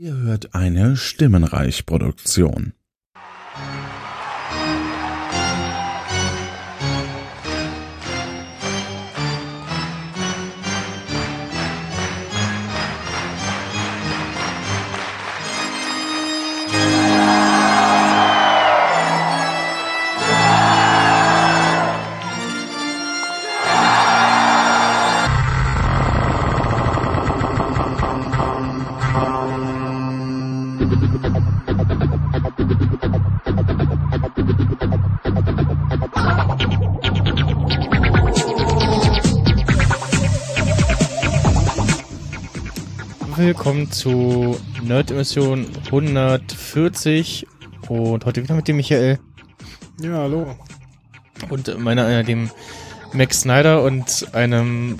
Ihr hört eine Stimmenreich-Produktion. Willkommen zu Nerd Emission 140 und heute wieder mit dem Michael Ja, hallo. und meiner äh, dem Max Snyder und einem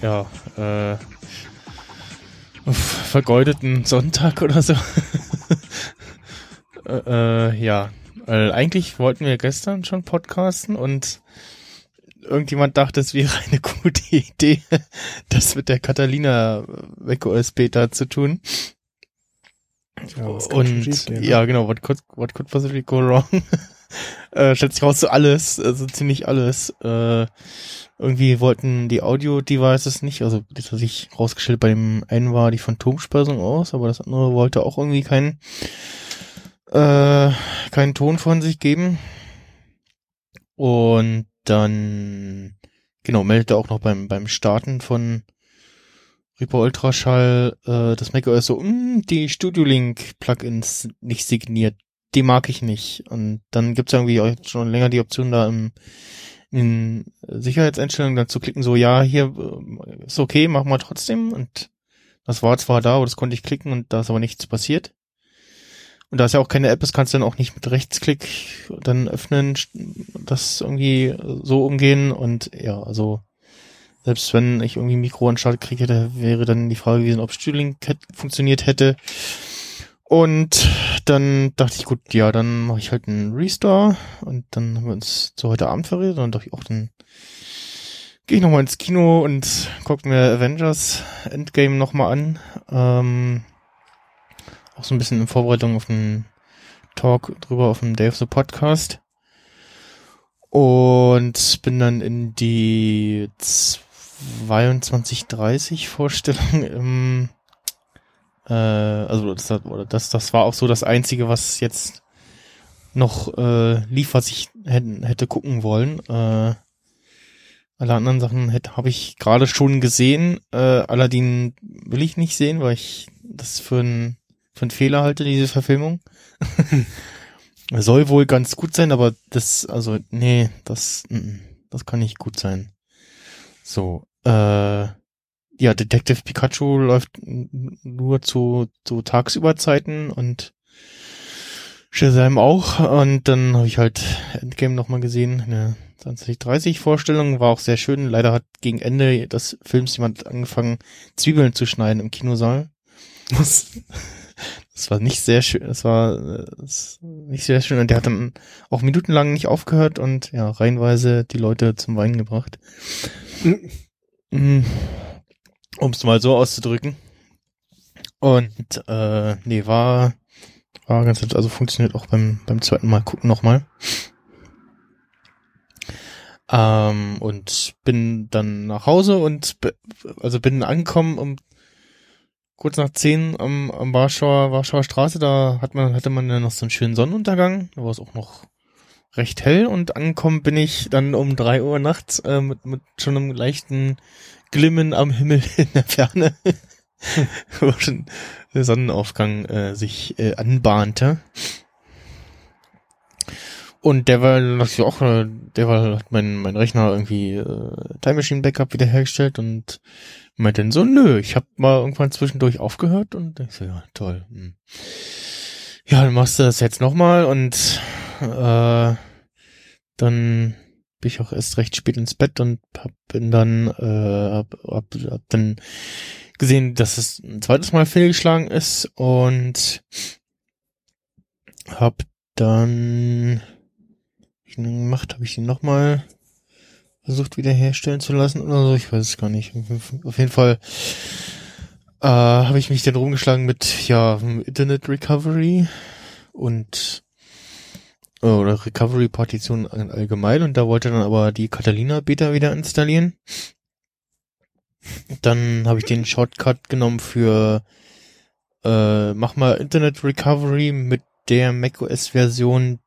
äh, ja äh, vergeudeten Sonntag oder so. äh, äh, ja, weil eigentlich wollten wir gestern schon podcasten und irgendjemand dachte, es wäre eine gute Idee, das mit der Catalina macOS Beta zu tun. Was schon Und schiefgehen, ne? ja, genau, what could, what could possibly go wrong? äh, stellt sich raus, so alles, also ziemlich alles. Äh, irgendwie wollten die Audio-Devices nicht, also das hat sich rausgestellt, bei dem einen war die Phantomspeisung aus, aber das andere wollte auch irgendwie keinen äh, keinen Ton von sich geben. Und dann, genau, meldete auch noch beim, beim Starten von Reaper Ultraschall äh, das macOS so, "Mm, die Studio Link Plugins nicht signiert. Die mag ich nicht. Und dann gibt's irgendwie auch schon länger die Option da im, in Sicherheitseinstellungen dann zu klicken, so, ja, hier äh, ist okay, machen wir trotzdem. Und das war zwar da, aber das konnte ich klicken und da ist aber nichts passiert. Und da es ja auch keine App ist, kannst du dann auch nicht mit Rechtsklick dann öffnen, das irgendwie so umgehen und ja, also selbst wenn ich irgendwie ein Mikro anschaltet kriege, da wäre dann die Frage gewesen, ob Studio funktioniert hätte. Und dann dachte ich, gut, ja, dann mache ich halt einen Restore und dann haben wir uns zu heute Abend verredet und dann dachte ich auch, dann gehe ich nochmal ins Kino und gucke mir Avengers Endgame nochmal an. Ähm, auch so ein bisschen in Vorbereitung auf einen Talk drüber auf dem Day of the Podcast. Und bin dann in die 2230 Vorstellung im äh, also das, das, das war auch so das Einzige, was jetzt noch äh, lief, was ich hätte, hätte gucken wollen. Äh, alle anderen Sachen habe ich gerade schon gesehen. Äh, Aladdin will ich nicht sehen, weil ich das für ein für einen Fehler halte, diese Verfilmung. Soll wohl ganz gut sein, aber das, also, nee, das, das kann nicht gut sein. So, äh, ja, Detective Pikachu läuft nur zu, zu Tagsüberzeiten und Shazam auch. Und dann habe ich halt Endgame nochmal gesehen, eine 2030 Vorstellung, war auch sehr schön. Leider hat gegen Ende des Films jemand angefangen, Zwiebeln zu schneiden im Kinosaal. Das war nicht sehr schön, das war das nicht sehr schön und der hat dann auch minutenlang nicht aufgehört und ja, reihenweise die Leute zum Weinen gebracht. Mhm. Um es mal so auszudrücken. Und äh, nee, war war ganz also funktioniert auch beim beim zweiten Mal gucken nochmal. Ähm, und bin dann nach Hause und also bin angekommen um kurz nach zehn am, am Warschauer, Warschauer Straße, da hat man, hatte man dann noch so einen schönen Sonnenuntergang, da war es auch noch recht hell und angekommen bin ich dann um drei Uhr nachts äh, mit, mit schon einem leichten Glimmen am Himmel in der Ferne, wo schon der Sonnenaufgang äh, sich äh, anbahnte. Und der war ich auch, äh, der war, hat mein, mein Rechner irgendwie äh, Time Machine Backup wiederhergestellt und meinte dann so, nö, ich habe mal irgendwann zwischendurch aufgehört und ich so, ja, toll. Hm. Ja, dann machst du das jetzt nochmal und äh, dann bin ich auch erst recht spät ins Bett und hab, bin dann, äh, hab, hab, hab dann gesehen, dass es ein zweites Mal fehlgeschlagen ist und hab dann hab ich denn gemacht, habe ich den nochmal versucht wiederherstellen zu lassen oder so, ich weiß es gar nicht. Auf jeden Fall äh, habe ich mich dann rumgeschlagen mit ja Internet Recovery und äh, oder Recovery Partition allgemein und da wollte dann aber die Catalina Beta wieder installieren. Dann habe ich den Shortcut genommen für äh, mach mal Internet Recovery mit der macOS Version,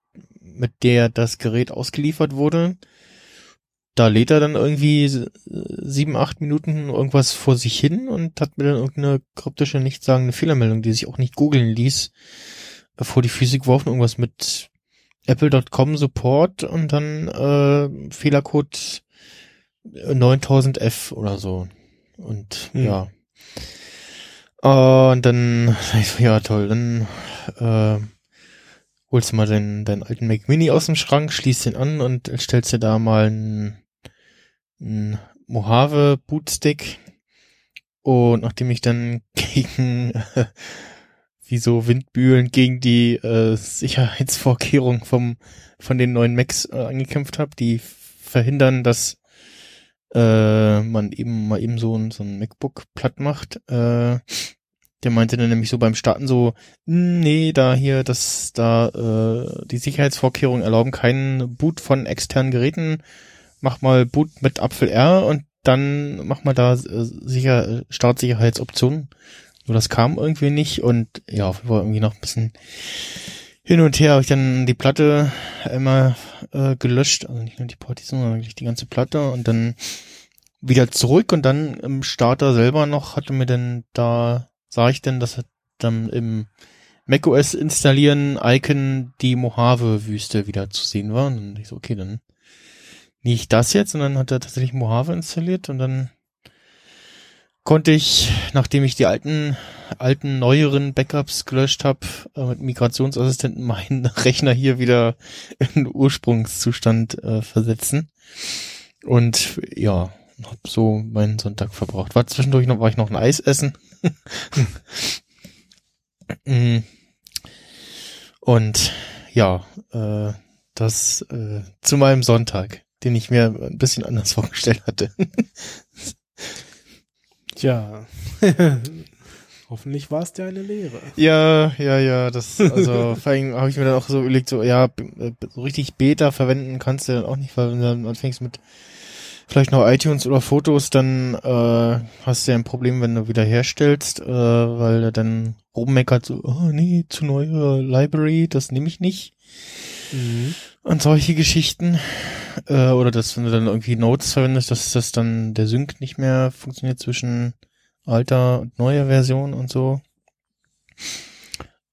mit der das Gerät ausgeliefert wurde da lädt er dann irgendwie sieben, acht Minuten irgendwas vor sich hin und hat mir dann irgendeine kryptische, nichtssagende Fehlermeldung, die sich auch nicht googeln ließ, vor die Physik geworfen, irgendwas mit apple.com Support und dann äh, Fehlercode 9000F oder so. Und hm. ja. Und dann, ja toll, dann äh, holst du mal deinen, deinen alten Mac Mini aus dem Schrank, schließt den an und stellst dir da mal ein ein Mojave Bootstick und nachdem ich dann gegen äh, wie so Windbühlen gegen die äh, Sicherheitsvorkehrungen vom von den neuen Macs äh, angekämpft habe, die verhindern, dass äh, man eben mal eben so ein, so ein MacBook platt macht. Äh, der meinte dann nämlich so beim Starten so, nee, da hier, das, da, äh, die Sicherheitsvorkehrungen erlauben keinen Boot von externen Geräten mach mal Boot mit Apfel R und dann mach mal da äh, sicher Startsicherheitsoptionen. Nur das kam irgendwie nicht und ja, auf jeden Fall irgendwie noch ein bisschen hin und her habe ich dann die Platte immer äh, gelöscht, also nicht nur die Partition, sondern wirklich die ganze Platte und dann wieder zurück und dann im Starter selber noch hatte mir dann da sah ich denn, dass dann im macOS installieren Icon die Mojave Wüste wieder zu sehen war und ich so okay, dann nicht das jetzt, sondern hat er tatsächlich Mojave installiert und dann konnte ich, nachdem ich die alten, alten, neueren Backups gelöscht habe, äh, mit Migrationsassistenten meinen Rechner hier wieder in Ursprungszustand äh, versetzen. Und ja, hab so meinen Sonntag verbraucht. War zwischendurch noch, war ich noch ein Eis essen. Mm. Und ja, äh, das äh, zu meinem Sonntag den ich mir ein bisschen anders vorgestellt hatte. Tja. Hoffentlich war es dir eine Lehre. Ja, ja, ja, das, also vor allem habe ich mir dann auch so überlegt, so, ja, so richtig Beta verwenden kannst du dann auch nicht, weil wenn du dann anfängst mit vielleicht noch iTunes oder Fotos, dann äh, hast du ja ein Problem, wenn du wieder herstellst, äh, weil er dann rummeckert so, oh nee, zu neue Library, das nehme ich nicht. Mhm. Und solche Geschichten. Äh, oder dass, wenn du dann irgendwie Notes verwendest, dass das dann der Sync nicht mehr funktioniert zwischen alter und neuer Version und so.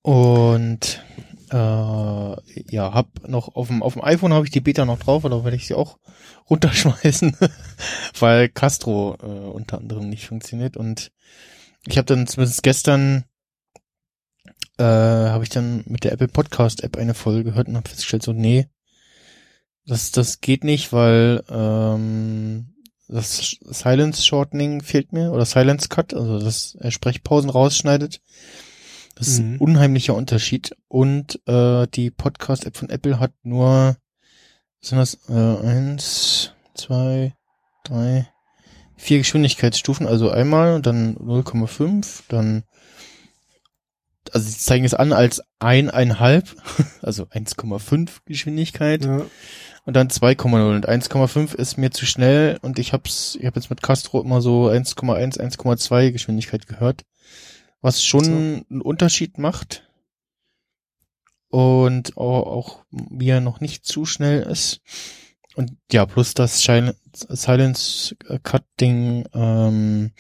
Und äh, ja, hab noch auf dem auf dem iPhone habe ich die Beta noch drauf, oder werde ich sie auch runterschmeißen, weil Castro äh, unter anderem nicht funktioniert. Und ich habe dann zumindest gestern äh, habe ich dann mit der Apple Podcast App eine Folge gehört und habe festgestellt, so nee, das das geht nicht, weil ähm, das Silence Shortening fehlt mir oder Silence Cut, also das er Sprechpausen rausschneidet. Das ist ein mhm. unheimlicher Unterschied und äh, die Podcast App von Apple hat nur sind das äh, eins, zwei, drei, vier Geschwindigkeitsstufen, also einmal, dann 0,5, dann also sie zeigen es an als eineinhalb, also 1,5 Geschwindigkeit. Ja. Und dann 2,0 und 1,5 ist mir zu schnell und ich hab's, ich habe jetzt mit Castro immer so 1,1, 1,2 Geschwindigkeit gehört, was schon so. einen Unterschied macht und auch, er noch nicht zu schnell ist. Und ja, plus das Silence Cut Ding ähm,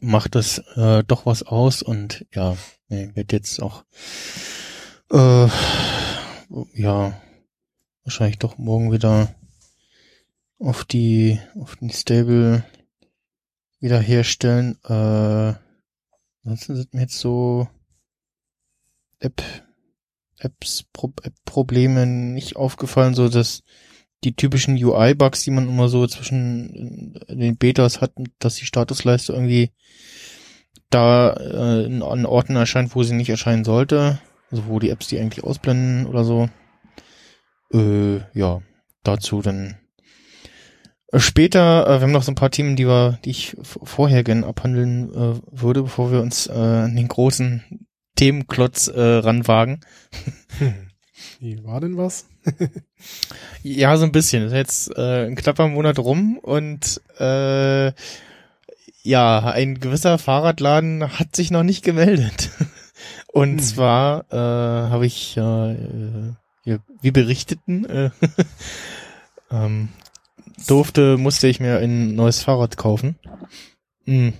macht das äh, doch was aus und ja, nee, wird jetzt auch äh, ja wahrscheinlich doch morgen wieder auf die auf den Stable wiederherstellen. Äh, ansonsten sind mir jetzt so App Apps Pro App Probleme nicht aufgefallen, so dass die typischen UI-Bugs, die man immer so zwischen den Betas hat, dass die Statusleiste irgendwie da äh, an Orten erscheint, wo sie nicht erscheinen sollte. Also wo die Apps die eigentlich ausblenden oder so. Äh, ja, dazu dann Später, äh, wir haben noch so ein paar Themen, die wir, die ich vorher gerne abhandeln äh, würde, bevor wir uns äh, an den großen Themenklotz äh, ranwagen. Wie war denn was? Ja, so ein bisschen. Ist jetzt äh, ein knapper Monat rum und äh, ja, ein gewisser Fahrradladen hat sich noch nicht gemeldet. Und hm. zwar äh, habe ich äh, ja, wie berichteten äh, ähm, durfte, musste ich mir ein neues Fahrrad kaufen. Hm.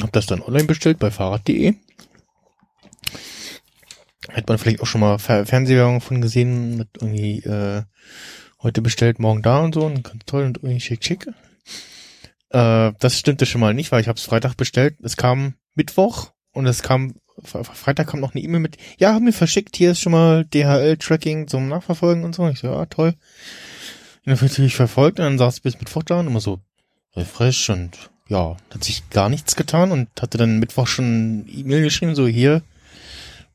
Hab das dann online bestellt bei Fahrrad.de. Hätte man vielleicht auch schon mal Fer Fernsehwerbung von gesehen, mit irgendwie äh, heute bestellt, morgen da und so und ganz toll und irgendwie schick schick. Äh, das stimmte schon mal nicht, weil ich habe es Freitag bestellt. Es kam Mittwoch und es kam Freitag kam noch eine E-Mail mit, ja, haben wir verschickt, hier ist schon mal DHL-Tracking zum Nachverfolgen und so. Ich so, ja, toll. Und dann natürlich verfolgt und dann saß ich bis Mittwoch da und immer so, refresh und ja, hat sich gar nichts getan und hatte dann Mittwoch schon E-Mail geschrieben, so hier,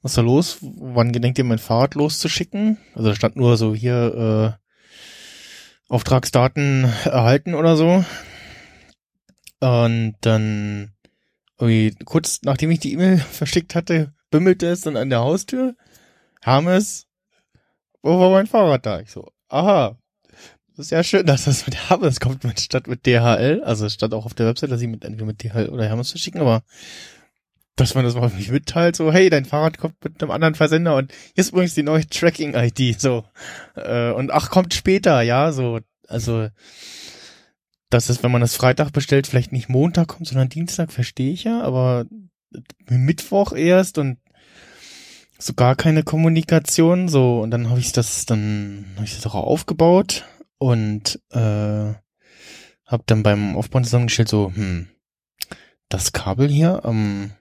was ist da los? Wann gedenkt ihr mein Fahrrad loszuschicken? Also da stand nur so hier äh, Auftragsdaten erhalten oder so. Und dann irgendwie kurz nachdem ich die E-Mail verschickt hatte, bimmelte es dann an der Haustür. Hermes, wo war mein Fahrrad da? Ich so, aha. Das ist ja schön, dass das mit Hermes kommt, statt mit DHL. Also stand auch auf der Website, dass sie mit entweder mit DHL oder Hermes verschicken, aber dass man das mal nicht mitteilt, so, hey, dein Fahrrad kommt mit einem anderen Versender und hier ist übrigens die neue Tracking-ID, so. Äh, und ach, kommt später, ja, so. Also, dass es, wenn man das Freitag bestellt, vielleicht nicht Montag kommt, sondern Dienstag, verstehe ich ja, aber Mittwoch erst und so gar keine Kommunikation, so, und dann habe ich das, dann habe ich das auch aufgebaut und äh, habe dann beim Aufbauen zusammengestellt, so, hm, das Kabel hier am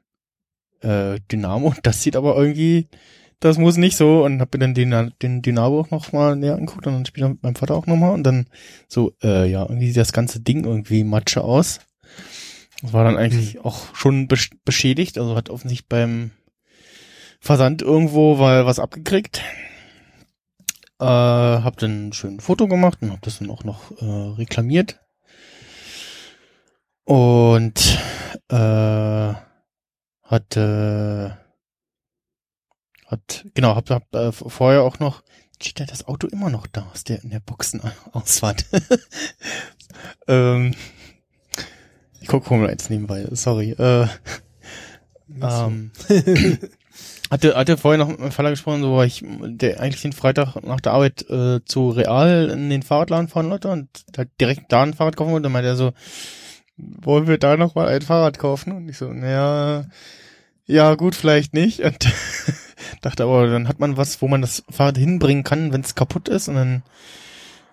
äh, Dynamo, das sieht aber irgendwie das muss nicht so und hab mir dann den, den Dynamo auch noch mal näher angeguckt und dann später mit meinem Vater auch noch mal und dann so, äh, ja, irgendwie sieht das ganze Ding irgendwie Matsche aus. Das war dann eigentlich mhm. auch schon beschädigt, also hat offensichtlich beim Versand irgendwo weil was abgekriegt. Äh, hab dann ein schönes Foto gemacht und hab das dann auch noch äh, reklamiert. Und äh, hatte hat, genau, hab, hab äh, vorher auch noch, steht da das Auto immer noch da aus der, in der Boxenausfahrt. ähm, ich gucke Formel 1 nebenbei, sorry. Äh, ähm, hatte, hatte vorher noch mit meinem Vater gesprochen, so war ich der eigentlich den Freitag nach der Arbeit äh, zu Real in den Fahrradladen fahren wollte und halt direkt da ein Fahrrad kaufen wollte. Dann meinte er so, wollen wir da noch mal ein Fahrrad kaufen? Und ich so, naja, ja gut, vielleicht nicht. Und dachte aber, dann hat man was, wo man das Fahrrad hinbringen kann, wenn es kaputt ist. Und dann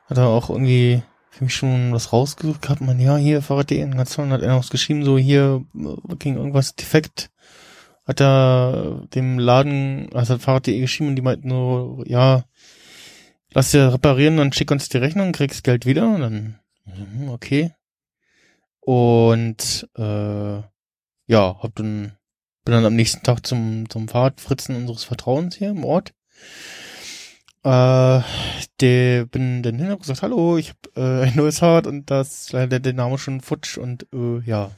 hat er auch irgendwie für mich schon was rausgesucht gehabt. Man, ja, hier Fahrrad.de in ganz hat er noch geschrieben, so hier ging irgendwas defekt. Hat er dem Laden, also hat Fahrrad.de geschrieben und die meinten nur, ja, lass dir reparieren und schick uns die Rechnung, kriegst Geld wieder. Und dann, hm, okay. Und äh, ja, hab dann bin dann am nächsten Tag zum, zum Fahrradfritzen unseres Vertrauens hier im Ort. Äh, der bin dann hin und gesagt, hallo, ich habe äh, ein neues Fahrrad und das leider der Name schon futsch und äh, ja.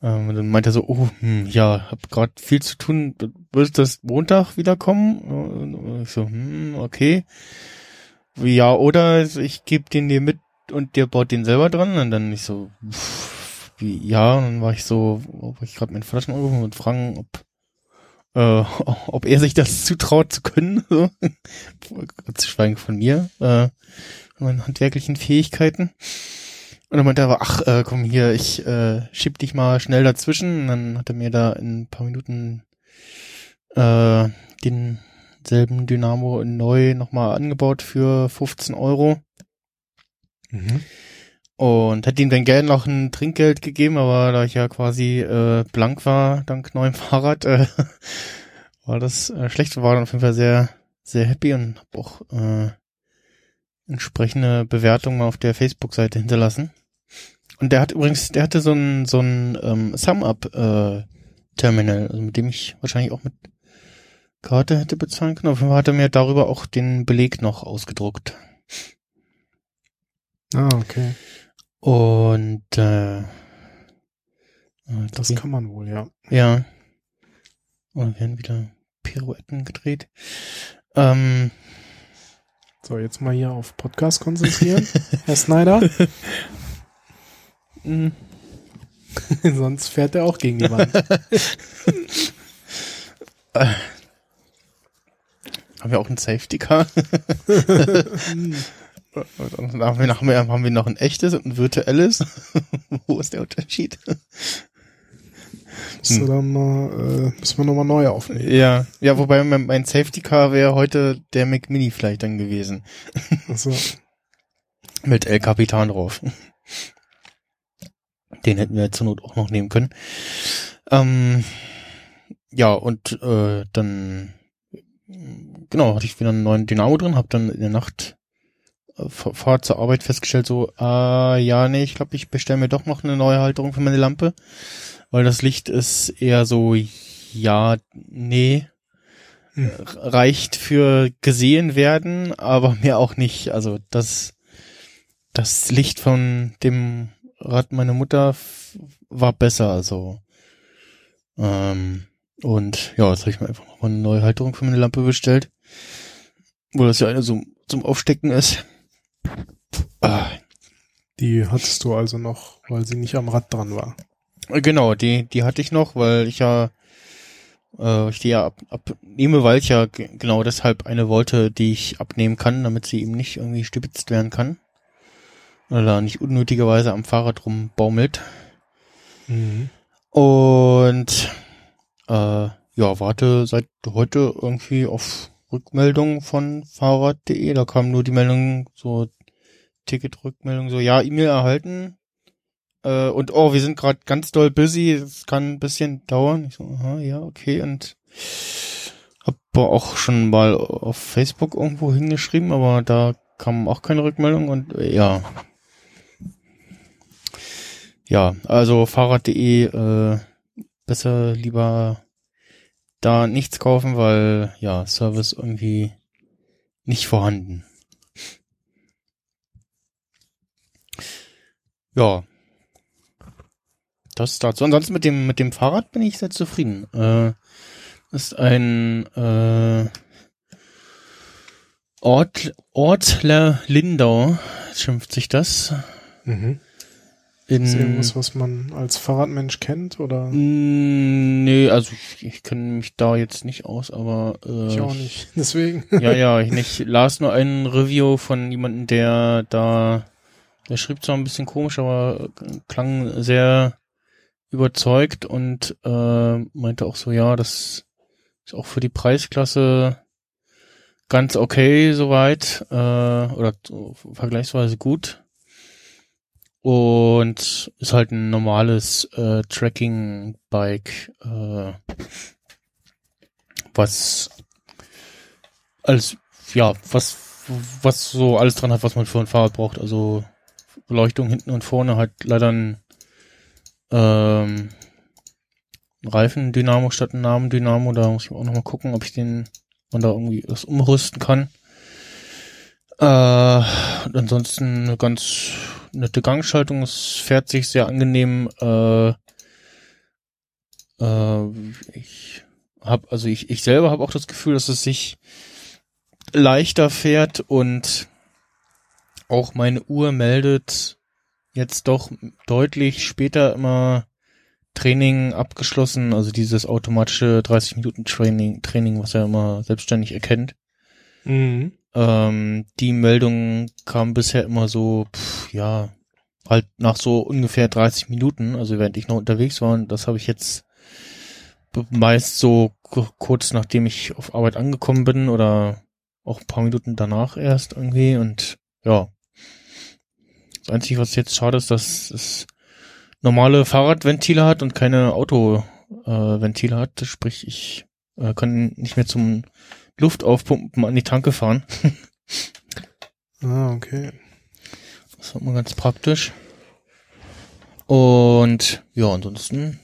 Ähm, dann meinte er so, oh, hm, ja, hab gerade viel zu tun, wird das Montag wiederkommen? Und ich so, hm, okay. Ja, oder ich gebe den dir mit und der baut den selber dran und dann ich so, pff, wie, ja, und dann war ich so, ob ich gerade meinen schon angerufen und fragen, ob, äh, ob er sich das zutraut zu können, so. zu schweigen von mir, äh, meinen handwerklichen Fähigkeiten. Und dann meinte er aber, ach, äh, komm hier, ich äh, schieb dich mal schnell dazwischen. Und dann hat er mir da in ein paar Minuten äh, denselben Dynamo neu nochmal angebaut für 15 Euro. Mhm und hätte ihm dann gerne noch ein Trinkgeld gegeben, aber da ich ja quasi äh, blank war, dank neuem Fahrrad, äh, war das äh, schlecht. War dann auf jeden Fall sehr, sehr happy und habe auch äh, entsprechende Bewertungen auf der Facebook-Seite hinterlassen. Und der hat übrigens, der hatte so ein so ein ähm, Sum-Up-Terminal, äh, also mit dem ich wahrscheinlich auch mit Karte hätte bezahlen können. Auf jeden Fall hat er mir darüber auch den Beleg noch ausgedruckt. Ah, okay. Und äh, Das kann man wohl, ja. ja. Und werden wieder Pirouetten gedreht. Ähm, So, jetzt mal hier auf Podcast konzentrieren, Herr Snyder. mh, Sonst fährt er auch gegen die Wand. haben wir auch ein Safety Car? Und dann haben wir, noch, haben wir noch ein echtes und ein virtuelles? Wo ist der Unterschied? Müssen wir dann mal, äh, müssen wir nochmal neu aufnehmen. Ja, ja, wobei mein, mein Safety Car wäre heute der Mac Mini vielleicht dann gewesen. Also, Mit El Capitan drauf. Den hätten wir zur Not auch noch nehmen können. Ähm, ja, und äh, dann genau, hatte ich wieder einen neuen Dynamo drin, habe dann in der Nacht Fahrt zur Arbeit festgestellt, so, ah, ja, nee, ich glaube, ich bestelle mir doch noch eine neue Halterung für meine Lampe, weil das Licht ist eher so, ja, nee, Hm. reicht für gesehen werden, aber mehr auch nicht. Also das, das Licht von dem Rad meiner Mutter war besser, also ähm, und ja, jetzt habe ich mir einfach noch mal eine neue Halterung für meine Lampe bestellt, wo das ja eine so zum Aufstecken ist. Ah, die hattest du also noch, weil sie nicht am Rad dran war. Genau, die, die hatte ich noch, weil ich ja, äh, ich die ja ab, abnehme, weil ich ja ge- genau deshalb eine wollte, die ich abnehmen kann, damit sie eben nicht irgendwie stibitzt werden kann. Oder nicht unnötigerweise am Fahrrad rumbaumelt. Mhm. Und äh, ja, warte seit heute irgendwie auf Rückmeldung von Fahrrad.de. Da kam nur die Meldung, so Ticketrückmeldung, so ja, E-Mail erhalten. Äh, und oh, wir sind gerade ganz doll busy, es kann ein bisschen dauern. Ich so, aha, ja, okay. Und hab auch schon mal auf Facebook irgendwo hingeschrieben, aber da kam auch keine Rückmeldung und äh, ja. Ja, also Fahrrad.de äh, besser lieber da nichts kaufen, weil ja, Service irgendwie nicht vorhanden. Ja. Das dazu. Ansonsten mit dem, mit dem Fahrrad bin ich sehr zufrieden. Äh, ist ein äh, Ort, Ortler Lindau, schimpft sich das. Mhm. In, Ist irgendwas, was man als Fahrradmensch kennt oder Nee, also ich, ich kenne mich da jetzt nicht aus, aber äh, ich auch nicht. Deswegen. ja, ja, ich nicht. las nur ein Review von jemandem, der da, der schrieb zwar ein bisschen komisch, aber klang sehr überzeugt und äh, meinte auch so, ja, das ist auch für die Preisklasse ganz okay soweit äh, oder so vergleichsweise gut. Und ist halt ein normales äh, Tracking-Bike, äh, was alles, ja, was, was so alles dran hat, was man für ein Fahrrad braucht. Also Beleuchtung hinten und vorne hat leider ein ähm, Reifendynamo statt ein Namendynamo. Da muss ich auch nochmal gucken, ob ich den, man da irgendwie das umrüsten kann. Äh, und ansonsten eine ganz nette Gangschaltung. Es fährt sich sehr angenehm. Äh, äh, ich habe, also ich, ich selber habe auch das Gefühl, dass es sich leichter fährt und auch meine Uhr meldet jetzt doch deutlich später immer Training abgeschlossen, also dieses automatische 30 Minuten Training, Training, was er immer selbstständig erkennt. Mhm. Ähm, die Meldung kam bisher immer so, pff, ja, halt nach so ungefähr 30 Minuten, also während ich noch unterwegs war, und das habe ich jetzt meist so ku- kurz nachdem ich auf Arbeit angekommen bin oder auch ein paar Minuten danach erst irgendwie und ja. Das Einzige, was jetzt schade ist, dass es normale Fahrradventile hat und keine Autoventile äh, hat, sprich ich äh, kann nicht mehr zum Luftaufpumpen an die Tanke fahren. Ah, okay. Das war mal ganz praktisch. Und ja, ansonsten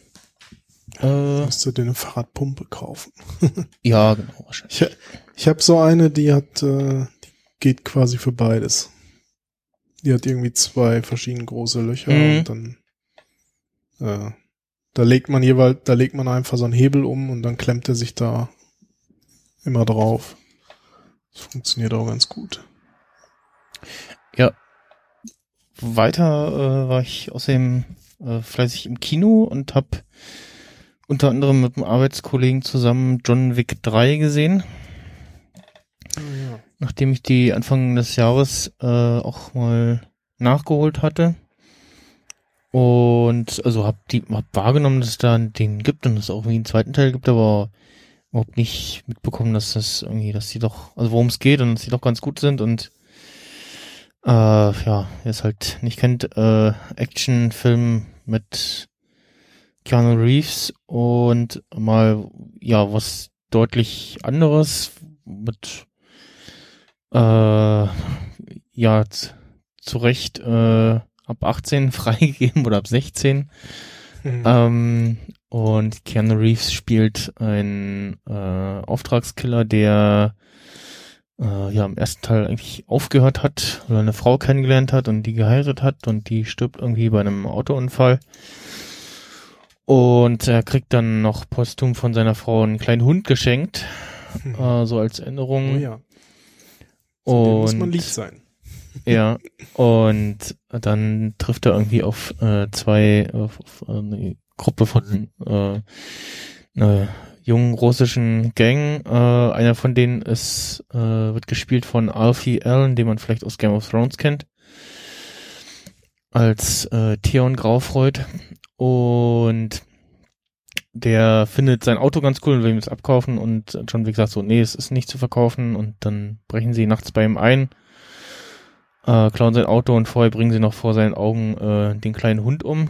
äh, Musst du dir eine Fahrradpumpe kaufen. ja, genau, wahrscheinlich. Ich, ich habe so eine, die hat, äh, die geht quasi für beides. Die hat irgendwie zwei verschiedene große Löcher Mhm. und dann äh, da legt man jeweils, da legt man einfach so einen Hebel um und dann klemmt er sich da immer drauf. Das funktioniert auch ganz gut. Weiter äh, war ich außerdem äh, fleißig im Kino und habe unter anderem mit einem Arbeitskollegen zusammen John Wick 3 gesehen, ja. nachdem ich die Anfang des Jahres äh, auch mal nachgeholt hatte. Und also hab die hab wahrgenommen, dass es da den gibt und es auch irgendwie einen zweiten Teil gibt, aber überhaupt nicht mitbekommen, dass das irgendwie, dass die doch, also worum es geht und dass die doch ganz gut sind und äh, ja, wer es halt nicht kennt, äh, Actionfilm mit Keanu Reeves und mal ja was deutlich anderes mit äh, ja zu Recht äh, ab 18 freigegeben oder ab 16 Mhm. ähm, und Keanu Reeves spielt einen äh, Auftragskiller, der äh, ja im ersten Teil eigentlich aufgehört hat oder eine Frau kennengelernt hat und die geheiratet hat und die stirbt irgendwie bei einem Autounfall. Und er kriegt dann noch posthum von seiner Frau einen kleinen Hund geschenkt, Mhm. äh, so als oh Erinnerung. ja. Zu dem muss man Und lieb sein. ja, und dann trifft er irgendwie auf äh, zwei, auf, auf eine Gruppe von äh, einer jungen russischen Gang. Äh, einer von denen ist, äh, wird gespielt von Alfie Allen, den man vielleicht aus Game of Thrones kennt. Als äh, Theon Graufreud. Und der findet sein Auto ganz cool und will ihm das abkaufen und John Wick sagt so, nee, es ist nicht zu verkaufen und dann brechen sie nachts bei ihm ein äh, klauen sein Auto und vorher bringen sie noch vor seinen Augen äh, den kleinen Hund um.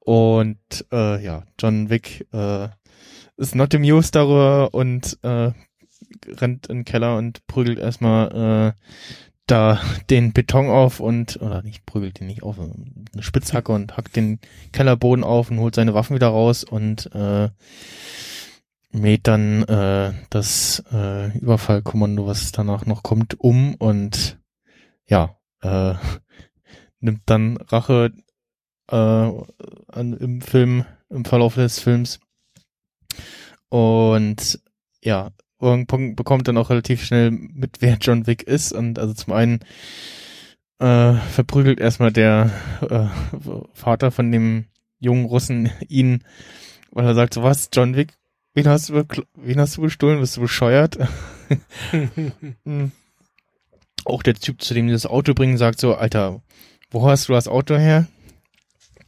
Und äh, ja, John Wick äh, ist not amused darüber und äh, rennt in den Keller und prügelt erstmal äh, da den Beton auf und, oder nicht, prügelt den nicht auf, eine Spitzhacke und hackt den Kellerboden auf und holt seine Waffen wieder raus und äh, mäht dann äh, das äh, Überfallkommando, was danach noch kommt, um und ja, äh, nimmt dann Rache äh, an, im Film, im Verlauf des Films. Und ja, irgendwann bekommt dann auch relativ schnell mit, wer John Wick ist. Und also zum einen äh, verprügelt erstmal der äh, Vater von dem jungen Russen ihn, weil er sagt, so was, John Wick, wen hast du, wen hast du bestohlen? Bist du bescheuert? Auch der Typ, zu dem die das Auto bringen, sagt so, Alter, wo hast du das Auto her?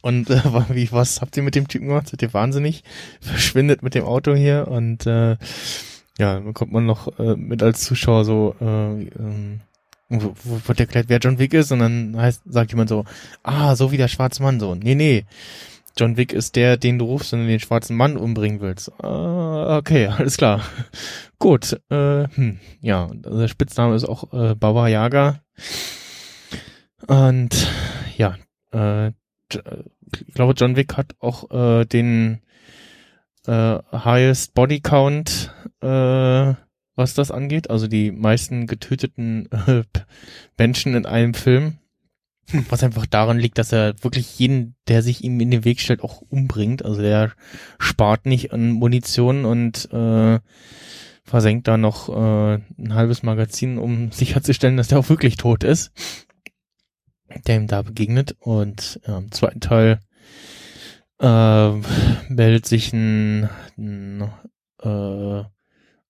Und äh, wie, was habt ihr mit dem Typen gemacht? Seid ihr wahnsinnig? Verschwindet mit dem Auto hier und äh, ja, dann bekommt man noch äh, mit als Zuschauer so, äh, ähm, wo, wo wird erklärt, wer John Wick ist und dann heißt, sagt jemand so, ah, so wie der schwarze Mann so. Nee, nee. John Wick ist der, den du rufst, wenn du den schwarzen Mann umbringen willst. Ah, okay, alles klar. Gut, äh, hm, ja, der Spitzname ist auch äh, Baba Yaga. Und ja, äh, J- ich glaube, John Wick hat auch äh, den äh, highest Body Count, äh, was das angeht, also die meisten getöteten äh, Menschen in einem Film. Was einfach daran liegt, dass er wirklich jeden, der sich ihm in den Weg stellt, auch umbringt. Also der spart nicht an Munition und äh, versenkt da noch äh, ein halbes Magazin, um sicherzustellen, dass der auch wirklich tot ist, der ihm da begegnet. Und ja, im zweiten Teil äh, meldet sich ein, ein äh,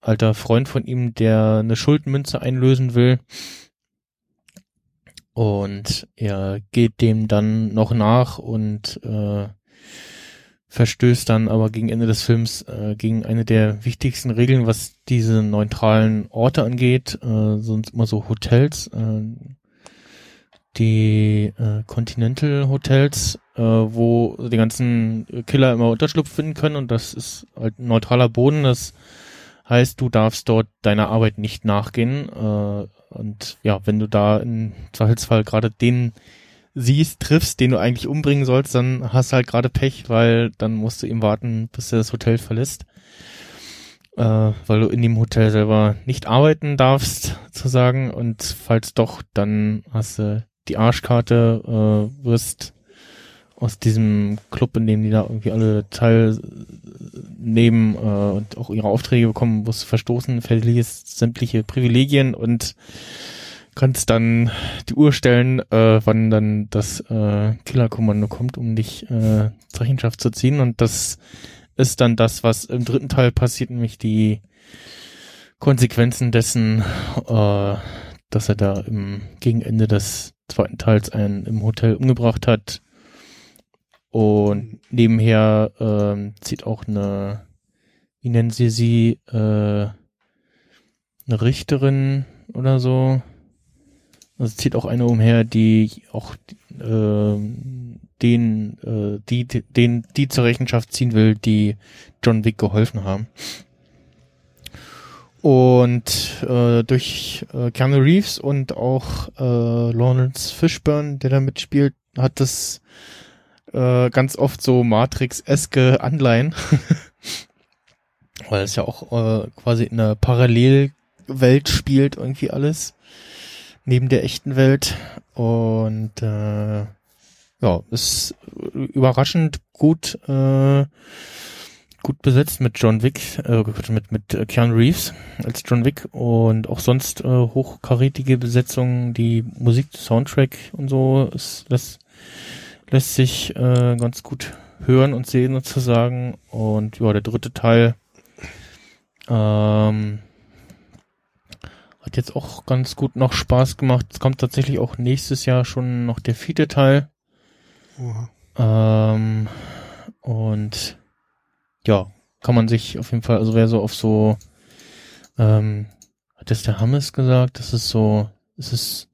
alter Freund von ihm, der eine Schuldmünze einlösen will. Und er geht dem dann noch nach und äh, verstößt dann aber gegen Ende des Films äh, gegen eine der wichtigsten Regeln, was diese neutralen Orte angeht, äh, sind immer so Hotels, äh, die äh, Continental Hotels, äh, wo die ganzen Killer immer Unterschlupf finden können und das ist halt neutraler Boden, das heißt, du darfst dort deiner Arbeit nicht nachgehen äh, und ja, wenn du da im Zweifelsfall gerade den siehst, triffst, den du eigentlich umbringen sollst, dann hast du halt gerade Pech, weil dann musst du ihm warten, bis er das Hotel verlässt. Äh, weil du in dem Hotel selber nicht arbeiten darfst, sozusagen. Und falls doch, dann hast du die Arschkarte, äh, wirst aus diesem Club, in dem die da irgendwie alle teilnehmen äh, und auch ihre Aufträge bekommen, musst du verstoßen, verlierst sämtliche Privilegien und kannst dann die Uhr stellen, äh, wann dann das äh, Killerkommando kommt, um dich äh, zur Rechenschaft zu ziehen. Und das ist dann das, was im dritten Teil passiert, nämlich die Konsequenzen dessen, äh, dass er da im Gegenende des zweiten Teils einen im Hotel umgebracht hat. Und nebenher ähm, zieht auch eine, wie nennen sie sie, äh, eine Richterin oder so. Also zieht auch eine umher, die auch äh, den, äh, die, den, die zur Rechenschaft ziehen will, die John Wick geholfen haben. Und äh, durch äh, Keanu Reeves und auch äh, Lawrence Fishburne, der da mitspielt, hat das äh, ganz oft so Matrix-eske Anleihen. Weil es ja auch äh, quasi in einer Parallelwelt spielt, irgendwie alles. Neben der echten Welt. Und äh, ja, ist überraschend gut äh, gut besetzt mit John Wick, äh, mit, mit Keanu Reeves als John Wick und auch sonst äh, hochkarätige Besetzungen, die Musik, Soundtrack und so, ist, das lässt sich äh, ganz gut hören und sehen sozusagen. Und ja, der dritte Teil ähm, hat jetzt auch ganz gut noch Spaß gemacht. Es kommt tatsächlich auch nächstes Jahr schon noch der vierte Teil. Ähm, und ja, kann man sich auf jeden Fall, also wer so auf so, ähm, hat das der Hammes gesagt, das ist so, es ist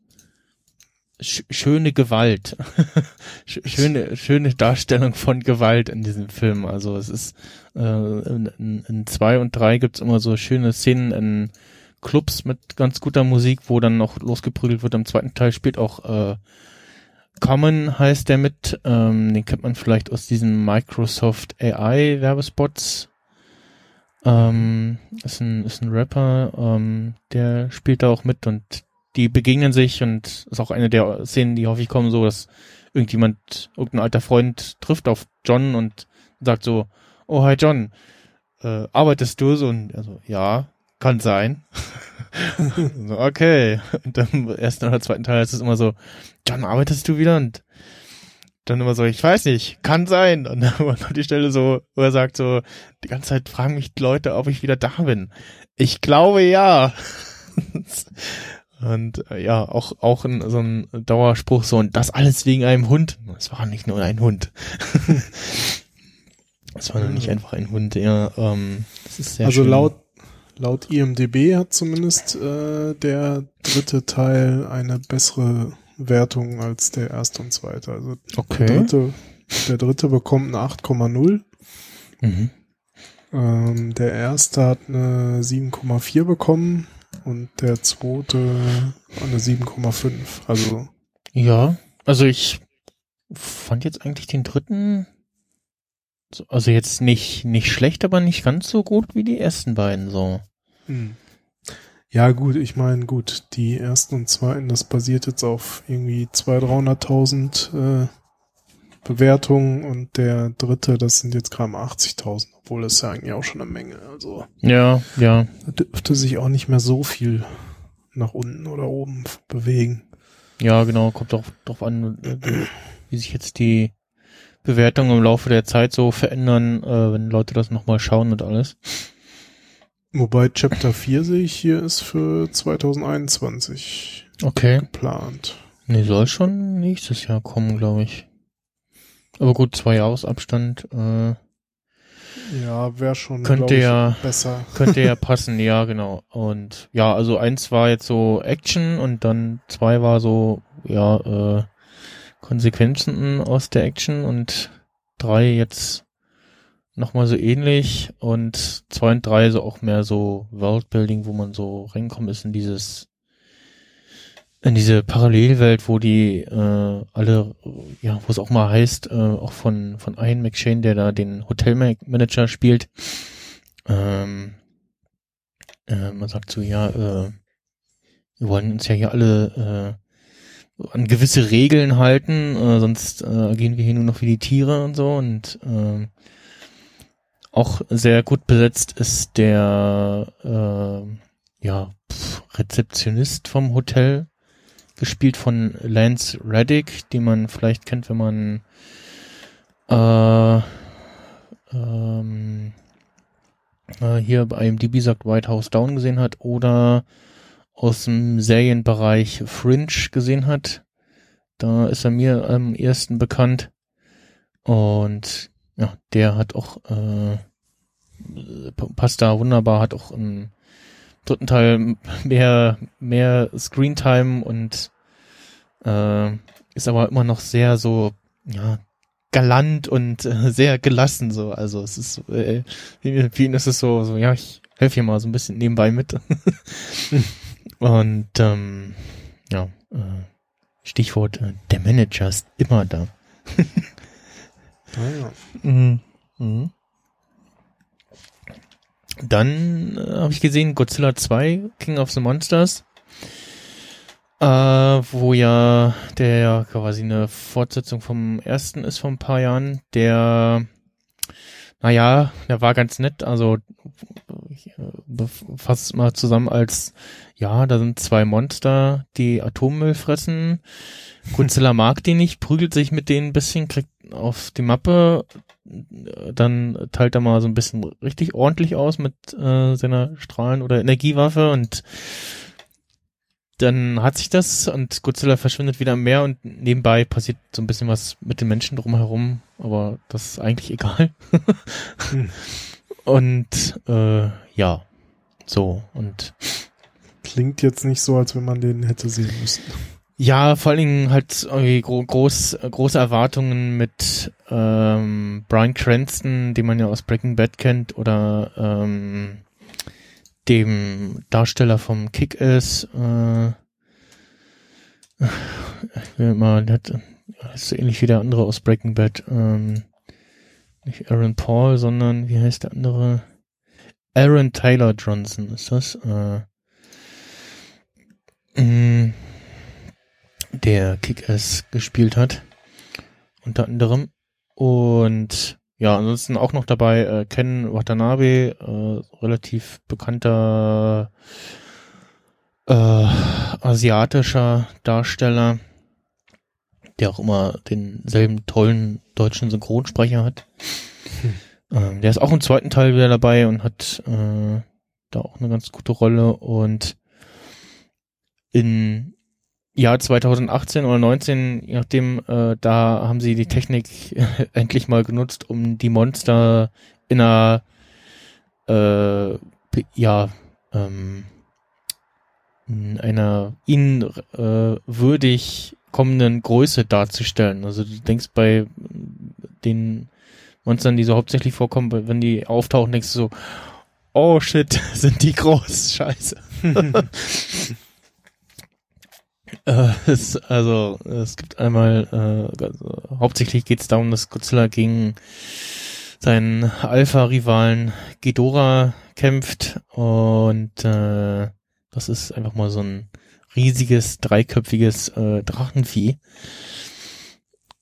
sch schöne Gewalt. schöne, schöne Darstellung von Gewalt in diesem Film. Also es ist, äh, in, in zwei und drei gibt's immer so schöne Szenen in Clubs mit ganz guter Musik, wo dann noch losgeprügelt wird. Im zweiten Teil spielt auch äh, Common heißt der mit, ähm, den kennt man vielleicht aus diesen Microsoft AI Werbespots. Ähm, ist ein, ist ein Rapper, ähm, der spielt da auch mit und die begegnen sich und ist auch eine der Szenen, die häufig kommen, so, dass irgendjemand, irgendein alter Freund trifft auf John und sagt so, oh hi John, äh, arbeitest du so? Und also, ja, kann sein. so, okay. Und dann im ersten oder zweiten Teil ist es immer so, John, arbeitest du wieder? Und dann immer so, ich weiß nicht, kann sein. Und dann kommt die Stelle so, wo er sagt so, die ganze Zeit fragen mich Leute, ob ich wieder da bin. Ich glaube ja. Und äh, ja, auch, auch in, so ein Dauerspruch so, und das alles wegen einem Hund. Es war nicht nur ein Hund. Es war nur nicht einfach ein Hund, ja. Ähm, das ist sehr also schön. laut laut IMDB hat zumindest äh, der dritte Teil eine bessere Wertung als der erste und zweite. Also Okay. der dritte, der dritte bekommt eine 8,0. Mhm. Ähm, der erste hat eine 7,4 bekommen und der zweite eine 7,5. Also Ja, also ich fand jetzt eigentlich den dritten, so- also jetzt nicht, nicht schlecht, aber nicht ganz so gut wie die ersten beiden, so. Hm. Ja, gut, ich meine, gut, die ersten und zweiten, das basiert jetzt auf irgendwie 200.000, 300.000 äh, Bewertungen und der dritte, das sind jetzt gerade mal 80.000, obwohl das ja eigentlich auch schon eine Menge. Also Ja, ja. da dürfte sich auch nicht mehr so viel nach unten oder oben bewegen. Ja, genau, kommt auch drauf an, äh, wie sich jetzt die Bewertungen im Laufe der Zeit so verändern, äh, wenn Leute das nochmal schauen und alles. Wobei Chapter 4 sehe ich hier ist für 2021 Okay. geplant. Nee, soll schon nächstes Jahr kommen, glaube ich. Aber gut, zwei Jahresabstand, äh, Ja, wäre schon Könnte ja- besser. Könnte ja passen, ja, genau. Und ja, also eins war jetzt so Action und dann zwei war so, ja, äh, Konsequenzen aus der Action und drei jetzt nochmal so ähnlich und zwei und drei so auch mehr so Worldbuilding, wo man so reinkommen ist in dieses in diese Parallelwelt, wo die äh, alle, ja, wo es auch mal heißt, äh, auch von von Ian McShane, der da den Hotelmanager spielt, ähm, äh, man sagt so, ja, äh, wir wollen uns ja hier alle, äh, an gewisse Regeln halten, äh, sonst äh, gehen wir hier nur noch wie die Tiere und so. Und äh, auch sehr gut besetzt ist der äh, ja pf, Rezeptionist vom Hotel, gespielt von Lance Reddick, den man vielleicht kennt, wenn man äh, ähm, äh, hier bei IMDb sagt White House Down gesehen hat oder aus dem Serienbereich Fringe gesehen hat. Da ist er mir am ersten bekannt. Und ja, der hat auch, äh, passt da wunderbar, hat auch im dritten Teil mehr, mehr Screentime und äh, ist aber immer noch sehr so, ja, galant und äh, sehr gelassen so. Also es ist äh, für ihn ist es so, so ja, ich helfe hier mal so ein bisschen nebenbei mit. und ähm, ja, äh, Stichwort, äh, der Manager ist immer da. Ah, ja. Mhm. Mhm. Dann äh, habe ich gesehen Godzilla 2, King of the Monsters, äh, wo ja der quasi eine Fortsetzung vom ersten ist vor ein paar Jahren. Der, naja, der war ganz nett. Also ich äh, fasse mal zusammen als, ja, da sind zwei Monster, die Atommüll fressen. Godzilla mag die nicht, prügelt sich mit denen ein bisschen, kriegt auf die Mappe, dann teilt er mal so ein bisschen richtig ordentlich aus mit äh, seiner Strahlen- oder Energiewaffe und dann hat sich das und Godzilla verschwindet wieder im Meer und nebenbei passiert so ein bisschen was mit den Menschen drumherum, aber das ist eigentlich egal. Und äh, ja, so und Klingt jetzt nicht so, als wenn man den hätte sehen müssen. Ja, vor allen Dingen halt irgendwie gro groß, große Erwartungen mit ähm, Brian Cranston, den man ja aus Breaking Bad kennt, oder ähm, dem Darsteller vom Kick-Ass, äh, ich will mal, hat, ist so ähnlich wie der andere aus Breaking Bad, ähm, nicht Aaron Paul, sondern wie heißt der andere? Aaron Taylor Johnson ist das, äh, mh, der Kick-Ass gespielt hat. Unter anderem. Und ja, ansonsten auch noch dabei äh, Ken Watanabe, äh, relativ bekannter äh, asiatischer Darsteller, der auch immer denselben tollen deutschen Synchronsprecher hat. Ähm, der ist auch im zweiten Teil wieder dabei und hat äh, da auch eine ganz gute Rolle und in Jahr 2018 oder 19, je nachdem, äh, da haben sie die Technik endlich mal genutzt, um die Monster in einer äh, ja ähm, in einer ihnen äh, würdig kommenden Größe darzustellen. Also du denkst bei den Monstern, die so hauptsächlich vorkommen, wenn die auftauchen, denkst du so, oh shit, sind die groß, scheiße. Äh, es, also es gibt einmal, äh, also, hauptsächlich geht es darum, dass Godzilla gegen seinen Alpha-Rivalen Ghidorah kämpft und äh, das ist einfach mal so ein riesiges, dreiköpfiges äh, Drachenvieh.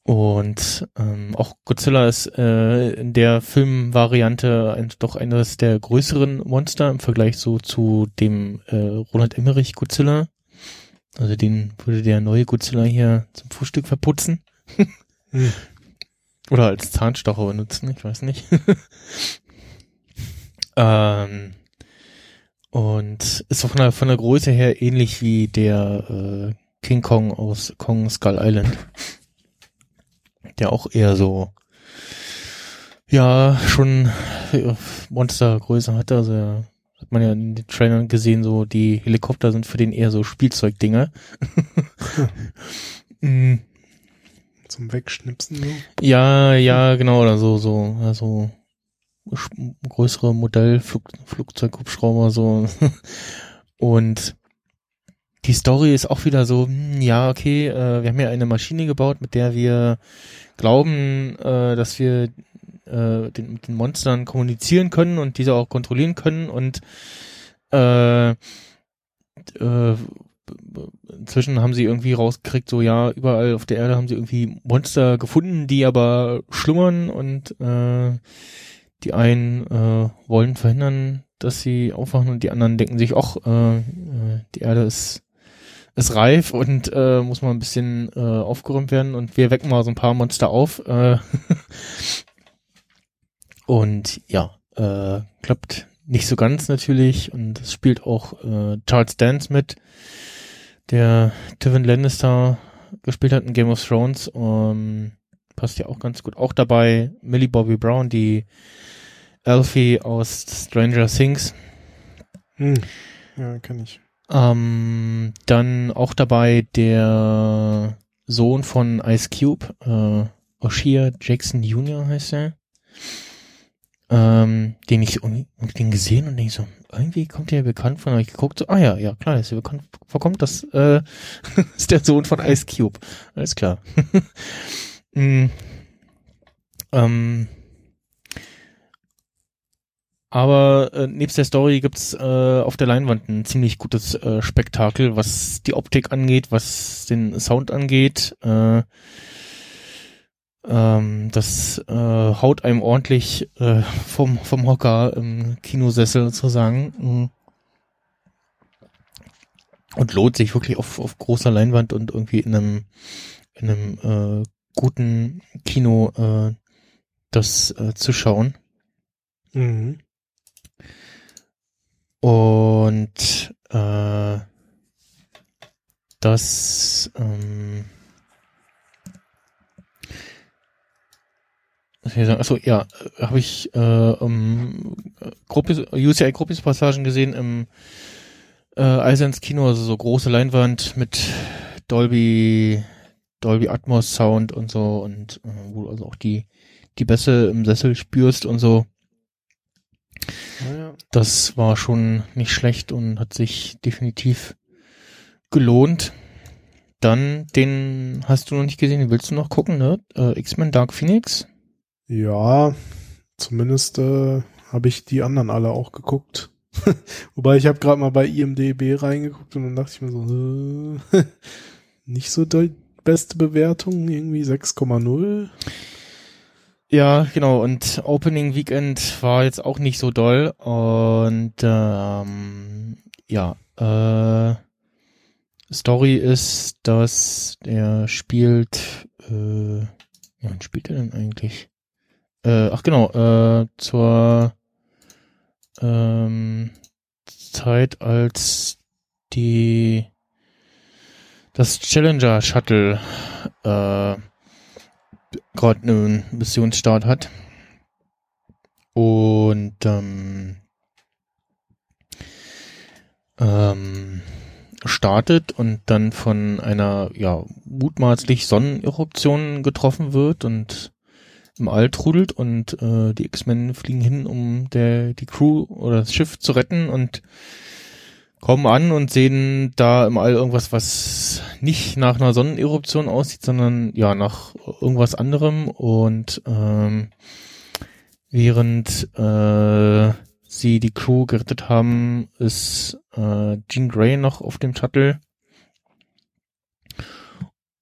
Und ähm, auch Godzilla ist äh, in der Filmvariante ein, doch eines der größeren Monster im Vergleich so zu dem äh, Roland Emmerich Godzilla. Also den würde der neue Godzilla hier zum Frühstück verputzen. Hm. Oder als Zahnstocher benutzen, ich weiß nicht. ähm, und ist von der, von der Größe her ähnlich wie der äh, King Kong aus Kong Skull Island. Der auch eher so, ja, schon äh, Monstergröße hatte. Also man ja in den Trailern gesehen, so die Helikopter sind für den eher so Spielzeugdinger. mm, Zum Wegschnipsen so. ja, ja, genau, oder so, so, also größere Modellflugzeughubschrauber so. Und die Story ist auch wieder so, hm, ja, okay, äh, wir haben ja eine Maschine gebaut, mit der wir glauben, äh, dass wir äh, den, mit den Monstern kommunizieren können und diese auch kontrollieren können und äh, äh, inzwischen haben sie irgendwie rausgekriegt, so ja, überall auf der Erde haben sie irgendwie Monster gefunden, die aber schlummern und äh, die einen äh, wollen verhindern, dass sie aufwachen und die anderen denken sich, ach, äh, äh, die Erde ist ist reif und äh, muss mal ein bisschen äh, aufgeräumt werden und wir wecken mal so ein paar Monster auf. Äh, und ja, äh, klappt nicht so ganz natürlich und es spielt auch äh, Charles Dance mit, der Tywin Lannister gespielt hat in Game of Thrones. Um, passt ja auch ganz gut. Auch dabei Millie Bobby Brown, die Elfie aus Stranger Things. Hm. Ja, kann ich. Ähm, dann auch dabei der Sohn von Ice Cube, äh, Oshia Jackson Jr. heißt er. Ähm, den ich den gesehen und denke so, irgendwie kommt der bekannt von euch geguckt, so, ah ja, ja, klar, ist ja bekannt, vorkommt, das äh, ist der Sohn von Ice Cube. Alles klar. mm, ähm, aber äh, nebst der Story gibt's äh, auf der Leinwand ein ziemlich gutes äh, Spektakel, was die Optik angeht, was den Sound angeht. Äh, ähm, das äh, haut einem ordentlich äh, vom, vom Hocker im Kinosessel sozusagen. Mhm. Und lohnt sich wirklich auf, auf großer Leinwand und irgendwie in einem, in einem äh, guten Kino äh, das äh, zu schauen. Mhm. Und äh, das ähm, was soll ich sagen? Achso, ja, habe ich äh, um, UCI Gruppis Passagen gesehen im äh, Eisens Kino, also so große Leinwand mit Dolby Dolby Atmos Sound und so und äh, wo du also auch die die Bässe im Sessel spürst und so. Ja. Das war schon nicht schlecht und hat sich definitiv gelohnt. Dann, den hast du noch nicht gesehen, den willst du noch gucken, ne? Äh, X-Men Dark Phoenix. Ja, zumindest äh, habe ich die anderen alle auch geguckt. Wobei ich habe gerade mal bei IMDB reingeguckt und dann dachte ich mir so, äh, nicht so die beste Bewertung, irgendwie 6,0. Ja, genau. Und Opening Weekend war jetzt auch nicht so doll. Und ähm, ja, äh, Story ist, dass er spielt, äh, wann spielt er denn eigentlich? Äh, ach genau, äh, zur ähm, Zeit, als die das Challenger Shuttle äh, gerade einen Missionsstart hat. Und ähm, ähm, startet und dann von einer ja mutmaßlich Sonneneruption getroffen wird und im All trudelt und äh, die X-Men fliegen hin, um der die Crew oder das Schiff zu retten und kommen an und sehen da im All irgendwas, was nicht nach einer Sonneneruption aussieht, sondern ja nach irgendwas anderem. Und ähm, während äh, sie die Crew gerettet haben, ist äh, Jean Grey noch auf dem Shuttle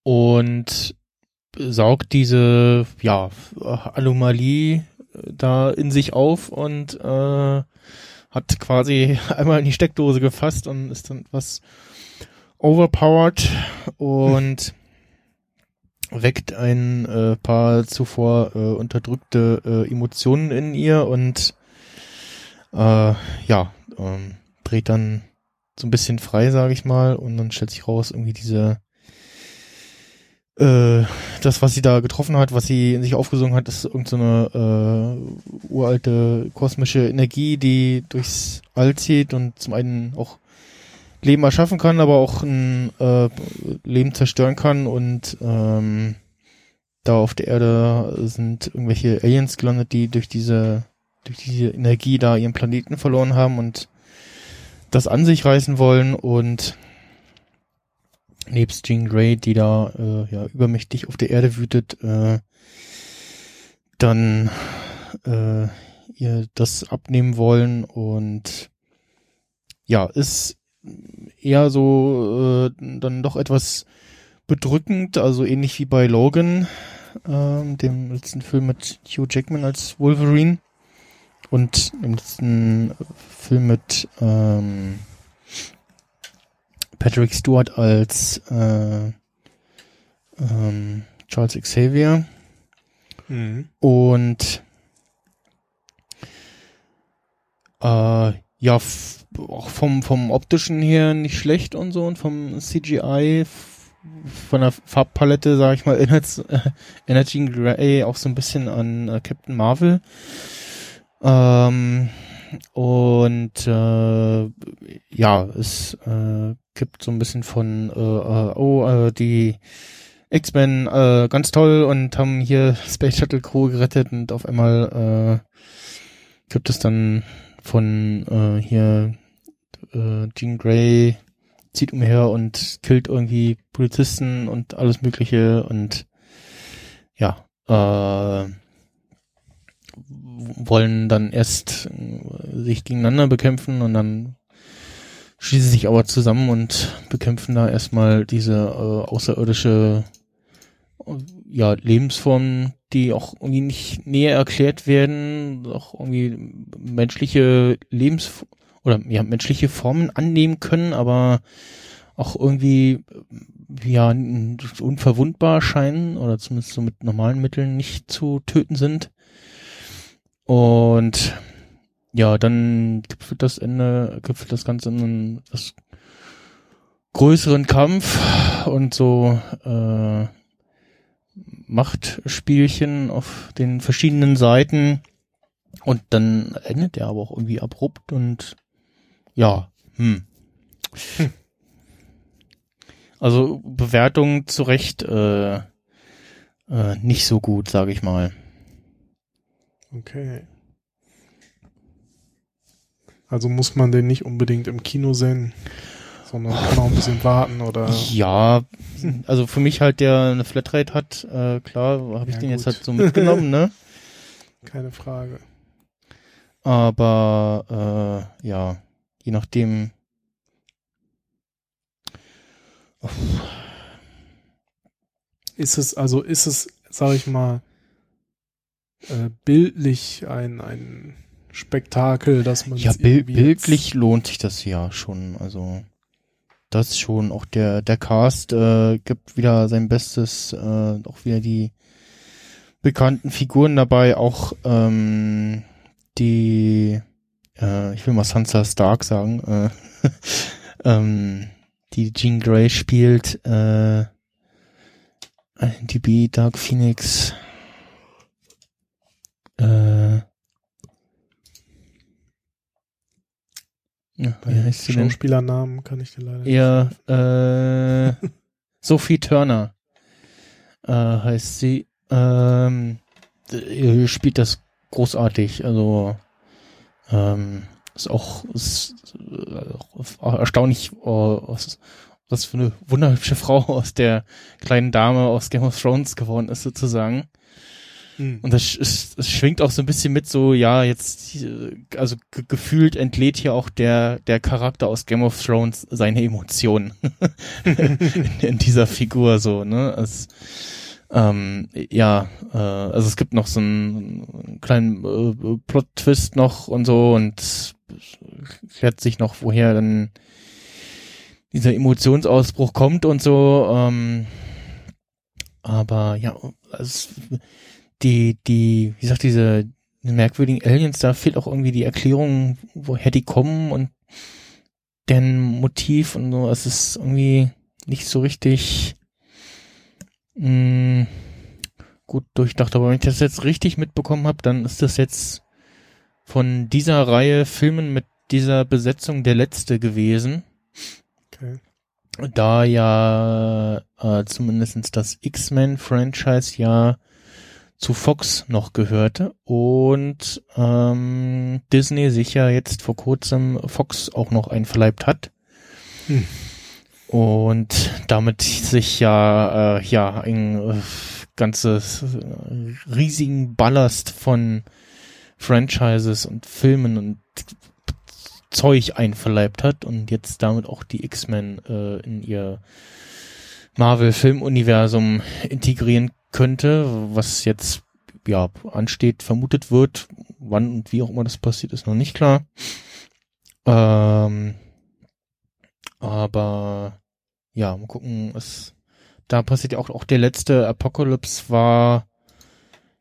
und saugt diese ja Anomalie da in sich auf und äh, hat quasi einmal in die Steckdose gefasst und ist dann etwas overpowered und weckt ein äh, paar zuvor äh, unterdrückte äh, Emotionen in ihr und äh, ja, ähm, dreht dann so ein bisschen frei, sage ich mal, und dann stellt sich raus, irgendwie diese äh, das, was sie da getroffen hat, was sie in sich aufgesungen hat, ist irgendeine so äh, uralte kosmische Energie, die durchs All zieht und zum einen auch Leben erschaffen kann, aber auch ein äh, Leben zerstören kann und ähm, da auf der Erde sind irgendwelche Aliens gelandet, die durch diese durch diese Energie da ihren Planeten verloren haben und das an sich reißen wollen und nebst Jean Grey, die da äh, ja übermächtig auf der Erde wütet, äh, dann äh, ihr das abnehmen wollen und ja, ist eher so äh, dann doch etwas bedrückend, also ähnlich wie bei Logan, ähm, dem letzten Film mit Hugh Jackman als Wolverine und im letzten Film mit ähm, Patrick Stewart als äh, ähm, Charles Xavier Mhm. und äh, ja, auch vom, vom optischen her nicht schlecht und so und vom CGI, von der Farbpalette, sag ich mal, erinnert, äh, Jean Grey auch so ein bisschen an äh, Captain Marvel. Ähm, und äh, ja, es äh, gibt so ein bisschen von, äh, äh, oh, äh, die X-Men äh, ganz toll und haben hier Space Shuttle Crew gerettet und auf einmal äh, gibt es dann von äh, hier äh, Jean Grey zieht umher und killt irgendwie Polizisten und alles Mögliche und ja, äh, wollen dann erst äh, sich gegeneinander bekämpfen und dann schließen sich aber zusammen und bekämpfen da erstmal diese äh, außerirdische äh, ja, Lebensformen, die auch irgendwie nicht näher erklärt werden, auch irgendwie menschliche Lebens oder ja, menschliche Formen annehmen können, aber auch irgendwie ja unverwundbar scheinen oder zumindest so mit normalen Mitteln nicht zu töten sind. Und ja, dann gipfelt das Ende, gipfelt das Ganze in einen etwas größeren Kampf und so äh, Machtspielchen auf den verschiedenen Seiten. Und dann endet er aber auch irgendwie abrupt und ja, hm. Hm. Also Bewertung zu Recht äh, äh, nicht so gut, sage ich mal. Okay. Also muss man den nicht unbedingt im Kino sehen, sondern kann auch ein bisschen warten oder. Ja, also für mich halt, der eine Flatrate hat, äh, klar, habe ich Ja, den jetzt gut. halt so mitgenommen, ne? Keine Frage. Aber äh, ja, je nachdem. Ist es, also ist es, sag ich mal, äh, bildlich ein, ein Spektakel, dass man Ja, es bil irgendwie bildlich lohnt sich das ja schon. Also das schon. Auch der der Cast äh, gibt wieder sein Bestes. Äh, auch wieder die bekannten Figuren dabei. Auch ähm, die, äh, ich will mal Sansa Stark sagen, äh, ähm, die Jean Grey spielt. Äh, DB Dark Phoenix. Äh, ja, wie heißt sie? Schauspielernamen kann ich dir leider nicht. Ja, äh, Sophie Turner äh, heißt sie. Ähm, äh, spielt das großartig. Also ähm, ist auch ist, äh, auch erstaunlich, oh, was, was für eine wunderhübsche Frau aus der kleinen Dame aus Game of Thrones geworden ist sozusagen. Hm. Und das, es, es schwingt auch so ein bisschen mit so, ja, jetzt, äh, also ge gefühlt entlädt hier auch der, der Charakter aus Game of Thrones seine Emotionen in, in dieser Figur so, ne? Es, ähm, ja, äh, also es gibt noch so einen kleinen äh, Plot-Twist noch und so und klärt sich noch, woher dann dieser Emotionsausbruch kommt und so, ähm, aber ja, es, die, die, wie gesagt, diese merkwürdigen Aliens, da fehlt auch irgendwie die Erklärung, woher die kommen und deren Motiv und so. Es ist irgendwie nicht so richtig mh, gut durchdacht. Aber wenn ich das jetzt richtig mitbekommen habe, dann ist das jetzt von dieser Reihe Filmen mit dieser Besetzung der letzte gewesen. Okay. Da ja äh, zumindest das X-Men-Franchise ja zu Fox noch gehörte und ähm, Disney sich ja jetzt vor kurzem Fox auch noch einverleibt hat. Hm. Und damit sich ja, äh, ja ein äh, ganzes äh, riesigen Ballast von Franchises und Filmen und Zeug einverleibt hat und jetzt damit auch die X-Men äh, in ihr Marvel-Filmuniversum integrieren könnte, was jetzt ja ansteht, vermutet wird. Wann und wie auch immer das passiert, ist noch nicht klar. Ähm, aber ja, mal gucken, was da passiert ja auch, auch der letzte Apocalypse war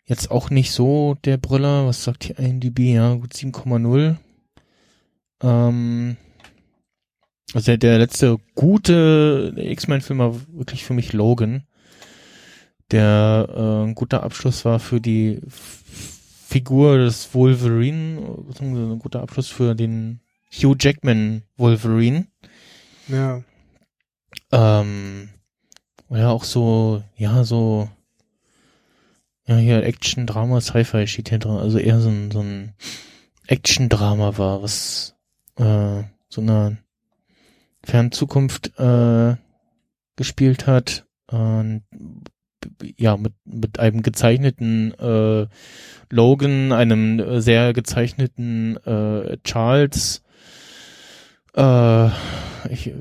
jetzt auch nicht so der Brüller. Was sagt hier IMDb? Ja, gut 7,0. Ähm, also der, der letzte gute X-Men-Film war wirklich für mich Logan. Der äh, ein guter Abschluss war für die Figur des Wolverine, ein guter Abschluss für den Hugh Jackman Wolverine. Ja. Ähm, ja, auch so, ja, so, ja, hier Action, Drama, Sci-Fi steht hier drin. Also eher so ein, so ein Action-Drama war, was äh, so einer fernen Zukunft äh, gespielt hat. Und ja, mit, mit einem gezeichneten äh, Logan, einem sehr gezeichneten äh, Charles, äh, ich,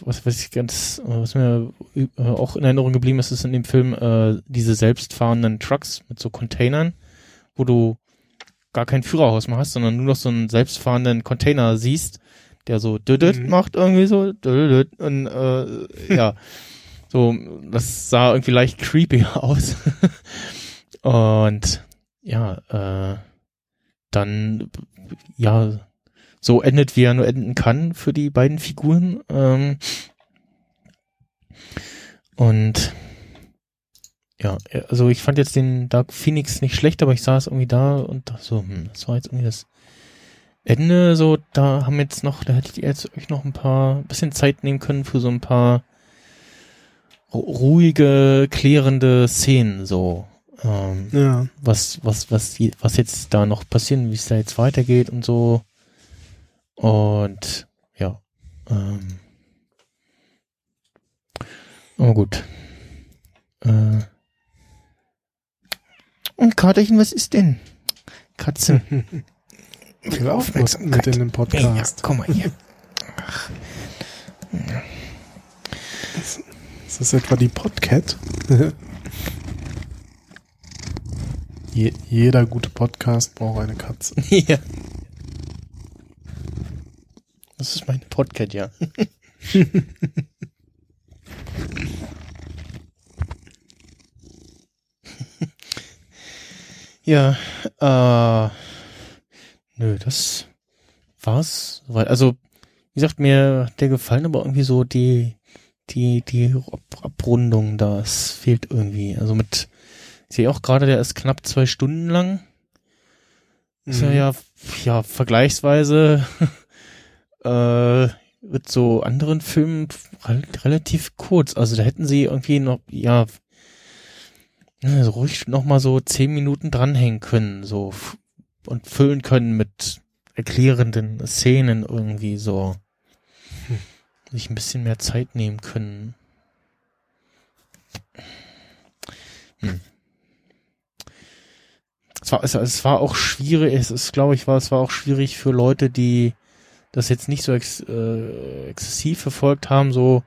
was weiß ich ganz, was mir äh, auch in Erinnerung geblieben ist, ist in dem Film äh, diese selbstfahrenden Trucks mit so Containern, wo du gar kein Führerhaus mehr hast, sondern nur noch so einen selbstfahrenden Container siehst, der so düdüt mhm. macht irgendwie so düdüt und äh, ja, so das sah irgendwie leicht creepy aus und ja, äh, dann ja so endet, wie er nur enden kann für die beiden Figuren. Ähm, und ja, also ich fand jetzt den Dark Phoenix nicht schlecht, aber ich saß irgendwie da und dachte so, hm, das war jetzt irgendwie das Ende, so, da haben jetzt noch, da hättet ihr jetzt euch noch ein paar, bisschen Zeit nehmen können für so ein paar ruhige, klärende Szenen, so. Ähm, ja. Was, was, was, was jetzt da noch passieren, wie es da jetzt weitergeht und so. Und ja. Ähm, oh gut. Äh, und Katerchen, was ist denn? Katze. Viel Aufmerksamkeit mit in dem Podcast. Ja, komm mal hier. Ist das etwa die Podcat? Je, jeder gute Podcast braucht eine Katze. ja. Das ist meine Podcat, ja. ja, äh, nö, das war's. Also, wie gesagt, mir der gefallen aber irgendwie so die, die, die Abrundung, das fehlt irgendwie. Also mit, ich sehe auch gerade, der ist knapp zwei Stunden lang. Ist mhm. ja, ja, vergleichsweise äh, mit so anderen Filmen relativ kurz. Also da hätten sie irgendwie noch, ja, so ruhig noch mal so zehn Minuten dranhängen können, so und füllen können mit erklärenden Szenen irgendwie so. Sich ein bisschen mehr Zeit nehmen können. Hm. Es war, es, es war auch schwierig, es ist, glaube ich, war, es war auch schwierig für Leute, die das jetzt nicht so ex, äh, exzessiv verfolgt haben, so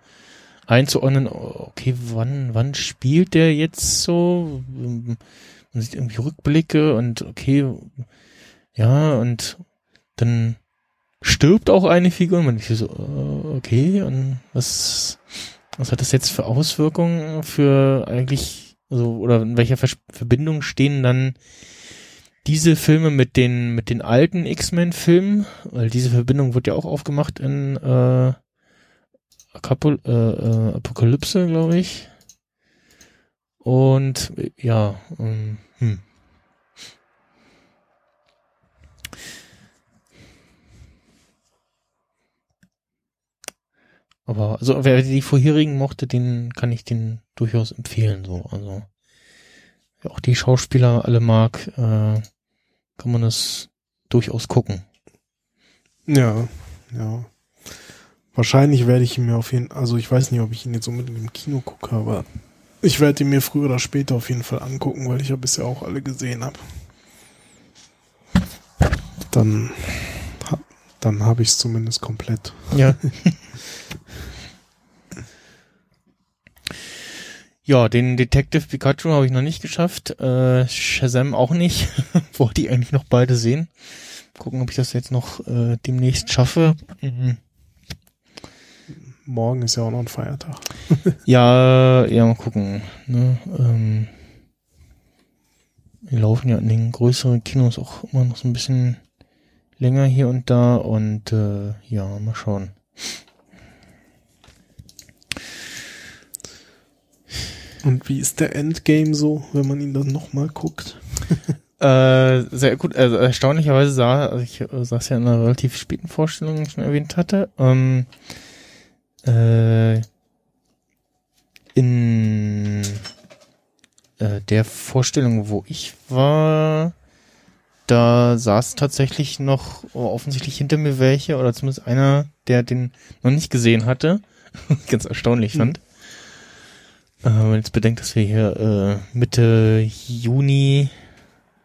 einzuordnen, okay, wann, wann spielt der jetzt so? Man sieht irgendwie Rückblicke und okay, ja, und dann stirbt auch eine Figur und man ist so, äh, okay, und was, was hat das jetzt für Auswirkungen für eigentlich, also, oder in welcher Verbindung stehen dann diese Filme mit den mit den alten X-Men-Filmen, weil diese Verbindung wird ja auch aufgemacht in äh, Akapol äh, äh, Apokalypse, glaube ich. Und ja, ähm, hm. Aber also wer die vorherigen mochte, den kann ich den durchaus empfehlen. So, also auch die Schauspieler alle mag. Äh, kann man das durchaus gucken. Ja, ja. Wahrscheinlich werde ich ihn mir auf jeden Fall, also ich weiß nicht, ob ich ihn jetzt unbedingt im Kino gucke, aber ich werde ihn mir früher oder später auf jeden Fall angucken, weil ich ja bisher auch alle gesehen habe. Dann, dann habe ich es zumindest komplett. Ja. ja, den Detective Pikachu habe ich noch nicht geschafft. Äh, Shazam auch nicht. Wollte ich eigentlich noch beide sehen. Gucken, ob ich das jetzt noch äh, demnächst schaffe. Mhm. Morgen ist ja auch noch ein Feiertag. Ja, ja, mal gucken. Ne? Ähm, wir laufen ja in den größeren Kinos auch immer noch so ein bisschen länger hier und da und äh, ja, mal schauen. Und wie ist der Endgame so, wenn man ihn dann nochmal guckt? Äh, sehr gut, also erstaunlicherweise sah, also ich äh, saß ja in einer relativ späten Vorstellung, die ich schon erwähnt hatte, ähm, äh, in äh, der Vorstellung, wo ich war, da saß tatsächlich noch offensichtlich hinter mir welche, oder zumindest einer, der den noch nicht gesehen hatte. Ganz erstaunlich fand. Äh, wenn man jetzt bedenkt, dass wir hier äh, Mitte Juni,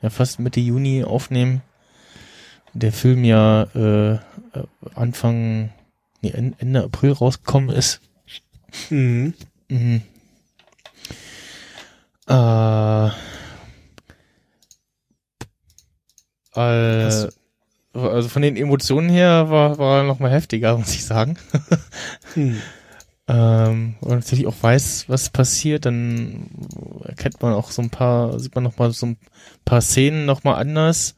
ja fast Mitte Juni aufnehmen. Der Film ja äh, Anfang, nee, En- Ende April rausgekommen ist. Mhm. Mhm. Äh, äh, also von den Emotionen her war, war er noch mal heftiger, muss ich sagen. Hm. Ähm, und natürlich auch weiß, was passiert, dann erkennt man auch so ein paar, sieht man noch mal so ein paar Szenen noch mal anders.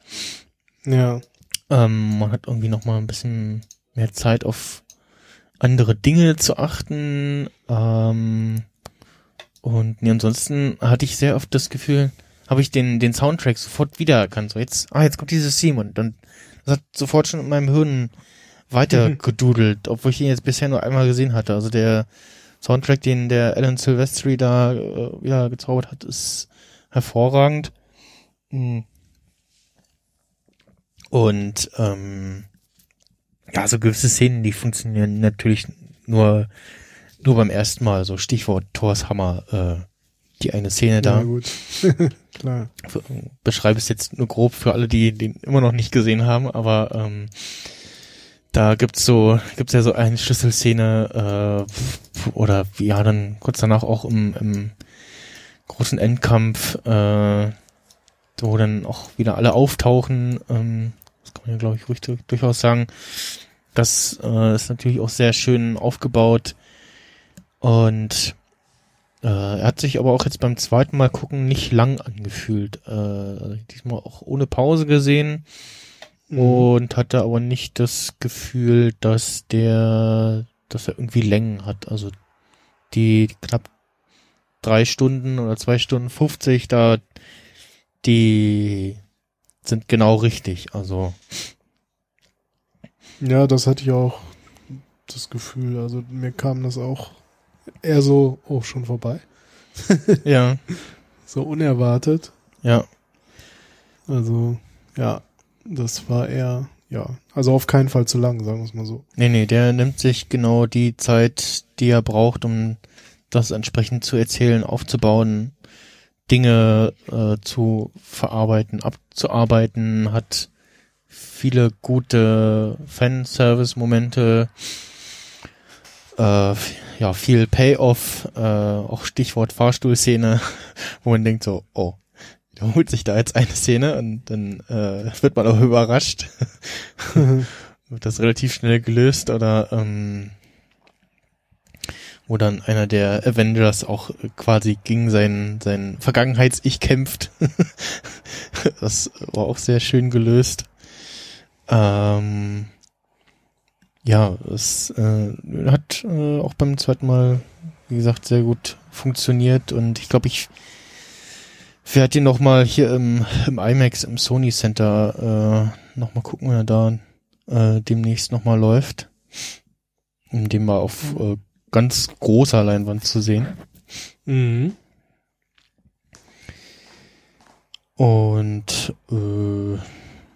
Ja. Ähm, man hat irgendwie noch mal ein bisschen mehr Zeit auf andere Dinge zu achten. Ähm, und nee, ansonsten hatte ich sehr oft das Gefühl, habe ich den, den Soundtrack sofort wiedererkannt. So jetzt, ah, jetzt kommt dieses Theme und dann das hat sofort schon in meinem Hirn weiter Mhm. gedudelt, obwohl ich ihn jetzt bisher nur einmal gesehen hatte. Also der Soundtrack, den der Alan Silvestri da äh, ja, gezaubert hat, ist hervorragend. Mhm. Und ähm, ja, so gewisse Szenen, die funktionieren natürlich nur nur beim ersten Mal. So Stichwort Thors Hammer. Äh, die eine Szene da. Ja, gut. Klar. Beschreibe es jetzt nur grob für alle, die den immer noch nicht gesehen haben, aber ähm, da gibt's so, gibt's ja so eine Schlüsselszene äh, oder ja dann kurz danach auch im, im großen Endkampf, äh, wo dann auch wieder alle auftauchen. Ähm, das kann man ja glaube ich ruhig, durchaus sagen. Das äh, ist natürlich auch sehr schön aufgebaut und äh, er hat sich aber auch jetzt beim zweiten Mal gucken nicht lang angefühlt. Äh, also diesmal auch ohne Pause gesehen Mhm. und hatte aber nicht das Gefühl, dass der, dass er irgendwie Längen hat. Also die knapp drei Stunden oder zwei Stunden 50 da, die sind genau richtig. Also Ja, das hatte ich auch das Gefühl. Also mir kam das auch eher so, oh, schon vorbei. ja, So unerwartet. ja, Also, ja, das war eher, ja, also auf keinen Fall zu lang, sagen wir es mal so. Nee, nee, der nimmt sich genau die Zeit, die er braucht, um das entsprechend zu erzählen, aufzubauen, Dinge äh, zu verarbeiten, abzuarbeiten, hat viele gute Fanservice-Momente, äh, ja, viel Payoff, äh, auch Stichwort Fahrstuhlszene, wo man denkt so, oh, wiederholt sich da jetzt eine Szene und dann äh, wird man auch überrascht wird das relativ schnell gelöst oder ähm, wo dann einer der Avengers auch quasi gegen sein, sein Vergangenheits-Ich kämpft. das war auch sehr schön gelöst. Ähm, ja, es äh, hat äh, auch beim zweiten Mal, wie gesagt, sehr gut funktioniert und ich glaube, ich werde den noch mal hier im, im IMAX, im Sony Center äh, noch mal gucken, wenn er da äh, demnächst nochmal läuft. Um den mal auf äh, ganz großer Leinwand zu sehen. Mhm. Und äh,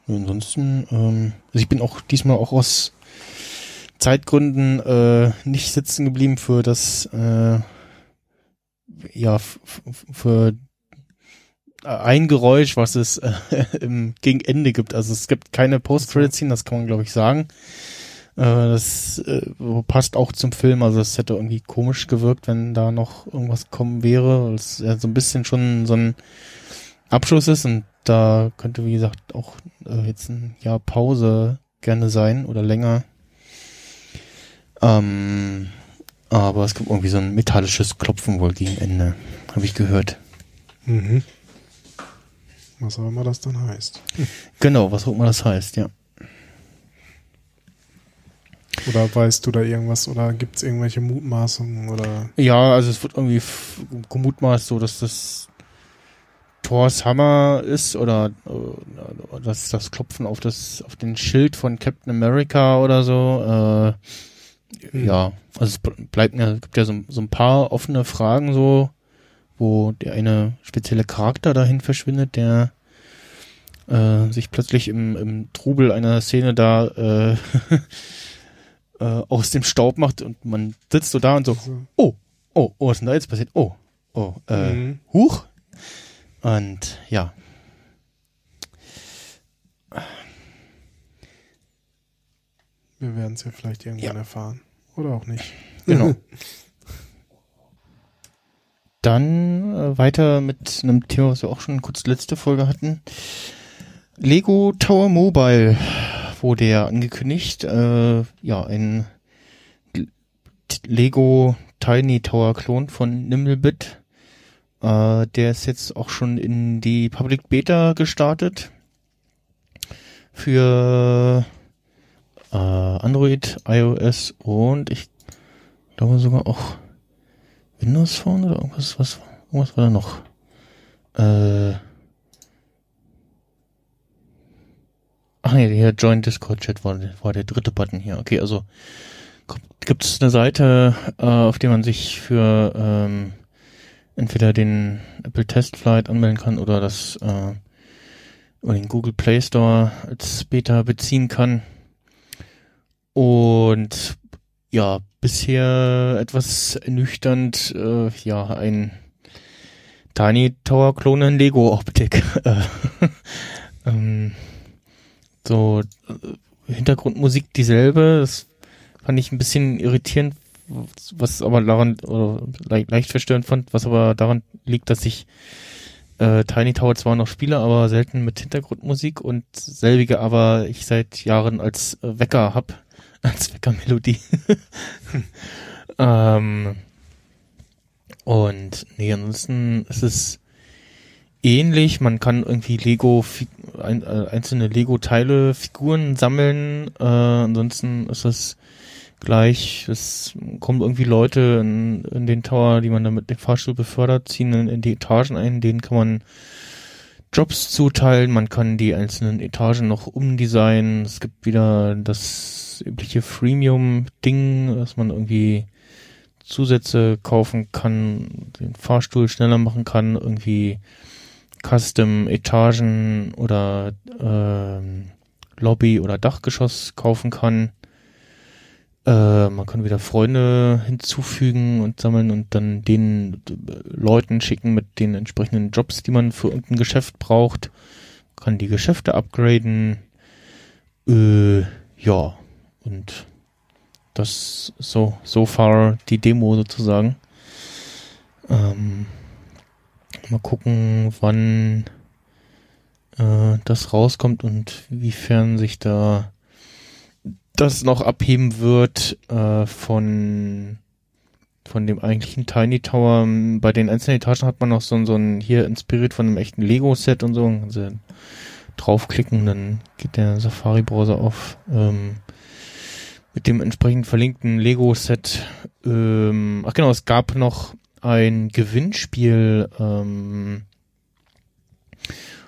ansonsten, ähm, also ich bin auch diesmal auch aus Zeitgründen äh, nicht sitzen geblieben für das, äh, ja, für ein Geräusch, was es äh, im, gegen Ende gibt. Also es gibt keine Post-Credit-Scene, das kann man glaube ich sagen. Äh, das äh, passt auch zum Film, also es hätte irgendwie komisch gewirkt, wenn da noch irgendwas kommen wäre, weil es ja so ein bisschen schon so ein Abschluss ist und da könnte, wie gesagt, auch äh, jetzt ein Jahr Pause gerne sein oder länger. Ähm, aber es gibt irgendwie so ein metallisches Klopfen wohl gegen Ende, habe ich gehört. Mhm. Was auch immer das dann heißt. Genau, was auch immer das heißt, ja. Oder weißt du da irgendwas oder gibt es irgendwelche Mutmaßungen oder? Ja, also es wird irgendwie gemutmaßt so, dass das Thors Hammer ist oder äh, dass das Klopfen auf das auf den Schild von Captain America oder so. Äh, Hm. Ja, also es bleibt ja, gibt ja so, so ein paar offene Fragen so, wo der eine spezielle Charakter dahin verschwindet, der äh, sich plötzlich im, im Trubel einer Szene da äh, äh, aus dem Staub macht und man sitzt so da und so, oh, oh, oh, was ist denn da jetzt passiert? Oh, oh, äh, Mhm. Huch. Und ja. Wir werden es ja vielleicht irgendwann Ja. erfahren. Oder auch nicht. Genau. Dann äh, weiter mit einem Thema, was wir auch schon kurz letzte Folge hatten. Lego Tower Mobile wurde ja angekündigt. Äh, ja, ein Lego Tiny Tower Klon von Nimblebit. Äh, der ist jetzt auch schon in die Public Beta gestartet. Für äh, Android, iOS und ich glaube sogar auch Windows Phone oder irgendwas, was, irgendwas war da noch? Äh, ach nee, hier Join Discord Chat war, war der dritte Button hier. Okay, also gibt es eine Seite, äh, auf der man sich für ähm, entweder den Apple Test Flight anmelden kann oder das äh, oder den Google Play Store als Beta beziehen kann. Und ja, bisher etwas ernüchternd, äh, ja, ein Tiny Tower Klon in Lego Optik. Äh, ähm, so äh, Hintergrundmusik dieselbe, das fand ich ein bisschen irritierend, was aber daran oder le leicht verstörend fand, was aber daran liegt, dass ich äh, Tiny Tower zwar noch spiele, aber selten mit Hintergrundmusik und selbige aber ich seit Jahren als äh, Wecker hab, als Weckermelodie. ähm, und nee, ansonsten ist es ähnlich. Man kann irgendwie Lego, ein, äh, einzelne Lego-Teile, Figuren sammeln. Äh, ansonsten ist es gleich. Es kommen irgendwie Leute in, in den Tower, die man dann mit dem Fahrstuhl befördert, ziehen in, in die Etagen ein. Denen kann man Jobs zuteilen. Man kann die einzelnen Etagen noch umdesignen. Es gibt wieder das übliche Freemium-Ding, dass man irgendwie Zusätze kaufen kann, den Fahrstuhl schneller machen kann, irgendwie Custom Etagen oder ähm, Lobby oder Dachgeschoss kaufen kann. Äh, man kann wieder Freunde hinzufügen und sammeln und dann den äh, Leuten schicken mit den entsprechenden Jobs, die man für irgendein Geschäft braucht. Kann die Geschäfte upgraden. Äh, ja, und das so, so far die Demo sozusagen. Ähm, mal gucken, wann äh, das rauskommt und wiefern sich da das noch abheben wird äh, von von dem eigentlichen Tiny Tower. Bei den einzelnen Etagen hat man noch so, so ein hier inspiriert von einem echten Lego-Set und so. Also draufklicken, dann geht der Safari-Browser auf. Ähm, mit dem entsprechend verlinkten Lego-Set. Ähm, ach genau, es gab noch ein Gewinnspiel, ähm,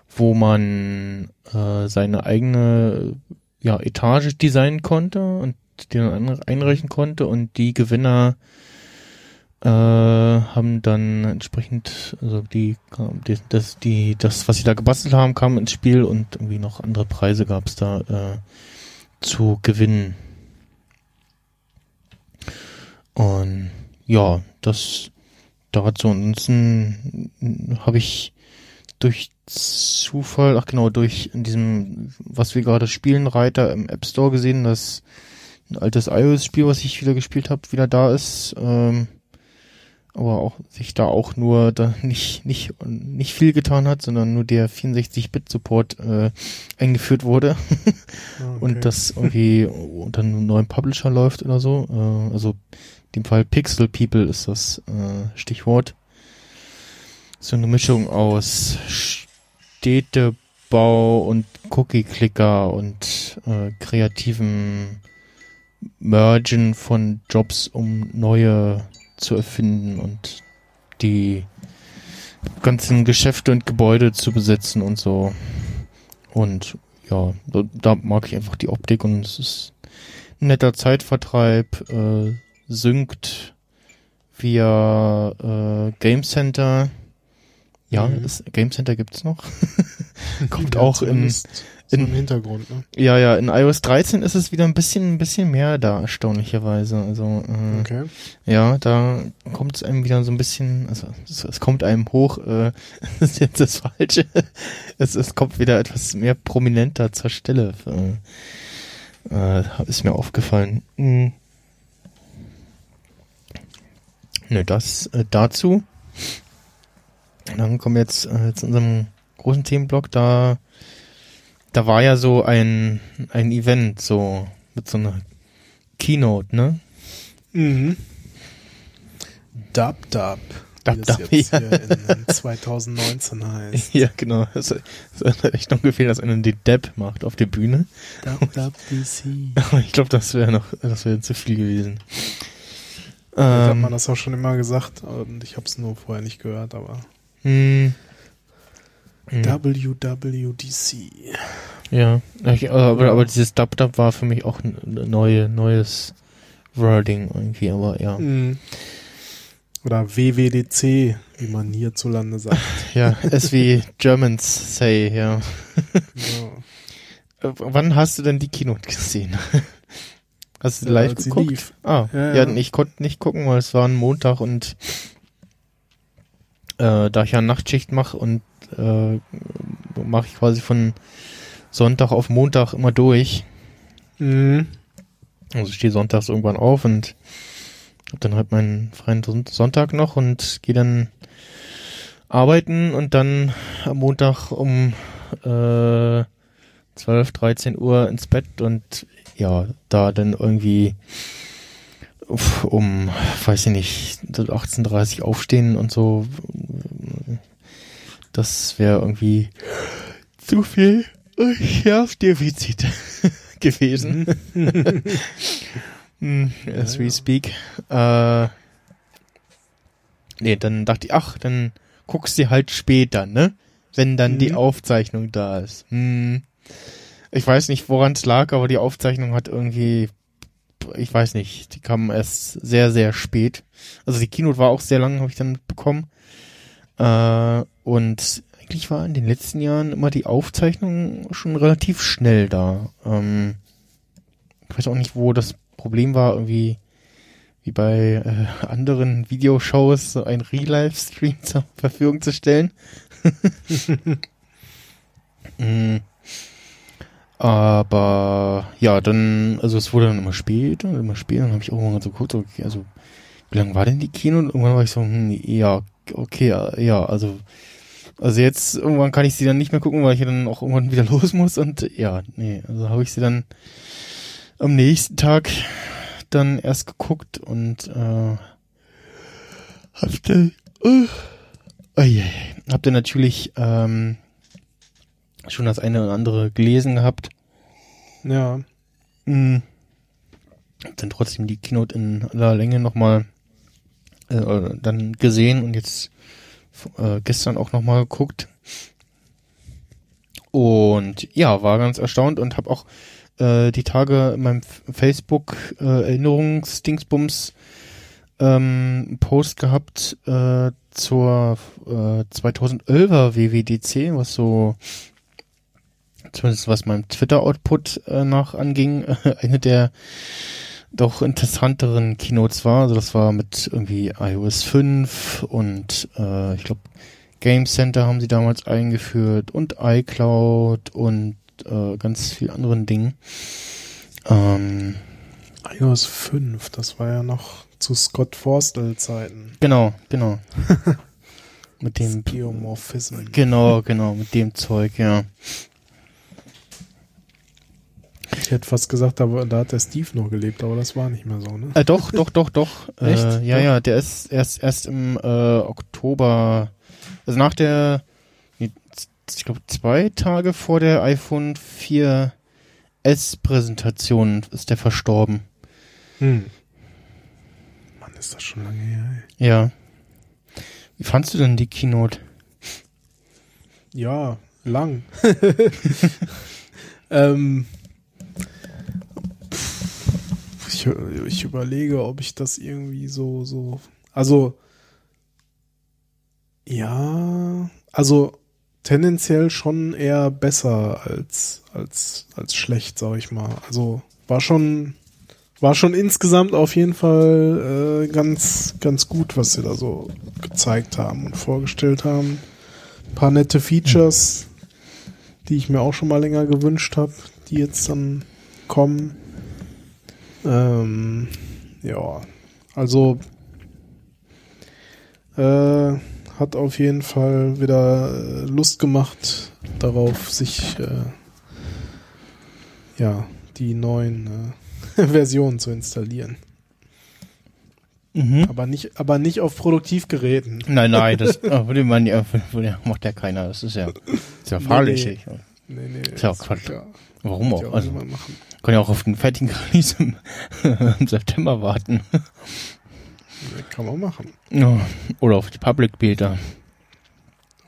wo man äh, seine eigene ja, Etage designen konnte und die dann ein- einreichen konnte und die Gewinner äh, haben dann entsprechend, also die, das, die, das, was sie da gebastelt haben, kam ins Spiel und irgendwie noch andere Preise gab es da äh, zu gewinnen. Und ja, das dazu. Ansonsten habe ich durch Zufall, ach genau, durch in diesem, was wir gerade spielen, Reiter im App Store gesehen, dass ein altes iOS-Spiel, was ich wieder gespielt habe, wieder da ist. Ähm, aber auch sich da auch nur da nicht nicht nicht viel getan hat, sondern nur der 64-Bit-Support äh, eingeführt wurde Okay. und das irgendwie unter einem neuen Publisher läuft oder so. Äh, also in dem Fall Pixel People ist das äh, Stichwort. So eine Mischung aus Städtebau und Cookie-Clicker und äh, kreativen Mergen von Jobs, um neue zu erfinden und die ganzen Geschäfte und Gebäude zu besetzen und so. Und ja, da, da mag ich einfach die Optik und es ist ein netter Zeitvertreib, äh, synkt via äh, Game Center. Ja, Mhm. das Game Center gibt's noch. Kommt Ja, auch in, so in- im Hintergrund, ne? ja, ja, in iOS 13 ist es wieder ein bisschen, ein bisschen mehr da, erstaunlicherweise. Also, äh, Okay. ja, da kommt es einem wieder so ein bisschen, also es, es kommt einem hoch, äh, das ist jetzt das Falsche. Es, es kommt wieder etwas mehr prominenter zur Stelle. Äh, äh, ist mir aufgefallen. Hm. Ne, das äh, dazu. Dann kommen wir jetzt äh, zu unserem großen Themenblock. Da, da war ja so ein, ein Event, so mit so einer Keynote, ne? Mhm. Dub Dub. Dub Dub, jetzt ja. hier in, in 2019 heißt. Ja, genau. Es hat echt noch gefehlt, dass einer den Depp macht auf der Bühne. Dub Dub DC. Aber ich glaube, das wäre noch, das wäre zu viel gewesen. Jetzt hat Ähm, man das auch schon immer gesagt und ich habe es nur vorher nicht gehört, aber hm. Hm. WWDC. Ja, ich, aber, aber dieses Dub Dub war für mich auch ein neue, neues Wording irgendwie, aber ja. Mhm. Oder WWDC, wie man hierzulande sagt. Ja, es wie Germans say, ja. Ja. Äh, Wann hast du denn die Keynote gesehen? Hast du Ja, live als sie geguckt? Ah, Ja, ja, ja. ich konnte nicht gucken, weil es war ein Montag und äh, da ich ja Nachtschicht mache und äh, mache ich quasi von Sonntag auf Montag immer durch. Mhm. Also ich stehe sonntags irgendwann auf und hab dann halt meinen freien Son- Sonntag noch und gehe dann arbeiten und dann am Montag um äh, 12, 13 Uhr ins Bett und ja, da dann irgendwie um, weiß ich nicht, 18.30 aufstehen und so. Das wäre irgendwie zu viel Schärfdefizit gewesen. Hm, as we speak. Äh, nee, dann dachte ich, ach, dann guckst du halt später, ne? Wenn dann die Mhm. Aufzeichnung da ist. Hm. Ich weiß nicht, woran es lag, aber die Aufzeichnung hat irgendwie, ich weiß nicht, die kam erst sehr, sehr spät. Also die Keynote war auch sehr lang, habe ich dann bekommen. Äh, und eigentlich war in den letzten Jahren immer die Aufzeichnung schon relativ schnell da. Ähm, ich weiß auch nicht, wo das Problem war, irgendwie wie bei äh, anderen Videoshows so ein Real-Life-Stream zur Verfügung zu stellen. mm. Aber ja, dann, also es wurde dann immer später, immer später, dann habe ich irgendwann so geguckt, okay, also wie lange war denn die Kino? Und irgendwann war ich so, hm, ja, okay, ja, also also jetzt irgendwann kann ich sie dann nicht mehr gucken, weil ich ja dann auch irgendwann wieder los muss und ja, nee, also habe ich sie dann am nächsten Tag dann erst geguckt und äh, hab dann uh, oh je, hab dann natürlich ähm, schon das eine oder andere gelesen gehabt. Ja. Hab dann trotzdem die Keynote in aller Länge nochmal äh, dann gesehen und jetzt äh, gestern auch nochmal geguckt. Und ja, war ganz erstaunt und habe auch äh, die Tage in meinem Facebook äh, Erinnerungsdingsbums ähm, Post gehabt äh, zur äh, 2011er WWDC, was so zumindest was meinem Twitter-Output äh, nach anging, eine der doch interessanteren Keynotes war. Also das war mit irgendwie iOS 5 und äh, ich glaube Game Center haben sie damals eingeführt und iCloud und äh, ganz viel anderen Dingen. Ähm, iOS 5, das war ja noch zu Scott Forstel Zeiten. genau, genau. mit dem Geomorphism. genau, genau, mit dem Zeug, ja. Ich hätte fast gesagt, da, da hat der Steve noch gelebt, aber das war nicht mehr so, ne? Äh, doch, doch, doch, doch. Echt? Äh, ja, ja, der ist erst erst im äh, Oktober, also nach der, ich glaube zwei Tage vor der iPhone 4S Präsentation ist der verstorben. Hm. Mann, ist das schon lange her, ey. Ja. Wie fandst du denn die Keynote? Ja, lang. ähm, ich, ich überlege, ob ich das irgendwie so, so, also, ja, also tendenziell schon eher besser als, als, als schlecht, sag ich mal. Also war schon, war schon insgesamt auf jeden Fall äh, ganz, ganz gut, was sie da so gezeigt haben und vorgestellt haben. Ein paar nette Features, die ich mir auch schon mal länger gewünscht habe, die jetzt dann kommen. Ähm, ja, also äh, hat auf jeden Fall wieder äh, Lust gemacht darauf, sich äh, ja die neuen äh, Versionen zu installieren. Mhm. Aber nicht, aber nicht auf Produktivgeräten. Nein, nein, das äh, würde man ja, würde, macht ja keiner. Das ist ja, ist ja fahrlässig. Nee, nee, Ist ja auch Quatsch. Ja, Warum wird ja auch? auch Also machen. Kann ja auch auf den fertigen Release im, im September warten. Kann man machen. Ja, Oder auf die Public Beta.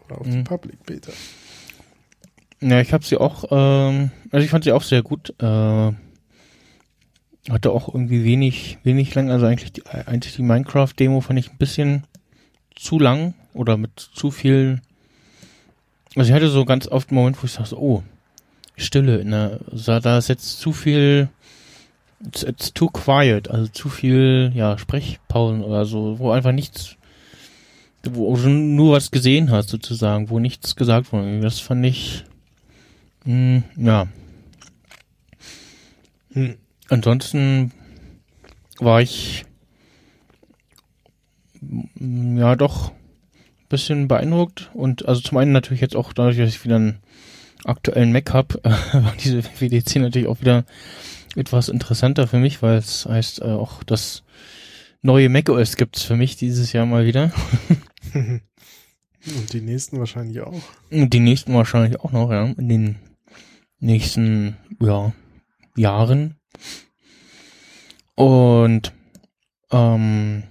Oder auf Mhm. die Public Beta. Ja, ich habe sie auch, ähm, also ich fand sie auch sehr gut. Äh, hatte auch irgendwie wenig, wenig lang, also eigentlich die, eigentlich die Minecraft-Demo fand ich ein bisschen zu lang oder mit zu viel. Also ich hatte so ganz oft einen Moment, wo ich dachte, oh, Stille, in der, so, da ist jetzt zu viel, it's, it's too quiet, also zu viel, ja, Sprechpausen oder so, wo einfach nichts, wo du nur was gesehen hast sozusagen, wo nichts gesagt wurde. Das fand ich, mh, ja, Hm. Ansonsten war ich mm, ja doch bisschen beeindruckt und also zum einen natürlich jetzt auch dadurch, dass ich wieder einen aktuellen Mac habe, war diese WDC natürlich auch wieder etwas interessanter für mich, weil es heißt äh, auch das neue macOS gibt's für mich dieses Jahr mal wieder Und die nächsten wahrscheinlich auch. und die nächsten wahrscheinlich auch noch, ja, in den nächsten ja, Jahren. Und ähm,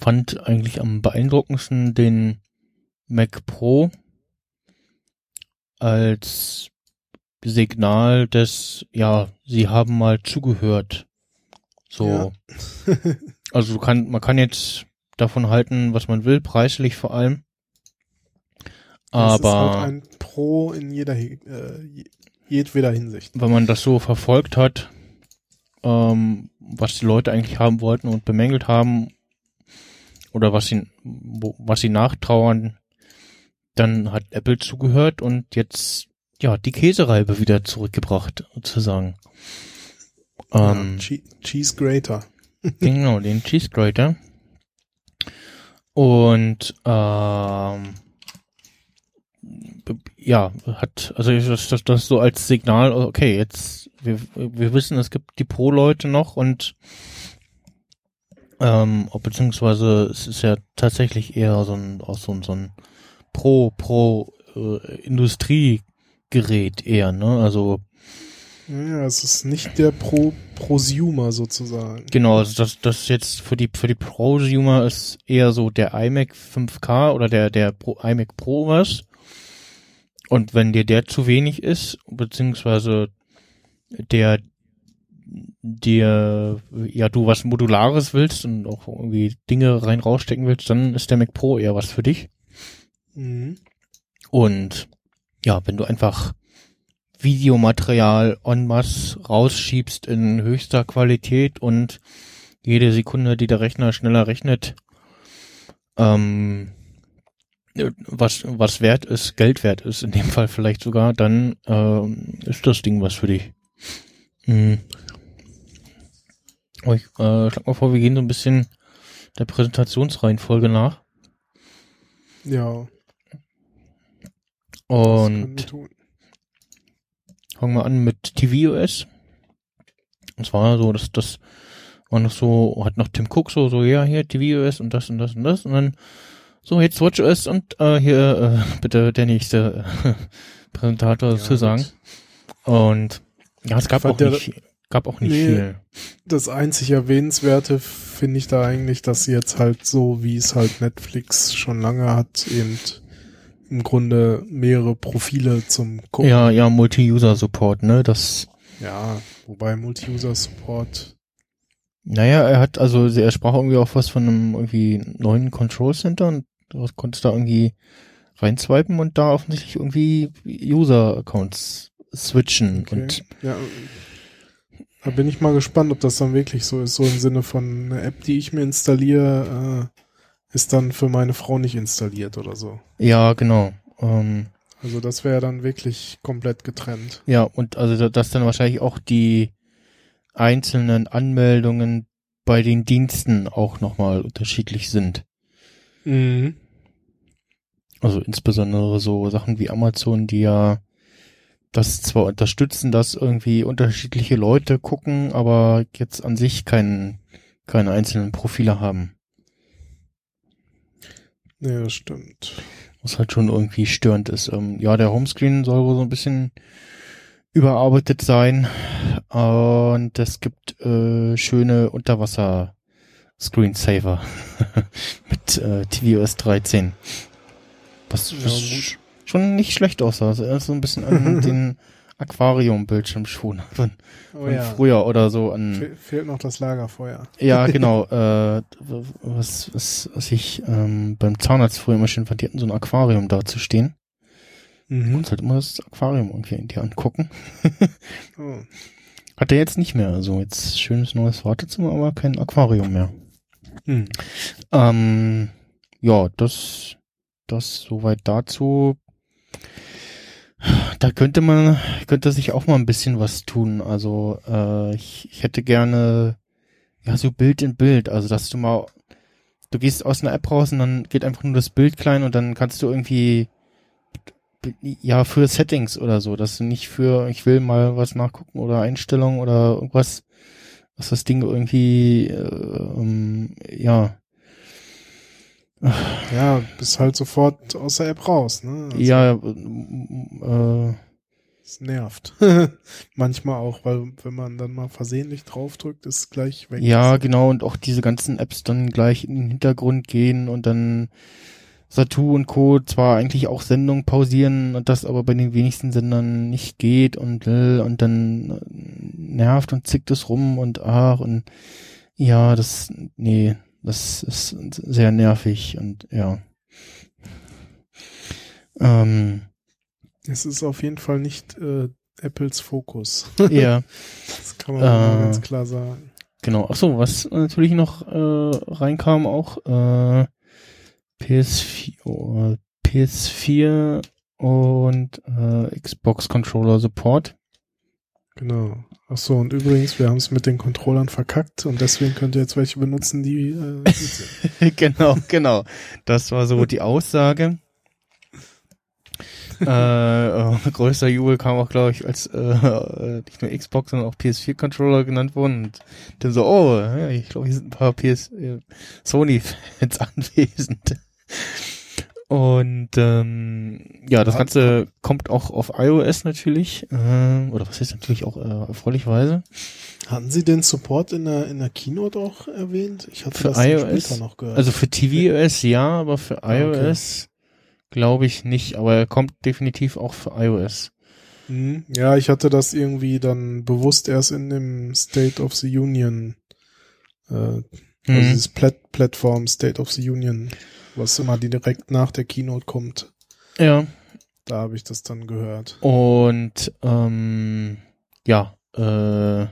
fand eigentlich am beeindruckendsten den Mac Pro als Signal des, ja, sie haben mal zugehört. So. Also du kann, man kann jetzt davon halten, was man will, preislich vor allem. Das ist Aber halt ein Pro in jeder, äh, je- jedweder Hinsicht. wenn man das so verfolgt hat, ähm, was die Leute eigentlich haben wollten und bemängelt haben, oder was sie, was sie nachtrauern, dann hat Apple zugehört und jetzt, ja, die Käsereibe wieder zurückgebracht, sozusagen. Ähm, ja, Che Cheese Grater. Genau, den Cheese Grater. Und ähm, ja, hat, also das, das, das so als Signal, okay, jetzt, wir, wir wissen, es gibt die Pro-Leute noch und ähm, beziehungsweise es ist ja tatsächlich eher so ein, auch so ein, so ein Pro, Pro äh, Industriegerät eher, ne? Also Ja, es ist nicht der Pro Prosumer sozusagen. Genau, also das, das jetzt für die, für die Prosumer ist eher so der iMac 5K oder der, der Pro, iMac Pro was. Und wenn dir der zu wenig ist, beziehungsweise der, dir, ja, du was Modulares willst und auch irgendwie Dinge rein rausstecken willst, dann ist der Mac Pro eher was für dich. Mhm. Und ja, wenn du einfach Videomaterial en masse rausschiebst in höchster Qualität und jede Sekunde, die der Rechner schneller rechnet, ähm, äh, was, was wert ist, Geld wert ist, in dem Fall vielleicht sogar, dann ähm, ist das Ding was für dich. Hm. Aber ich äh, schlag mal vor, wir gehen so ein bisschen der Präsentationsreihenfolge nach. Ja, Und fangen wir an mit tvOS. Und zwar so, dass das war noch so, hat noch Tim Cook so, so, ja, hier tvOS und das und das und das und dann so, jetzt WatchOS und äh, hier äh, bitte der nächste äh, Präsentator Ja, zu sagen. Und ja, es gab auch nicht, gab auch nicht Nee. viel. Das einzig Erwähnenswerte finde ich da eigentlich, dass sie jetzt halt so, wie es halt Netflix schon lange hat, eben im Grunde mehrere Profile zum Gucken. Ja, ja, Multi-User-Support, ne, das, Ja, wobei Multi-User-Support, naja, er hat, also er sprach irgendwie auch was von einem irgendwie neuen Control Center und du konntest da irgendwie reinswipen und da offensichtlich irgendwie User-Accounts switchen okay. und ja, da bin ich mal gespannt, ob das dann wirklich so ist, so im Sinne von einer App, die ich mir installiere, äh, ist dann für meine Frau nicht installiert oder so. ja, genau. Ähm, Also das wäre dann wirklich komplett getrennt. ja, und also da- dass dann wahrscheinlich auch die einzelnen Anmeldungen bei den Diensten auch nochmal unterschiedlich sind. Mhm. Also insbesondere so Sachen wie Amazon, die ja das zwar unterstützen, dass irgendwie unterschiedliche Leute gucken, aber jetzt an sich keinen, keine einzelnen Profile haben. Ja, das stimmt. Was halt schon irgendwie störend ist. Ähm, ja, der Homescreen soll wohl so ein bisschen überarbeitet sein. Und es gibt äh, schöne Unterwasser Screensaver mit äh, tvOS 13. Was, Ja, was gut. schon nicht schlecht aussah. Also er ist so ein bisschen an den Aquarium-Bildschirm schon von, Oh von ja. früher oder so an. Fe fehlt noch das Lagerfeuer. Ja, genau. Äh, was, was, was ich ähm, beim Zahnarzt früher immer schön fand, die hatten so ein Aquarium da zu stehen. Mhm. Und halt immer das Aquarium irgendwie in dir angucken. Oh. Hat er jetzt nicht mehr. Also jetzt schönes neues Wartezimmer, aber kein Aquarium mehr. Hm. Ähm, ja, das, das soweit dazu. Da könnte man, könnte sich auch mal ein bisschen was tun. Also äh, ich, ich hätte gerne, ja, so Bild in Bild. Also dass du mal, du gehst aus einer App raus und dann geht einfach nur das Bild klein und dann kannst du irgendwie, ja, für Settings oder so, dass du nicht für, ich will mal was nachgucken oder Einstellungen oder irgendwas, was das Ding irgendwie, äh, ähm, ja, Ja, bist halt sofort aus der App raus, ne? Also, ja, äh, Es nervt. Manchmal auch, weil wenn man dann mal versehentlich draufdrückt, ist es gleich weg. ja, genau, und auch diese ganzen Apps dann gleich in den Hintergrund gehen und dann Satu und Co. zwar eigentlich auch Sendungen pausieren und das aber bei den wenigsten Sendern nicht geht und äh, und dann nervt und zickt es rum und ach und ja, das, nee, das ist sehr nervig und ja. Ähm, Es ist auf jeden Fall nicht äh, Apples Fokus. ja. Das kann man Äh. ganz klar sagen. Genau. Ach so, was natürlich noch äh, reinkam auch äh, PS4, oh, PS4 und äh, Xbox Controller Support. Genau. Ach so, und übrigens, wir haben es mit den Controllern verkackt und deswegen könnt ihr jetzt welche benutzen, die äh, genau, genau. Das war so die Aussage. äh, äh, größter Jubel kam auch, glaube ich, als äh, äh, nicht nur Xbox, sondern auch PS4-Controller genannt wurden. Und dann so, oh, ja, ich glaube, hier sind ein paar PS äh, Sony-Fans anwesend. Und ähm, ja, das. Ganze kommt auch auf iOS natürlich, äh, oder was heißt natürlich auch äh, erfreulicherweise. Hatten Sie den Support in der, in der Keynote auch erwähnt? Ich hatte Für das iOS? später noch gehört. Also für tvOS ja, aber für Ah, okay. iOS glaube ich nicht. Aber er kommt definitiv auch für iOS. Mhm. Ja, ich hatte das irgendwie dann bewusst erst in dem State of the Union, äh, also Mhm. dieses Plat Plattform State of the Union, was immer direkt nach der Keynote kommt. Ja. Da habe ich das dann gehört. Und ähm, ja, äh,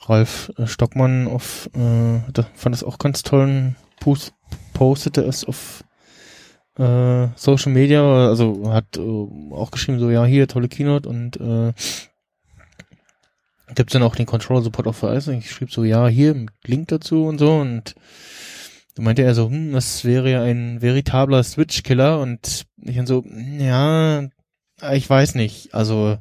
Ralf äh, Stockmann auf, äh, da fand es auch ganz toll, post, postete es auf äh, Social Media, also hat äh, auch geschrieben, so, ja, hier, tolle Keynote und äh, gibt's dann auch den Controller Support auf iOS und ich schrieb so, ja, hier, Link dazu und so und da meinte er so, hm, das wäre ja ein veritabler Switch-Killer. Und ich dann so, ja, ich weiß nicht, also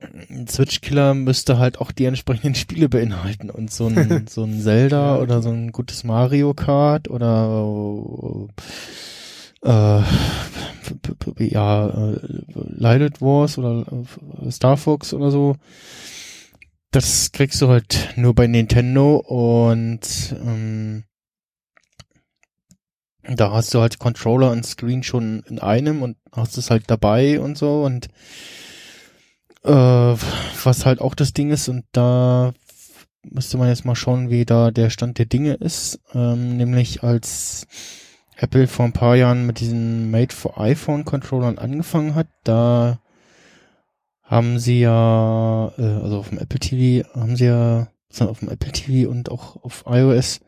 ein Switch-Killer müsste halt auch die entsprechenden Spiele beinhalten. Und so ein, so ein Zelda oder so ein gutes Mario Kart oder äh, ja, äh, Lighted Wars oder äh, Star Fox oder so. Das kriegst du halt nur bei Nintendo und ähm, da hast du halt Controller und Screen schon in einem und hast es halt dabei und so und äh, was halt auch das Ding ist und da müsste man jetzt mal schauen, wie da der Stand der Dinge ist, ähm, nämlich als Apple vor ein paar Jahren mit diesen Made for iPhone Controllern angefangen hat, da haben sie ja, äh, also auf dem Apple TV haben sie ja, auf dem Apple TV und auch auf iOS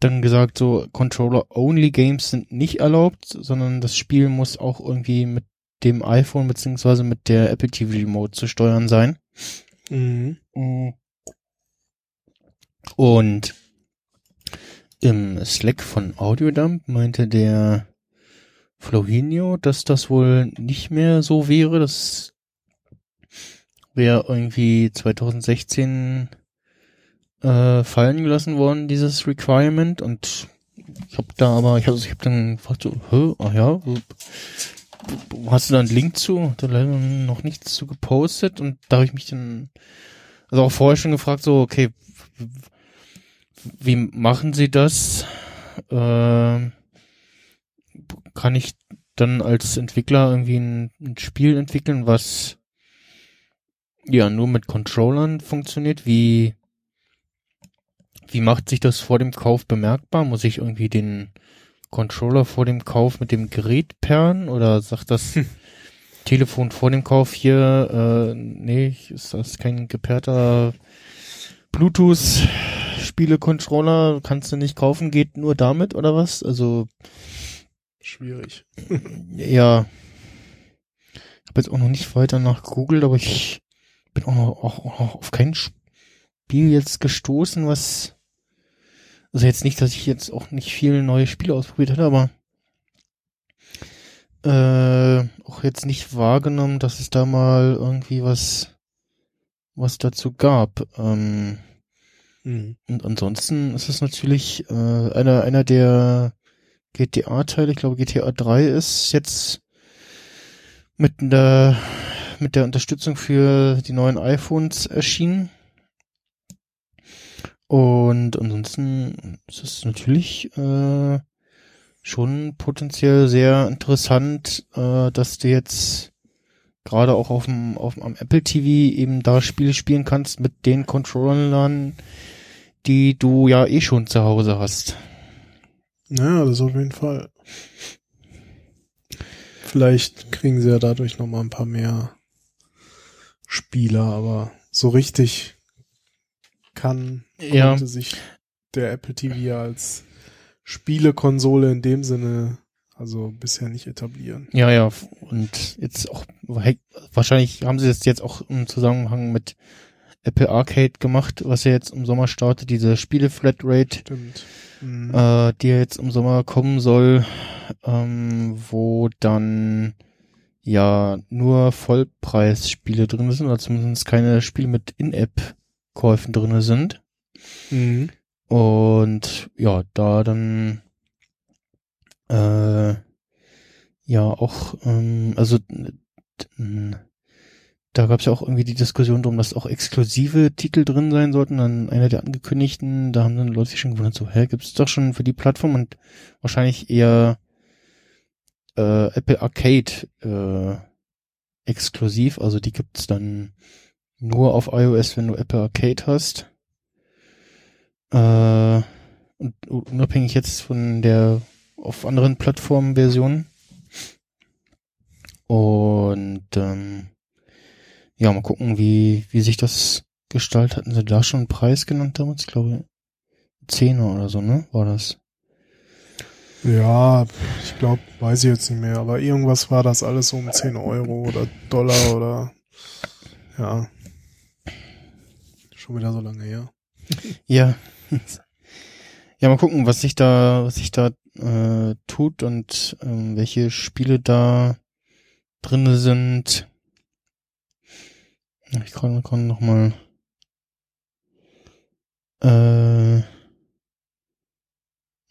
dann gesagt, so Controller-only-Games sind nicht erlaubt, sondern das Spiel muss auch irgendwie mit dem iPhone beziehungsweise mit der Apple TV Remote zu steuern sein. Mhm. Und im Slack von Audiodump meinte der Flohinio, dass das wohl nicht mehr so wäre. Das wäre irgendwie 2016 äh, fallen gelassen worden, dieses Requirement. Und ich habe da aber, ich habe ich hab dann gefragt, so, hä, ah ja, hast du da einen Link zu? Da leider noch nichts zu gepostet. Und da habe ich mich dann, also auch vorher schon gefragt, so, okay, wie machen Sie das? Äh, kann ich dann als Entwickler irgendwie ein, ein, Spiel entwickeln, was ja nur mit Controllern funktioniert? Wie wie macht sich das vor dem Kauf bemerkbar? Muss ich irgendwie den Controller vor dem Kauf mit dem Gerät perren oder sagt das hm. Telefon vor dem Kauf hier, äh, nee, ist das kein gepairter Bluetooth Spiele-Controller kannst du nicht kaufen, geht nur damit oder was? Also schwierig. ja. Ich habe jetzt auch noch nicht weiter nach Google, aber ich bin auch noch, auch, auch noch auf kein Spiel jetzt gestoßen, was also jetzt nicht, dass ich jetzt auch nicht viel neue Spiele ausprobiert hatte, aber äh, auch jetzt nicht wahrgenommen, dass es da mal irgendwie was was dazu gab. Ähm, Mhm. Und ansonsten ist es natürlich äh, einer, einer der GTA-Teile, ich glaube GTA 3 ist jetzt mit der, mit der Unterstützung für die neuen iPhones erschienen. Und ansonsten ist es natürlich äh, schon potenziell sehr interessant, äh, dass du jetzt gerade auch auf dem, auf am Apple TV eben da Spiele spielen kannst mit den Controllern, die du ja eh schon zu Hause hast. Ja, das auf jeden Fall. Vielleicht kriegen sie ja dadurch noch mal ein paar mehr Spieler, aber so richtig kann Ja. sich der Apple TV als Spielekonsole in dem Sinne also bisher nicht etablieren. Ja, ja, und jetzt auch, wahrscheinlich haben sie das jetzt auch im Zusammenhang mit Apple Arcade gemacht, was ja jetzt im Sommer startet, diese Spiele-Flatrate, Stimmt. Mhm. äh, die ja jetzt im Sommer kommen soll, ähm, wo dann ja nur Vollpreisspiele drin sind, oder zumindest keine Spiele mit In-App-Käufen drin sind. Mhm. Und ja, da dann äh, ja auch, ähm, also da gab es ja auch irgendwie die Diskussion drum, dass auch exklusive Titel drin sein sollten. Dann einer der angekündigten, da haben dann Leute sich schon gewundert, so, hä, gibt's doch schon für die Plattform und wahrscheinlich eher äh, Apple Arcade äh, exklusiv, also die gibt's dann nur auf iOS, wenn du Apple Arcade hast. Äh, und unabhängig jetzt von der auf anderen Plattformen Versionen. Und ähm, ja, mal gucken, wie, wie sich das gestaltet. Hatten sie da schon einen Preis genannt damals? Ich glaube, Zehner oder so, ne? War das? Ja, ich glaube, weiß ich jetzt nicht mehr, aber irgendwas war das alles so um 10 Euro oder Dollar oder ja. Schon wieder so lange her. Ja. Ja, mal gucken, was sich da, was sich da äh, tut und ähm, welche Spiele da drinne sind. Ich kann, kann noch mal äh,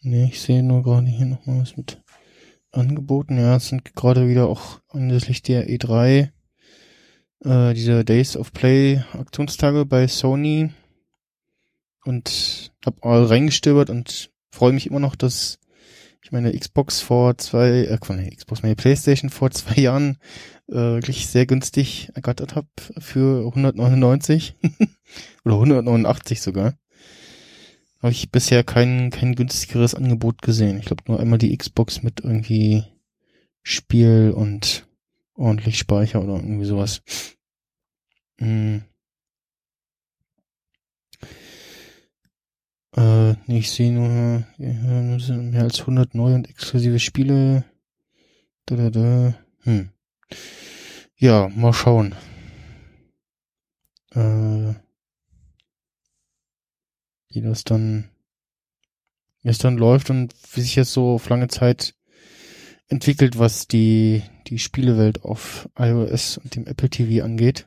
nee, ich sehe nur gerade hier noch mal was mit Angeboten. Ja, es sind gerade wieder auch anlässlich der E3 äh, diese Days of Play Aktionstage bei Sony und hab all reingestöbert und freue mich immer noch, dass ich meine Xbox vor zwei, äh, der Xbox, meine Playstation vor zwei Jahren äh, wirklich sehr günstig ergattert habe für 199 oder 189 sogar. Habe ich bisher kein, kein günstigeres Angebot gesehen. Ich glaube nur einmal die Xbox mit irgendwie Spiel und ordentlich Speicher oder irgendwie sowas. Hm. Äh, nee, ich sehe nur, mehr als 100 neue und exklusive Spiele. Da, da, da. Hm. Ja, mal schauen. Äh, wie das dann, wie es dann läuft und wie sich jetzt so auf lange Zeit entwickelt, was die, die Spielewelt auf iOS und dem Apple TV angeht.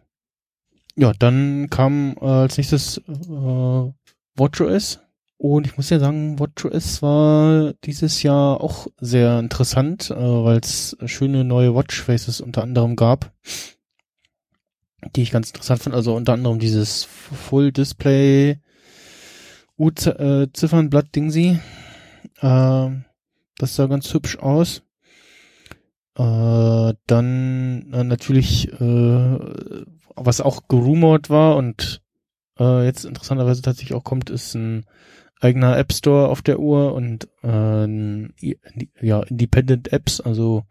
Ja, dann kam äh, als nächstes äh, WatchOS und ich muss ja sagen, WatchOS war dieses Jahr auch sehr interessant, äh, weil es schöne neue Watchfaces unter anderem gab, die ich ganz interessant fand. Also unter anderem dieses Full Display U-Ziffernblatt-Dingsi. Äh, das sah ganz hübsch aus. Äh, dann äh, natürlich, äh, was auch gerumort war und äh, jetzt interessanterweise tatsächlich auch kommt, ist ein eigener App Store auf der Uhr und äh, ja, Independent Apps, also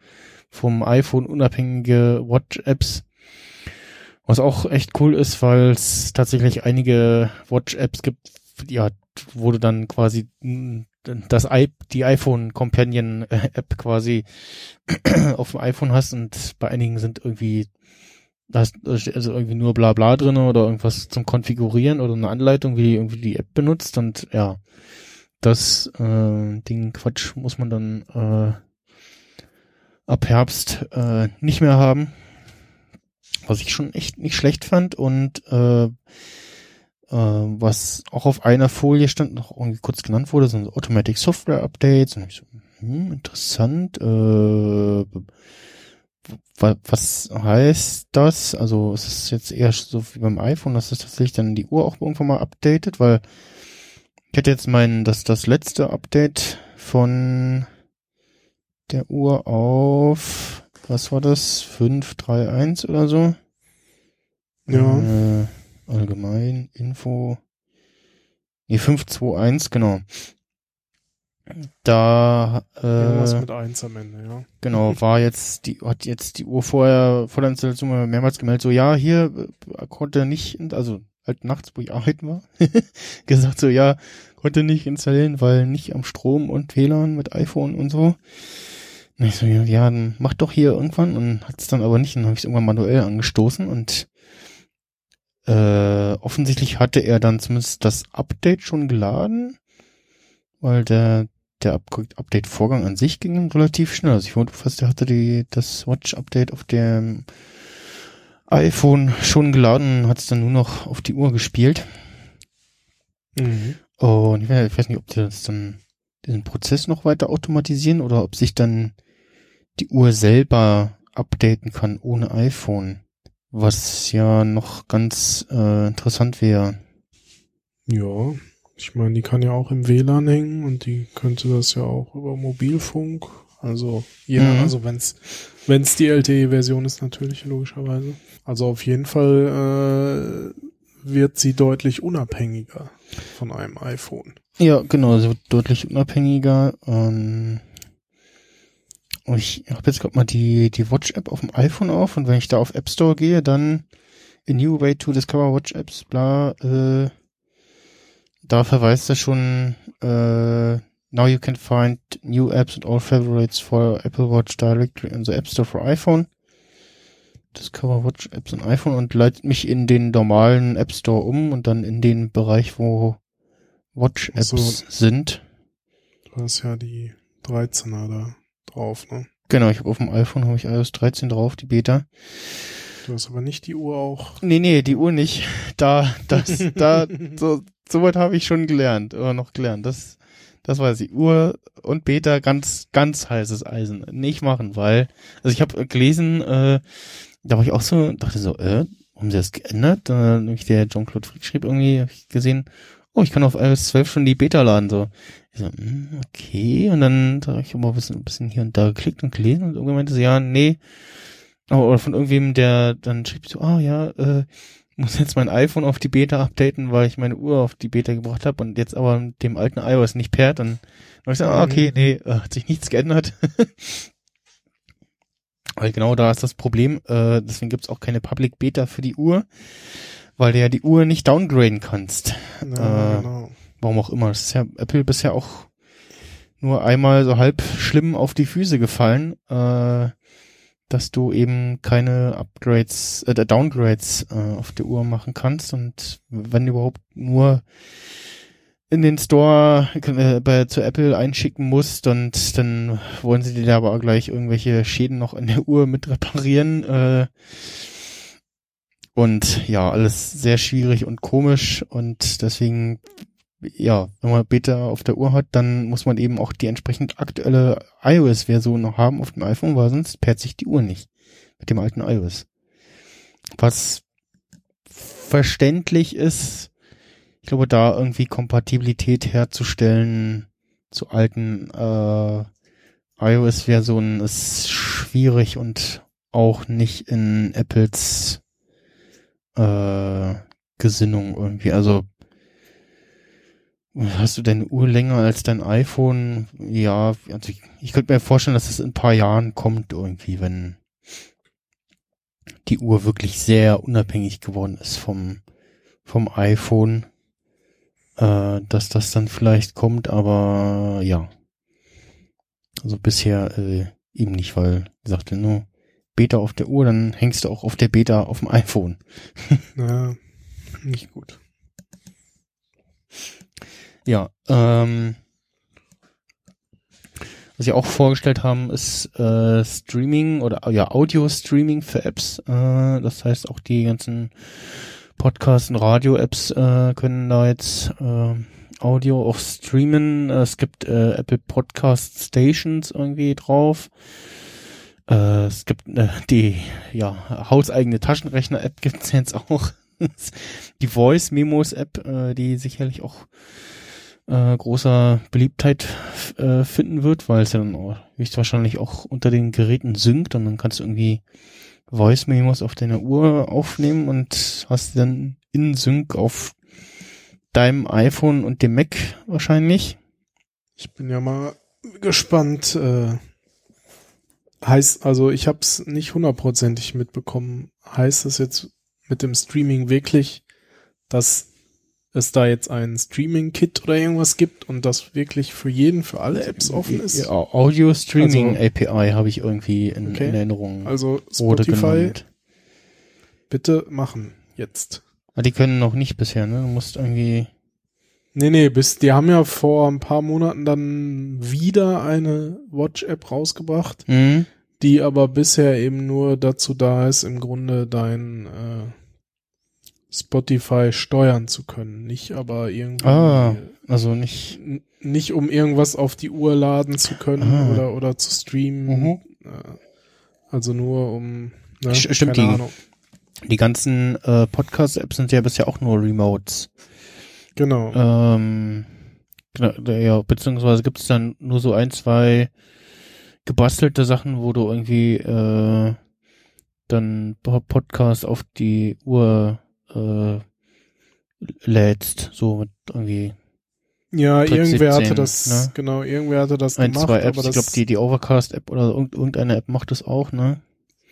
vom iPhone unabhängige Watch Apps. Was auch echt cool ist, weil es tatsächlich einige Watch Apps gibt, ja, wurde dann quasi das I die iPhone Companion App quasi auf dem iPhone hast und bei einigen sind irgendwie da ist also irgendwie nur bla bla drin oder irgendwas zum Konfigurieren oder eine Anleitung, wie irgendwie die App benutzt und ja, das äh, Ding Quatsch muss man dann äh, ab Herbst äh, nicht mehr haben. Was ich schon echt nicht schlecht fand und äh, äh, was auch auf einer Folie stand, noch irgendwie kurz genannt wurde, sind Automatic Software Updates. Und ich so, hm, interessant. Äh, was heißt das? Also es ist jetzt eher so wie beim iPhone, dass es tatsächlich dann die Uhr auch irgendwann mal updatet, weil ich hätte jetzt meinen, dass das letzte Update von der Uhr auf, was war das? 531 oder so? Ja. Äh, allgemein, Info. Nee, 521, genau. Da äh, Irgendwas mit eins am Ende, ja. Genau, war jetzt die hat jetzt die Uhr vorher vor der Installation mehrmals gemeldet, so ja, hier äh, konnte nicht, also halt nachts, wo ich arbeiten war, gesagt so ja, konnte nicht installieren, weil nicht am Strom und WLAN mit iPhone und so. Und ich so ja, ja dann mach doch hier irgendwann und hat es dann aber nicht, dann habe ich es irgendwann manuell angestoßen und äh, offensichtlich hatte er dann zumindest das Update schon geladen, weil der der Update-Vorgang an sich ging relativ schnell. Also ich wollte fast, der hatte die, das Watch-Update auf dem iPhone schon geladen, hat es dann nur noch auf die Uhr gespielt. Mhm. Und ich weiß nicht, ob die das dann diesen Prozess noch weiter automatisieren oder ob sich dann die Uhr selber updaten kann ohne iPhone. Was ja noch ganz äh, interessant wäre. Ja, ich meine, die kann ja auch im WLAN hängen und die könnte das ja auch über Mobilfunk. Also, ja, mhm. also wenn's wenn's die LTE-Version ist, natürlich, logischerweise. Also auf jeden Fall äh, wird sie deutlich unabhängiger von einem iPhone. Ja, genau, sie wird deutlich unabhängiger. Ähm, ich habe jetzt gerade mal die, die Watch-App auf dem iPhone auf und wenn ich da auf App Store gehe, dann A New Way to Discover Watch Apps, bla, äh, da verweist er schon äh, now you can find new apps and all favorites for Apple Watch directly in the App Store for iPhone. Discover Watch Apps on iPhone und leitet mich in den normalen App Store um und dann in den Bereich, wo Watch Apps So. sind. Du hast ja die 13er da drauf, ne? Genau, ich habe auf dem iPhone habe ich iOS 13 drauf, die Beta. Du hast aber nicht die Uhr auch. Nee, nee, die Uhr nicht. Da, das, da, so, soweit habe ich schon gelernt, oder noch gelernt. Das, das weiß ich. Uhr und Beta ganz, ganz heißes Eisen. Nicht machen, weil, also ich habe gelesen, äh, da war ich auch so, dachte so, äh, haben sie das geändert? Äh, nämlich der John-Claude Frick schrieb irgendwie, habe ich gesehen, oh, ich kann auf iOS 12 schon die Beta laden, so. Ich so, hm, okay, und dann habe ich immer ein bisschen, ein bisschen hier und da geklickt und gelesen und irgendwann meinte sie, ja, nee, Oh, oder von irgendwem, der dann schrieb so, ah ja, äh, muss jetzt mein iPhone auf die Beta updaten, weil ich meine Uhr auf die Beta gebracht habe und jetzt aber mit dem alten iOS nicht pairt. Dann habe ich gesagt, ah, okay, nee, äh, hat sich nichts geändert. weil genau da ist das Problem, äh, deswegen gibt's auch keine Public Beta für die Uhr, weil du ja die Uhr nicht downgraden kannst. Ja, Äh, genau. Warum auch immer. Das ist ja Apple bisher auch nur einmal so halb schlimm auf die Füße gefallen, äh, dass du eben keine Upgrades, äh, Downgrades äh, auf der Uhr machen kannst und wenn überhaupt nur in den Store äh, bei, zu Apple einschicken musst und dann wollen sie dir da aber auch gleich irgendwelche Schäden noch an der Uhr mit reparieren. Äh, und ja, alles sehr schwierig und komisch und deswegen ja, wenn man Beta auf der Uhr hat, dann muss man eben auch die entsprechend aktuelle iOS-Version noch haben auf dem iPhone, weil sonst pairt sich die Uhr nicht mit dem alten iOS. Was verständlich ist, ich glaube, da irgendwie Kompatibilität herzustellen zu alten äh, iOS-Versionen ist schwierig und auch nicht in Apples äh, Gesinnung irgendwie. Also Hast du deine Uhr länger als dein iPhone? Ja, also ich, ich könnte mir vorstellen, dass es in ein paar Jahren kommt irgendwie, wenn die Uhr wirklich sehr unabhängig geworden ist vom, vom iPhone, äh, dass das dann vielleicht kommt, aber ja. Also bisher äh, eben nicht, weil ich sagte nur Beta auf der Uhr, dann hängst du auch auf der Beta auf dem iPhone. Ja, nicht gut. Ja, ähm, was sie auch vorgestellt haben, ist äh, Streaming oder ja Audio-Streaming für Apps. Äh, das heißt, auch die ganzen Podcast- und Radio-Apps äh, können da jetzt äh, Audio auch streamen. Es gibt äh, Apple Podcast Stations irgendwie drauf. Äh, es gibt äh, die ja hauseigene Taschenrechner-App gibt's jetzt auch. die Voice Memos App, äh, die sicherlich auch äh, großer Beliebtheit äh, finden wird, weil es ja dann auch höchstwahrscheinlich auch unter den Geräten synkt und dann kannst du irgendwie Voice Memos auf deiner Uhr aufnehmen und hast die dann in Sync auf deinem iPhone und dem Mac wahrscheinlich. Ich bin ja mal gespannt. Äh, heißt, also ich habe es nicht hundertprozentig mitbekommen. Heißt es jetzt mit dem Streaming wirklich, dass es da jetzt ein Streaming-Kit oder irgendwas gibt und das wirklich für jeden, für alle Apps offen ist? Ja, Audio Streaming Also- API habe ich irgendwie in, Okay. in Erinnerung. Also Spotify, bitte machen. Jetzt. Ah, die können noch nicht bisher, ne? Du musst irgendwie. Nee, nee, bis, die haben ja vor ein paar Monaten dann wieder eine Watch-App rausgebracht, Hm? die aber bisher eben nur dazu da ist, im Grunde dein äh, Spotify steuern zu können. Nicht aber irgendwie, Ah. Also nicht. nicht um irgendwas auf die Uhr laden zu können Ah. oder, oder zu streamen. Mhm. Äh, also nur um, ne, St- stimmt, keine die- Ahnung. Die ganzen äh, Podcast-Apps sind ja bisher auch nur Remotes. Genau. Ähm, genau, ja, beziehungsweise gibt es dann nur so ein, zwei gebastelte Sachen, wo du irgendwie äh, dann Po- Podcast auf die Uhr äh, lädst, so mit irgendwie Ja, irgendwer 17, hatte das, ne? genau, irgendwer hatte das ein, gemacht, zwei Apps. aber Ich glaube, die, die Overcast-App oder irgend- irgendeine App macht das auch, ne?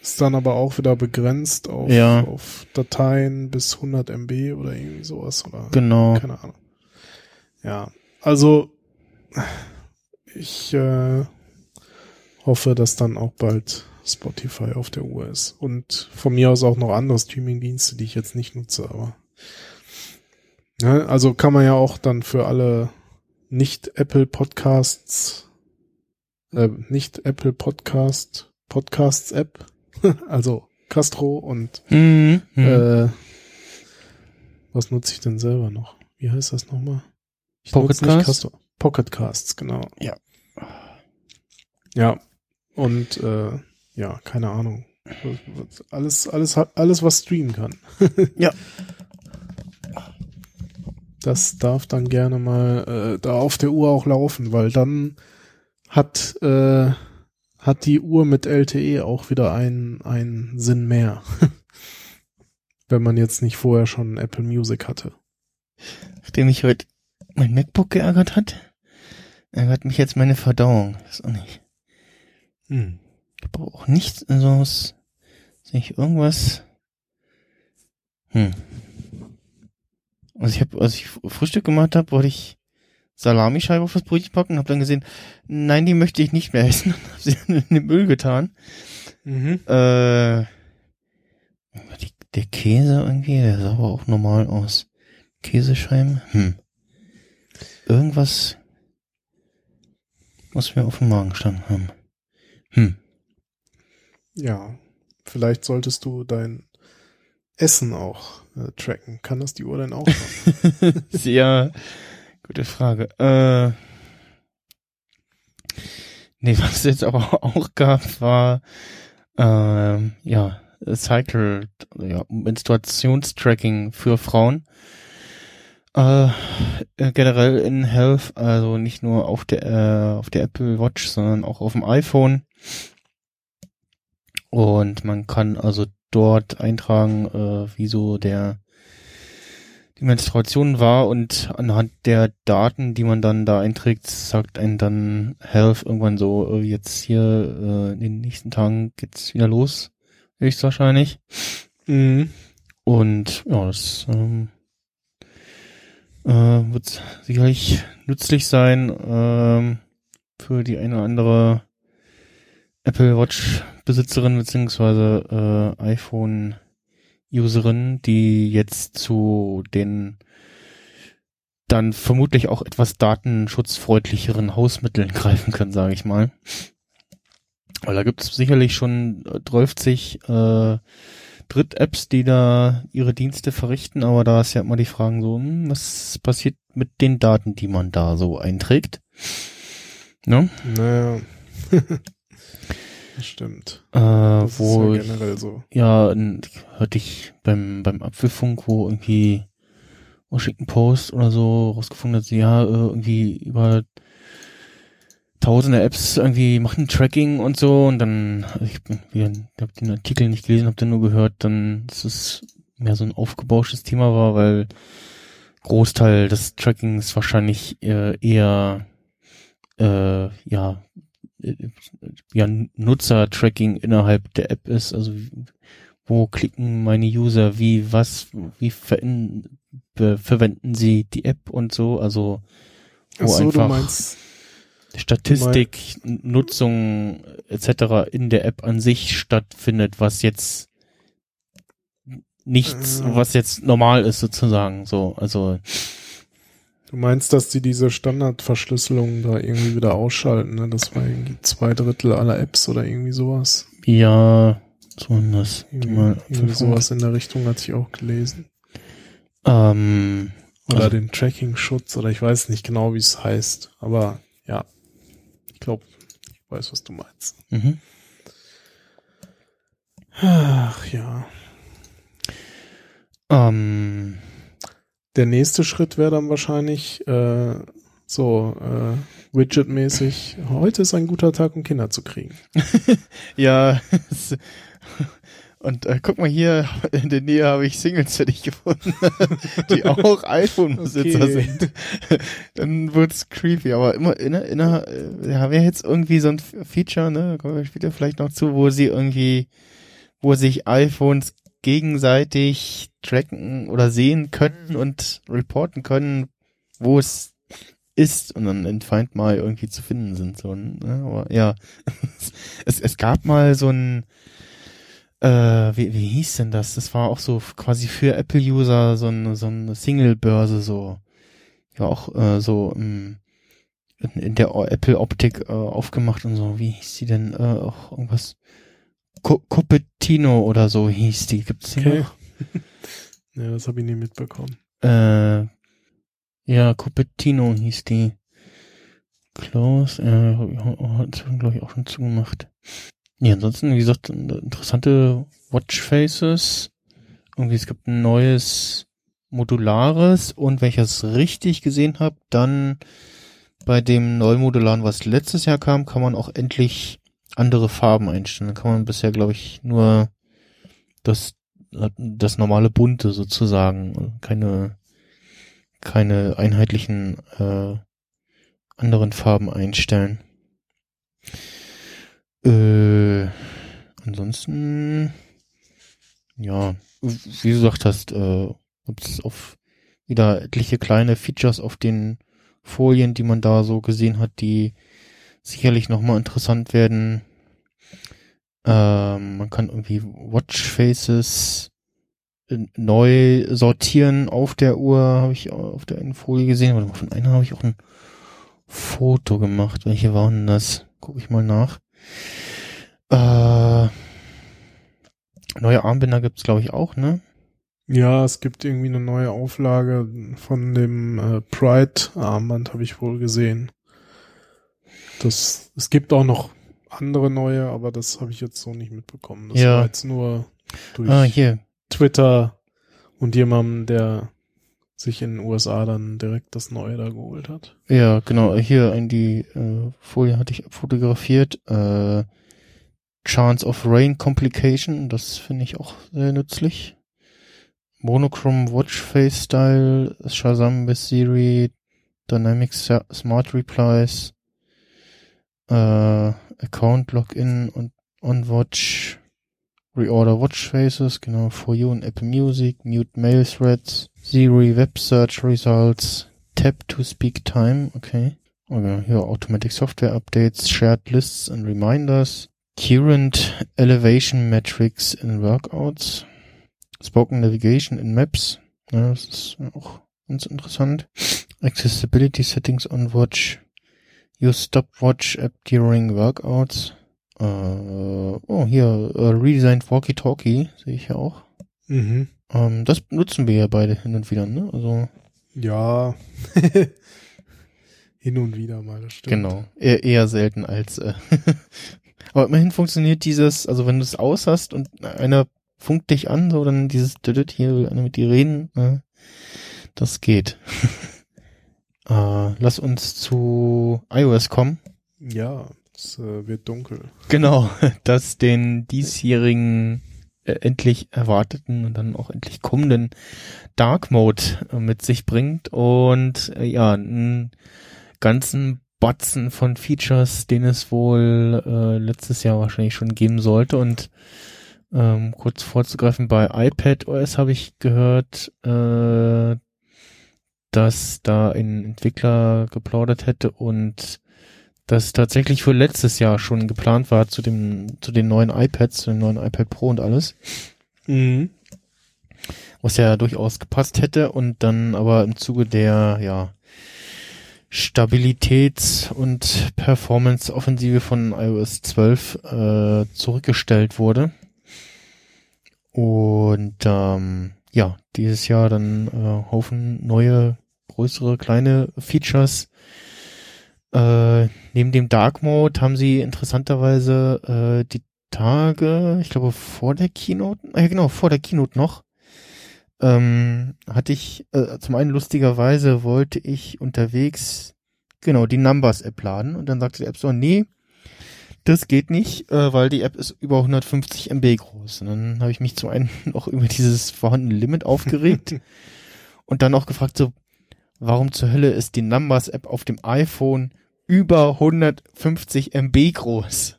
Ist dann aber auch wieder begrenzt auf, Ja. auf Dateien bis 100 MB oder irgendwie sowas oder Genau. keine Ahnung. Ja, also ich äh, hoffe, dass dann auch bald Spotify auf der Uhr ist. Und von mir aus auch noch andere Streaming-Dienste, die ich jetzt nicht nutze, aber ja, also kann man ja auch dann für alle nicht Apple Podcasts, äh, nicht Apple Podcast, Podcasts App, also Castro und Mhm. mhm. äh, was nutze ich denn selber noch? Wie heißt das nochmal? Ich Pocket nutze nicht Cast? Castro. Pocket Casts, genau. Ja. Ja. Und äh, ja, keine Ahnung. Alles, alles, alles, was streamen kann. Ja. Das darf dann gerne mal äh, da auf der Uhr auch laufen, weil dann hat äh, hat die Uhr mit LTE auch wieder einen einen Sinn mehr. Wenn man jetzt nicht vorher schon Apple Music hatte. Nachdem mich heute mein MacBook geärgert hat, ärgert mich jetzt meine Verdauung. Das ist auch nicht. Hm. Ich brauche auch nichts, also es sehe ich irgendwas. Hm. Also ich habe, als ich Frühstück gemacht habe, wollte ich Salamischeibe auf das Brötchen packen und habe dann gesehen, nein, die möchte ich nicht mehr essen und habe sie dann in den Müll getan. Mhm. Äh, die, der Käse irgendwie, der sah aber auch normal aus. Käsescheiben, hm. Irgendwas muss mir auf dem Magen standen haben. Hm. Ja, vielleicht solltest du dein Essen auch äh, tracken. Kann das die Uhr denn auch schon? Gute Frage. Äh, nee, was es jetzt aber auch gab, war ähm, ja Cycle, ja, Menstruationstracking für Frauen. Äh, äh, generell in Health, also nicht nur auf der äh, auf der Apple Watch, sondern auch auf dem iPhone. Und man kann also dort eintragen, äh, wie so der die Menstruation war und anhand der Daten, die man dann da einträgt, sagt einen dann Health irgendwann so, äh, jetzt hier äh, in den nächsten Tagen geht's wieder los, höchstwahrscheinlich. mhm. Und ja, das ähm, äh, wird sicherlich nützlich sein ähm, für die eine oder andere Apple Watch Besitzerin beziehungsweise äh, iPhone Userin, die jetzt zu den dann vermutlich auch etwas datenschutzfreundlicheren Hausmitteln greifen können, sage ich mal. Weil da gibt es sicherlich schon äh, 30 äh, Dritt-Apps, die da ihre Dienste verrichten, aber da ist ja immer die Frage so, hm, was passiert mit den Daten, die man da so einträgt? Ne? Naja. stimmt. Äh, Das wo ist ja generell so. ja, hörte ich beim, beim Apfelfunk, wo irgendwie Washington Post oder so rausgefunden hat, ja, äh, irgendwie über tausende Apps irgendwie machen Tracking und so und dann, also ich bin wieder, hab den Artikel nicht gelesen, hab dann nur gehört, dann, dass es mehr so ein aufgebauschtes Thema war, weil Großteil des Trackings wahrscheinlich äh, eher äh, ja ja Nutzer-Tracking innerhalb der App ist, also wo klicken meine User, wie was, wie be, verwenden sie die App und so, also wo so, einfach meinst, Statistik, Nutzung etc. in der App an sich stattfindet, was jetzt nichts, Äh. was jetzt normal ist sozusagen, so, also du meinst, dass die diese Standardverschlüsselung da irgendwie wieder ausschalten, ne? Das war irgendwie zwei Drittel aller Apps oder irgendwie sowas. ja, das Irgendwie, mal irgendwie sowas in der Richtung hatte ich auch gelesen. Ähm, Oder Also- den Tracking-Schutz oder ich weiß nicht genau, wie es heißt. Aber ja, ich glaube, ich weiß, was du meinst. mhm. Ach ja. ähm, Der nächste Schritt wäre dann wahrscheinlich äh, so äh, Widget-mäßig. Heute ist ein guter Tag, um Kinder zu kriegen. ja, und äh, guck mal hier, in der Nähe habe ich Singles für dich gefunden, die auch iPhone-Besitzer Okay. sind. Dann wird's creepy, aber immer inner, inner, äh, wir haben ja jetzt irgendwie so ein Feature, ne, kommen wir später vielleicht noch zu, wo sie irgendwie, wo sich iPhones gegenseitig tracken oder sehen können und reporten können, wo es ist und dann in Find My irgendwie zu finden sind. So, ne? Aber ja, es, es gab mal so ein, äh, wie, wie hieß denn das? Das war auch so quasi für Apple-User so, ein, so eine Single-Börse so. Ja, auch äh, so im, in, in der Apple-Optik äh, aufgemacht und so. Wie hieß die denn? Äh, auch irgendwas Cupertino oder so hieß die. Gibt's die Okay. noch? Ja, das habe ich nie mitbekommen. Äh, ja, Cupertino hieß die. Close, äh, hat glaube ich auch schon zugemacht. Ja, ansonsten, wie gesagt, interessante Watchfaces. Irgendwie, es gibt ein neues modulares und wenn ich das richtig gesehen habe, dann bei dem Neumodularen, was letztes Jahr kam, kann man auch endlich andere Farben einstellen. Da kann man bisher, glaube ich, nur das, das normale bunte sozusagen. Keine, keine einheitlichen äh, anderen Farben einstellen. Äh, ansonsten, ja, wie du gesagt hast, äh, gibt es auf wieder etliche kleine Features auf den Folien, die man da so gesehen hat, die sicherlich nochmal interessant werden. Ähm, man kann irgendwie Watchfaces äh, neu sortieren auf der Uhr, habe ich auf der einen Folie gesehen. Aber von einer habe ich auch ein Foto gemacht. Welche waren das? Gucke ich mal nach. Äh, neue Armbänder gibt's glaube ich auch, ne? Ja, es gibt irgendwie eine neue Auflage von dem äh, Pride-Armband, habe ich wohl gesehen. Das, es gibt auch noch andere neue, aber das habe ich jetzt so nicht mitbekommen. Das Ja. war jetzt nur durch Ah. Twitter und jemandem, der sich in den USA dann direkt das Neue da geholt hat. Ja, genau. Hier in die äh, Folie hatte ich fotografiert. Äh, Chance of Rain Complication, das finde ich auch sehr nützlich. Monochrome Watch Face Style, Shazam with Siri, Dynamic Smart Replies, äh, Account Login und On Watch, Reorder Watch Faces, genau, For You und Apple Music, Mute Mail Threads, Siri Web Search Results, Tap to Speak Time, okay. Okay, hier Automatic Software Updates, Shared Lists and Reminders, Current Elevation Metrics in Workouts, Spoken Navigation in Maps, ja, das ist auch ganz interessant. Accessibility Settings on Watch, Use Stopwatch App during Workouts, äh, oh, hier, äh, Redesigned Walkie-Talkie, sehe ich ja auch. Mhm. Ähm, das nutzen wir ja beide hin und wieder, ne? Also, Ja. Hin und wieder mal, das stimmt. Genau, eher, eher selten als. Äh Aber immerhin funktioniert dieses, also wenn du es aus hast und einer funkt dich an, so dann dieses Düdüt, hier will einer mit dir reden, äh, das geht. äh, lass uns zu iOS kommen. Ja, es äh, wird dunkel. Genau, das den diesjährigen äh, endlich erwarteten und dann auch endlich kommenden Dark Mode äh, mit sich bringt und äh, ja, einen ganzen Batzen von Features, den es wohl äh, letztes Jahr wahrscheinlich schon geben sollte und ähm, kurz vorzugreifen, bei iPad OS habe ich gehört, äh, dass da ein Entwickler geplaudert hätte und das tatsächlich für letztes Jahr schon geplant war zu dem zu den neuen iPads, zu dem neuen iPad Pro und alles, Mhm. was ja durchaus gepasst hätte und dann aber im Zuge der ja Stabilitäts- und Performance-Offensive von iOS 12 äh, zurückgestellt wurde. Und ähm, ja, dieses Jahr dann äh, Haufen neue, größere, kleine Features. Äh, neben dem Dark Mode haben sie interessanterweise äh, die Tage, ich glaube vor der Keynote, äh, genau, vor der Keynote noch, ähm, hatte ich, äh, zum einen lustigerweise wollte ich unterwegs, genau, die Numbers-App laden und dann sagte die App so, nee, das geht nicht, äh, weil die App ist über 150 MB groß. Und dann habe ich mich zum einen auch über dieses vorhandene Limit aufgeregt und dann auch gefragt so, warum zur Hölle ist die Numbers-App auf dem iPhone über 150 MB groß?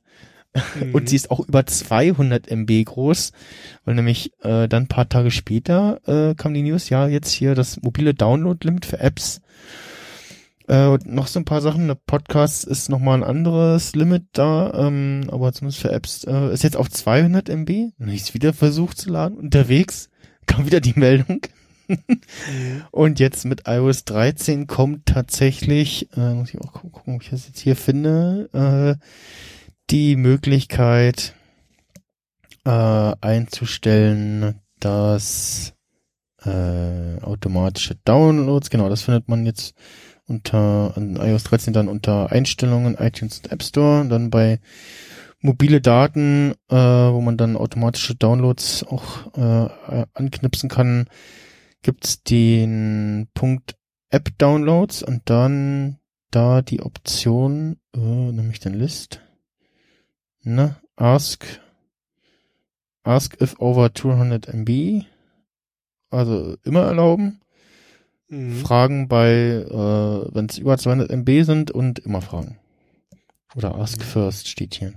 Mhm. Und sie ist auch über 200 MB groß, weil nämlich äh, dann ein paar Tage später äh, kam die News, ja, jetzt hier das mobile Download-Limit für Apps Äh, und noch so ein paar Sachen. Der Podcast ist nochmal ein anderes Limit da, ähm, aber zumindest für Apps äh, ist jetzt auf 200 MB. Hab ich's wieder versucht zu laden. Unterwegs kam wieder die Meldung. und jetzt mit iOS 13 kommt tatsächlich, äh, muss ich auch gucken, ob ich das jetzt hier finde, äh, die Möglichkeit äh, einzustellen, dass äh, automatische Downloads, genau, das findet man jetzt unter iOS 13 dann unter Einstellungen, iTunes und App Store und dann bei mobile Daten, äh, wo man dann automatische Downloads auch äh, anknipsen kann, gibt's den Punkt App Downloads und dann da die Option, äh, nämlich den List, ne, ask, ask if over 200 MB, also immer erlauben Mhm. Fragen bei, äh, wenn es über 200 MB sind und immer fragen. Oder Ask mhm. First steht hier.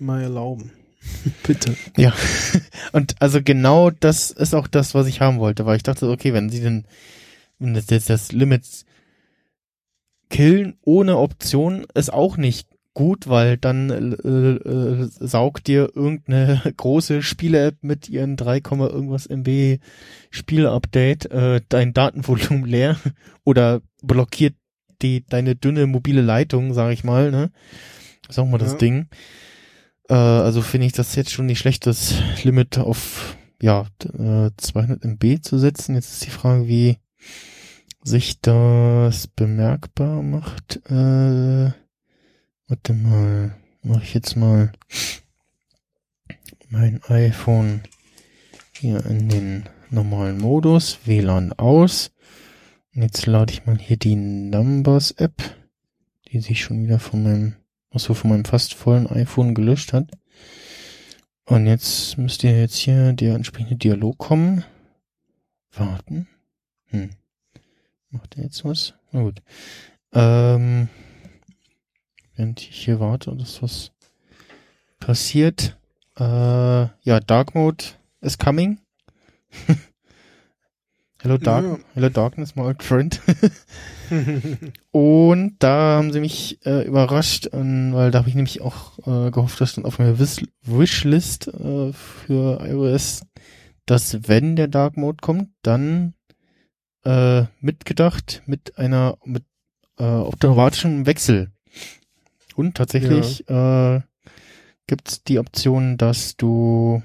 Immer erlauben. Bitte. Ja. Und also genau das ist auch das, was ich haben wollte, weil ich dachte, okay, wenn sie denn wenn das, das, das Limit killen ohne Option ist auch nicht gut, weil dann äh, äh, saugt dir irgendeine große Spiele-App mit ihren 3, irgendwas MB Spiel-Update äh, dein Datenvolumen leer oder blockiert die deine dünne mobile Leitung, sag ich mal, ne? Ist auch mal ja. das Ding. Äh, also finde ich das jetzt schon nicht schlecht, das Limit auf ja äh, 200 MB zu setzen. Jetzt ist die Frage, wie sich das bemerkbar macht. Äh, Warte mal, mache ich jetzt mal mein iPhone hier in den normalen Modus, WLAN aus. Und jetzt lade ich mal hier die Numbers App, die sich schon wieder von meinem, achso, von meinem fast vollen iPhone gelöscht hat. Und jetzt müsste jetzt hier der entsprechende Dialog kommen. Warten. Hm. Macht er jetzt was? Na gut. Ähm, während ich hier warte, dass was passiert. Äh, ja, Dark Mode is coming. Hello Dark, ja. Hello Darkness, my old friend. und da haben sie mich äh, überrascht, äh, weil da habe ich nämlich auch äh, gehofft, dass dann auf meiner Wish Wishlist äh, für iOS, dass wenn der Dark Mode kommt, dann äh, mitgedacht mit einer mit äh, automatischem Wechsel und tatsächlich ja. äh, gibt die Option, dass du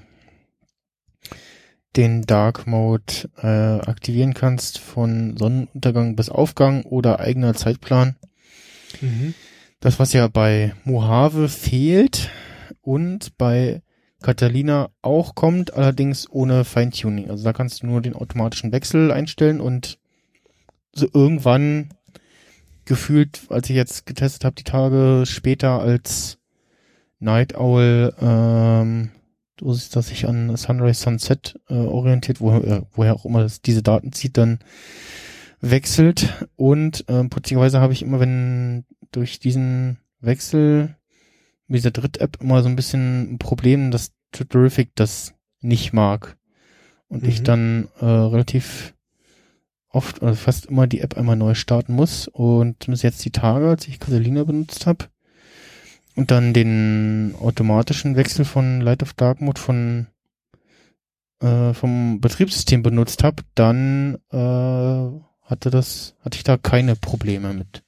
den Dark Mode äh, aktivieren kannst von Sonnenuntergang bis Aufgang oder eigener Zeitplan. Mhm. Das, was ja bei Mojave fehlt und bei Catalina auch kommt, allerdings ohne Feintuning. Also da kannst du nur den automatischen Wechsel einstellen und so irgendwann gefühlt, als ich jetzt getestet habe, die Tage später als Night Owl, ähm, so ist das sich an Sunrise Sunset äh, orientiert, wo, äh, woher auch immer das, diese Daten zieht, dann wechselt. Und ähm, putzigerweise habe ich immer, wenn durch diesen Wechsel mit dieser Dritt-App immer so ein bisschen ein Problem, dass Terrific das nicht mag. Und mhm. ich dann äh, relativ oft oder fast immer die App einmal neu starten muss und zumindest jetzt die Tage, als ich Catalina benutzt habe und dann den automatischen Wechsel von Light of Dark Mode von äh, vom Betriebssystem benutzt habe, dann äh, hatte das hatte ich da keine Probleme mit.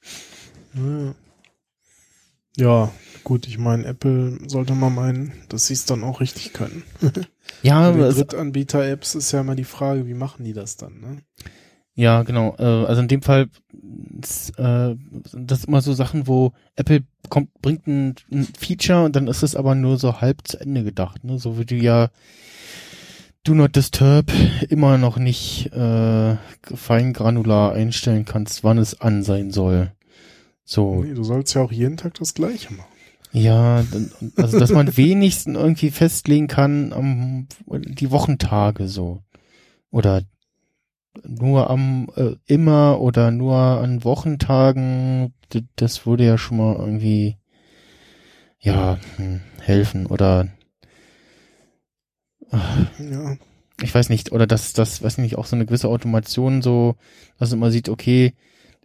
Ja, gut, ich meine, Apple sollte mal meinen, dass sie es dann auch richtig können. ja, aber Drittanbieter-Apps ist ja immer die Frage, wie machen die das dann, ne? Ja, genau. Äh, also in dem Fall äh, das ist immer so Sachen, wo Apple kommt, bringt ein, ein, Feature und dann ist es aber nur so halb zu Ende gedacht. Ne? So wie du ja Do Not Disturb immer noch nicht äh, fein granular einstellen kannst, wann es an sein soll. So. Nee, du sollst ja auch jeden Tag das gleiche machen. Ja, also dass man wenigstens irgendwie festlegen kann, um, die Wochentage so. Oder nur am äh, immer oder nur an Wochentagen, das würde ja schon mal irgendwie ja hm, helfen oder ja. ich weiß nicht oder dass das weiß nicht auch so eine gewisse Automation so dass man sieht okay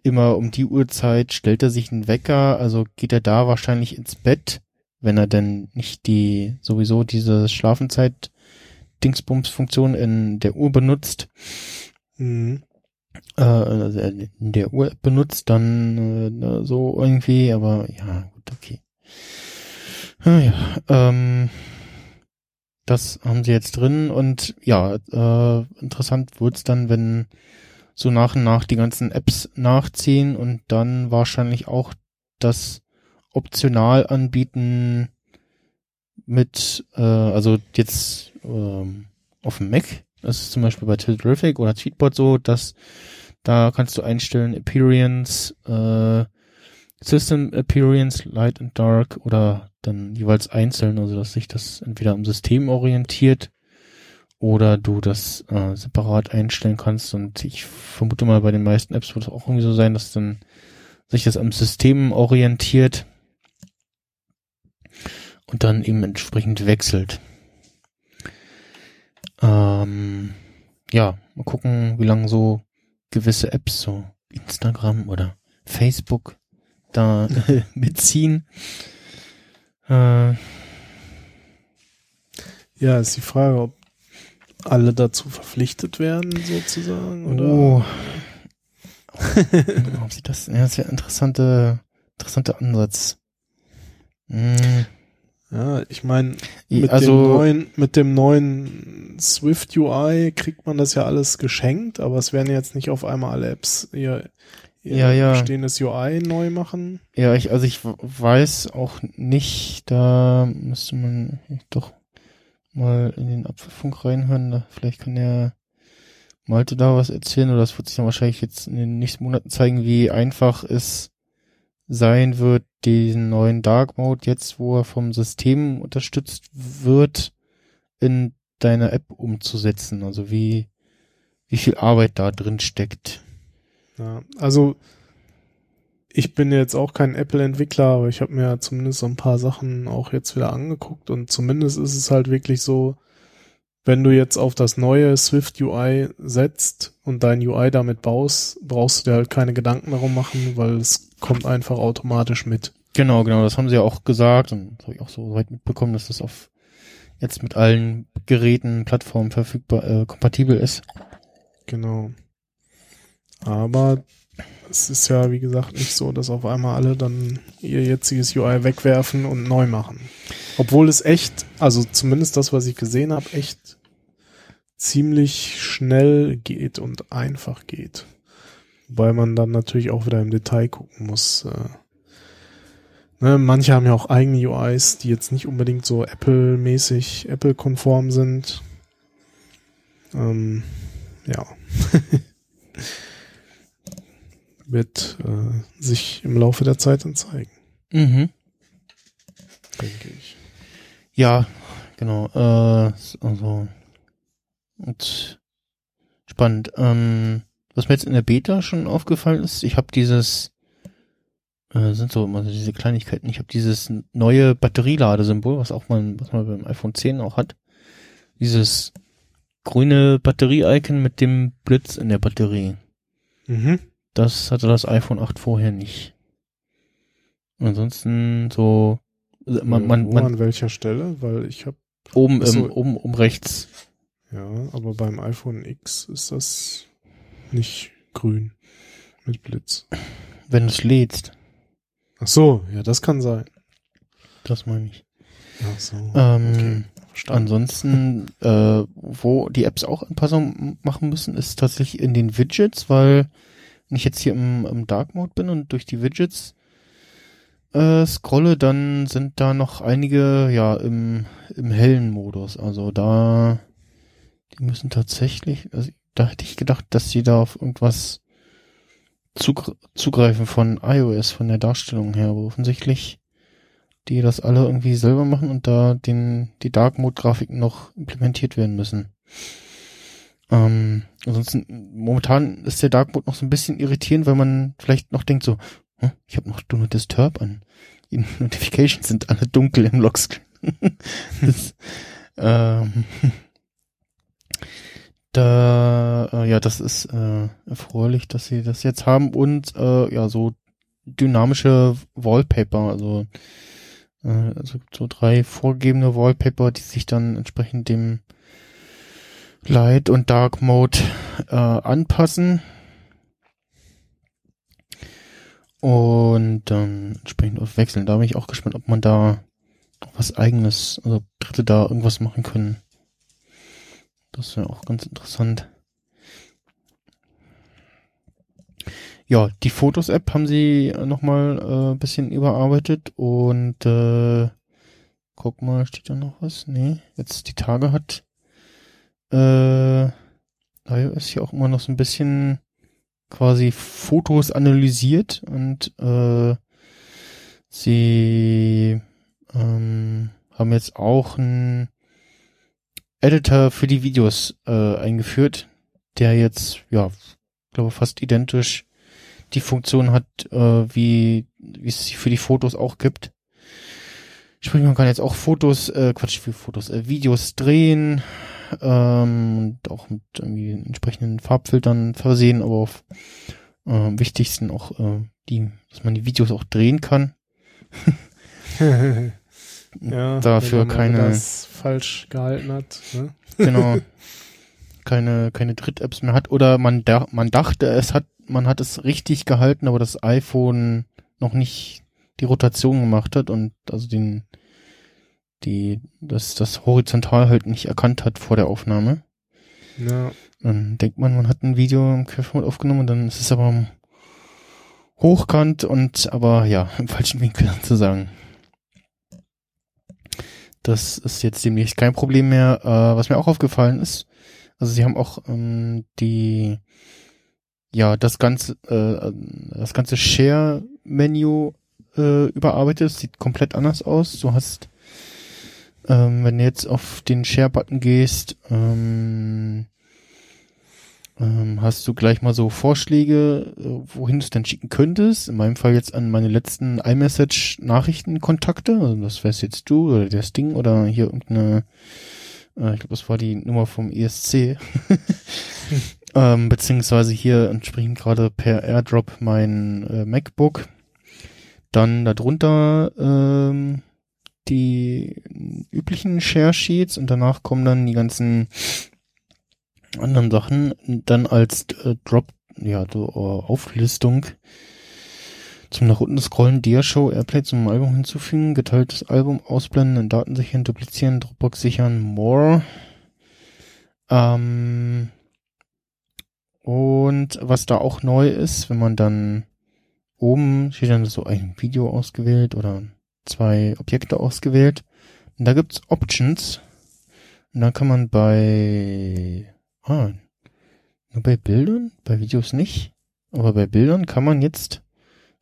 immer um die Uhrzeit stellt er sich einen Wecker, also geht er da wahrscheinlich ins Bett, wenn er denn nicht die sowieso diese Schlafenzeit Dingsbums-Funktion in der Uhr benutzt, Mhm. äh, also in der Uhr benutzt, dann äh, so irgendwie, aber ja, gut, okay. Ah, ja, ähm, das haben sie jetzt drin und ja, äh, interessant wird's dann, wenn so nach und nach die ganzen Apps nachziehen und dann wahrscheinlich auch das optional anbieten mit, äh, also jetzt ähm, auf dem Mac, das ist zum Beispiel bei Terrific oder Tweetbot so, dass da kannst du einstellen Appearance, äh, System Appearance, Light and Dark oder dann jeweils einzeln, also dass sich das entweder am System orientiert oder du das äh, separat einstellen kannst und ich vermute mal bei den meisten Apps wird es auch irgendwie so sein, dass dann sich das am System orientiert und dann eben entsprechend wechselt. Ähm, ja, mal gucken, wie lange so gewisse Apps, so Instagram oder Facebook, da mitziehen. Äh, Ja, ist die Frage, ob alle dazu verpflichtet werden, sozusagen, oder? oh. Ob sie das, ja, das ist ja interessante, interessanter Ansatz. Hm, Ja, ich meine, mit, also, dem neuen, mit dem neuen Swift UI kriegt man das ja alles geschenkt, aber es werden jetzt nicht auf einmal alle Apps ihr, ihr Ja, ja. bestehendes UI neu machen. Ja, ich, also ich weiß auch nicht, da müsste man doch mal in den Apfelfunk reinhören. Da, vielleicht kann der Malte da was erzählen oder das wird sich dann wahrscheinlich jetzt in den nächsten Monaten zeigen, wie einfach es sein wird, diesen neuen Dark Mode jetzt, wo er vom System unterstützt wird, in deine App umzusetzen. Also wie, wie viel Arbeit da drin steckt. Ja, also ich bin jetzt auch kein Apple-Entwickler, aber ich habe mir zumindest so ein paar Sachen auch jetzt wieder angeguckt und zumindest ist es halt wirklich so, wenn du jetzt auf das neue Swift UI setzt und dein UI damit baust, brauchst du dir halt keine Gedanken darum machen, weil es kommt einfach automatisch mit. Genau, genau, das haben sie ja auch gesagt und das habe ich auch so weit mitbekommen, dass das auf jetzt mit allen Geräten, Plattformen verfügbar, äh, kompatibel ist. Genau. Aber es ist ja, wie gesagt, nicht so, dass auf einmal alle dann ihr jetziges UI wegwerfen und neu machen. Obwohl es echt, also zumindest das, was ich gesehen habe, echt ziemlich schnell geht und einfach geht. Wobei man dann natürlich auch wieder im Detail gucken muss. Äh, ne, manche haben ja auch eigene UIs, die jetzt nicht unbedingt so Apple-mäßig, Apple-konform sind. Ähm, ja. Wird äh, sich im Laufe der Zeit dann zeigen, Mhm. denke ich. Ja, genau. Äh, also und spannend. Ähm, was mir jetzt in der Beta schon aufgefallen ist, ich habe dieses äh, sind so immer diese Kleinigkeiten. Ich habe dieses neue Batterieladesymbol, was auch man, was man beim iPhone 10 auch hat. Dieses grüne Batterie-Icon mit dem Blitz in der Batterie. Mhm. Das hatte das iPhone 8 vorher nicht. Ansonsten so also man, man, man an welcher Stelle? Weil ich habe, oben Ach so. im, oben oben rechts. ja, aber beim iPhone X ist das nicht grün mit Blitz. wenn du es lädst. Ach so, ja, das kann sein. Das meine ich. Ach so. Ähm, okay. Ansonsten, äh, wo die Apps auch Anpassungen machen müssen, ist tatsächlich in den Widgets, weil wenn ich jetzt hier im, im Dark Mode bin und durch die Widgets äh, scrolle, dann sind da noch einige ja im, im hellen Modus. Also da, die müssen tatsächlich, also da hätte ich gedacht, dass sie da auf irgendwas zugr zugreifen von iOS, von der Darstellung her, aber offensichtlich die das alle irgendwie selber machen und da den, die Dark Mode Grafiken noch implementiert werden müssen. Ähm, ansonsten, momentan ist der Dark Mode noch so ein bisschen irritierend, weil man vielleicht noch denkt so, hm, ich habe noch Do Disturb an. Die Notifications sind alle dunkel im Lockscreen. das, ähm, Da, äh, ja, das ist äh, erfreulich, dass sie das jetzt haben und äh, ja, so dynamische Wallpaper, also, äh, also so drei vorgegebene Wallpaper, die sich dann entsprechend dem Light und Dark Mode äh, anpassen und dann entsprechend auf wechseln. Da bin ich auch gespannt, ob man da was eigenes, also Dritte da irgendwas machen können. Das wäre auch ganz interessant. Ja, die Fotos-App haben sie nochmal äh, ein bisschen überarbeitet und äh, guck mal, steht da noch was? Nee, jetzt die Tage hat äh, iOS hier auch immer noch so ein bisschen quasi Fotos analysiert und äh, sie ähm, haben jetzt auch ein Editor für die Videos äh, eingeführt, der jetzt, ja, glaube fast identisch die Funktion hat, äh, wie, wie es für die Fotos auch gibt. Sprich, man kann jetzt auch Fotos, äh, Quatsch, für Fotos, äh, Videos drehen ähm, und auch mit irgendwie entsprechenden Farbfiltern versehen, aber auf äh, wichtigsten auch äh, die, dass man die Videos auch drehen kann. ja, Dafür wenn man keine das falsch gehalten hat. Ne? genau keine keine Dritt-Apps mehr hat oder man da, man dachte es hat man hat es richtig gehalten aber das iPhone noch nicht die Rotation gemacht hat und also den die das das horizontal halt nicht erkannt hat vor der Aufnahme Ja. dann denkt man man hat ein Video im Querformat aufgenommen und dann ist es aber hochkant und aber ja im falschen Winkel sozusagen das ist jetzt demnächst kein Problem mehr. Äh, was mir auch aufgefallen ist, also sie haben auch ähm, die, ja, das ganze, äh, das ganze Share-Menü äh, überarbeitet. Sieht komplett anders aus. Du hast, ähm, wenn du jetzt auf den Share-Button gehst, ähm, ähm, hast du gleich mal so Vorschläge, äh, wohin du es denn schicken könntest. In meinem Fall jetzt an meine letzten iMessage-Nachrichtenkontakte. Also das wär's jetzt du oder das Ding oder hier irgendeine, äh, ich glaube, das war die Nummer vom ESC. ähm, beziehungsweise hier entsprechend gerade per Airdrop mein äh, MacBook. Dann darunter ähm, die üblichen Share Sheets und danach kommen dann die ganzen anderen Sachen dann als äh, Drop, ja, so, äh, Auflistung zum nach unten scrollen, Dia-Show, Airplay zum Album hinzufügen, geteiltes Album ausblenden, Daten sichern, duplizieren, Dropbox sichern, more. Ähm, und was da auch neu ist, wenn man dann oben steht dann so ein Video ausgewählt oder zwei Objekte ausgewählt. Und da gibt's Options. Und dann kann man bei Ah, nur bei Bildern? Bei Videos nicht? Aber bei Bildern kann man jetzt,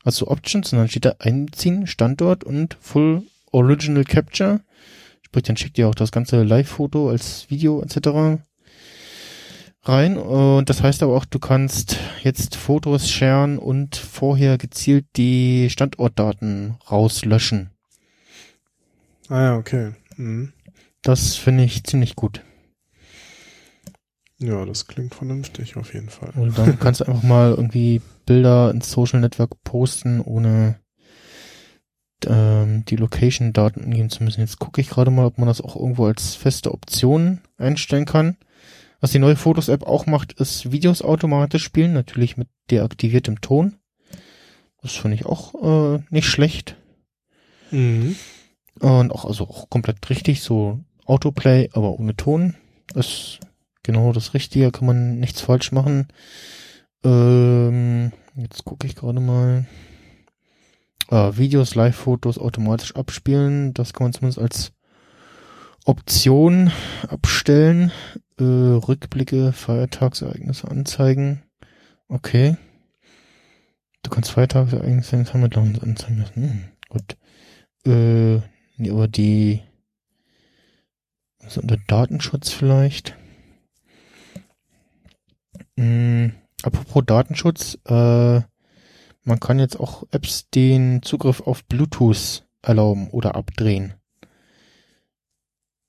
also Options, und dann steht da einziehen, Standort und Full Original Capture. Sprich, dann schickt ihr auch das ganze Live-Foto als Video etc. rein. Und das heißt aber auch, du kannst jetzt Fotos sharen und vorher gezielt die Standortdaten rauslöschen. Ah ja, okay. Mhm. Das finde ich ziemlich gut. Ja, das klingt vernünftig auf jeden Fall. Und dann kannst du einfach mal irgendwie Bilder ins Social Network posten, ohne ähm, die Location-Daten angeben zu müssen. Jetzt gucke ich gerade mal, ob man das auch irgendwo als feste Option einstellen kann. Was die neue Fotos-App auch macht, ist Videos automatisch spielen, natürlich mit deaktiviertem Ton. Das finde ich auch äh, nicht schlecht. Mhm. Und auch, also auch komplett richtig, so Autoplay, aber ohne Ton. Das genau das Richtige, kann man nichts falsch machen. Ähm, jetzt gucke ich gerade mal. Äh, Videos, Live-Fotos automatisch abspielen. Das kann man zumindest als Option abstellen. Äh, Rückblicke, Feiertagsereignisse anzeigen. Okay. Du kannst Feiertagsereignisse in Sammeldown anzeigen lassen. Hm, gut. Äh, nee, aber die also unter Datenschutz vielleicht. Mm, apropos Datenschutz, äh, man kann jetzt auch Apps den Zugriff auf Bluetooth erlauben oder abdrehen.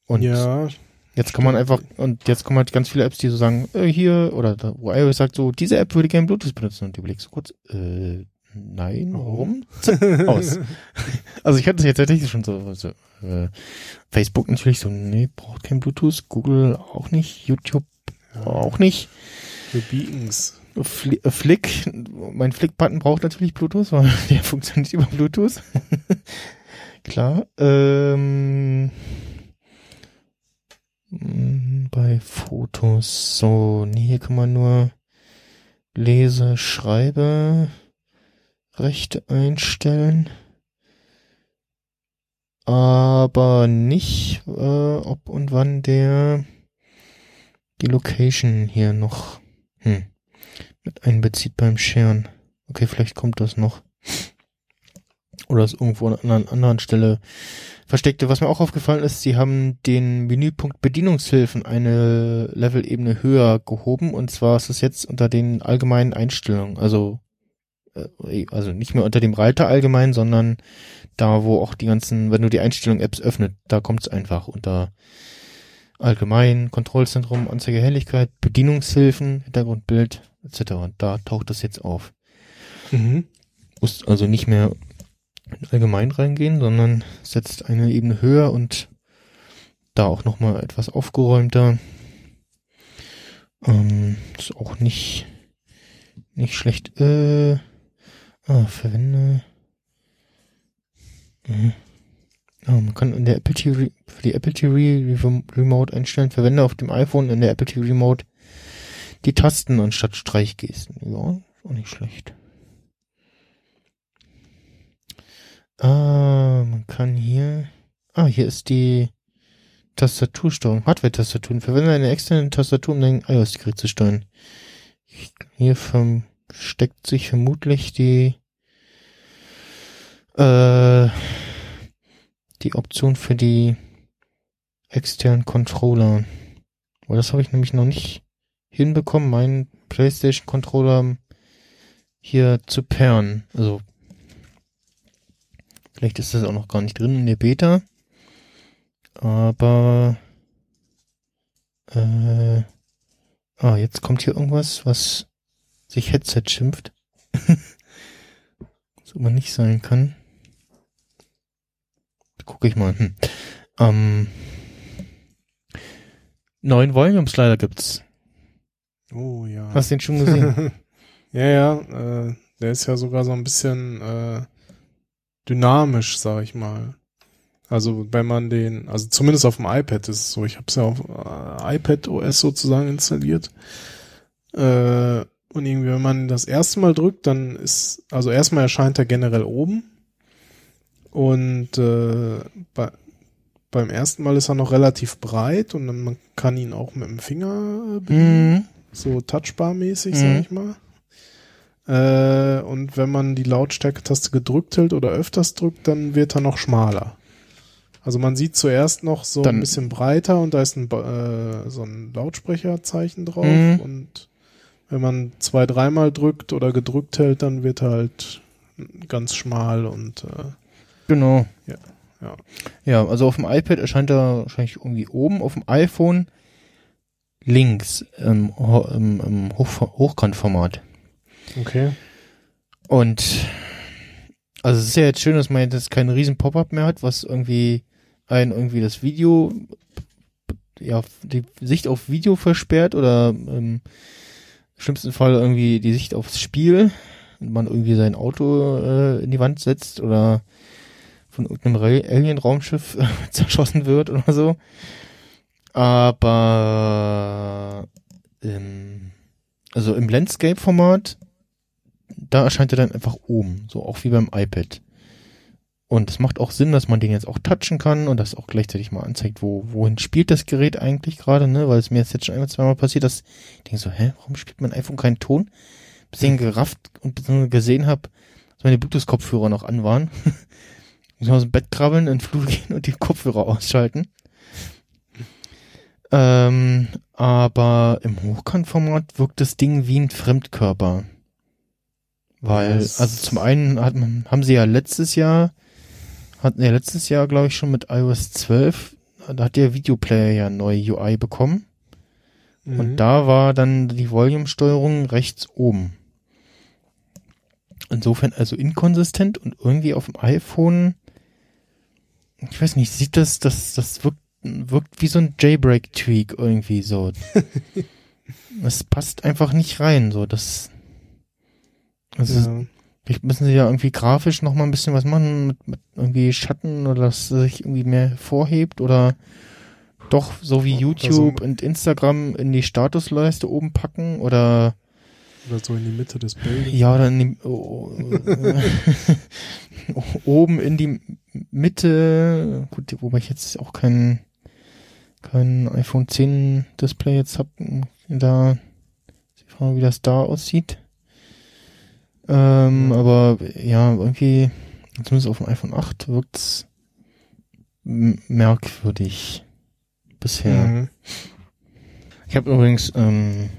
Und ja, Jetzt kann man einfach, und jetzt kommen halt ganz viele Apps, die so sagen, äh, hier, oder da, wo iOS sagt so, diese App würde gerne Bluetooth benutzen. Und du überlegst so kurz, äh, nein, warum? Aus. Also ich hatte das jetzt tatsächlich schon so, so äh, Facebook natürlich so, nee, braucht kein Bluetooth, Google auch nicht, YouTube auch nicht. Für Beacons. Fli äh, Flick, mein Flick-Button braucht natürlich Bluetooth, weil der funktioniert über Bluetooth. Klar. Ähm, mm, bei Fotos, so, nee, hier kann man nur lese, schreibe, Rechte einstellen. Aber nicht, äh, ob und wann der die Location hier noch hm, mit einbezieht beim Scheren. Okay, vielleicht kommt das noch. Oder ist irgendwo an einer anderen Stelle versteckte. Was mir auch aufgefallen ist, sie haben den Menüpunkt Bedienungshilfen eine Level-Ebene höher gehoben und zwar ist es jetzt unter den allgemeinen Einstellungen. Also, äh, also nicht mehr unter dem Reiter allgemein, sondern da, wo auch die ganzen, wenn du die Einstellung-Apps öffnet, da kommt es einfach unter allgemein, Kontrollzentrum, Anzeige Helligkeit, Bedienungshilfen, Hintergrundbild, etc. Und da taucht das jetzt auf. Mhm. Muss also nicht mehr allgemein reingehen, sondern setzt eine Ebene höher und da auch nochmal etwas aufgeräumter. Ähm, ist auch nicht, nicht schlecht. Äh, ah, verwende. Mhm. Oh, man kann in der Apple TV, für die Apple TV Remote einstellen, verwende auf dem iPhone in der Apple TV Remote die Tasten anstatt Streichgesten. Ja, auch nicht schlecht. Ah, man kann hier, ah, hier ist die Tastatursteuerung, Hardware-Tastatur. Verwende eine externe Tastatur, um dein iOS-Gerät zu steuern. Hier versteckt sich vermutlich die, äh, die Option für die externen Controller. Weil das habe ich nämlich noch nicht hinbekommen, meinen PlayStation Controller hier zu pairen. Also vielleicht ist das auch noch gar nicht drin in der Beta. Aber äh, ah, jetzt kommt hier irgendwas, was sich Headset schimpft. was aber nicht sein kann. Gucke ich mal. Hm. Ähm, neun Volume Slider gibt's. Oh ja. Hast du den schon gesehen? ja, ja. Äh, der ist ja sogar so ein bisschen äh, dynamisch, sag ich mal. Also wenn man den, also zumindest auf dem iPad ist es so. Ich habe es ja auf äh, iPad OS sozusagen installiert. Äh, und irgendwie, wenn man das erste Mal drückt, dann ist, also erstmal erscheint er generell oben. Und äh, bei, beim ersten Mal ist er noch relativ breit und dann man kann ihn auch mit dem Finger bedienen. Mhm. So touchbar-mäßig, Mhm. sag ich mal. Äh, und wenn man die Lautstärke-Taste gedrückt hält oder öfters drückt, dann wird er noch schmaler. Also man sieht zuerst noch so Dann- ein bisschen breiter und da ist ein, äh, so ein Lautsprecherzeichen drauf Mhm. und wenn man zwei, dreimal drückt oder gedrückt hält, dann wird er halt ganz schmal und äh, Genau. Ja, ja. Ja, also auf dem iPad erscheint er wahrscheinlich irgendwie oben, auf dem iPhone links im, im, im Hoch Hochkantformat. okay. Und also es ist ja jetzt schön, dass man jetzt keinen riesen Pop-up mehr hat, was irgendwie ein irgendwie das Video ja die Sicht auf Video versperrt oder im schlimmsten Fall irgendwie die Sicht aufs Spiel und man irgendwie sein Auto äh, in die Wand setzt oder von irgendeinem Ra- Alien-Raumschiff zerschossen wird oder so. Aber ähm, also im Landscape-Format da erscheint er dann einfach oben, so auch wie beim iPad. Und es macht auch Sinn, dass man den jetzt auch touchen kann und das auch gleichzeitig mal anzeigt, wo, wohin spielt das Gerät eigentlich gerade, ne? Weil es mir jetzt schon einmal, zweimal passiert, dass ich denke so, hä, warum spielt mein iPhone keinen Ton? Bis ich ihn gerafft und gesehen habe, dass meine Bluetooth-Kopfhörer noch an waren. Muss aus dem Bett krabbeln, in den Flur gehen und die Kopfhörer ausschalten. Ähm, aber im Hochkantformat wirkt das Ding wie ein Fremdkörper. Weil, Das- also zum einen hat, haben sie ja letztes Jahr, hatten ja letztes Jahr, glaube ich, schon mit iOS 12 da hat der Videoplayer ja neue UI bekommen. Mhm. Und da war dann die Volume-Steuerung rechts oben. Insofern also inkonsistent und irgendwie auf dem iPhone, ich weiß nicht, sieht das, das, das wirkt, wirkt wie so ein Jailbreak-Tweak irgendwie so. Das passt einfach nicht rein, so, das, also, ja. Vielleicht müssen sie ja irgendwie grafisch noch mal ein bisschen was machen mit, mit irgendwie Schatten oder dass es sich irgendwie mehr hervorhebt oder doch so wie YouTube und Instagram in die Statusleiste oben packen oder Oder so in die Mitte des Bildes. ja oder in die, oh, oben in die Mitte gut wobei ich jetzt auch kein kein iPhone 10 Display jetzt hab da ist die Frage wie das da aussieht ähm, aber ja, irgendwie, zumindest auf dem iPhone 8 wirkt's merkwürdig bisher. Mhm. Ich habe übrigens, ähm,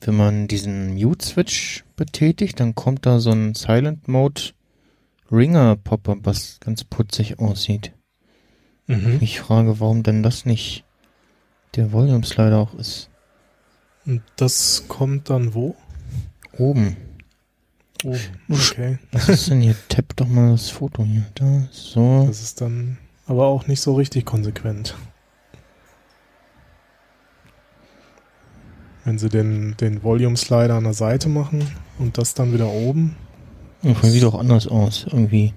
wenn man diesen Mute-Switch betätigt, dann kommt da so ein Silent Mode Ringer Pop-up, was ganz putzig aussieht. Mhm. Ich frage, warum denn das nicht der Volume Slider auch ist. Und das kommt dann wo? Oben. Oben. Okay. Was ist denn hier? Tapp doch mal das Foto hier. Da, so. Das ist dann aber auch nicht so richtig konsequent. Wenn sie den, den Volume Slider an der Seite machen und das dann wieder oben, Irgendwie sieht auch anders aus, irgendwie.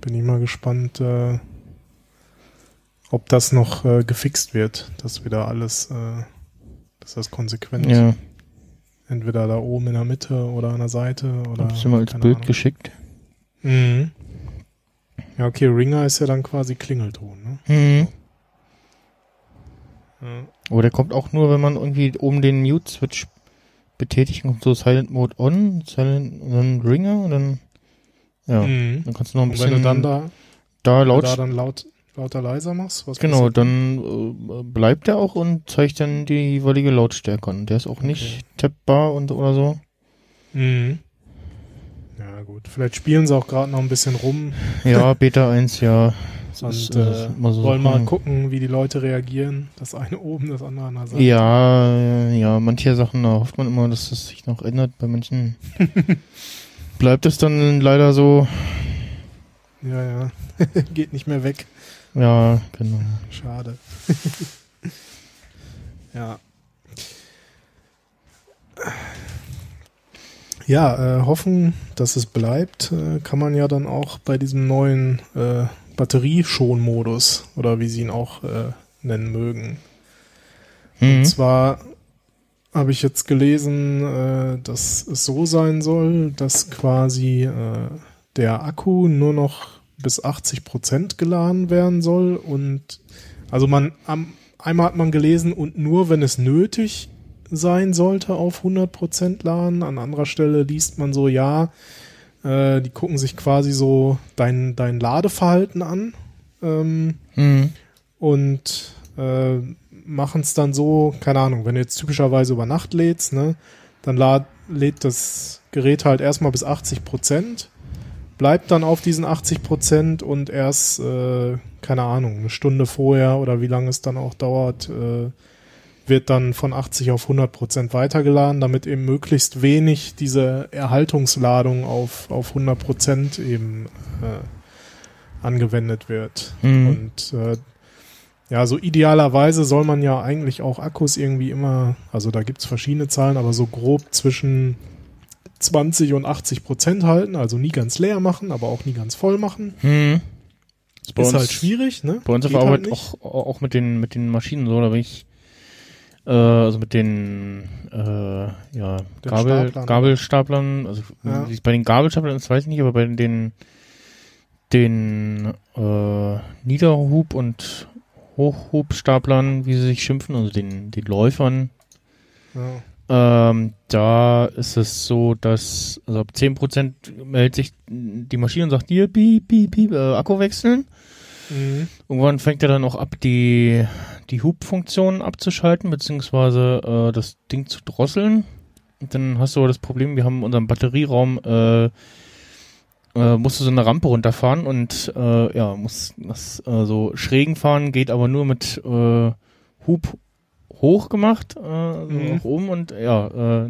bin ich mal gespannt, äh, ob das noch äh, gefixt wird, dass wieder alles, äh, dass das konsequent Ja, entweder da oben in der Mitte oder an der Seite oder. hab's mal als Bild Ahnung. geschickt. Mhm. Ja, okay, Ringer ist ja dann quasi Klingelton, ne? Mhm. Ja. Aber der kommt auch nur, wenn man irgendwie oben den Mute-Switch betätigt, kommt so Silent Mode on, Silent, und dann Ringer und dann, ja, Mhm. dann kannst du noch ein Und bisschen wenn du dann da, da laut, da dann laut, lauter leiser machst, was genau, passiert dann äh, bleibt der auch und zeigt dann die jeweilige Lautstärke an. Der ist auch nicht tappbar und oder so. Mhm. Ja, gut. Vielleicht spielen sie auch gerade noch ein bisschen rum Ja, Beta 1, ja. Das und äh, so wollen mal gucken, wie die Leute reagieren. Das eine oben, das andere an der Seite. Ja, ja, manche Sachen, da hofft man immer, dass es sich noch ändert. Bei manchen bleibt es dann leider so. Ja, ja. Geht nicht mehr weg. Ja, genau. Schade. ja. Ja, äh, hoffen, dass es bleibt, äh, kann man ja dann auch bei diesem neuen äh, Batterieschonmodus oder wie sie ihn auch äh, nennen mögen. Mhm. Und zwar habe ich jetzt gelesen, äh, dass es so sein soll, dass quasi äh, der Akku nur noch bis 80 Prozent geladen werden soll und also man am, einmal hat man gelesen und nur wenn es nötig sein sollte auf 100 Prozent laden. An anderer Stelle liest man so, ja, äh, die gucken sich quasi so dein, dein Ladeverhalten an. Ähm, Mhm. und äh, machen es dann so, keine Ahnung, wenn du jetzt typischerweise über Nacht lädst, ne, dann lad, lädt das Gerät halt erstmal bis 80 Prozent, bleibt dann auf diesen 80 Prozent und erst, äh, keine Ahnung, eine Stunde vorher oder wie lange es dann auch dauert, äh, wird dann von 80 auf 100 Prozent weitergeladen, damit eben möglichst wenig diese Erhaltungsladung auf, auf 100 Prozent eben äh, angewendet wird. Mhm. Und äh, ja, so idealerweise soll man ja eigentlich auch Akkus irgendwie immer, also da gibt's verschiedene Zahlen, aber so grob zwischen 20 und 80 Prozent halten, also nie ganz leer machen, aber auch nie ganz voll machen. Mhm. Ist ist halt schwierig, ne? Bei uns der halt auch, auch mit den, mit den Maschinen so, da bin ich, äh, also mit den, äh, ja, Gabel, Staplern. Gabelstaplern, also Ja. bei den Gabelstaplern ist, weiß ich nicht, aber bei den, den, äh, Niederhub- und Hochhubstaplern, wie sie sich schimpfen, also den, den Läufern, Ja. ähm, da ist es so, dass also ab 10% meldet sich die Maschine und sagt hier, piep, piep, piep, äh, Akku wechseln. Mhm. Irgendwann fängt er dann auch ab, die, die Hub-Funktion abzuschalten, beziehungsweise äh, das Ding zu drosseln. Und dann hast du aber das Problem, wir haben in unserem Batterieraum äh, äh, musst du so eine Rampe runterfahren und äh, ja, muss das äh, so schrägen fahren, geht aber nur mit äh, Hub hoch gemacht, äh, so Mhm. nach oben und ja, äh,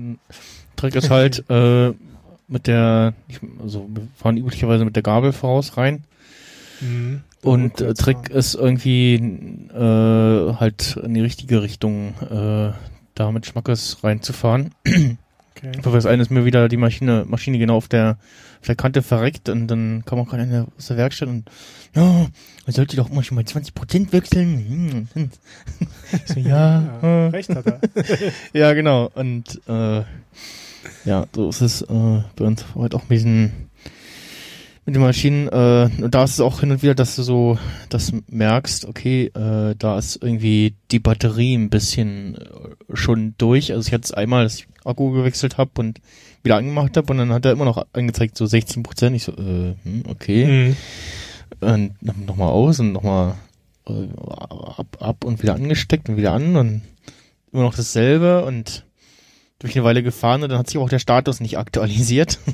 Trick ist halt äh, mit der, ich, also wir fahren üblicherweise mit der Gabel voraus rein Mhm. Und äh, Trick ist irgendwie äh, halt in die richtige Richtung äh, da mit Schmackes reinzufahren. Okay. Aber das eine ist mir wieder die Maschine, Maschine genau auf der, auf der Kante verreckt und dann kam auch gerade einer aus der Werkstatt und ja, man sollte doch immer schon mal 20% wechseln. Hm, so, ja, Ja, äh, recht hat er. ja, genau. Und äh, ja, so ist es äh, bei uns heute auch mit den, mit den Maschinen. Äh, und da ist es auch hin und wieder, dass du so das merkst, okay, äh, da ist irgendwie die Batterie ein bisschen äh, schon durch. Also ich hatte es einmal, dass ich Akku gewechselt habe und wieder angemacht habe und dann hat er immer noch angezeigt, so 16 Prozent. Ich so, äh, hm, okay. Mhm. Und dann nochmal aus und nochmal äh, ab, ab und wieder angesteckt und wieder an und immer noch dasselbe und durch eine Weile gefahren und dann hat sich auch der Status nicht aktualisiert.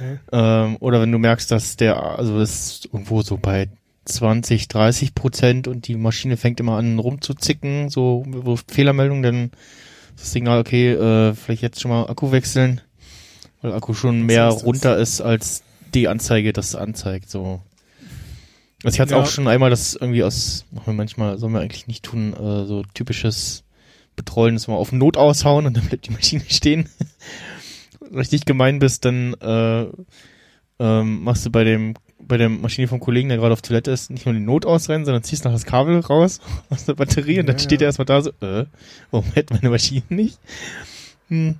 Okay. ähm, oder wenn du merkst, dass der, also das ist irgendwo so bei 20, 30 Prozent und die Maschine fängt immer an rumzuzicken, so Fehlermeldung, dann ist das Signal, okay, äh, vielleicht jetzt schon mal Akku wechseln, weil Akku schon mehr runter ist als die Anzeige das anzeigt, so. Also ich hatte Ja. auch schon einmal das irgendwie aus, machen wir manchmal, sollen wir eigentlich nicht tun, äh, so typisches Betreuen, dass wir auf Not aushauen und dann bleibt die Maschine stehen. Richtig gemein bist, dann äh, ähm, machst du bei dem bei der Maschine vom Kollegen, der gerade auf Toilette ist, nicht nur die Not ausrennen, sondern ziehst noch das Kabel raus aus der Batterie und dann Ja, steht ja. er erstmal da so, äh, warum hält meine Maschine nicht? Hm.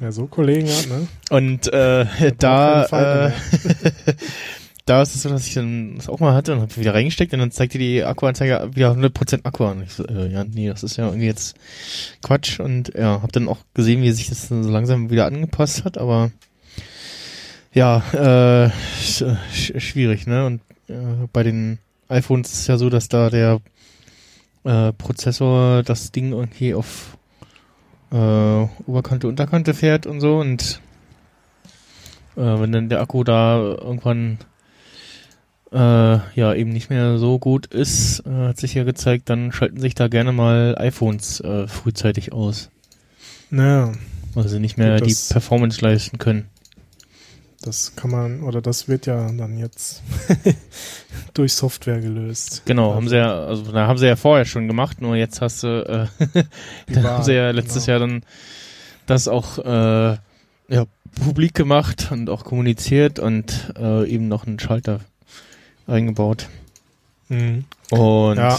Ja, so Kollegen hat, ne? Und äh, da, äh, da ist es so, dass ich dann das auch mal hatte und hab wieder reingesteckt und dann zeigte die Akkuanzeige wieder 100% Akku an. Ich so, äh, ja, nee, das ist ja irgendwie jetzt Quatsch und ja, hab dann auch gesehen, wie sich das dann so langsam wieder angepasst hat, aber ja, äh, sch- schwierig, ne? Und äh, bei den iPhones ist es ja so, dass da der äh, Prozessor das Ding irgendwie auf äh, Oberkante, Unterkante fährt und so und äh, wenn dann der Akku da irgendwann äh, ja eben nicht mehr so gut ist, äh, hat sich ja gezeigt, dann schalten sich da gerne mal iPhones äh, frühzeitig aus, Naja, weil sie nicht mehr die Performance leisten können. das kann man, oder das wird ja dann jetzt durch Software gelöst. Genau, haben sie ja, also da haben sie ja vorher schon gemacht, nur jetzt hast du, äh, da haben sie ja letztes genau. Jahr dann das auch äh, ja, publik gemacht und auch kommuniziert und äh, eben noch einen Schalter eingebaut. Mhm. Und Ja.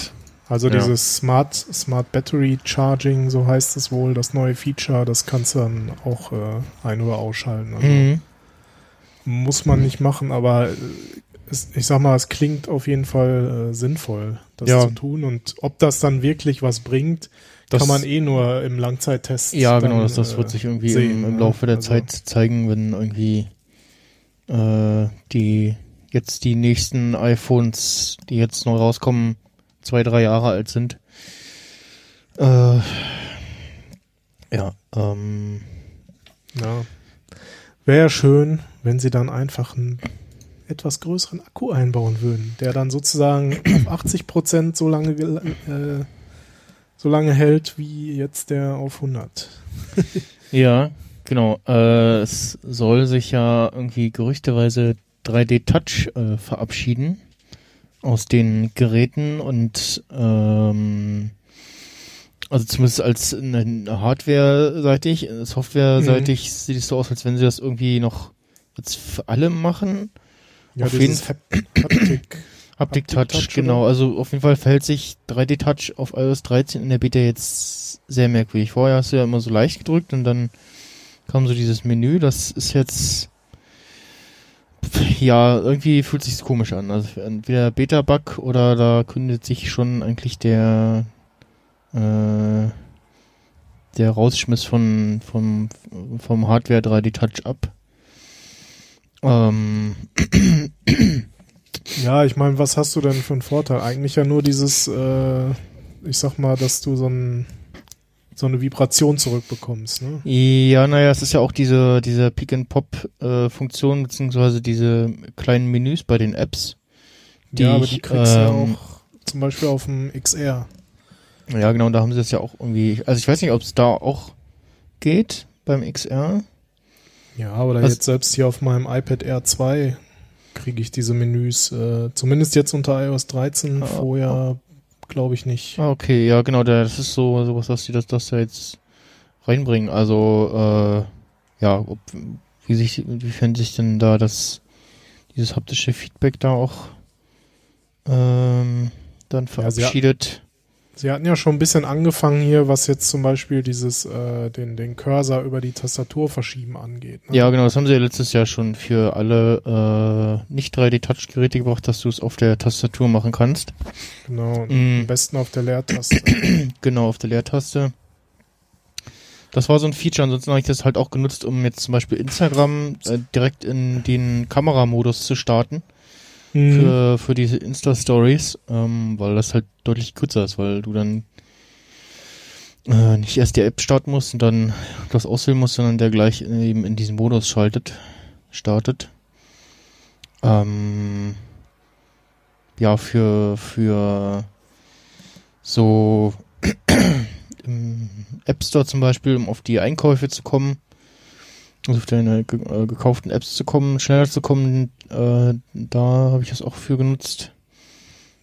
Also Ja. dieses Smart, Smart Battery Charging, so heißt es wohl, das neue Feature, das kannst du dann auch äh, ein- oder ausschalten. Also Mhm. Muss man nicht machen, aber äh, es, ich sag mal, es klingt auf jeden Fall äh, sinnvoll, das Ja. zu tun. Und ob das dann wirklich was bringt, Das- kann man eh nur im Langzeittest. Ja, dann, genau, das, das äh, wird sich irgendwie sehen, im, im ne? Laufe der Also, Zeit zeigen, wenn irgendwie äh, die jetzt die nächsten iPhones, die jetzt neu rauskommen, zwei, drei Jahre alt sind. Äh, ja, ähm, Ja. Wäre schön, wenn sie dann einfach einen etwas größeren Akku einbauen würden, der dann sozusagen auf 80 Prozent so lange, äh, so lange hält wie jetzt der auf 100. ja, genau. Äh, es soll sich ja irgendwie gerüchteweise 3D Touch äh, verabschieden aus den Geräten und ähm, also zumindest als Hardware-seitig, Software-seitig sieht es so aus, als wenn sie das irgendwie noch jetzt für alle machen. Ja, Auf dieses Hap Haptik. Haptic Touch, Touch, genau. oder? Also auf jeden Fall verhält sich 3D Touch auf iOS 13 in der Beta jetzt sehr merkwürdig. Vorher hast du ja immer so leicht gedrückt und dann kam so dieses Menü. Das ist jetzt ja irgendwie fühlt sich komisch an. Also entweder Beta-Bug oder da kündet sich schon eigentlich der äh, der Rausschmiss von vom vom Hardware 3D Touch ab. Ähm, Ja, ich meine, was hast du denn für einen Vorteil? Eigentlich ja nur dieses, äh, ich sag mal, dass du so ein so eine Vibration zurückbekommst. Ne? Ja, naja, es ist ja auch diese, diese Pick-and-Pop-Funktion, beziehungsweise diese kleinen Menüs bei den Apps. Die ja, aber ich, die kriegst du ja ähm, auch zum Beispiel auf dem XR. Ja, genau, da haben sie das ja auch irgendwie. Also ich weiß nicht, ob es da auch geht beim XR. Ja, oder Was- jetzt selbst hier auf meinem iPad Air 2 kriege ich diese Menüs, äh, zumindest jetzt unter iOS 13, Ah, vorher glaube ich nicht. Ah, okay, ja, genau, da- das ist so sowas, was sie das, das da jetzt reinbringen. Also, äh, ja, ob, wie sich, inwiefern sich denn da das, dieses haptische Feedback da auch ähm, dann Ja, sie hatten ja schon ein bisschen angefangen hier, was jetzt zum Beispiel dieses, äh, den, den Cursor über die Tastatur verschieben angeht. Ne? Ja, genau, das haben sie ja letztes Jahr schon für alle äh, nicht 3D-Touch-Geräte gebracht, dass du es auf der Tastatur machen kannst. Genau, Mm. am besten auf der Leertaste. Genau, auf der Leertaste. Das war so ein Feature, ansonsten habe ich das halt auch genutzt, um jetzt zum Beispiel Instagram äh, direkt in den Kameramodus zu starten Mhm. für, für diese Insta-Stories, ähm, weil das halt deutlich kürzer ist, weil du dann äh, nicht erst die App starten musst und dann das auswählen musst, sondern der gleich eben in diesen Modus schaltet, startet. Ähm, ja, für, für so im App Store zum Beispiel, um auf die Einkäufe zu kommen, also auf deine ge äh, gekauften Apps zu kommen, schneller zu kommen, äh, da habe ich das auch für genutzt.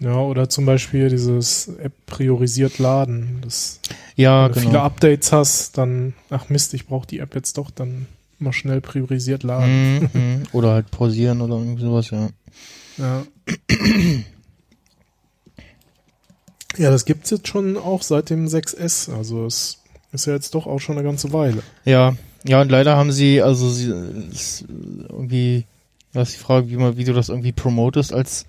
Ja, oder zum Beispiel dieses App priorisiert laden. Das, Ja, wenn du genau. viele Updates hast, dann, ach Mist, ich brauche die App jetzt doch, dann mal schnell priorisiert laden. Mhm, mhm. Oder halt pausieren oder irgendwie sowas, ja. Ja. Ja, das gibt's jetzt schon auch seit dem 6S. Also es ist ja jetzt doch auch schon eine ganze Weile. Ja, ja, und leider haben sie, also sie irgendwie, da ist die Frage, wie man, wie du das irgendwie promotest als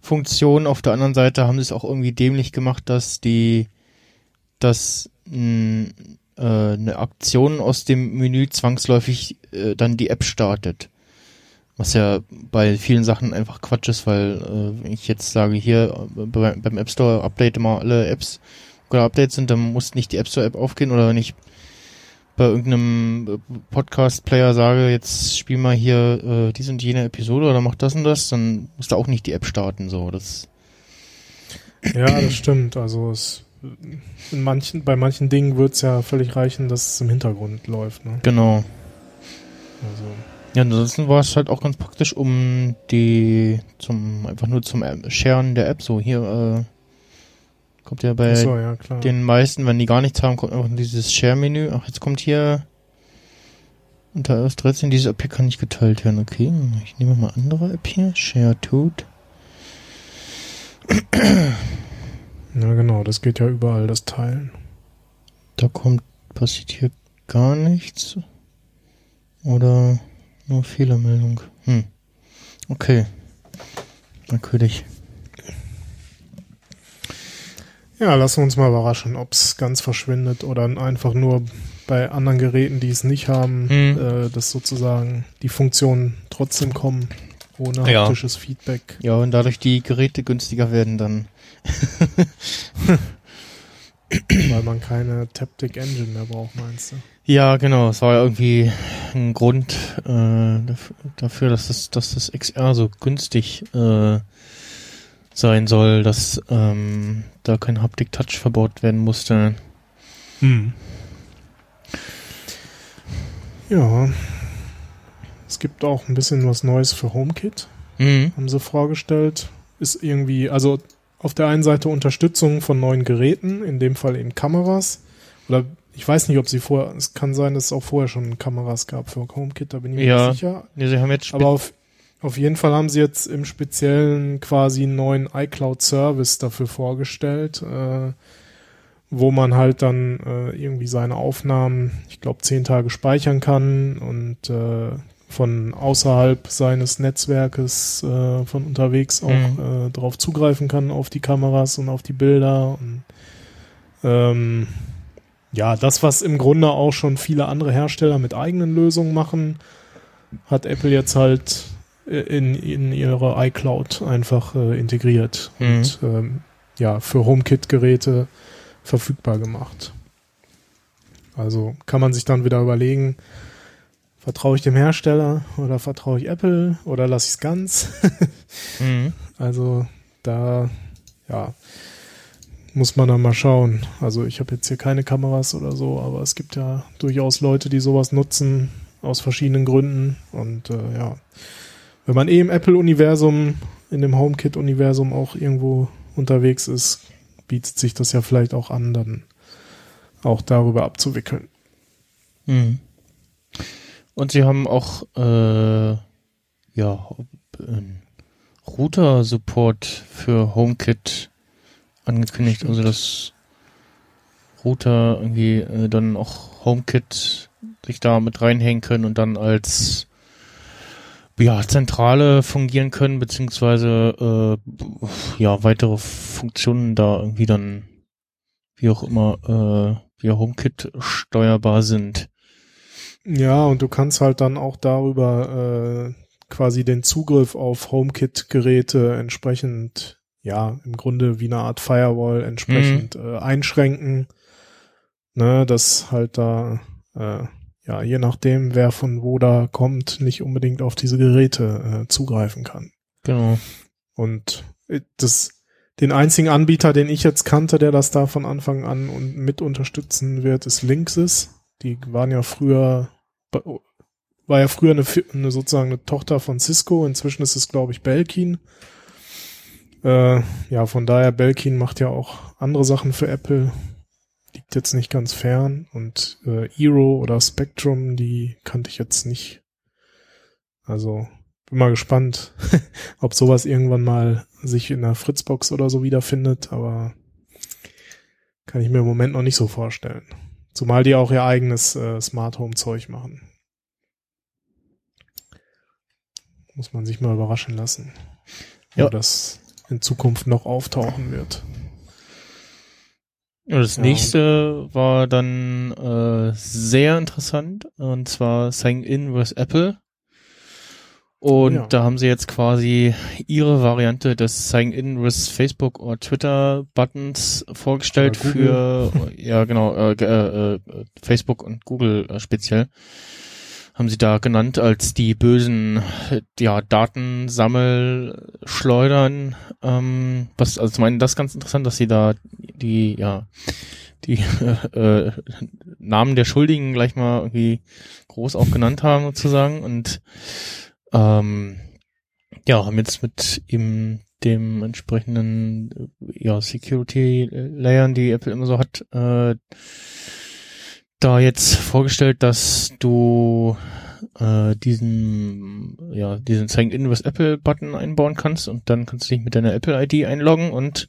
Funktion. Auf der anderen Seite haben sie es auch irgendwie dämlich gemacht, dass die, dass mh, äh, eine Aktion aus dem Menü zwangsläufig äh, dann die App startet. Was ja bei vielen Sachen einfach Quatsch ist, weil äh, wenn ich jetzt sage, hier äh, bei, beim App Store update mal alle Apps, oder Updates sind, dann muss nicht die App Store App aufgehen oder wenn ich bei irgendeinem äh, Podcast-Player sage, jetzt spiel mal hier äh, diese und jene Episode oder mach das und das, dann muss da auch nicht die App starten. So, das Ja, das stimmt. Also es, in manchen, bei manchen Dingen wird's ja völlig reichen, dass es im Hintergrund läuft. Ne? genau. Also, Ja, ansonsten war es halt auch ganz praktisch, um die zum einfach nur zum Sharen der App so hier äh, kommt ja bei achso, ja den meisten, wenn die gar nichts haben, kommt einfach nur dieses Share-Menü. Ach, jetzt kommt hier unter iOS 13 diese App hier kann nicht geteilt werden. Okay, ich nehme mal andere App hier. Share Toot. ja, genau, das geht ja überall, das Teilen. Da kommt, passiert hier gar nichts. Oder nur Fehlermeldung. Hm. Okay. Natürlich. Ja, lassen wir uns mal überraschen, ob's ganz verschwindet oder einfach nur bei anderen Geräten, die es nicht haben, Hm. äh, dass sozusagen die Funktionen trotzdem kommen, ohne Ja. haptisches Feedback. Ja, und dadurch die Geräte günstiger werden dann. weil man keine Taptic Engine mehr braucht, meinst du? Ja, genau. Es war ja irgendwie ein Grund äh, daf- dafür, dass das, dass das XR so günstig äh, sein soll, dass ähm, da kein Haptic Touch verbaut werden musste. Hm. Ja. Es gibt auch ein bisschen was Neues für HomeKit, Mhm. haben sie vorgestellt. Ist irgendwie, also auf der einen Seite Unterstützung von neuen Geräten, in dem Fall eben Kameras. Oder ich weiß nicht, ob sie vorher, es kann sein, dass es auch vorher schon Kameras gab für HomeKit, da bin ich mir Ja. nicht sicher. Nee, sie haben jetzt Aber auf, auf jeden Fall haben sie jetzt im Speziellen quasi einen neuen iCloud-Service dafür vorgestellt, äh, wo man halt dann äh, irgendwie seine Aufnahmen, ich glaube, zehn Tage speichern kann und äh, von außerhalb seines Netzwerkes äh, von unterwegs auch Mhm. äh, drauf zugreifen kann auf die Kameras und auf die Bilder und ähm, ja, das, was im Grunde auch schon viele andere Hersteller mit eigenen Lösungen machen, hat Apple jetzt halt in, in ihre iCloud einfach äh, integriert Mhm. und ähm, ja, für HomeKit-Geräte verfügbar gemacht. Also kann man sich dann wieder überlegen, vertraue ich dem Hersteller oder vertraue ich Apple oder lasse ich es ganz? Mhm. Also da, ja, muss man dann mal schauen. Also ich habe jetzt hier keine Kameras oder so, aber es gibt ja durchaus Leute, die sowas nutzen aus verschiedenen Gründen. Und äh, ja, wenn man eh im Apple-Universum, in dem HomeKit-Universum auch irgendwo unterwegs ist, bietet sich das ja vielleicht auch an, dann auch darüber abzuwickeln. Mhm. Und sie haben auch äh, ja einen Router-Support für HomeKit angekündigt, also dass Router irgendwie äh, dann auch HomeKit sich da mit reinhängen können und dann als ja, Zentrale fungieren können, beziehungsweise äh, ja, weitere Funktionen da irgendwie dann wie auch immer äh, via HomeKit steuerbar sind. Ja, und du kannst halt dann auch darüber äh, quasi den Zugriff auf HomeKit-Geräte entsprechend, ja, im Grunde wie eine Art Firewall entsprechend äh, einschränken. Ne, dass halt da, äh, ja, je nachdem, wer von wo da kommt, nicht unbedingt auf diese Geräte äh, zugreifen kann. Genau. Und äh, das, den einzigen Anbieter, den ich jetzt kannte, der das da von Anfang an und mit unterstützen wird, ist Linksys. Die waren ja früher, war ja früher eine, eine sozusagen eine Tochter von Cisco. Inzwischen ist es, glaube ich, Belkin. Äh, ja, von daher, Belkin macht ja auch andere Sachen für Apple. Liegt jetzt nicht ganz fern. Und äh, Eero oder Spectrum, die kannte ich jetzt nicht. Also bin mal gespannt, ob sowas irgendwann mal sich in der Fritzbox oder so wiederfindet, aber kann ich mir im Moment noch nicht so vorstellen. Zumal die auch ihr eigenes äh, Smart Home Zeug machen. Muss man sich mal überraschen lassen, Ja. wo das in Zukunft noch auftauchen wird. Das Ja, nächste war dann äh, sehr interessant und zwar Sign In with Apple. Und Ja. da haben sie jetzt quasi ihre Variante des Sign In with Facebook oder Twitter Buttons vorgestellt für ja genau äh, äh, äh, Facebook und Google äh, speziell haben sie da genannt als die bösen äh, ja Datensammelschleudern. Ähm, was also ich meine das ganz interessant, dass sie da die ja die äh, Namen der Schuldigen gleich mal irgendwie groß auch genannt haben sozusagen und ähm, ja haben jetzt mit ihm dem entsprechenden äh, ja Security Layern, die Apple immer so hat, äh, da jetzt vorgestellt, dass du äh, diesen ja diesen Sign In with Apple Button einbauen kannst und dann kannst du dich mit deiner Apple ID einloggen und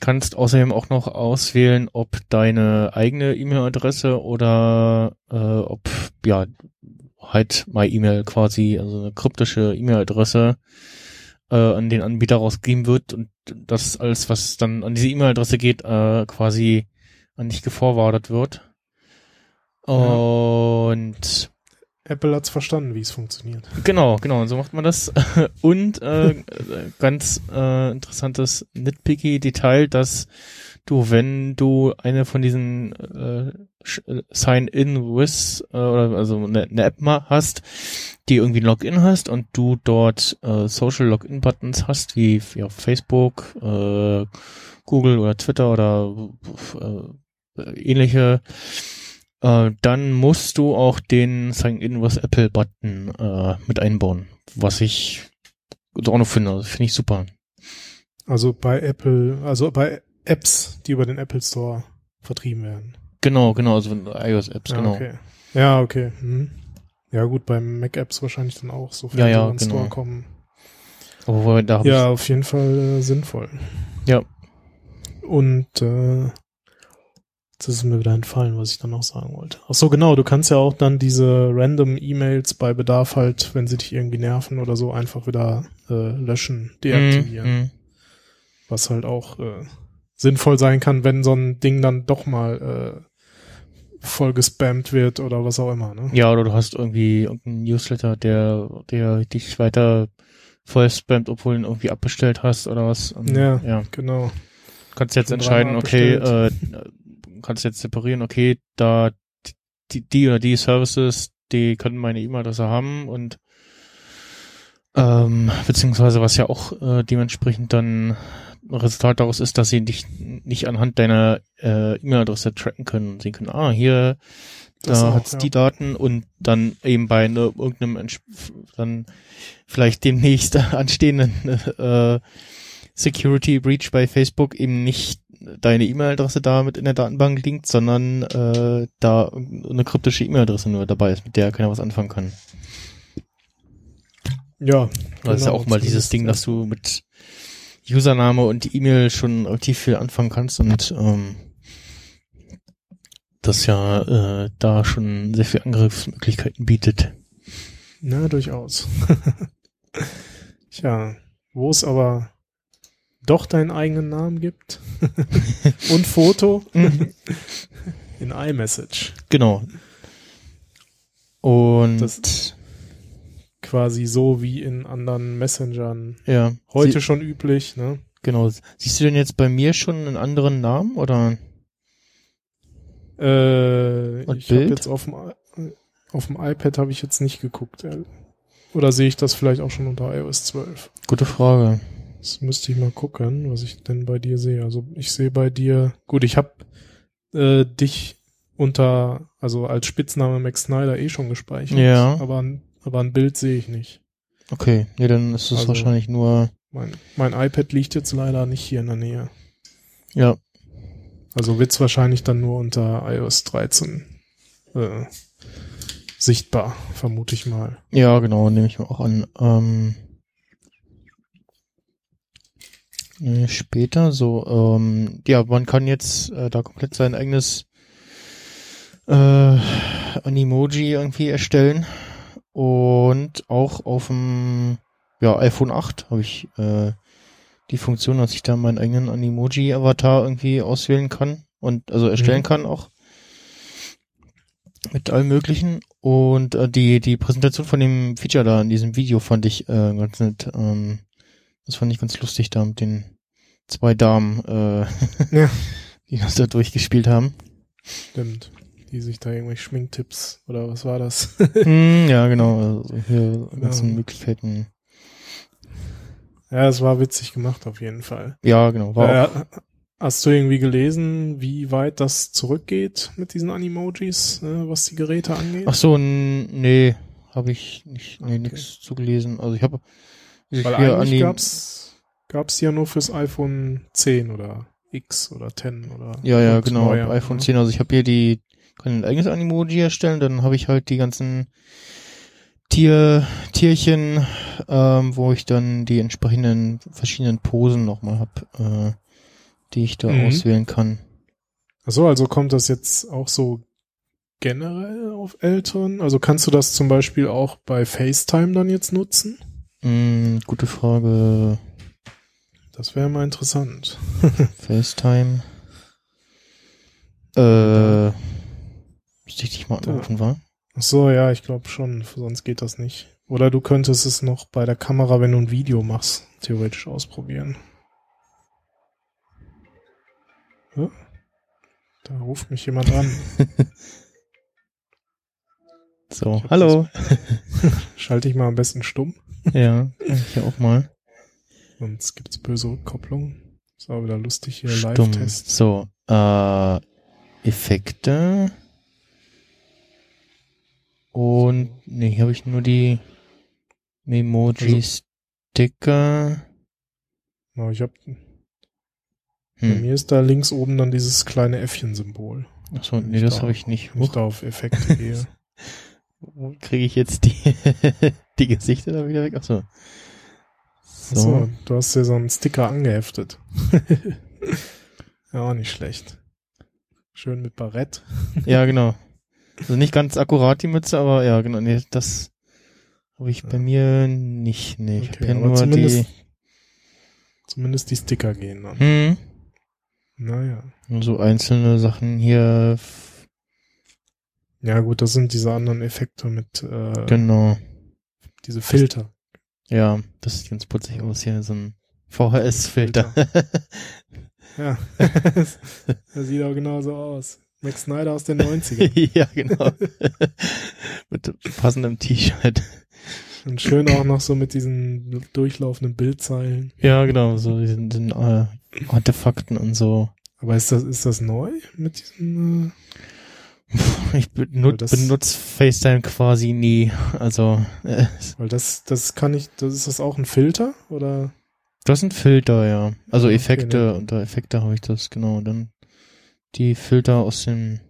kannst außerdem auch noch auswählen, ob deine eigene E-Mail-Adresse oder äh, ob ja halt My E-Mail quasi, also eine kryptische E-Mail-Adresse äh, an den Anbieter rausgegeben wird und das alles, was dann an diese E-Mail-Adresse geht, äh, quasi an dich geforwardet wird. Und Apple hat's verstanden, wie es funktioniert. Genau, genau, so macht man das. Und äh, ganz äh, interessantes nitpicky Detail, dass du, wenn du eine von diesen äh, äh, Sign-in with äh, oder also eine, eine App mal hast, die irgendwie ein Login hast und du dort äh, Social Login Buttons hast, wie, auf Facebook, äh, Google oder Twitter oder äh, ähnliche äh, dann musst du auch den Sign In with Apple Button äh, mit einbauen, was ich auch noch finde, also finde ich super. Also bei Apple, also bei Apps, die über den Apple Store vertrieben werden. Genau, genau, also iOS-Apps, Ja, genau. okay. Ja, okay. Hm. Ja, gut, beim Mac-Apps wahrscheinlich dann auch, sofern Ja, ja, sie über den genau. Store kommen. Aber da Ja, auf jeden Fall äh, sinnvoll. Ja. Und äh, jetzt ist es mir wieder entfallen, was ich dann noch sagen wollte. Ach so, genau, du kannst ja auch dann diese random E-Mails bei Bedarf halt, wenn sie dich irgendwie nerven oder so, einfach wieder äh, löschen, deaktivieren. Mm, mm. Was halt auch äh, sinnvoll sein kann, wenn so ein Ding dann doch mal äh, voll gespammt wird oder was auch immer, ne? Ja, oder du hast irgendwie irgendeinen Newsletter, der, der dich weiter voll spammt, obwohl du ihn irgendwie abbestellt hast oder was. Und, Ja. ja. Genau. kannst jetzt entscheiden, okay, äh, kannst jetzt separieren, okay, da die, die oder die Services, die können meine E-Mail-Adresse haben und ähm, beziehungsweise was ja auch äh, dementsprechend dann Resultat daraus ist, dass sie dich nicht anhand deiner äh, E-Mail-Adresse tracken können und sehen können, ah, hier Das da auch, hat's ja. die Daten und dann eben bei ne, irgendeinem dann vielleicht demnächst anstehenden äh, Security Breach bei Facebook eben nicht deine E-Mail-Adresse da mit in der Datenbank liegt, sondern äh, da eine kryptische E-Mail-Adresse nur dabei ist, mit der keiner was anfangen kann. Ja. Das ist ja genau, auch mal dieses Ding, dass du mit Username und E-Mail schon relativ viel anfangen kannst und ähm, das ja äh, da schon sehr viel Angriffsmöglichkeiten bietet. Na, durchaus. Tja, wo es aber doch deinen eigenen Namen gibt und Foto in iMessage. Genau. Und Das- Quasi so wie in anderen Messengern. ja, Heute Sie, schon üblich, ne? genau. Siehst du denn jetzt bei mir schon einen anderen Namen oder? Äh, Und ich habe jetzt auf dem, auf dem iPad habe ich jetzt nicht geguckt. Oder sehe ich das vielleicht auch schon unter iOS 12? Gute Frage. Das müsste ich mal gucken, was ich denn bei dir sehe. Also ich sehe bei dir, gut, ich habe äh, dich unter, also als Spitzname Max Snyder eh schon gespeichert. Ja. Aber, ein- aber ein Bild sehe ich nicht. Okay, nee, dann ist es Also- wahrscheinlich nur, Mein, mein iPad liegt jetzt leider nicht hier in der Nähe. ja, Also wird's wahrscheinlich dann nur unter iOS 13 äh, sichtbar, vermute ich mal. ja, genau, nehme ich mir auch an. Ähm, nee, später, so, ähm, ja, man kann jetzt äh, da komplett sein eigenes äh, Animoji irgendwie erstellen und auch auf dem ja, iPhone 8 habe ich äh, die Funktion, dass ich da meinen eigenen Animoji-Avatar irgendwie auswählen kann und also erstellen Mhm. kann auch mit allem möglichen und äh, die die Präsentation von dem Feature da in diesem Video fand ich äh, ganz nett. Ähm, das fand ich ganz lustig da mit den zwei Damen, äh, Ja. die das da durchgespielt haben. Stimmt. Die sich da irgendwelche Schminktipps oder was war das? hm, ja, genau. Also hier ganzen Ja. Möglichkeiten. ja, es war witzig gemacht auf jeden Fall. Ja, genau. War Äh, hast du irgendwie gelesen, wie weit das zurückgeht mit diesen Animojis, äh, was die Geräte angeht? ach so, nee, habe ich nicht, nee, Okay. nix zu gelesen. Also ich habe Weil hier eigentlich gab's gab's ja nur fürs iPhone 10 oder X oder 10 oder Ja, ja, genau, neuer, iPhone ne? 10. Also ich habe hier die, kann ein eigenes Animoji erstellen, dann habe ich halt die ganzen Tier, Tierchen, ähm, wo ich dann die entsprechenden verschiedenen Posen nochmal habe, äh, die ich da Mhm. auswählen kann. Ach so, also kommt das jetzt auch so generell auf Eltern? Also kannst du das zum Beispiel auch bei FaceTime dann jetzt nutzen? Hm, gute Frage. Das wäre mal interessant. FaceTime. Äh, müsste ich dich mal anrufen, wa? Ach so, ja, ich glaube schon, sonst geht das nicht. Oder du könntest es noch bei der Kamera, wenn du ein Video machst, theoretisch ausprobieren. Ja? Da ruft mich jemand an. So, hallo. Schalte ich mal am besten stumm, ja, ich auch mal. sonst gibt's böse Rückkopplung. Ist auch wieder lustig hier. Live-Test. So, äh, Effekte. Und, nee, hier habe ich nur die Memoji-Sticker. Ja, ich hab, bei Hm. mir ist da links oben dann dieses kleine Äffchen-Symbol. Achso, nee, das da- habe ich nicht. Wenn ich da auf Effekte gehe. wo kriege ich jetzt die, die Gesichter da wieder weg? Achso. So. Achso, du hast dir so einen Sticker angeheftet. ja, auch nicht schlecht. Schön mit Barett. Ja, genau. Also nicht ganz akkurat die Mütze, aber ja, genau. Nee, das habe ich bei Ja. mir nicht. Nee, ich Okay, habe ja nur zumindest- die. Zumindest die Sticker gehen dann. Hm, Naja. nur so einzelne Sachen hier. Ja gut, das sind diese anderen Effekte mit äh, Genau. Diese Filter. Ja, das sieht ganz putzig aus hier, so ein VHS-Filter. Ja. das sieht auch genauso aus. Max Snyder aus den 90ern. ja, genau. mit passendem T-Shirt. Und schön auch noch so mit diesen durchlaufenden Bildzeilen. Ja, genau, so diesen, diesen äh, Artefakten und so. Aber ist das, ist das neu mit diesem, äh, Ich benut, das- benutze FaceTime quasi nie. Also, äh, weil das, das kann ich, das ist das auch ein Filter oder? das sind Filter, ja. Also Okay, Effekte, ne. unter Effekte habe ich das, genau. Dann die Filter aus dem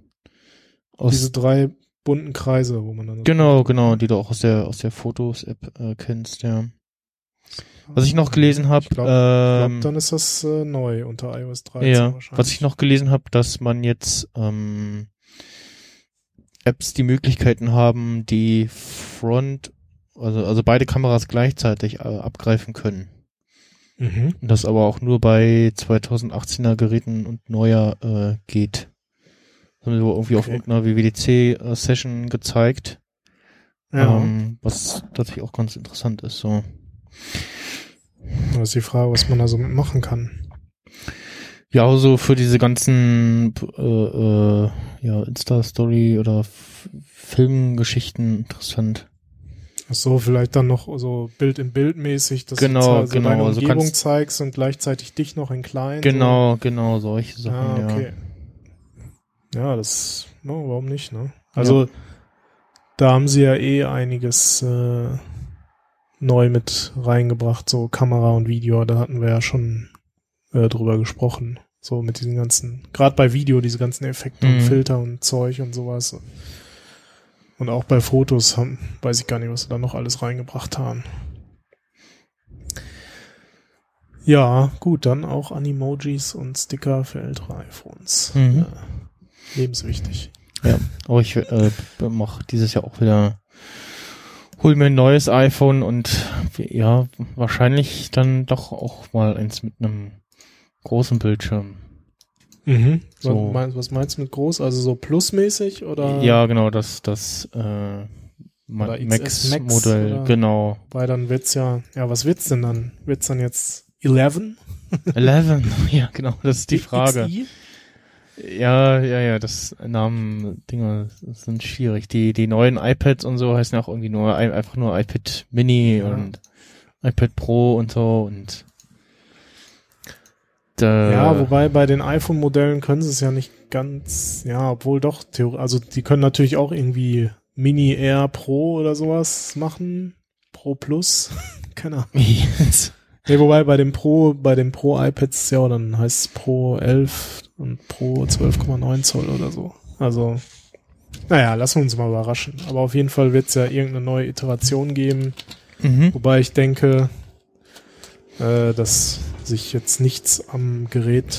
aus Diese drei bunten Kreise, wo man dann. Genau, genau, die du auch aus der aus der Fotos-App äh, kennst, ja. Was ich noch gelesen habe, Ich glaube, glaub, ähm, dann ist das äh, neu unter iOS 13 ja, wahrscheinlich. was ich noch gelesen habe, dass man jetzt ähm, Apps die Möglichkeiten haben, die Front, also also beide Kameras gleichzeitig äh, abgreifen können. Mhm. Und das aber auch nur bei 2018er Geräten und neuer äh, geht. Das haben wir irgendwie auf Okay. irgendeiner WWDC-Session gezeigt. Ja. Ähm, was tatsächlich auch ganz interessant ist. So. Da ist die Frage, was man da so mitmachen kann. Ja, also für diese ganzen äh, äh, ja, Insta-Story oder Filmgeschichten interessant. Ach so, vielleicht dann noch so Bild in Bild mäßig, dass Genau, du zwar so genau, deine also Umgebung kannst- zeigst und gleichzeitig dich noch in klein. Genau, genau, solche So. Sachen, Ah, okay. ja. Ja, das, no, warum nicht, ne? Also, da haben sie ja eh einiges äh, neu mit reingebracht, so Kamera und Video, da hatten wir ja schon äh, drüber gesprochen. So mit diesen ganzen, gerade bei Video, diese ganzen Effekte und Mhm. Filter und Zeug und sowas. Und auch bei Fotos haben, weiß ich gar nicht, was sie da noch alles reingebracht haben. Ja, gut, dann auch Animojis und Sticker für ältere iPhones. Mhm. Ja, lebenswichtig. Ja, aber ich äh, mach dieses Jahr auch wieder, hol mir ein neues iPhone und ja, wahrscheinlich dann doch auch mal eins mit einem großen Bildschirm. Mhm. So. Was, meinst, du mit groß? Also so plusmäßig oder? Ja, genau, das, das äh, Max Max-Modell, oder- genau. Weil dann wird's ja, ja, was wird's denn dann? Wird's dann jetzt 11? 11, ja, genau, das ist die Frage. XI? Ja, ja, ja, das Namen-Dinger sind schwierig. Die, die neuen iPads und so heißen auch irgendwie nur, ein- einfach nur iPad Mini Ja. und iPad Pro und so und da, Ja, wobei bei den iPhone-Modellen können sie es ja nicht ganz, ja, obwohl doch, also die können natürlich auch irgendwie Mini Air Pro oder sowas machen. Pro Plus. Keine Ahnung. Nee, wobei bei dem Pro, bei den Pro iPads, ja, dann heißt es Pro 11 und Pro 12,9 Zoll oder so. Also, naja, lassen wir uns mal überraschen. Aber auf jeden Fall wird es ja irgendeine neue Iteration geben. mhm. Wobei ich denke, äh, dass sich jetzt nichts am Gerät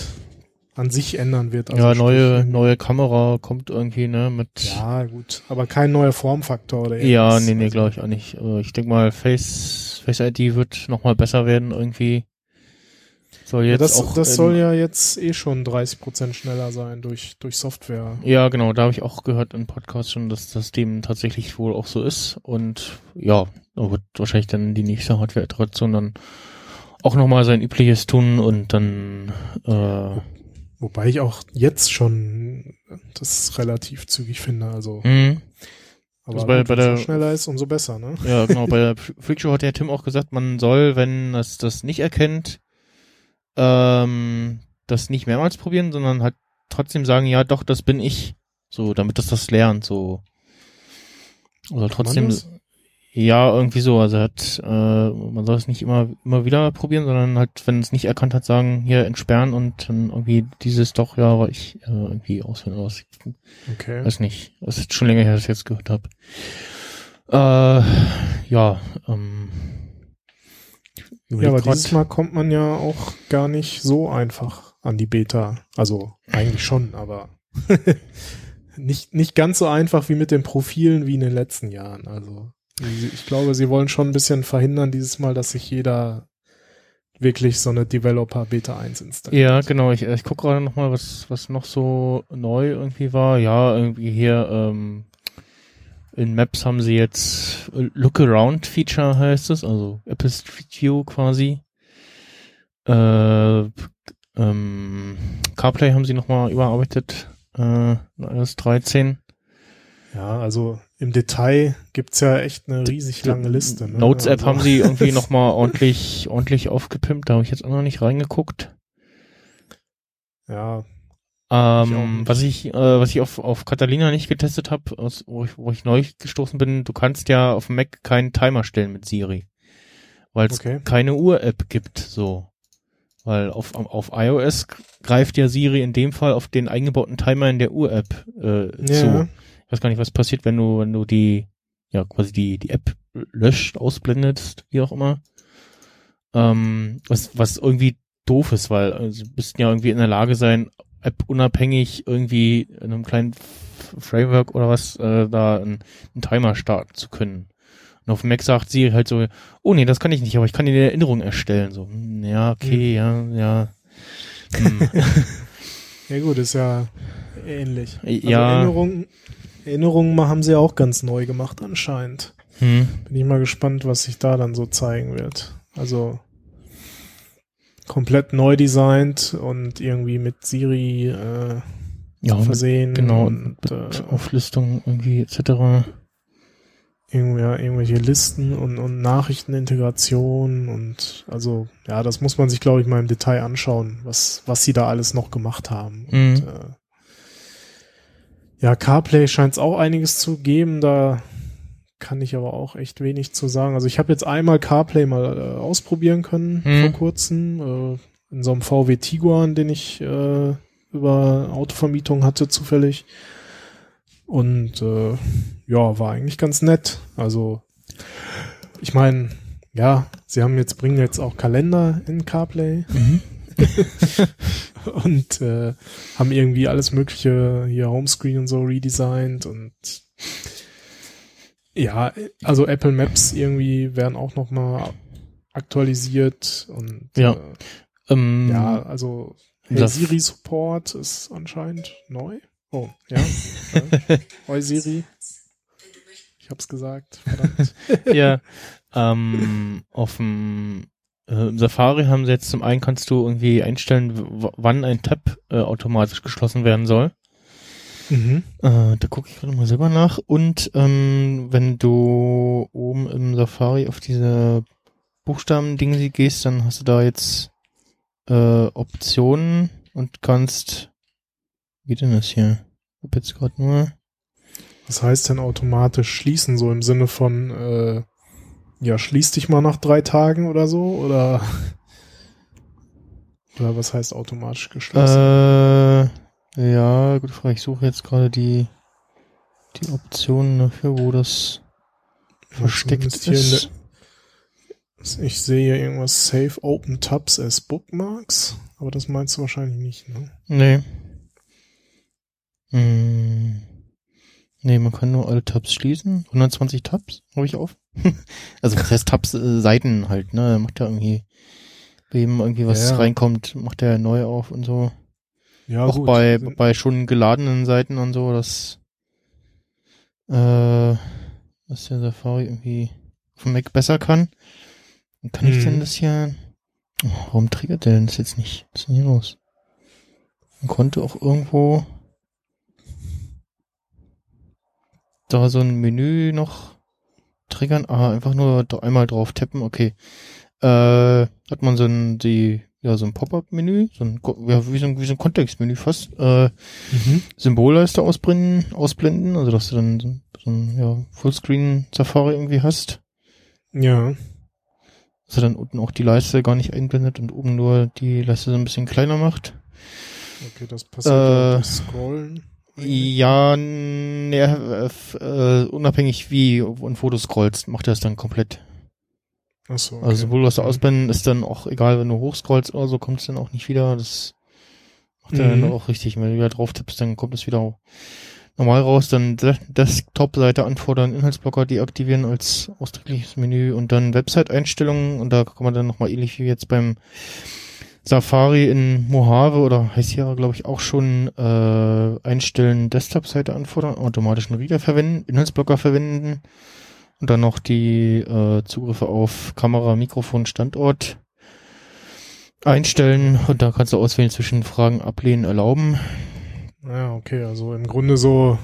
an sich ändern wird. Also ja, sprich, neue, irgendwie- neue Kamera kommt irgendwie, ne, mit, Ja, gut. Aber kein neuer Formfaktor oder ja, irgendwas. nee, nee, Also, glaube ich auch nicht. Aber ich denke mal, Face, Face ID wird nochmal besser werden irgendwie. Soll Ja, jetzt das auch das soll ja jetzt eh schon 30% schneller sein durch, durch Software. Ja, genau, da habe ich auch gehört im Podcast schon, dass das dem tatsächlich wohl auch so ist. Und ja, da wird wahrscheinlich dann die nächste Hardware-Iteration dann auch nochmal sein Übliches tun und dann äh, Wobei ich auch jetzt schon das relativ zügig finde. Also, mh, aber Also bei- bei der- schneller ist, umso besser, ne? ja genau, bei der Freakshow hat der Tim auch gesagt, man soll, wenn es das nicht erkennt, ähm, das nicht mehrmals probieren, sondern halt trotzdem sagen, ja doch, das bin ich. So, damit das das lernt, so. Also man trotzdem, das? Ja, irgendwie so. Also hat, äh, man soll es nicht immer, immer wieder probieren, sondern halt, wenn es nicht erkannt hat, sagen, hier entsperren und dann irgendwie dieses doch, ja, war ich äh, irgendwie auswählen oder was. Ich Okay. weiß nicht. Das ist schon länger her, dass ich jetzt gehört habe. Äh, ja, ähm. Ja, aber grad. dieses Mal kommt man ja auch gar nicht so einfach an die Beta. Also eigentlich schon, aber nicht, nicht ganz so einfach wie mit den Profilen wie in den letzten Jahren. Also ich glaube, sie wollen schon ein bisschen verhindern dieses Mal, dass sich jeder wirklich so eine Developer Beta 1 installiert. Ja, genau. Ich, ich gucke gerade noch mal, was, was noch so neu irgendwie war. Ja, irgendwie hier ähm, in Maps haben sie jetzt Look Around Feature heißt es, also Apple Street View quasi. Äh, Ähm, CarPlay haben sie nochmal überarbeitet, äh, iOS 13. Ja, also im Detail gibt's ja echt eine riesig lange Liste. Ne? Notes App also, haben sie irgendwie nochmal ordentlich, ordentlich aufgepimpt, da habe ich jetzt auch noch nicht reingeguckt. Ja, Ähm, nicht. was ich, äh, was ich auf, auf Catalina nicht getestet habe, wo ich, wo ich neu gestoßen bin, du kannst ja auf dem Mac keinen Timer stellen mit Siri. Weil es Okay. keine Uhr-App gibt, so. Weil auf, auf iOS greift ja Siri in dem Fall auf den eingebauten Timer in der Uhr-App äh, ja. zu. Ich weiß gar nicht, was passiert, wenn du, wenn du die, ja, quasi die, die App löscht, ausblendest, wie auch immer. Ähm, was, was irgendwie doof ist, weil also, du bist ja irgendwie in der Lage sein, App unabhängig irgendwie in einem kleinen Framework oder was, äh, da einen, einen Timer starten zu können. Und auf dem Mac sagt sie halt so, oh nee, das kann ich nicht, aber ich kann dir eine Erinnerung erstellen. So, hm, ja, okay, ja, ja. Hm. Ja gut, ist ja ähnlich. Also ja, Erinnerungen, Erinnerungen mal haben sie auch ganz neu gemacht anscheinend. hm. Bin ich mal gespannt, was sich da dann so zeigen wird. Also komplett neu designt und irgendwie mit Siri äh, ja, mit, versehen genau, und mit äh, Auflistung irgendwie etc. irgendwie, ja, irgendwelche Listen und, und Nachrichtenintegration und also ja, das muss man sich glaube ich mal im Detail anschauen, was was sie da alles noch gemacht haben. Mhm. Und, äh, ja, CarPlay scheint es auch einiges zu geben, da kann ich aber auch echt wenig zu sagen. Also ich habe jetzt einmal CarPlay mal äh, ausprobieren können Mhm. vor kurzem äh, in so einem VW Tiguan, den ich äh, über Autovermietung hatte zufällig. Und äh, ja, war eigentlich ganz nett. Also ich meine, ja, sie haben jetzt bringen jetzt auch Kalender in CarPlay Mhm. und äh, haben irgendwie alles mögliche hier Homescreen und so redesigned und ja, also Apple Maps irgendwie werden auch noch mal aktualisiert und Ja. äh, Ähm, ja, also hey, Siri Support ist anscheinend neu. Oh, ja. Hoi Siri. Ich hab's gesagt, verdammt. ja. Ähm, auf dem äh, im Safari haben sie jetzt zum einen kannst du irgendwie einstellen, wann ein Tab äh, automatisch geschlossen werden soll. mhm. Äh, da gucke ich gerade mal selber nach. Und ähm, wenn du oben im Safari auf diese Buchstaben-Dinge gehst, dann hast du da jetzt äh, Optionen und kannst. Wie geht denn das hier? Ich hab jetzt gerade nur. Was heißt denn automatisch schließen, so im Sinne von, äh, ja, schließ dich mal nach drei Tagen oder so? Oder, oder was heißt automatisch geschlossen? Äh, ja, gute Frage. Ich suche jetzt gerade die, die Optionen dafür, wo das versteckt hier in ist. der- ich sehe irgendwas Save Open Tabs as Bookmarks, aber das meinst du wahrscheinlich nicht, ne? Nee. Hm. Nee, man kann nur alle Tabs schließen. 120 Tabs habe ich auf. also was heißt Tabs? Äh, Seiten halt, ne? Macht ja irgendwie, bei jedem irgendwie was Ja, reinkommt, macht er neu auf und so. Ja, auch bei, bei schon geladenen Seiten und so, dass, äh, dass der Safari irgendwie dem Mac besser kann. Dann kann ich Mhm. denn das hier, oh, warum triggert der denn das jetzt nicht? Was ist denn hier los? Man konnte auch irgendwo da so ein Menü noch triggern. Ah, einfach nur einmal drauf tappen, okay. Äh, hat man so ein, die, ja, so ein Pop-up-Menü, so ein, ja, wie so ein, wie so ein Kontextmenü fast, äh, Mhm. Symbolleiste ausblenden, ausblenden, also dass du dann so, so ein, ja, Fullscreen-Safari irgendwie hast. Ja. Dass er dann unten auch die Leiste gar nicht einblendet und oben nur die Leiste so ein bisschen kleiner macht. Okay, das passiert Äh, durch Scrollen. Ja, nee, äh, äh, unabhängig wie und wo du scrollst, macht er das dann komplett. Achso, okay. Also sowohl was du Mhm. ausblenden, ist dann auch egal, wenn du hochscrollst oder so, kommt es dann auch nicht wieder. Das macht er Mhm. dann auch richtig. Wenn du wieder drauf tippst, dann kommt es wieder normal raus. Dann De- Desktop-Seite anfordern, Inhaltsblocker deaktivieren als ausdrückliches Menü und dann Website-Einstellungen und da kann man dann nochmal ähnlich wie jetzt beim Safari in Mojave oder heißt hier glaube ich auch schon äh, einstellen, Desktop-Seite anfordern, automatischen Reader verwenden, Inhaltsblocker verwenden und dann noch die äh, Zugriffe auf Kamera, Mikrofon, Standort einstellen und da kannst du auswählen zwischen Fragen ablehnen, erlauben. Ja, okay, also im Grunde so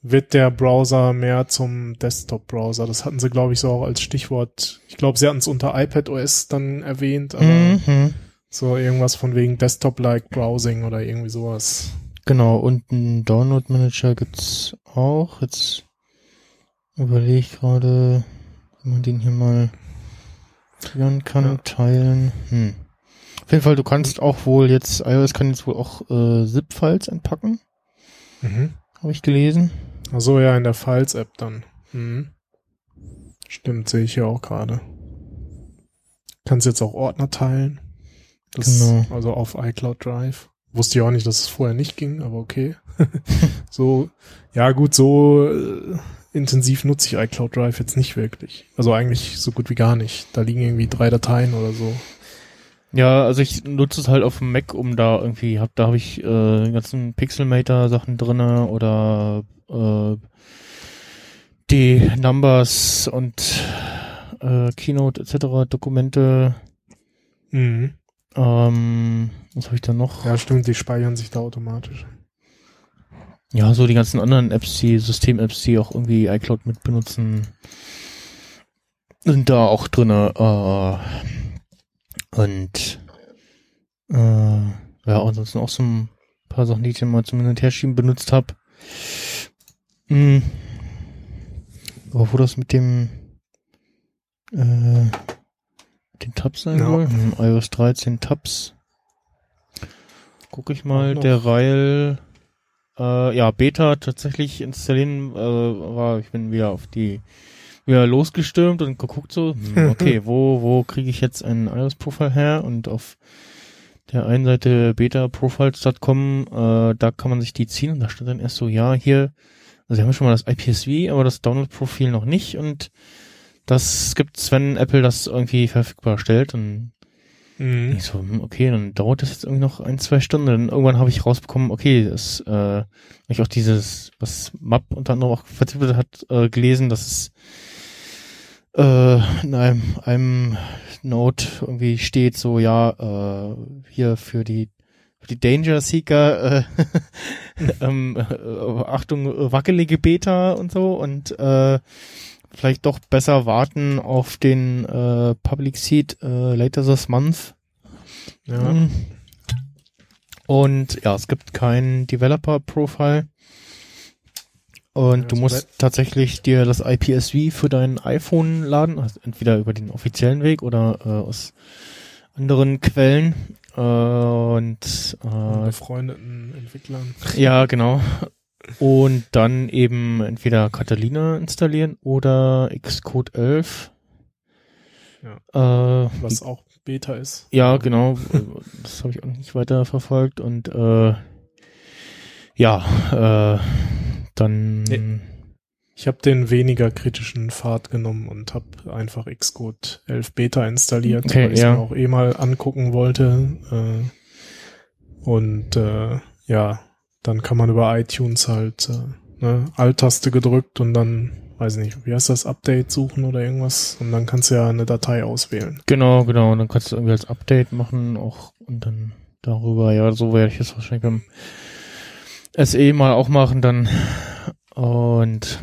wird der Browser mehr zum Desktop-Browser. Das hatten sie, glaube ich, so auch als Stichwort. Ich glaube, sie hatten es unter iPad OS dann erwähnt, aber Mhm. So irgendwas von wegen Desktop-like Browsing oder irgendwie sowas. Genau, und einen Download-Manager gibt's auch. Jetzt überlege ich gerade, wie man den hier mal triggern kann, Ja. teilen. Hm. Auf jeden Fall, du kannst auch wohl jetzt, iOS kann jetzt wohl auch äh, ZIP-Files entpacken, Mhm. habe ich gelesen. Ach so, ja, in der Files-App dann. Mhm. Stimmt, sehe ich ja auch gerade. Kannst jetzt auch Ordner teilen. Das, Genau. Also auf iCloud Drive. Wusste ich auch nicht, dass es vorher nicht ging, aber okay. so, ja gut, so äh, intensiv nutze ich iCloud Drive jetzt nicht wirklich. Also eigentlich so gut wie gar nicht. Da liegen irgendwie drei Dateien oder so. Ja, also ich nutze es halt auf dem Mac, um da irgendwie, hab, da habe ich äh, die ganzen Pixelmator-Sachen drinne oder äh, die Numbers und äh, Keynote etc. Dokumente. Mhm. Ähm, was habe ich da noch? Ja, stimmt, die speichern sich da automatisch. Ja, so die ganzen anderen Apps, die System-Apps, die auch irgendwie iCloud mit benutzen, sind da auch drinne. Äh, und äh, ja, ansonsten auch so ein paar Sachen, die ich dann mal zum Hin- und Herschieben benutzt habe. Hm. Aber wo das mit dem äh, den Tabs sein Ja. soll? Hm, iOS 13 Tabs. Guck ich mal, der Rail äh, ja, Beta tatsächlich installieren, äh, war, ich bin wieder auf die, wieder losgestürmt und geguckt so, hm, okay, wo, wo kriege ich jetzt ein iOS-Profile her? Und auf der einen Seite betaprofiles.com, äh, da kann man sich die ziehen und da stand dann erst so, ja, hier, also wir haben schon mal das IPSV, aber das Download-Profil noch nicht und das gibt's, wenn Apple das irgendwie verfügbar stellt und Mhm. ich so, hm, okay, dann dauert das jetzt irgendwie noch ein, zwei Stunden. Dann irgendwann habe ich rausbekommen, okay, das, äh, ich auch dieses, was Map unter anderem auch vertippelt hat, äh, gelesen, dass es äh, in einem, einem Note irgendwie steht, so, ja, äh, hier für die für die Danger Seeker, äh, ähm, äh, Achtung, wackelige Beta und so und äh, vielleicht doch besser warten auf den äh, Public Seed äh, later this month. Ja. Mhm. Und ja, es gibt kein Developer-Profile. Und Ja, du musst weit- tatsächlich dir das IPSV für dein iPhone laden, also entweder über den offiziellen Weg oder äh, aus anderen Quellen. Äh, und äh, befreundeten Entwicklern. ja, genau. Und dann eben entweder Catalina installieren oder Xcode 11. Ja. Äh, Was auch Beta ist. ja, genau. Das habe ich auch nicht weiter verfolgt. Und äh, ja, äh, dann Nee. Ich habe den weniger kritischen Pfad genommen und habe einfach Xcode 11 Beta installiert, Okay, weil ich ja. mir auch eh mal angucken wollte. Äh, und äh, ja, dann kann man über iTunes halt äh, ne, Alt-Taste gedrückt und dann, weiß ich nicht, wie heißt das, Update suchen oder irgendwas. Und dann kannst du ja eine Datei auswählen. genau, genau. Und dann kannst du irgendwie als Update machen auch und dann darüber. Ja, so werde ich es wahrscheinlich beim SE mal auch machen dann. Und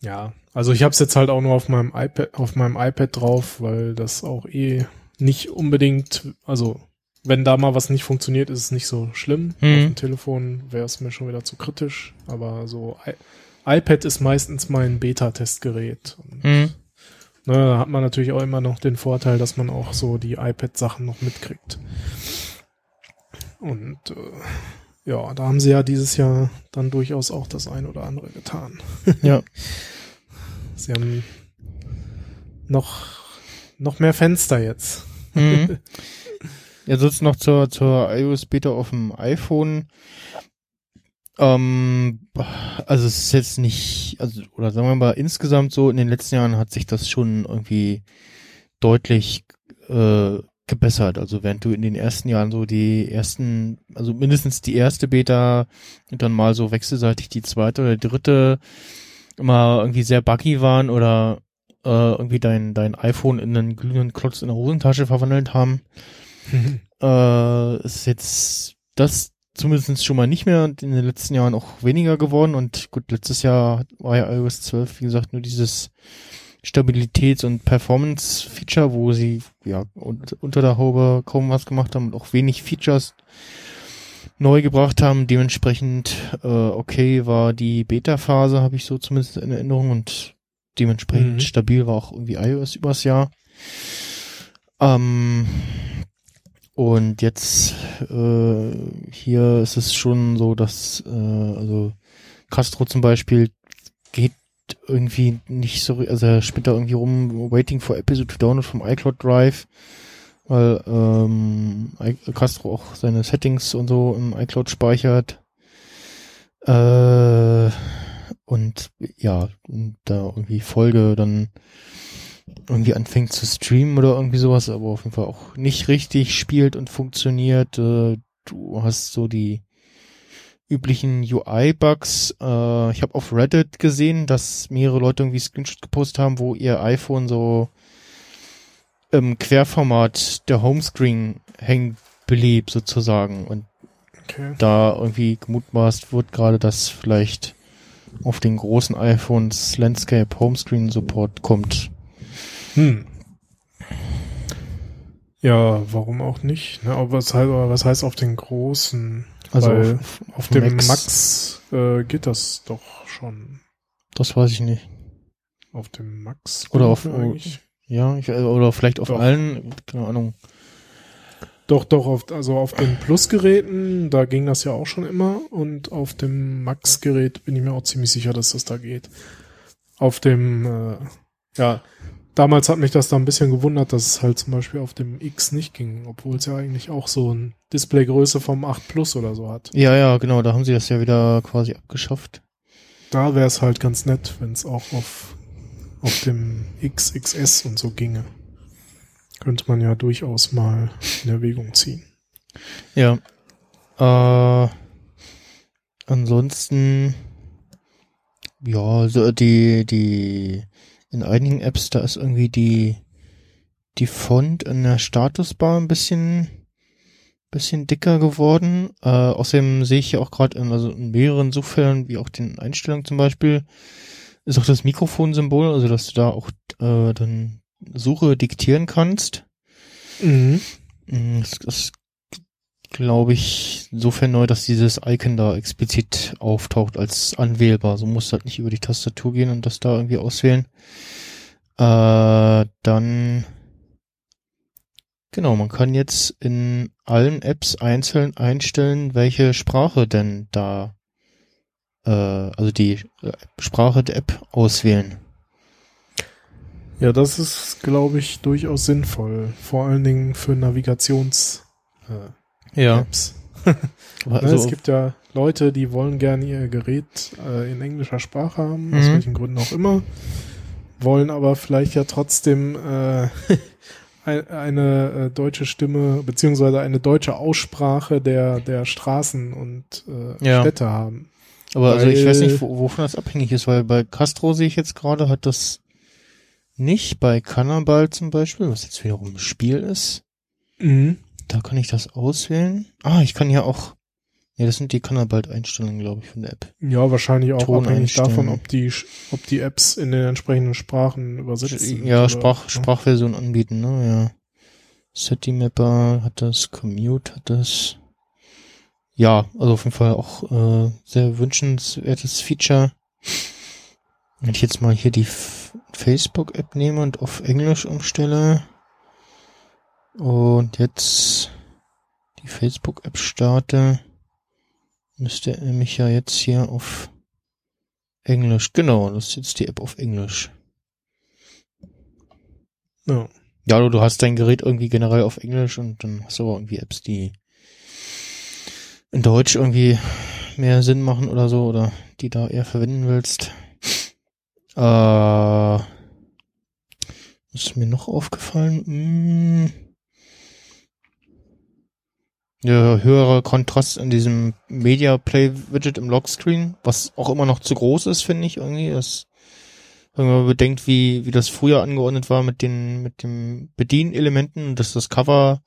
Ja, also ich habe es jetzt halt auch nur auf meinem iPad, auf meinem iPad drauf, weil das auch eh nicht unbedingt, also wenn da mal was nicht funktioniert, ist es nicht so schlimm. Mhm. Auf dem Telefon wäre es mir schon wieder zu kritisch, aber so iPad ist meistens mein Beta-Testgerät. Und, hm, Ne, da hat man natürlich auch immer noch den Vorteil, dass man auch so die iPad-Sachen noch mitkriegt. Und äh, ja, da haben sie ja dieses Jahr dann durchaus auch das ein oder andere getan. ja. Sie haben noch, noch mehr Fenster jetzt. Mhm. Ja, sonst noch zur, zur iOS Beta auf dem iPhone. Ähm, also es ist jetzt nicht, also, oder sagen wir mal, insgesamt so in den letzten Jahren hat sich das schon irgendwie deutlich äh, gebessert. Also während du in den ersten Jahren so die ersten, also mindestens die erste Beta und dann mal so wechselseitig die zweite oder dritte immer irgendwie sehr buggy waren oder äh, irgendwie dein, dein iPhone in einen glühenden Klotz in der Hosentasche verwandelt haben, äh, ist jetzt das zumindest schon mal nicht mehr und in den letzten Jahren auch weniger geworden. Und gut, letztes Jahr war ja iOS 12, wie gesagt, nur dieses Stabilitäts- und Performance-Feature, wo sie ja unter der Haube kaum was gemacht haben und auch wenig Features neu gebracht haben. Dementsprechend äh, okay war die Beta-Phase, habe ich so zumindest in Erinnerung und dementsprechend mhm. stabil war auch irgendwie iOS übers Jahr. Ähm, und jetzt äh, hier ist es schon so, dass äh, also Castro zum Beispiel geht irgendwie nicht so, also er spielt da irgendwie rum, waiting for episode to download vom iCloud Drive, weil ähm, Castro auch seine Settings und so im iCloud speichert. Äh, und ja, und da irgendwie Folge dann irgendwie anfängt zu streamen oder irgendwie sowas, aber auf jeden Fall auch nicht richtig spielt und funktioniert. Äh, du hast so die üblichen UI-Bugs. Äh, ich habe auf Reddit gesehen, dass mehrere Leute irgendwie Screenshots gepostet haben, wo ihr iPhone so im Querformat der Homescreen hängen blieb sozusagen und okay. da irgendwie gemutmaßt wird gerade, dass vielleicht auf den großen iPhones Landscape Homescreen Support kommt. Hm. Ja, warum auch nicht? Ne? Aber was heißt, was heißt auf den großen? Also Weil auf, auf dem Max, Max äh, geht das doch schon. Das weiß ich nicht. Auf dem Max? Oder auf eigentlich? Ja, ich, oder vielleicht auf doch. allen, keine Ahnung. Doch, doch, auf, also auf den Plus-Geräten, da ging das ja auch schon immer. Und auf dem Max-Gerät bin ich mir auch ziemlich sicher, dass das da geht. Auf dem, äh, ja, damals hat mich das da ein bisschen gewundert, dass es halt zum Beispiel auf dem X nicht ging, obwohl es ja eigentlich auch so ein Displaygröße vom 8 Plus oder so hat. Ja, ja, genau, da haben sie das ja wieder quasi abgeschafft. Da wäre es halt ganz nett, wenn es auch auf, auf dem XXS und so ginge. Könnte man ja durchaus mal in Erwägung ziehen. Ja. Äh, ansonsten, ja, so die, die in einigen Apps, da ist irgendwie die, die Font in der Statusbar ein bisschen, bisschen dicker geworden. Äh, außerdem sehe ich ja auch gerade in, also in mehreren Suchfeldern, wie auch den Einstellungen zum Beispiel, ist auch das Mikrofonsymbol, also dass du da auch äh, dann Suche diktieren kannst. Mhm. Mm, das, das glaube ich, insofern neu, dass dieses Icon da explizit auftaucht als anwählbar. So muss halt nicht über die Tastatur gehen und das da irgendwie auswählen. Äh, dann, genau, man kann jetzt in allen Apps einzeln einstellen, welche Sprache denn da, äh, also die äh, Sprache der App auswählen. Ja, das ist, glaube ich, durchaus sinnvoll. Vor allen Dingen für Navigations- äh, ja. Apps. Aber also, es gibt ja Leute, die wollen gerne ihr Gerät äh, in englischer Sprache haben, aus mhm. welchen Gründen auch immer, wollen aber vielleicht ja trotzdem äh, eine äh, deutsche Stimme beziehungsweise eine deutsche Aussprache der der Straßen und äh, ja. Städte haben. Aber weil, also ich weiß nicht, wovon das abhängig ist, weil bei Castro sehe ich jetzt gerade, hat das nicht bei Cannibal zum Beispiel, was jetzt wiederum ein Spiel ist. Mhm. Da kann ich das auswählen. Ah, ich kann ja auch. Ja, das sind die Cannabalt-Einstellungen, glaube ich, von der App. Ja, wahrscheinlich auch Ton abhängig davon, ob die, ob die Apps in den entsprechenden Sprachen übersetzt sind. Ja, Sprach, oder, Sprachversion anbieten, ne, ja. City-Mapper hat das, Commute hat das. Ja, also auf jeden Fall auch äh, sehr wünschenswertes Feature. Wenn ich jetzt mal hier die Facebook-App nehme und auf Englisch umstelle, und jetzt die Facebook-App starte, müsste er mich ja jetzt hier auf Englisch, genau, das ist jetzt die App auf Englisch. Ja. Ja, du, du hast dein Gerät irgendwie generell auf Englisch und dann hast du aber irgendwie Apps, die in Deutsch irgendwie mehr Sinn machen oder so oder die da eher verwenden willst. Äh, was ist mir noch aufgefallen? Hm, ja, höherer Kontrast in diesem Media Play Widget im Lockscreen, was auch immer noch zu groß ist, finde ich irgendwie. Das, wenn man bedenkt, wie, wie das früher angeordnet war mit den, mit den Bedienelementen, dass das Cover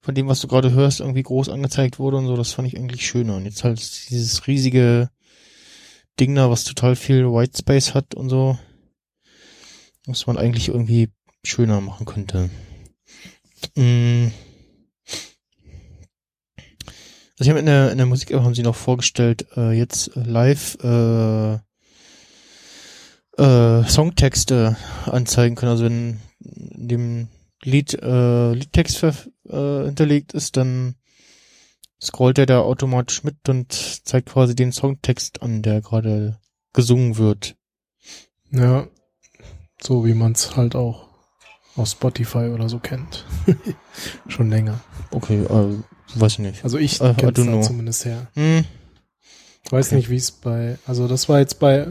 von dem, was du gerade hörst, irgendwie groß angezeigt wurde und so, das fand ich eigentlich schöner. Und jetzt halt dieses riesige Ding da, was total viel White Space hat und so, was man eigentlich irgendwie schöner machen könnte. Mm. Also ich habe in der, in der Musik haben sie noch vorgestellt, äh, jetzt live äh, äh, Songtexte anzeigen können. Also wenn in dem Lied äh, Liedtext ver, äh, hinterlegt ist, dann scrollt er da automatisch mit und zeigt quasi den Songtext an, der gerade gesungen wird. Ja, so wie man es halt auch aus Spotify oder so kennt. Schon länger. Okay, äh, weiß ich nicht. Also ich Äh, kenne da zumindest her. Hm, Ich weiß Okay. nicht, wie es bei, also das war jetzt bei,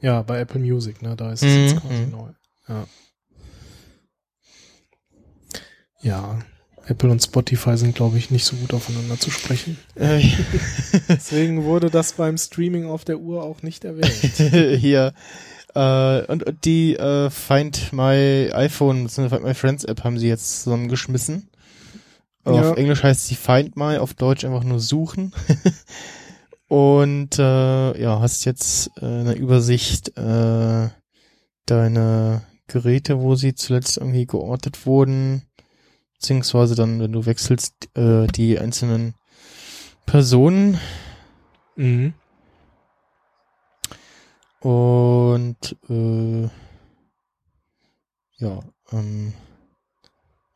ja, bei Apple Music, ne, da ist es Mhm, jetzt quasi mhm. neu. Ja. Ja, Apple und Spotify sind, glaube ich, nicht so gut aufeinander zu sprechen. äh, Deswegen wurde das beim Streaming auf der Uhr auch nicht erwähnt. hier äh, und, und die äh, Find My iPhone bzw. Find My Friends App haben sie jetzt zusammengeschmissen. Ja. Auf Englisch heißt sie Find My, auf Deutsch einfach nur suchen. und äh, ja, hast jetzt äh, eine Übersicht äh, deine Geräte, wo sie zuletzt irgendwie geortet wurden, beziehungsweise dann, wenn du wechselst, äh, die einzelnen Personen mhm. Und äh, ja, ähm,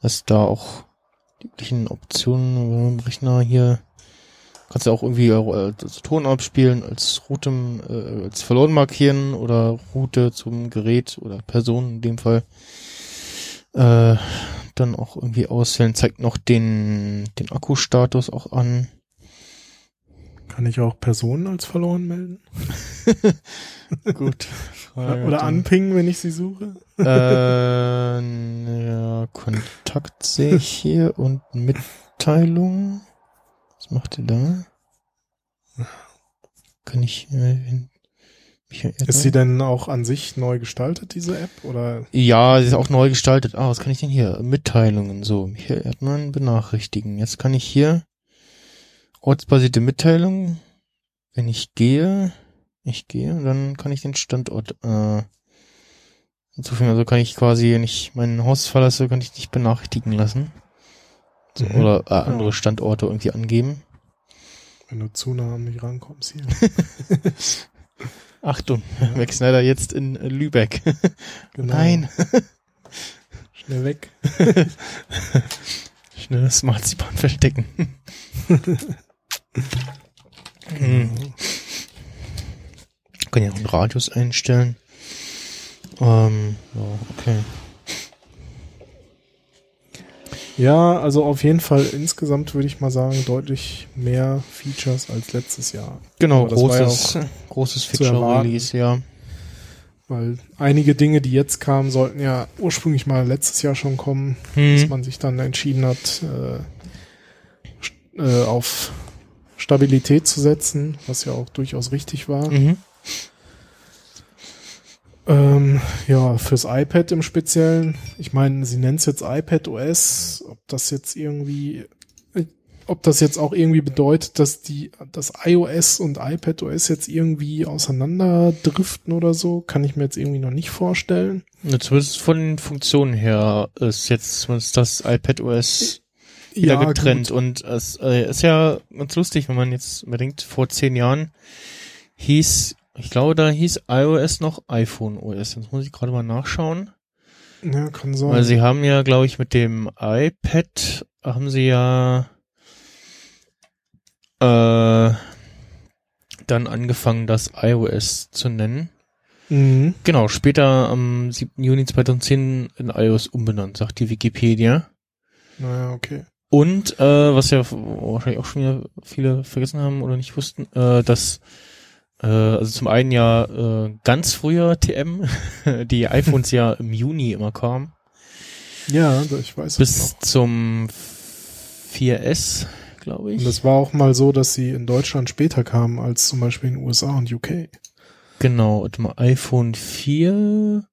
dass da auch die üblichen Optionen im Rechner hier kannst du auch irgendwie äh, als Ton abspielen, als Route äh, als verloren markieren oder Route zum Gerät oder Person in dem Fall. Äh, dann auch irgendwie auswählen, zeigt noch den, den Akkustatus auch an. Kann ich auch Personen als verloren melden? Gut. Oder anpingen, wenn ich sie suche? Äh, ja, Kontakt sehe ich hier und Mitteilung. Was macht ihr da? Kann ich äh, Ist sie denn auch an sich neu gestaltet, diese App? Oder? Ja, sie ist auch neu gestaltet. Ah, was kann ich denn hier? Mitteilungen, so. Michael Erdmann benachrichtigen. Jetzt kann ich hier ortsbasierte Mitteilungen. Wenn ich gehe, ich gehe, dann kann ich den Standort äh, hinzufügen. Also kann ich quasi, wenn ich mein Haus verlasse, kann ich nicht benachrichtigen lassen. So, Mhm. Oder äh, andere Standorte irgendwie angeben. Wenn du zu nah an mich rankommst hier. Achtung, Max Snyder jetzt in Lübeck. Genau. Nein. Schnell weg. Schnell das Marzipan verstecken. Hm. Kann ja auch einen Radius einstellen. Ähm, ja, okay. Ja, also auf jeden Fall insgesamt würde ich mal sagen, deutlich mehr Features als letztes Jahr. Genau, war ja großes, großes. Feature-Release, ja. Weil einige Dinge, die jetzt kamen, sollten ja ursprünglich mal letztes Jahr schon kommen, Hm. man sich dann entschieden hat, äh, äh, auf Stabilität zu setzen, was ja auch durchaus richtig war. Mhm. Ähm, ja, fürs iPad im Speziellen. Ich meine, sie nennt es jetzt iPad OS. Ob das jetzt irgendwie, ob das jetzt auch irgendwie bedeutet, dass die, das iOS und iPad OS jetzt irgendwie auseinander driften oder so, kann ich mir jetzt irgendwie noch nicht vorstellen. Ja, Zumindest von den Funktionen her ist jetzt zumindest das iPad OS wieder getrennt. gut. Und es äh, ist ja ganz lustig, wenn man jetzt überdenkt, vor zehn Jahren hieß, ich glaube, da hieß iOS noch iPhone OS. Jetzt muss ich gerade mal nachschauen. Ja, kann sein. Weil sie haben ja, glaube ich, mit dem iPad haben sie ja äh, dann angefangen, das iOS zu nennen. mhm. Genau, später am 7. Juni 2010 in iOS umbenannt, sagt die Wikipedia. Naja, okay. Und äh, was ja wahrscheinlich auch schon wieder viele vergessen haben oder nicht wussten, äh, dass also zum einen ja äh, ganz früher TM, die iPhones ja im Juni immer kamen, Ja, ich weiß es bis noch. zum 4S, glaube ich. Und das war auch mal so, dass sie in Deutschland später kamen als zum Beispiel in den USA und UK. genau, und mal iPhone 4,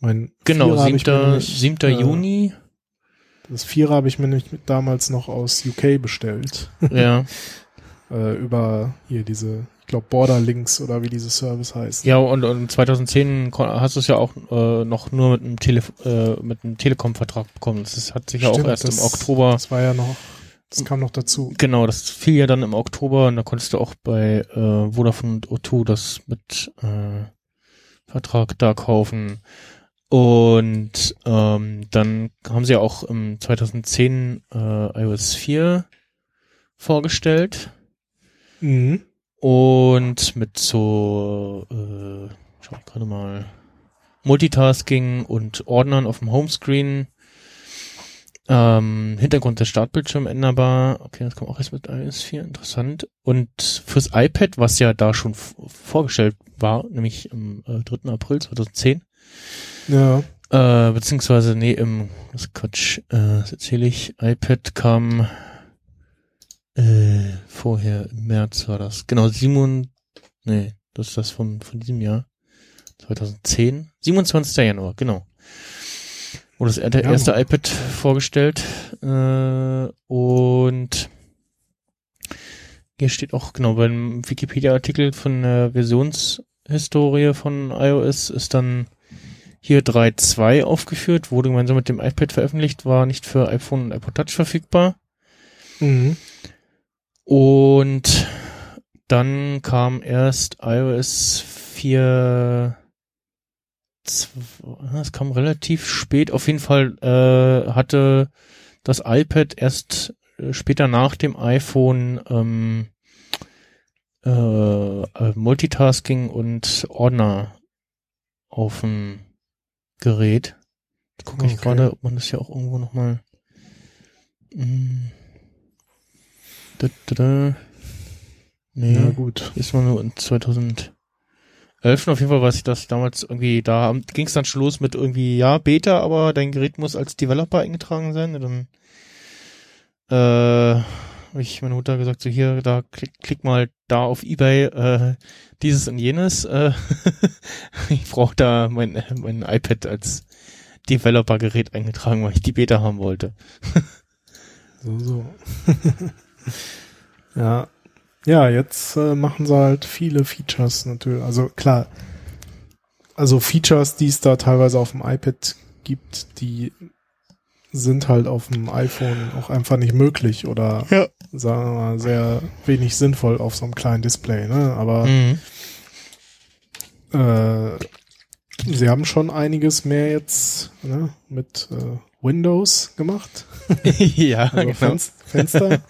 Mein genau, Vierer hab ich mir 7. nämlich, 7. äh, Juni. Das Vierer habe ich mir nämlich damals noch aus UK bestellt. Ja. äh, über hier diese, glaube Borderlinks oder wie dieses Service heißt. Ja, und, und 2010 kon- hast du es ja auch äh, noch nur mit einem, Tele äh, mit einem Telekom-Vertrag bekommen. Das hat sich ja auch erst das- im Oktober, Das war ja noch, das kam noch dazu. genau, das fiel ja dann im Oktober und da konntest du auch bei äh, Vodafone und O2 das mit äh, Vertrag da kaufen. Und ähm, dann haben sie ja auch im 2010 äh, iOS 4 vorgestellt. Mhm. Und mit so, äh, schau ich gerade mal, Multitasking und Ordnern auf dem Homescreen. Ähm, Hintergrund des Startbildschirm änderbar. Okay, das kommt auch erst mit iOS 4, interessant. Und fürs iPad, was ja da schon vorgestellt war, nämlich am äh, 3. April 2010, Ja. äh, beziehungsweise, nee, im, ist Quatsch, äh, das erzähle ich, iPad kam äh, vorher, im März war das. Genau, Simon, nee, das ist das von, von diesem Jahr. 2010, 27. Januar, genau. Wurde das Ja, erste Mann. iPad vorgestellt. Äh, und hier steht auch, genau, beim Wikipedia-Artikel von der Versionshistorie von iOS ist dann hier 3.2 aufgeführt, wurde gemeinsam mit dem iPad veröffentlicht, war nicht für iPhone und iPod Touch verfügbar. Mhm. Und dann kam erst iOS 4. zw- Es kam relativ spät. Auf jeden Fall äh, hatte das iPad erst äh, später nach dem iPhone ähm, äh, äh, Multitasking und Ordner auf dem Gerät. Gucke ich Okay. gerade, ob man das ja auch irgendwo nochmal. Mm. Da, da, da. Nee, Ja, gut. ist mal nur in 2011. Auf jeden Fall weiß ich, dass ich damals irgendwie, da ging es dann schon los mit irgendwie, ja, Beta, aber dein Gerät muss als Developer eingetragen sein. Und dann äh, habe ich meiner Mutter gesagt, so hier, da klick, klick mal da auf Ebay äh, dieses und jenes. Äh, ich brauche da mein, mein iPad als Developer-Gerät eingetragen, weil ich die Beta haben wollte. So, so. ja. Ja, jetzt äh, machen sie halt viele Features natürlich. Also klar, also Features, die es da teilweise auf dem iPad gibt, die sind halt auf dem iPhone auch einfach nicht möglich oder Ja. sagen wir mal sehr wenig sinnvoll auf so einem kleinen Display, ne? Aber Mhm. äh, sie haben schon einiges mehr jetzt ne, mit äh, Windows gemacht. ja, Also genau. Fenst Fenster.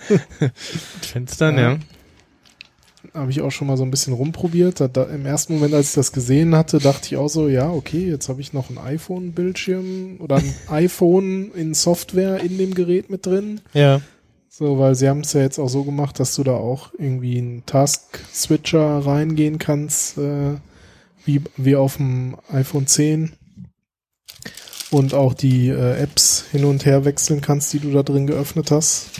Fenstern, Ja. ja. habe ich auch schon mal so ein bisschen rumprobiert. Da, da, Im ersten Moment, als ich das gesehen hatte, dachte ich auch so, ja, okay, jetzt habe ich noch ein iPhone-Bildschirm oder ein iPhone in Software in dem Gerät mit drin. Ja. So, weil sie haben es ja jetzt auch so gemacht, dass du da auch irgendwie einen Task-Switcher reingehen kannst, äh, wie, wie auf dem iPhone 10. Und auch die äh, Apps hin und her wechseln kannst, die du da drin geöffnet hast.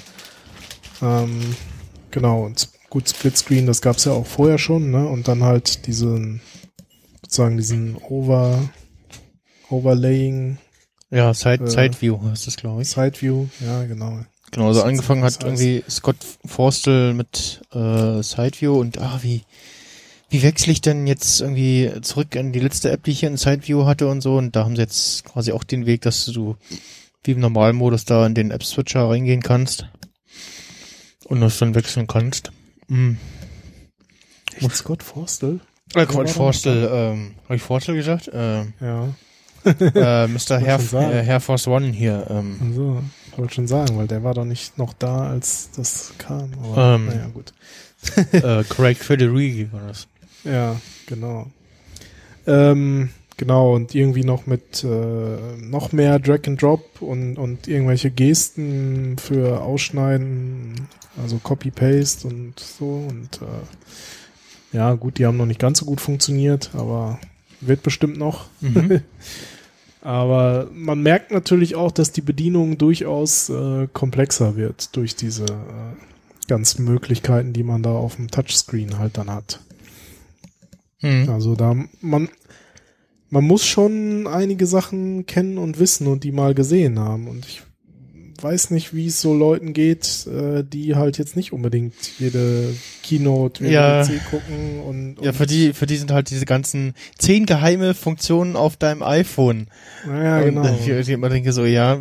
Ähm, genau, und gut, Splitscreen, das gab's ja auch vorher schon, ne? Und dann halt diesen, sozusagen diesen Over, Overlaying, Ja, Side, Äh, Side View heißt das, glaube ich. Side View, ja, genau. Genau, also angefangen hat irgendwie Scott Forstel mit äh, Sideview und ah, wie, wie wechsle ich denn jetzt irgendwie zurück an die letzte App, die ich hier in Sideview hatte und so und da haben sie jetzt quasi auch den Weg, dass du wie im Normalmodus da in den App-Switcher reingehen kannst und das dann wechseln kannst. Mhm. Echt Scott Forstel? Äh, doch- Forstel, ähm, habe ich Forstel gesagt? Äh, Ja. äh, Mr. Äh, Hair Force One hier. Ähm, Also, ich wollte schon sagen, weil der war doch nicht noch da, als das kam. Aber Ähm. naja, gut. äh, Craig Federighi war das. Ja, genau. Ähm, genau, und irgendwie noch mit äh, noch mehr Drag and Drop und, und irgendwelche Gesten für Ausschneiden, also Copy-Paste und so. Und äh, ja, gut, die haben noch nicht ganz so gut funktioniert, aber wird bestimmt noch. Mhm. Aber man merkt natürlich auch, dass die Bedienung durchaus äh, komplexer wird durch diese äh, ganzen Möglichkeiten, die man da auf dem Touchscreen halt dann hat. Mhm. Also da man man muss schon einige Sachen kennen und wissen und die mal gesehen haben und ich weiß nicht, wie es so Leuten geht, äh, die halt jetzt nicht unbedingt jede Keynote Ja. Gucken und, und Ja, für die, für die sind halt diese ganzen zehn geheime Funktionen auf deinem iPhone. Ja, Und, genau. Ich, ich immer denke so, ja,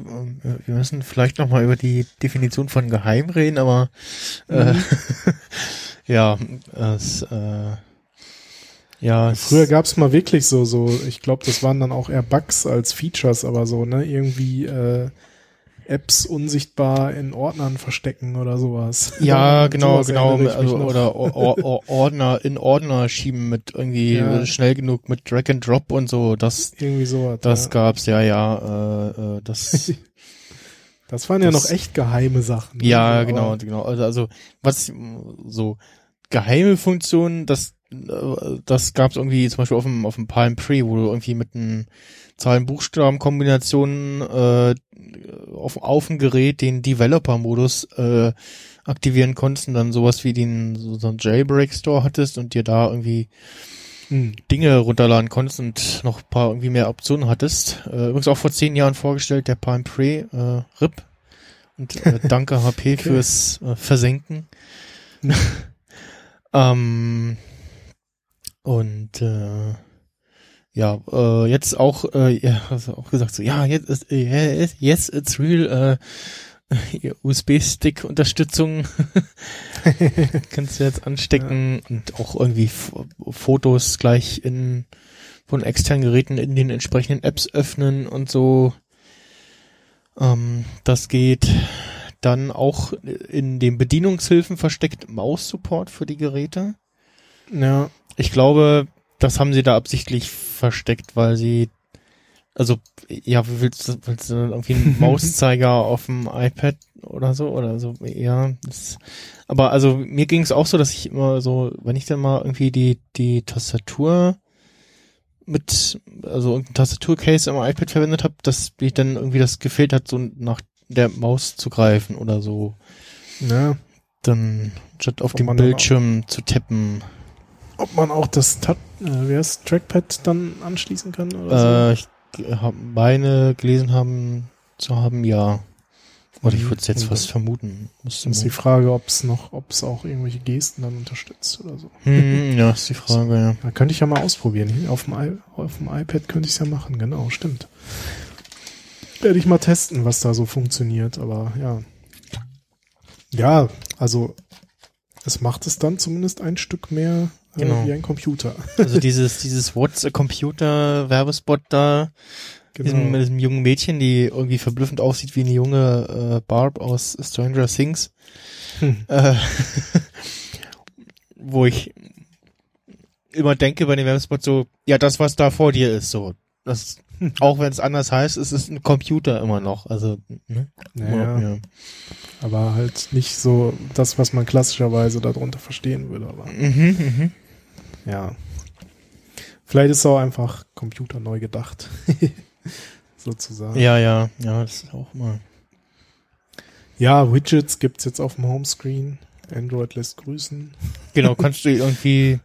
wir müssen vielleicht noch mal über die Definition von geheim reden, aber äh, Mhm. ja, es, äh, ja, es- Früher gab's mal wirklich so, so, ich glaube, das waren dann auch eher Bugs als Features, aber so, ne, irgendwie äh, Apps unsichtbar in Ordnern verstecken oder sowas. Ja, genau, sowas genau. mich Also, oder Or- Or- Or- Ordner in Ordner schieben mit irgendwie Ja. schnell genug mit Drag and Drop und so. Das, irgendwie sowas. das ja. gab's, ja, ja. Äh, äh, das, Das waren ja das- noch echt geheime Sachen. ne? ja, genau, genau. Also, also was so geheime Funktionen, das, das gab's irgendwie zum Beispiel auf dem auf dem Palm Pre, wo du irgendwie mit einem Zahlen-Buchstaben-Kombinationen äh, auf, auf dem Gerät den Developer-Modus äh, aktivieren konntest und dann sowas wie den so, so einen Jailbreak-Store hattest und dir da irgendwie Hm. Dinge runterladen konntest und noch ein paar irgendwie mehr Optionen hattest. Äh, übrigens auch vor zehn Jahren vorgestellt, der Palm Pre äh, RIP. Und äh, danke HP Okay. fürs äh, Versenken. Hm. ähm, und äh, ja, äh, jetzt auch, äh, ja, hast du auch gesagt, so, ja, jetzt ist, äh, yes, yes, it's real, äh, USB-Stick-Unterstützung kannst du jetzt anstecken und auch irgendwie Fotos gleich in von externen Geräten in den entsprechenden Apps öffnen und so. Ähm, das geht dann auch in den Bedienungshilfen versteckt Maus-Support für die Geräte. Ja, Ich glaube, das haben sie da absichtlich versteckt, weil sie also ja, willst du, willst du dann irgendwie einen Mauszeiger auf dem iPad oder so oder so ja, das, aber also mir ging es auch so, dass ich immer so, wenn ich dann mal irgendwie die die Tastatur mit also irgendein Tastaturcase im iPad verwendet habe, dass mich dann irgendwie das gefehlt hat, so nach der Maus zu greifen oder so, ja. dann statt auf dem Bildschirm zu tippen. Ob man auch das Tat, äh, Trackpad dann anschließen kann oder Äh, ich habe meine gelesen haben zu haben, ja. Oder ich Mhm. würde es jetzt Und fast vermuten. so? Ist die Frage, ob es noch, ob es auch irgendwelche Gesten dann unterstützt oder so. Hm, ja, ist die Frage, ja. Da könnte ich ja mal ausprobieren. Auf dem, I auf dem iPad könnte ich es ja machen, genau, stimmt. Werde ich mal testen, was da so funktioniert, aber ja. Ja, also es macht es dann zumindest ein Stück mehr Genau. wie ein Computer. Also dieses, dieses What's a Computer Werbespot da, diesem, mit Genau. diesem jungen Mädchen, die irgendwie verblüffend aussieht wie eine junge äh, Barb aus Stranger Things. Hm. Äh, wo ich immer denke bei dem Werbespot so, ja, das, was da vor dir ist, so. Das, auch wenn es anders heißt, es ist ein Computer immer noch. Also, ne? Naja, ja. aber halt nicht so das, was man klassischerweise darunter verstehen würde. Aber Mhm, mhm. Ja. Vielleicht ist auch einfach Computer neu gedacht. Sozusagen. Ja, ja, ja, das ist auch mal. Ja, Widgets gibt's jetzt auf dem Homescreen. Android lässt grüßen. Genau, kannst du irgendwie.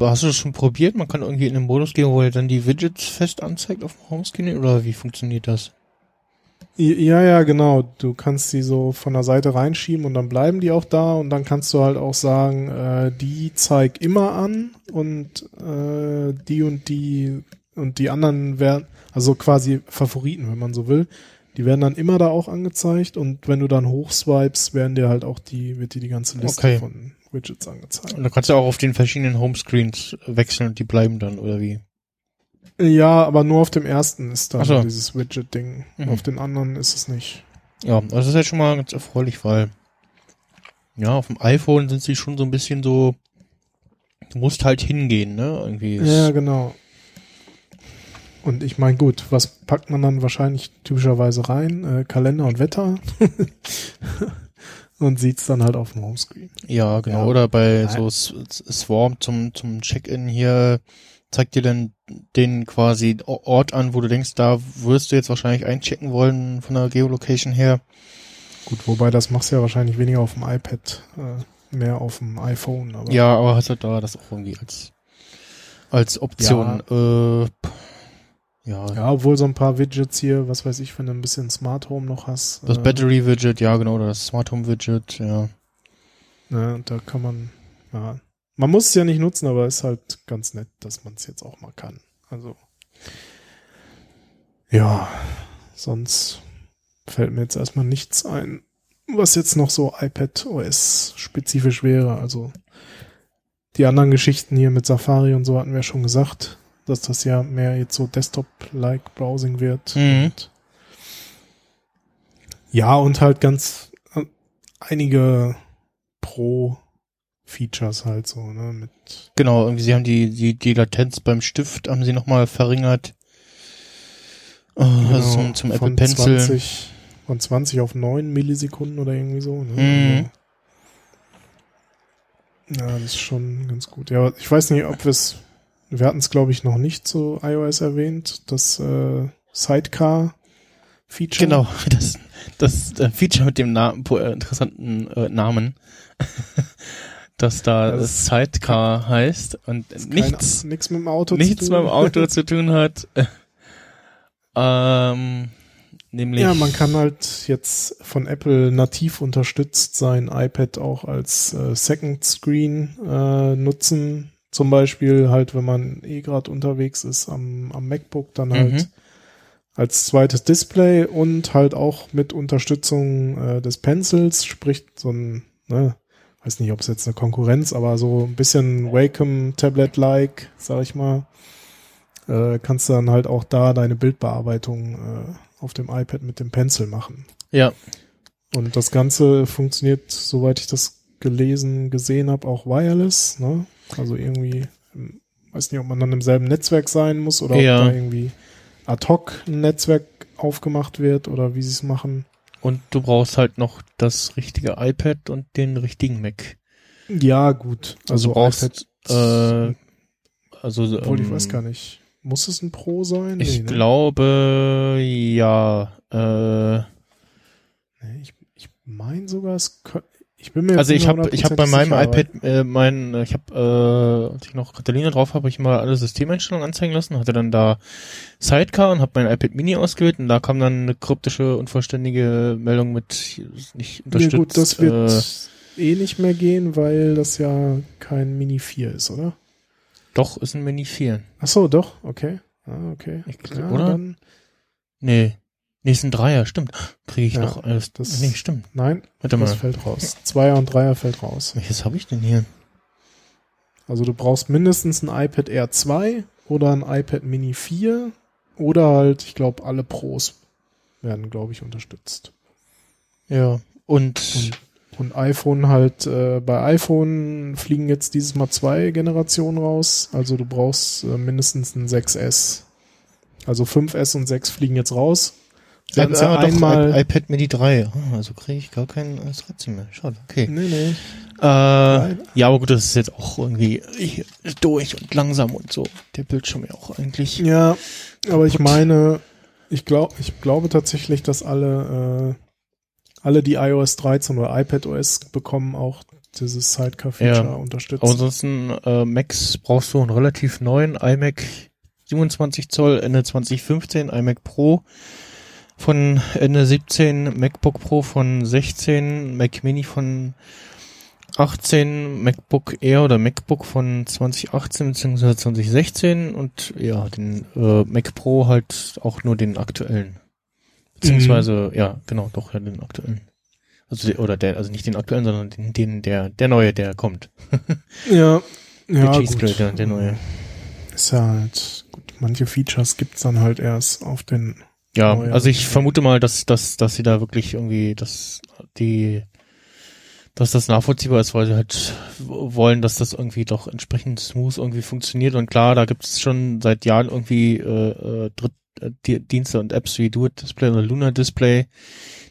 Hast du das schon probiert? Man kann irgendwie in den Modus gehen, wo er dann die Widgets fest anzeigt auf dem Homescreen oder wie funktioniert das? Ja, ja, genau. Du kannst sie so von der Seite reinschieben und dann bleiben die auch da und dann kannst du halt auch sagen, äh, die zeig immer an und äh, die und die und die anderen werden, also quasi Favoriten, wenn man so will, die werden dann immer da auch angezeigt und wenn du dann hochswipes, werden dir halt auch die, wird dir die ganze Liste Okay. von Widgets angezeigt. Und da kannst du auch auf den verschiedenen Homescreens wechseln und die bleiben dann, oder wie? Ja, aber nur auf dem ersten ist da so. dieses Widget-Ding. Mhm. Auf den anderen ist es nicht. Ja, das ist ja schon mal ganz erfreulich, weil ja, auf dem iPhone sind sie schon so ein bisschen so, du musst halt hingehen, ne? Irgendwie. Ja, genau. Und ich meine, gut, was packt man dann wahrscheinlich typischerweise rein? Äh, Kalender und Wetter. und sieht's dann halt auf dem Homescreen. Ja, genau. Ja. Oder bei Nein. so S- S- Swarm zum, zum Check-in hier zeigt dir dann den quasi Ort an, wo du denkst, da wirst du jetzt wahrscheinlich einchecken wollen von der Geolocation her. Gut, wobei das machst du ja wahrscheinlich weniger auf dem iPad, äh, mehr auf dem iPhone. Aber Ja, aber hast du da das auch irgendwie als, als Option. Äh, Ja, Ja, obwohl so ein paar Widgets hier, was weiß ich, wenn du ein bisschen Smart Home noch hast. das äh, Battery Widget, ja genau, oder das Smart Home Widget, ja. Ne, da kann man, ja, man muss es ja nicht nutzen, aber ist halt ganz nett, dass man es jetzt auch mal kann. Also, ja, sonst fällt mir jetzt erstmal nichts ein, was jetzt noch so iPad OS spezifisch wäre. Also, die anderen Geschichten hier mit Safari und so hatten wir schon gesagt, dass das ja mehr jetzt so Desktop-like Browsing wird. Mhm. Und ja, und halt ganz äh, einige Pro-Features halt so, ne, mit Genau, irgendwie sie haben die, die, die Latenz beim Stift haben sie nochmal verringert. Äh, also zum, zum Apple von Pencil. 20, von 20 auf 9 Millisekunden oder irgendwie so. Ne? Mhm. Also, ja, das ist schon ganz gut. Ja, ich weiß nicht, ob wir es, wir hatten es glaube ich noch nicht zu iOS erwähnt, das äh, Sidecar-Feature. Genau, das, das äh, Feature mit dem Na äh, interessanten äh, Namen, dass da Das Sidecar heißt und nichts, nichts mit dem Auto nichts zu mit tun. dem Auto zu tun hat. ähm, nämlich. Ja, man kann halt jetzt von Apple nativ unterstützt sein iPad auch als äh, Second Screen äh, nutzen. Zum Beispiel halt, wenn man eh gerade unterwegs ist am, am MacBook, dann halt Mhm. als zweites Display und halt auch mit Unterstützung äh, des Pencils, sprich so ein, ne, weiß nicht, ob es jetzt eine Konkurrenz, aber so ein bisschen Wacom Tablet-like, sag ich mal, äh, kannst du dann halt auch da deine Bildbearbeitung äh, auf dem iPad mit dem Pencil machen. Ja, Und das Ganze funktioniert, soweit ich das gelesen, gesehen habe, auch wireless, ne? Also irgendwie, hm, weiß nicht, ob man dann im selben Netzwerk sein muss oder Ja. ob da irgendwie ad hoc ein Netzwerk aufgemacht wird oder wie sie es machen. Und du brauchst halt noch das richtige iPad und den richtigen Mac. Ja, gut. Also, du brauchst, iPad, äh, also, obwohl ich ähm, weiß gar nicht. Muss es ein Pro sein? Ich Nee, ne? glaube, ja, äh, ich ich meine sogar, es kö- ich bin mir Also ich habe ich habe bei 100% meinem sicher, iPad äh, mein äh, ich habe äh, als ich noch Catalina drauf habe, ich mal alle Systemeinstellungen anzeigen lassen, hatte dann da Sidecar und habe mein iPad Mini ausgewählt und da kam dann eine kryptische unvollständige Meldung mit nicht unterstützt. gut, das wird äh, eh nicht mehr gehen, weil das ja kein Mini 4 ist, oder? doch ist ein Mini 4. Ach so, doch, okay. Ah, okay. Ich, Ja, oder? Dann, Nee. Nee, ist ein Dreier, stimmt. Kriege ich Ja, noch alles. das- nee, stimmt. nein, Warte das mal. fällt raus. Zweier und Dreier fällt raus. Welches habe ich denn hier? Also du brauchst mindestens ein iPad Air 2 oder ein iPad Mini 4 oder halt, ich glaube, alle Pros werden, glaube ich, unterstützt. Ja. Und, Und, und iPhone halt, äh, bei iPhone fliegen jetzt dieses Mal zwei Generationen raus. Also du brauchst äh, mindestens ein 6S. Also 5S und 6 fliegen jetzt raus. Sie hatten ja äh, doch. I- iPad Mini 3. Ah, also kriege ich gar kein äh, 13 mehr. Schade. Okay. nee, nee. Äh, ja, aber gut, das ist jetzt auch irgendwie durch und langsam und so. Der Bildschirm ja auch eigentlich. Ja, aber ich meine, ich glaube, ich glaube tatsächlich, dass alle, äh, alle, die iOS 13 oder iPadOS bekommen, auch dieses Sidecar-Feature Ja. unterstützen. Aber ansonsten, äh, Macs brauchst du einen relativ neuen iMac 27 Zoll Ende 2015, iMac Pro von Ende 17, MacBook Pro von 16, Mac Mini von 18, MacBook Air oder MacBook von 2018 bzw. 2016 und ja, den äh, Mac Pro halt auch nur den aktuellen. Beziehungsweise, ja, genau, doch, ja, den aktuellen. Also, der- oder der, also nicht den aktuellen, sondern den, den der, der neue, der kommt. ja, ja, der Cheese gut. Grater, der neue. Ist ja halt, gut, manche Features gibt's dann halt erst auf den, Ja, Neue. also ich vermute mal, dass, dass, dass sie da wirklich irgendwie, dass die, dass das nachvollziehbar ist, weil sie halt wollen, dass das irgendwie doch entsprechend smooth irgendwie funktioniert. Und klar, da gibt es schon seit Jahren irgendwie äh, äh, Dritt, äh, Di- Dienste und Apps wie Do It Display oder Luna Display,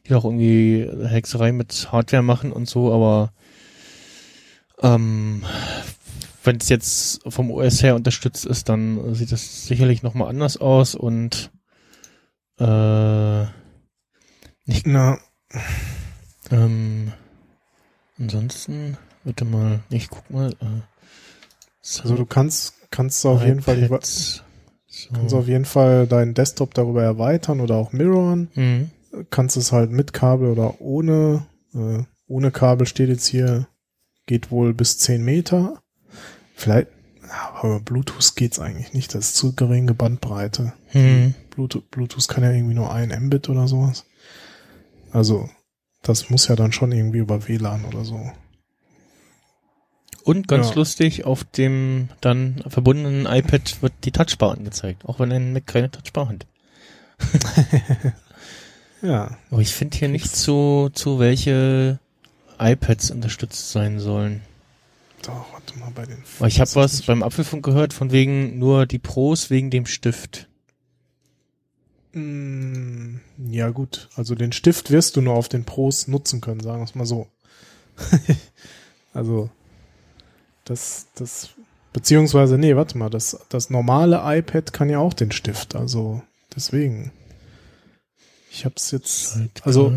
die auch irgendwie Hexerei mit Hardware machen und so, aber ähm, wenn es jetzt vom OS her unterstützt ist, dann sieht das sicherlich nochmal anders aus und äh, na, ähm, ansonsten, warte mal, ich guck mal. Äh, also du kannst, kannst du auf jeden Fall, So. Kannst auf jeden Fall deinen Desktop darüber erweitern oder auch mirrorn. Mhm. Kannst es halt mit Kabel oder ohne. Äh, ohne Kabel steht jetzt hier, geht wohl bis 10 Meter. Vielleicht, aber über Bluetooth geht's eigentlich nicht. Das ist zu geringe Bandbreite. Mhm. Bluetooth, Bluetooth kann ja irgendwie nur ein Mbit oder sowas. Also, das muss ja dann schon irgendwie über WLAN oder so. Und ganz Ja. lustig, auf dem dann verbundenen iPad wird die Touchbar angezeigt, auch wenn ein Mac keine Touchbar hat. Ja, Aber ich finde hier nicht zu, zu welche iPads unterstützt sein sollen. doch, warte mal bei den. Aber ich habe was beim Apfelfunk gehört, von wegen nur die Pros wegen dem Stift. Mm, Ja, gut. Also den Stift wirst du nur auf den Pros nutzen können, sagen wir es mal so. also, das, das, beziehungsweise, nee, warte mal, das, das normale iPad kann ja auch den Stift, also deswegen. Ich hab's jetzt, also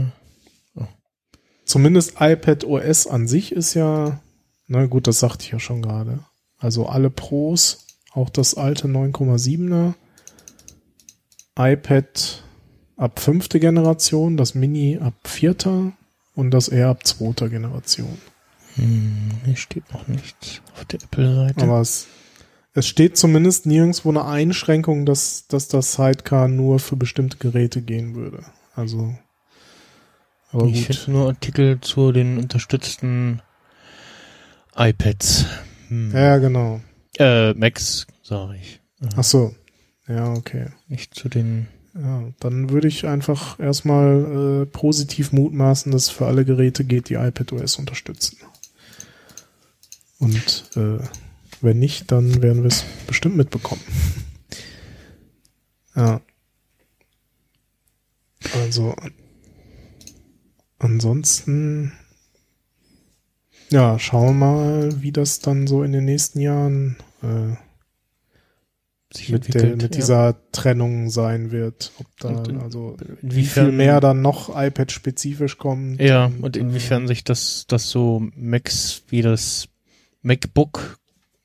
zumindest iPad OS an sich ist ja, na gut, das sagte ich ja schon gerade. Also alle Pros, auch das alte 9,7er, iPad ab fünfte Generation, das Mini ab vierter und das Air ab zweiter Generation. Hm, hier steht noch nichts auf der Apple-Seite. Aber es, es steht zumindest nirgendwo eine Einschränkung, dass, dass das Sidecar nur für bestimmte Geräte gehen würde. Also, aber ich finde nur Artikel zu den unterstützten iPads. Hm. Ja, genau. Äh, Macs, sage ich. Ach so. Ja, okay. Nicht zu den. Ja, dann würde ich einfach erstmal äh, positiv mutmaßen, dass es für alle Geräte geht, die iPadOS unterstützen. Und äh, wenn nicht, dann werden wir es bestimmt mitbekommen. ja. Also ansonsten ja, schauen wir mal, wie das dann so in den nächsten Jahren äh, sich mit, der, entwickelt, mit ja. dieser Trennung sein wird. Ob da, Und in- also wie viel mehr dann noch iPad-spezifisch kommt. Ja, und, und äh, inwiefern sich das, das so Macs wie das MacBook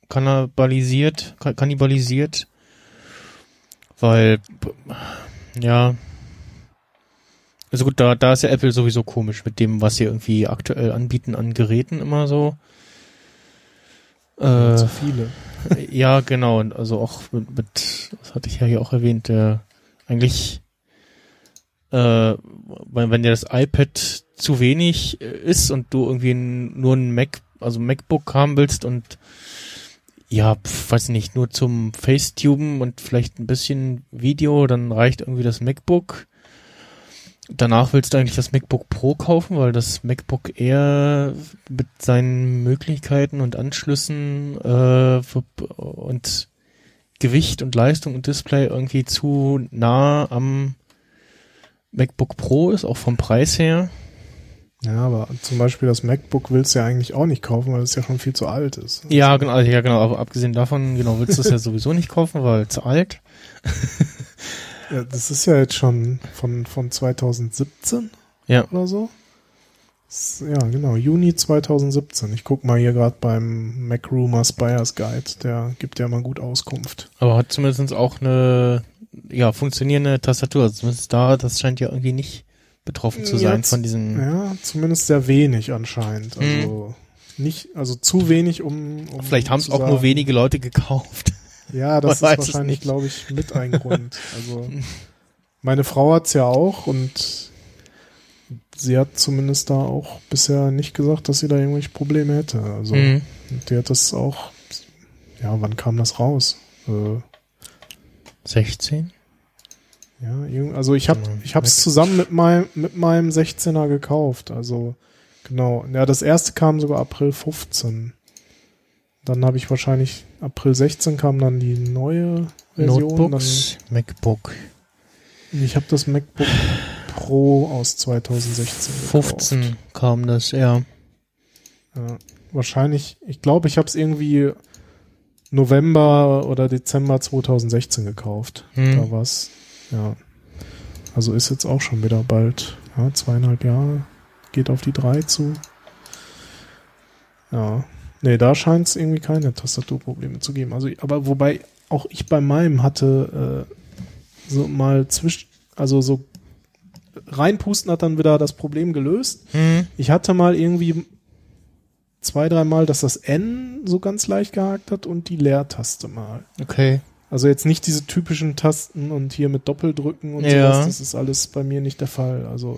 kannibalisiert, ka- kannibalisiert. Weil, ja. Also gut, da, da ist ja Apple sowieso komisch mit dem, was sie irgendwie aktuell anbieten an Geräten immer so. äh, Äh, zu viele. Ja, genau. Und also auch mit, mit, das hatte ich ja hier auch erwähnt, der eigentlich, äh, wenn, wenn dir das iPad zu wenig äh, ist und du irgendwie nur ein Mac, also MacBook haben willst und ja, weiß nicht, nur zum Facetuben und vielleicht ein bisschen Video, dann reicht irgendwie das MacBook. Danach willst du eigentlich das MacBook Pro kaufen, weil das MacBook Air mit seinen Möglichkeiten und Anschlüssen äh, und Gewicht und Leistung und Display irgendwie zu nah am MacBook Pro ist, auch vom Preis her. Ja, aber zum Beispiel das MacBook willst du ja eigentlich auch nicht kaufen, weil es ja schon viel zu alt ist. Ja, genau, also, ja, genau, aber abgesehen davon, genau, willst du es ja sowieso nicht kaufen, weil zu alt. Ja, das ist ja jetzt schon von, von 2017 Ja. oder so. Ja, genau, Juni 2017. Ich guck mal hier gerade beim Mac Rumors Buyers Guide, der gibt ja mal gut Auskunft. Aber hat zumindest auch eine, ja, funktionierende Tastatur. Also zumindest da, das scheint ja irgendwie nicht betroffen zu sein Jetzt- von diesen. Ja, zumindest sehr wenig anscheinend. Also nicht, also zu wenig, um. um. Vielleicht haben es auch nur sagen- wenige Leute gekauft. Ja, das Man ist wahrscheinlich, glaube ich, mit ein Grund. Also meine Frau hat's ja auch und sie hat zumindest da auch bisher nicht gesagt, dass sie da irgendwelche Probleme hätte. Also Mhm. die hat das auch. Ja, wann kam das raus? Äh, 16? ja, also ich habe ich Mac- zusammen mit meinem mit meinem 16er gekauft. Also genau. Ja, das erste kam sogar April 15. Dann habe ich wahrscheinlich April 16 kam dann die neue Version. Notebooks, MacBook. Ich habe das MacBook Pro aus 2016. gekauft. 15 kam das, ja. Ja, wahrscheinlich, ich glaube, ich habe es irgendwie November oder Dezember 2016 gekauft. Hm. Da war's, ja. Also ist jetzt auch schon wieder bald ja, zweieinhalb Jahre. Geht auf die drei zu. Ja. Nee, da scheint es irgendwie keine Tastaturprobleme zu geben. Also, aber wobei auch ich bei meinem hatte äh, so mal zwischen, also so reinpusten hat dann wieder das Problem gelöst. Hm. Ich hatte mal irgendwie zwei, dreimal, dass das N so ganz leicht gehakt hat und die Leertaste mal. Okay. Also jetzt nicht diese typischen Tasten und hier mit Doppeldrücken und Ja. sowas, das ist alles bei mir nicht der Fall. Also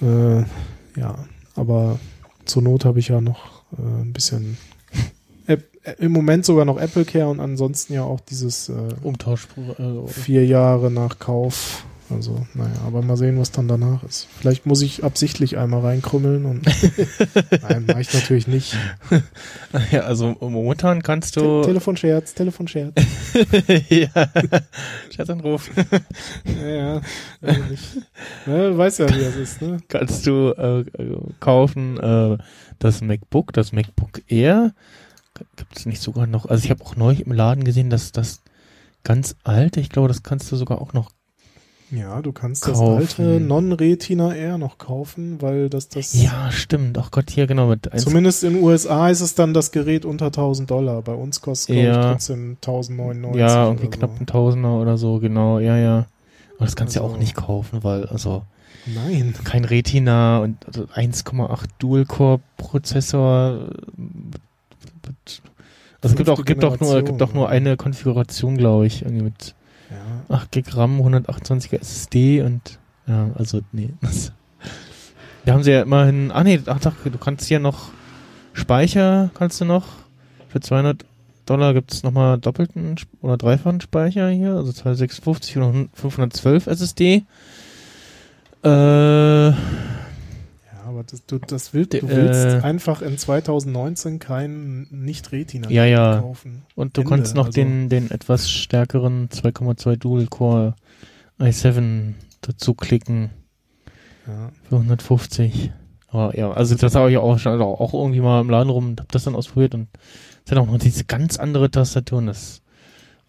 Mhm. äh, ja, aber zur Not habe ich ja noch äh, ein bisschen äh, im Moment sogar noch Apple Care und ansonsten ja auch dieses äh, Umtausch. Äh, vier Jahre nach Kauf. Also, naja, aber mal sehen, was dann danach ist. Vielleicht muss ich absichtlich einmal reinkrümmeln und nein, mache ich natürlich nicht. ja, also momentan kannst Te du. Telefonscherz, Telefonscherz. ja. Scherzanruf. Ja, ja. Also. Ne, weiß ja, wie das ist, ne? kannst du äh, äh, kaufen äh, das MacBook, das MacBook Air. Gibt es nicht sogar noch? Also ich habe auch neulich im Laden gesehen, dass das ganz alte, ich glaube, das kannst du sogar auch noch. Ja, du kannst Kaufen. das alte Non-Retina R noch kaufen, weil das das. Ja, stimmt. Ach Gott, hier genau mit Zumindest in den USA ist es dann das Gerät unter 1000 Dollar. Bei uns kostet es Ja. ich, trotzdem 1099. Ja, irgendwie oder knapp ein Tausender oder so, genau, ja, ja. Aber das kannst du ja Also- auch nicht kaufen, weil, also, So. Nein. kein Retina und also 1,8 Dual-Core-Prozessor. Also es gibt auch, gibt auch nur, gibt auch nur eine Konfiguration, glaube ich, irgendwie mit Ja. 8 GB RAM, 128er SSD und, ja, also, nee, da haben sie ja immerhin, ah nee, ach doch, du kannst hier noch Speicher, kannst du noch, für 200 Dollar gibt's nochmal doppelten oder dreifachen Speicher hier, also 256 und 512 SSD. Äh, aber das, du, das will, du willst äh, einfach in 2019 keinen Nicht-Retina Ja, ja. kaufen. und du Ende, kannst noch also- den, den etwas stärkeren 2,2 Dual Core i7 dazu klicken Ja. für 150. Aber ja, also das habe ich auch schon auch, auch irgendwie mal im Laden rum und habe das dann ausprobiert und es hat auch noch diese ganz andere Tastatur und das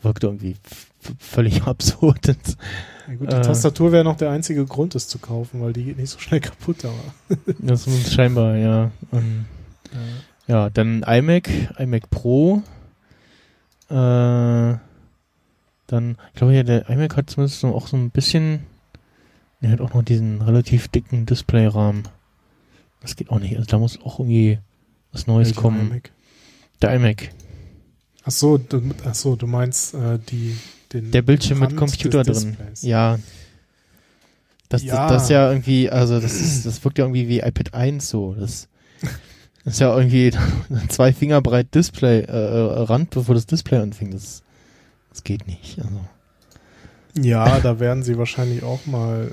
wirkte irgendwie völlig absurd. Ja, gut, die Äh. Tastatur wäre noch der einzige Grund, es zu kaufen, weil die geht nicht so schnell kaputt, aber. das ist scheinbar, ja. Und, ja, dann iMac, iMac Pro. Äh, dann, ich glaube ja, der iMac hat zumindest so auch so ein bisschen, der hat auch noch diesen relativ dicken Displayrahmen. Das geht auch nicht. Also da muss auch irgendwie was Neues Welcher kommen. iMac? Der iMac. Ach so, du, ach so, du meinst äh, die, den Der Bildschirm mit Rand Computer des drin. Ja. Das, Ja. Das, das ist ja irgendwie, also das ist, das wirkt ja irgendwie wie iPad 1 so. Das, ist ja irgendwie ein zwei Finger breit Display, äh, äh, Rand, bevor das Display anfängt. Das, das geht nicht. Also. Ja, da werden sie wahrscheinlich auch mal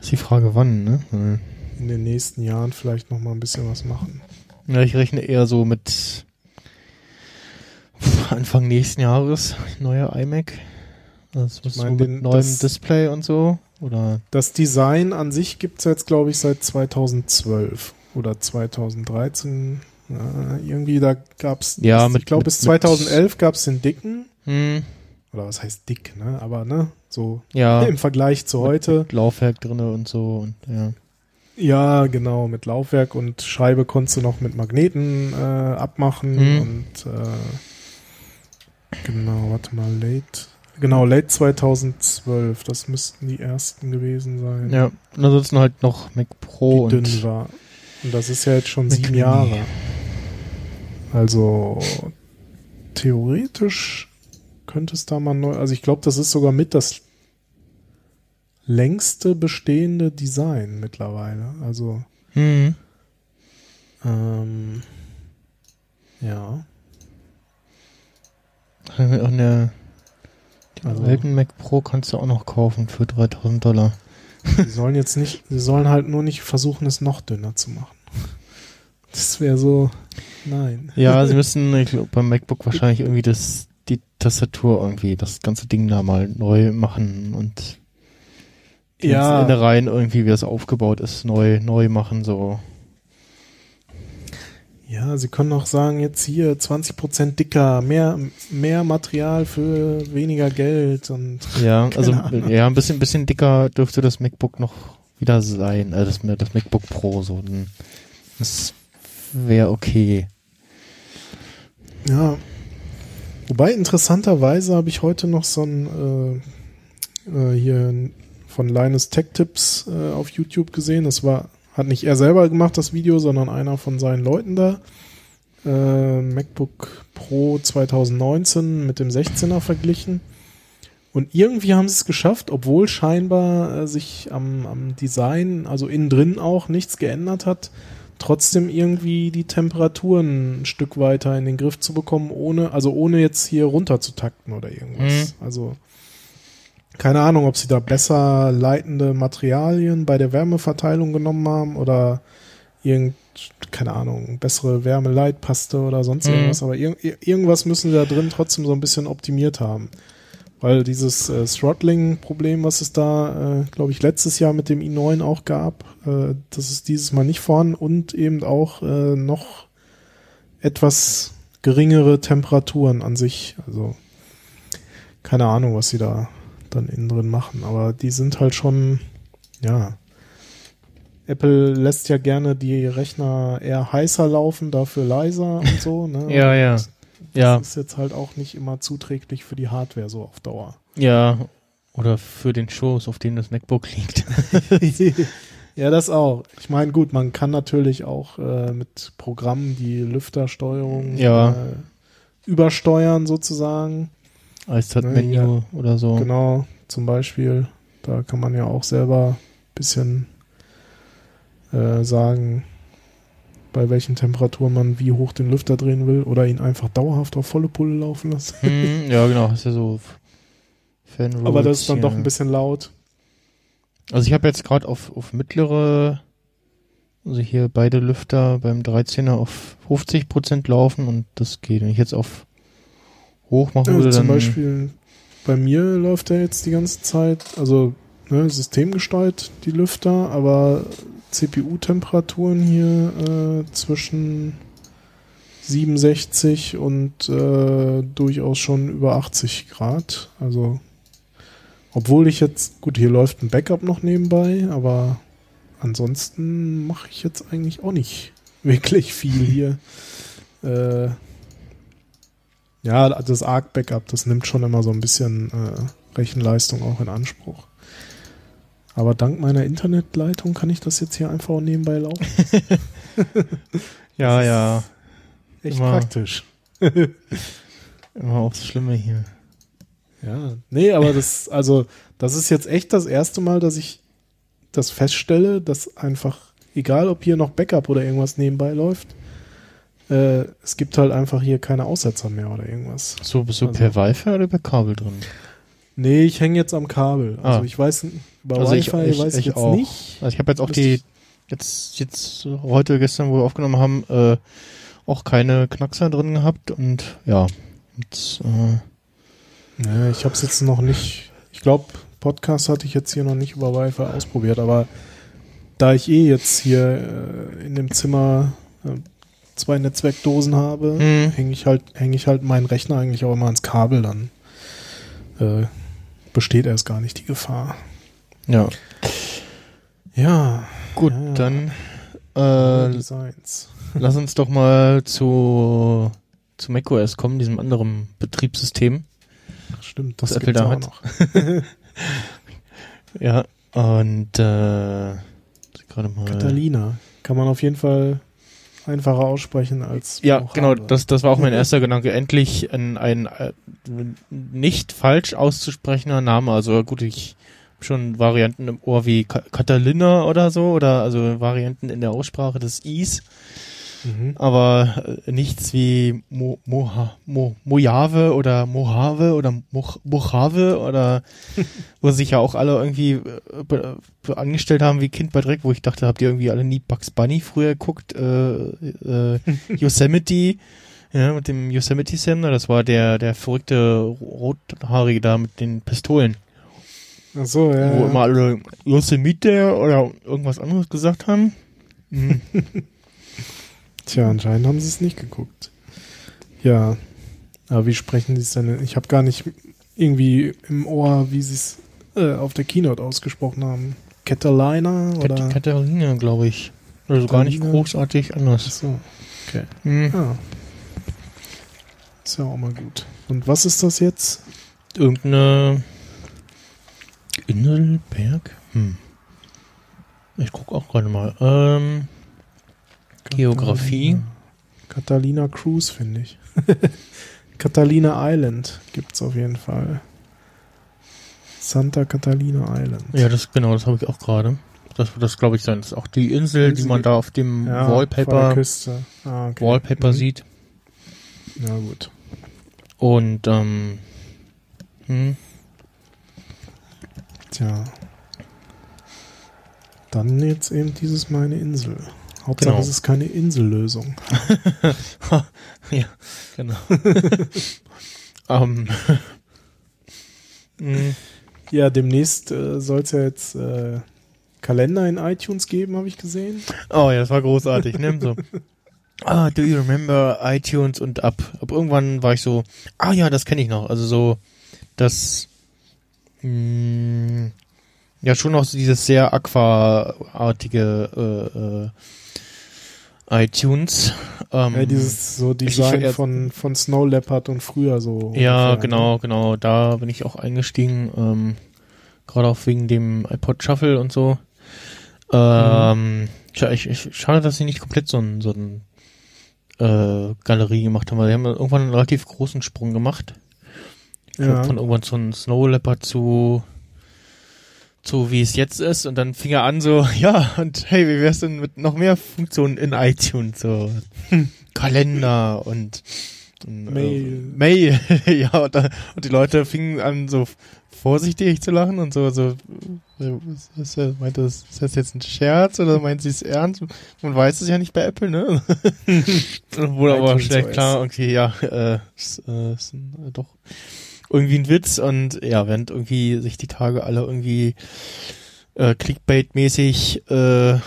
Ist die Frage wann, ne? In den nächsten Jahren vielleicht noch mal ein bisschen was machen. Ja, ich rechne eher so mit Anfang nächsten Jahres, neuer iMac. Das muss mein, so den- mit neuem das- Display und so. Oder Das Design an sich gibt's jetzt, glaube ich, seit 2012 oder 2013. Ja, irgendwie, da gab's, Ja, bis, mit- ich glaube, mit- bis mit- 2011 gab's den dicken, hm, oder was heißt dick, ne? Aber, ne, so ja, im Vergleich zu heute. mit Laufwerk drinne und so und ja. Ja, genau, mit Laufwerk und Scheibe konntest du noch mit Magneten äh, abmachen Mhm. und äh, genau, warte mal, late. Genau, late 2012, das müssten die ersten gewesen sein. Ja, und ansonsten halt noch Mac Pro die und dünn war. Und das ist ja jetzt schon Mac sieben Mini. Jahre. Also theoretisch könnte es da mal neu. Also ich glaube, das ist sogar mit das längste bestehende Design mittlerweile. Also hm, ähm, ja. und der, den Also- alten Mac Pro kannst du auch noch kaufen für 3000 Dollar. Sie sollen jetzt nicht, sie sollen halt nur nicht versuchen, es noch dünner zu machen. Das wäre so, nein. Ja, sie müssen, ich glaube, beim MacBook wahrscheinlich irgendwie das, die Tastatur irgendwie, das ganze Ding da mal neu machen und die Ja. Innereien irgendwie, wie das aufgebaut ist, neu, neu machen, so. Ja, sie können auch sagen, jetzt hier 20% dicker, mehr, mehr Material für weniger Geld und Ja, also, Ahnung. ja, ein bisschen, bisschen dicker dürfte das MacBook noch wieder sein, äh, das, das MacBook Pro, so. Das wäre okay. ja. Wobei interessanterweise habe ich heute noch so ein äh, äh, hier von Linus Tech Tips äh, auf YouTube gesehen. Das war hat nicht er selber gemacht das Video, sondern einer von seinen Leuten da. Äh, MacBook Pro 2019 mit dem 16er verglichen. Und irgendwie haben sie es geschafft, obwohl scheinbar äh, sich am, am Design, also innen drin auch nichts geändert hat, trotzdem irgendwie die Temperaturen ein Stück weiter in den Griff zu bekommen, ohne, also ohne jetzt hier runter zu takten oder irgendwas. Mhm. Also keine Ahnung, ob sie da besser leitende Materialien bei der Wärmeverteilung genommen haben oder irgend, keine Ahnung, bessere Wärmeleitpaste oder sonst Mhm. irgendwas, aber ir irgendwas müssen sie da drin trotzdem so ein bisschen optimiert haben. Weil dieses äh, Throttling-Problem, was es da, äh, glaube ich, letztes Jahr mit dem i9 auch gab, äh, das ist dieses Mal nicht vorhanden und eben auch äh, noch etwas geringere Temperaturen an sich. Also keine Ahnung, was sie da dann innen drin machen, aber die sind halt schon, ja. Apple lässt ja gerne die Rechner eher heißer laufen, dafür leiser und so. Ne? Ja, ja. Das Ja, ist jetzt halt auch nicht immer zuträglich für die Hardware so auf Dauer. ja. Oder für den Schoß, auf dem das MacBook liegt. ja, das auch. Ich meine, gut, man kann natürlich auch äh, mit Programmen die Lüftersteuerung Ja. äh, übersteuern sozusagen. Als das Ne, Menü ja. oder so. Genau, zum Beispiel. Da kann man ja auch selber ein bisschen äh, sagen, bei welchen Temperaturen man wie hoch den Lüfter drehen will oder ihn einfach dauerhaft auf volle Pulle laufen lassen. Hm, ja, genau. Ist ja so Fan Aber das ist dann ja. doch ein bisschen laut. Also ich habe jetzt gerade auf, auf mittlere, also hier beide Lüfter beim 13er auf 50% laufen und das geht. Wenn ich jetzt auf hoch machen Also würde, zum dann Beispiel bei mir läuft er jetzt die ganze Zeit, also ne, systemgesteuert die Lüfter, aber CPU-Temperaturen hier äh, zwischen 67 und äh, durchaus schon über 80 Grad. Also obwohl ich jetzt, gut, hier läuft ein Backup noch nebenbei, aber ansonsten mache ich jetzt eigentlich auch nicht wirklich viel hier. Äh, ja, das Arc-Backup, das nimmt schon immer so ein bisschen äh, Rechenleistung auch in Anspruch. Aber dank meiner Internetleitung kann ich das jetzt hier einfach auch nebenbei laufen. ja, ja, Echt Immer. praktisch. immer auch das Schlimme hier. Ja, nee, aber das, also, das ist jetzt echt das erste Mal, dass ich das feststelle, dass einfach, egal ob hier noch Backup oder irgendwas nebenbei läuft, äh, es gibt halt einfach hier keine Aussetzer mehr oder irgendwas. So, bist du Also- per Wi-Fi oder per Kabel drin? Nee, ich hänge jetzt am Kabel. Also Ah. ich weiß, über Also ich- Wi-Fi ich- weiß ich, ich jetzt auch. nicht. Also ich habe jetzt auch die, ich- jetzt, jetzt heute, gestern, wo wir aufgenommen haben, äh, auch keine Knackser drin gehabt und ja, jetzt, äh, Ja, ich habe es jetzt noch nicht. Ich glaube, Podcast hatte ich jetzt hier noch nicht über Wi-Fi ausprobiert, aber da ich eh jetzt hier äh, in dem Zimmer äh, zwei Netzwerkdosen habe, Hm. hänge ich halt hänge ich halt meinen Rechner eigentlich auch immer ans Kabel, dann äh, besteht erst gar nicht die Gefahr. ja. Ja, Gut, Ja, ja. dann äh, Designs. lass uns doch mal zu, zu macOS kommen, diesem anderen Betriebssystem. Ach, stimmt, was das Apple da auch hat. noch. Ja, und äh, gerade mal. Catalina kann man auf jeden Fall einfacher aussprechen als Ja, Mojave. genau, das, das war auch mein erster Gedanke. Endlich ein, ein äh, nicht falsch auszusprechender Name. Also gut, ich hab schon Varianten im Ohr wie Ka Catalina oder so, oder also Varianten in der Aussprache des Is, Mhm. aber äh, nichts wie Mo, Moha, Mo, Mojave oder Mojave oder Mo, Mojave oder wo sich ja auch alle irgendwie äh, angestellt haben wie Kind bei Dreck, wo ich dachte, habt ihr irgendwie alle nie Bugs Bunny früher geguckt? Äh, äh, Yosemite, ja, mit dem Yosemite Sam, das war der, der verrückte Rothaarige da mit den Pistolen, Ach so, ja. wo immer alle Yosemite oder irgendwas anderes gesagt haben. Mhm. Tja, anscheinend haben sie es nicht geguckt. Ja, aber wie sprechen die es denn? Ich habe gar nicht irgendwie im Ohr, wie sie es äh, auf der Keynote ausgesprochen haben. Catalina Kat oder? Katharina, glaube ich. Also gar nicht großartig anders. Achso, okay. Mhm. Ah. Ist ja auch mal gut. Und was ist das jetzt? Irgendeine Inselberg? Hm. Ich guck auch gerade mal. Ähm, Geografie. Catalina Cruise, finde ich. Catalina Island gibt's auf jeden Fall. Santa Catalina Island. Ja, das genau, das habe ich auch gerade. Das wird das, glaube ich, sein. Das ist auch die Insel, die Insel- man da auf dem Ja, Wallpaper. Ah, okay. Wallpaper Mhm. sieht. Ja, gut. Und ähm, hm, Tja. Dann jetzt eben dieses meine Insel. Hauptsache Genau. es ist keine Insellösung. ja, genau. ähm, hm, Ja, demnächst äh, soll es ja jetzt äh, Kalender in iTunes geben, habe ich gesehen. oh ja, das war großartig, ne? So. Ah, do you remember iTunes und ab, ab irgendwann war ich so, ah ja, das kenne ich noch. Also so, das mh, ja schon noch so dieses sehr Aqua-artige äh, äh, iTunes. Ähm, ja, dieses so ich- Design ich- von, von Snow Leopard und früher so. Ja, ungefähr, genau, genau. Da bin ich auch eingestiegen. Ähm, Gerade auch wegen dem iPod Shuffle und so. Ähm, scha- ich, ich, schade, dass sie nicht komplett so ein, so ein äh, Galerie gemacht haben, weil die haben irgendwann einen relativ großen Sprung gemacht. Ich Ne? glaub, Ja. Von irgendwann so einem Snow Leopard zu zu wie es jetzt ist und dann fing er an so, ja, und hey, wie wär's denn mit noch mehr Funktionen in iTunes, so Kalender und, und Mail. Äh, Mail, ja, und, da, und die Leute fingen an so vorsichtig zu lachen und so, so, äh, meint das, ist das jetzt ein Scherz oder meint sie es ernst? Man weiß es ja nicht bei Apple, ne? Wurde aber schnell OS. klar, okay, ja, äh, ist, äh, ist äh, doch irgendwie ein Witz und ja, während irgendwie sich die Tage alle irgendwie äh, Clickbait-mäßig äh,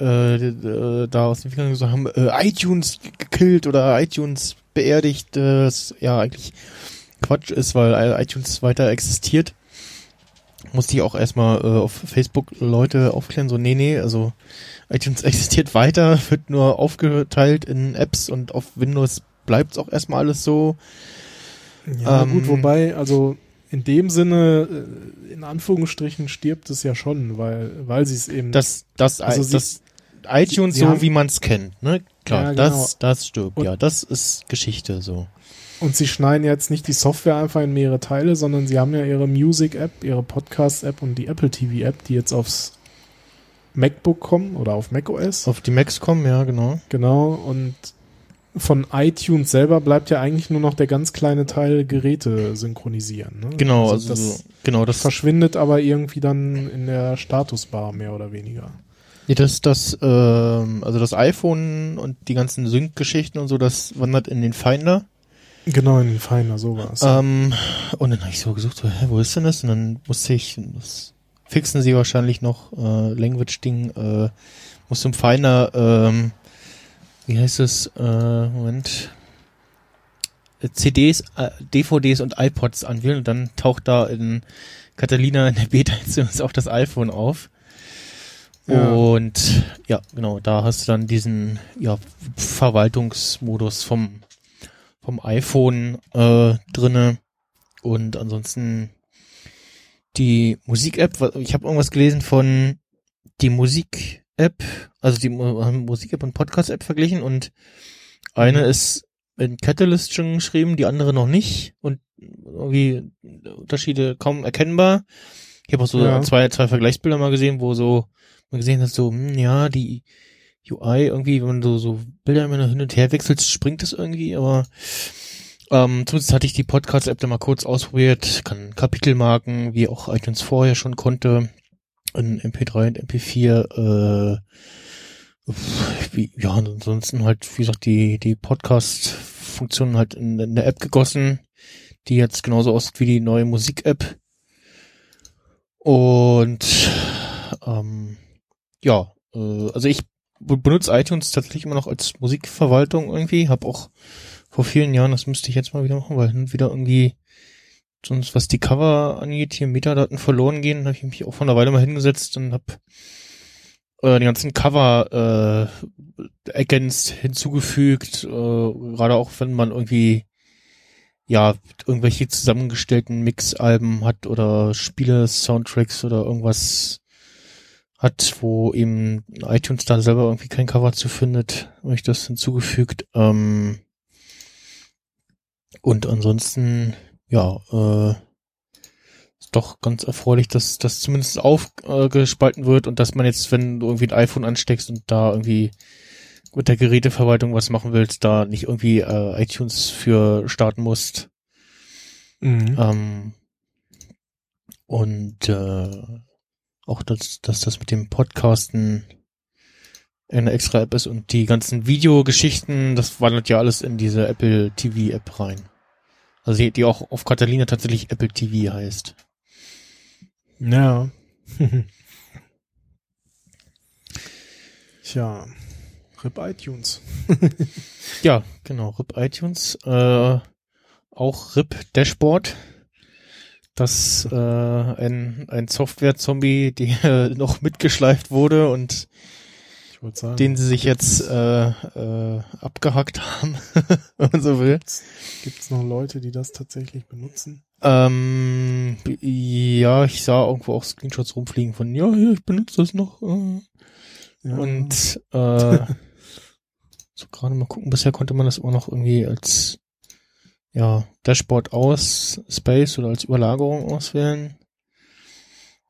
äh, äh, da aus den Fingern so haben, äh, iTunes gekillt oder iTunes beerdigt, äh, das ja eigentlich Quatsch ist, weil iTunes weiter existiert. Musste ich auch erstmal äh, auf Facebook Leute aufklären, so nee, nee, also iTunes existiert weiter, wird nur aufgeteilt in Apps und auf Windows bleibt's auch erstmal alles so. Ja, Ähm, gut, wobei, also in dem Sinne, äh, in Anführungsstrichen stirbt es ja schon, weil, weil sie es eben. Das, das, Also sie- das iTunes sie so haben- wie man's kennt, ne? Klar, Ja, genau. das, das stirbt, Und- ja, das ist Geschichte so. Und sie schneiden jetzt nicht die Software einfach in mehrere Teile, sondern sie haben ja ihre Music-App, ihre Podcast-App und die Apple TV-App, die jetzt aufs MacBook kommen oder auf macOS. Auf die Macs kommen, ja, genau. Genau. Und von iTunes selber bleibt ja eigentlich nur noch der ganz kleine Teil Geräte synchronisieren. Ne? Genau, also, das so, genau, das, verschwindet aber irgendwie dann in der Statusbar mehr oder weniger. nee, das, das, ähm, also das iPhone und die ganzen Sync-Geschichten und so, das wandert in den Finder. Genau, in den Feiner, sowas. Ähm, und dann habe ich so gesucht, so, hä, wo ist denn das? Und dann musste ich, das fixen sie wahrscheinlich noch, äh, Language-Ding, äh, muss zum Finder, ähm, wie heißt es, äh, Moment, Äh, CDs, äh, DVDs und iPods anwählen und dann taucht da in Catalina in der Beta jetzt auch das iPhone auf. Ja. Und ja, genau, da hast du dann diesen ja, Verwaltungsmodus vom vom iPhone äh, drinne und ansonsten die Musik-App. Ich habe irgendwas gelesen von die Musik-App, also die Musik-App und Podcast-App verglichen und eine ist in Catalyst schon geschrieben, die andere noch nicht und irgendwie Unterschiede kaum erkennbar. Ich habe auch so Ja. zwei, zwei Vergleichsbilder mal gesehen, wo so man gesehen hat, so, hm, ja, die UI irgendwie, wenn man so, so Bilder immer hin und her wechselt, springt es irgendwie, aber ähm, zumindest hatte ich die Podcast-App da mal kurz ausprobiert, kann Kapitelmarken, wie auch iTunes vorher schon konnte, in MP3 und MP4, äh, wie, ja, ansonsten halt, wie gesagt, die, die Podcast-Funktionen halt in, in der App gegossen, die jetzt genauso aussieht wie die neue Musik-App. Und ähm, ja, äh, also ich be- benutze iTunes tatsächlich immer noch als Musikverwaltung irgendwie. Hab auch vor vielen Jahren, das müsste ich jetzt mal wieder machen, weil hin wieder irgendwie sonst was die Cover angeht, hier Metadaten verloren gehen, habe ich mich auch vor einer Weile mal hingesetzt und hab äh, die ganzen Cover äh, ergänzt, hinzugefügt, äh, gerade auch wenn man irgendwie ja, irgendwelche zusammengestellten Mixalben hat oder Spiele-Soundtracks oder irgendwas hat, wo eben iTunes da selber irgendwie kein Cover zu findet, habe ich das hinzugefügt. Ähm, und ansonsten, ja, äh, ist doch ganz erfreulich, dass das zumindest aufgespalten äh, wird und dass man jetzt, wenn du irgendwie ein iPhone ansteckst und da irgendwie mit der Geräteverwaltung was machen willst, da nicht irgendwie äh, iTunes für starten musst. Mhm. Ähm, und äh, auch, dass, dass das mit dem Podcasten eine extra App ist und die ganzen Videogeschichten, das wandert ja alles in diese Apple TV App rein. Also die, die auch auf Catalina tatsächlich Apple TV heißt. Ja. Tja, RIP iTunes. ja, genau, RIP iTunes. Äh, auch RIP Dashboard. Das äh, ein, ein Software-Zombie, der noch mitgeschleift wurde und sagen, den sie sich jetzt äh, äh, abgehackt haben, wenn man so will. Gibt es noch Leute, die das tatsächlich benutzen? Ähm, ja, ich sah irgendwo auch Screenshots rumfliegen von, ja, ja, ich benutze das noch. Äh. Ja. Und äh, so gerade mal gucken, bisher konnte man das immer noch irgendwie als ja, Dashboard aus Space oder als Überlagerung auswählen.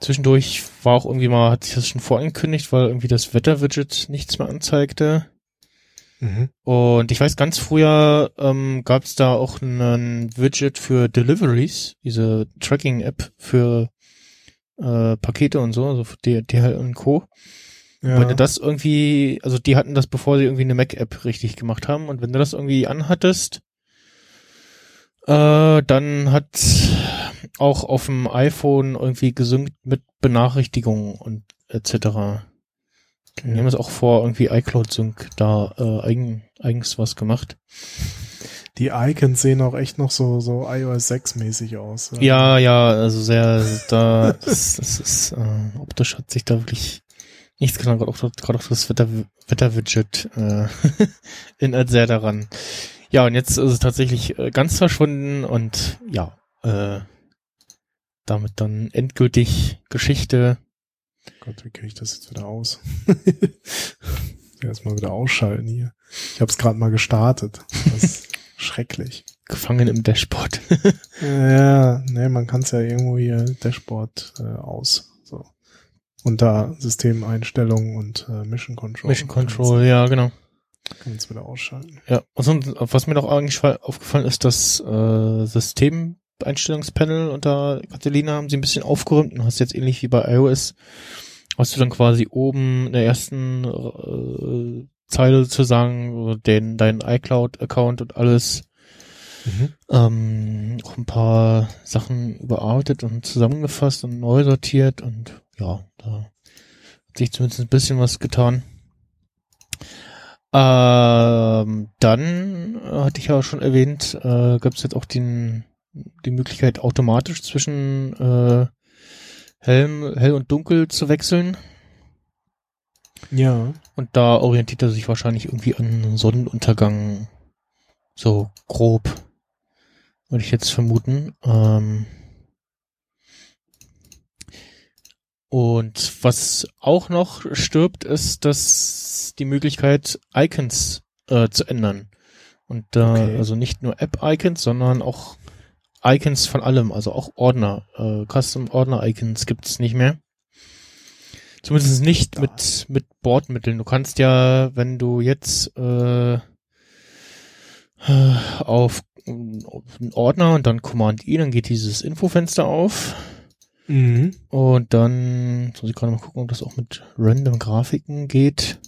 Zwischendurch war auch irgendwie mal, hat sich das schon vorangekündigt, weil irgendwie das Wetter-Widget nichts mehr anzeigte. Mhm. Und ich weiß, ganz früher ähm, gab es da auch ein Widget für Deliveries, diese Tracking-App für äh, Pakete und so, also für DHL und Co. Ja. Wenn du das irgendwie, also die hatten das, bevor sie irgendwie eine Mac-App richtig gemacht haben. Und wenn du das irgendwie anhattest, äh, dann hat auch auf dem iPhone irgendwie gesynkt mit Benachrichtigungen und etc. Okay. Wir haben es auch vor irgendwie iCloud Sync da äh, eigen, eigens was gemacht. Die Icons sehen auch echt noch so so iOS 6 mäßig aus. Ja, ja, also sehr da das, das ist äh, optisch hat sich da wirklich nichts getan, gerade auch, gerade auch das Wetter Wetter Widget äh, erinnert sehr daran. Ja, und jetzt ist es tatsächlich äh, ganz verschwunden und ja, äh, damit dann endgültig Geschichte. Gott, wie kriege ich das jetzt wieder aus? Erstmal wieder ausschalten hier. Ich habe es gerade mal gestartet. Das ist schrecklich. Gefangen im Dashboard. ja, ne, man kann es ja irgendwo hier Dashboard äh, aus. So. Unter Systemeinstellungen und äh, Mission Control. Mission Control, ja, genau. Kann man es wieder ausschalten. Ja, und was mir noch eigentlich aufgefallen ist, das äh, System Einstellungspanel unter Catalina haben sie ein bisschen aufgeräumt und hast jetzt ähnlich wie bei iOS, hast du dann quasi oben in der ersten äh, Zeile zu sagen, den, dein iCloud-Account und alles. Mhm. Ähm, auch ein paar Sachen überarbeitet und zusammengefasst und neu sortiert und ja, da hat sich zumindest ein bisschen was getan. Ähm, dann hatte ich ja schon erwähnt, äh, gab es jetzt auch den die Möglichkeit, automatisch zwischen äh, hell, hell und dunkel zu wechseln. Ja. Und da orientiert er sich wahrscheinlich irgendwie an Sonnenuntergang. So grob. Würde ich jetzt vermuten. Ähm und was auch noch stirbt, ist, dass die Möglichkeit, Icons äh, zu ändern. Und da, okay. also nicht nur App-Icons, sondern auch Icons von allem, also auch Ordner, äh, Custom Ordner Icons gibt's nicht mehr. Zumindest nicht mit mit Bordmitteln. Du kannst ja, wenn du jetzt äh, auf, auf einen Ordner und dann Command I, dann geht dieses Infofenster auf. Mhm. Und dann muss ich gerade mal gucken, ob das auch mit random Grafiken geht.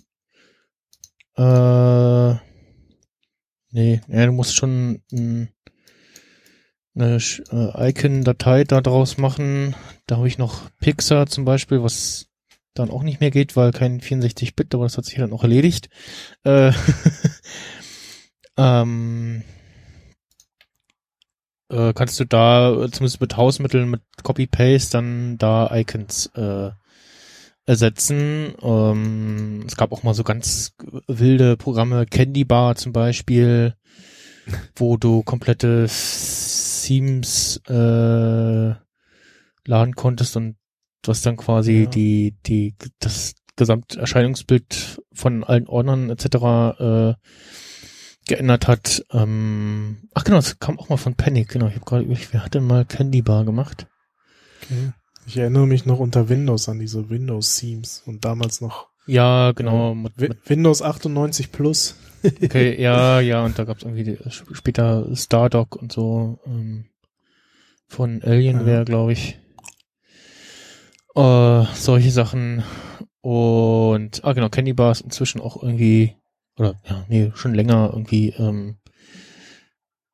Äh, nee, ja, du musst schon ein eine äh, Icon-Datei daraus machen. Da habe ich noch Pixar zum Beispiel, was dann auch nicht mehr geht, weil kein 64-Bit, aber das hat sich dann auch erledigt. Äh, ähm, äh, kannst du da zumindest mit Hausmitteln, mit Copy-Paste dann da Icons äh, ersetzen. Ähm, es gab auch mal so ganz wilde Programme, Candy Bar zum Beispiel, wo du komplette Themes äh, laden konntest und was dann quasi Ja. die, die, das Gesamterscheinungsbild von allen Ordnern etc. Äh, geändert hat. Ähm, ach genau, das kam auch mal von Panic, genau. Ich habe gerade überlegt, wer hat denn mal Candy Bar gemacht? Okay. Ich erinnere mich noch unter Windows an diese Windows-Themes und damals noch Ja, genau. Mit, Wi- mit, Windows 98 Plus. Okay, ja, ja, und da gab's irgendwie die, sp- später Stardock und so ähm, von Alienware, Ja. glaube ich. Äh, solche Sachen. Und, ah genau, Candy Bar ist inzwischen auch irgendwie, oder ja, nee, schon länger irgendwie ähm,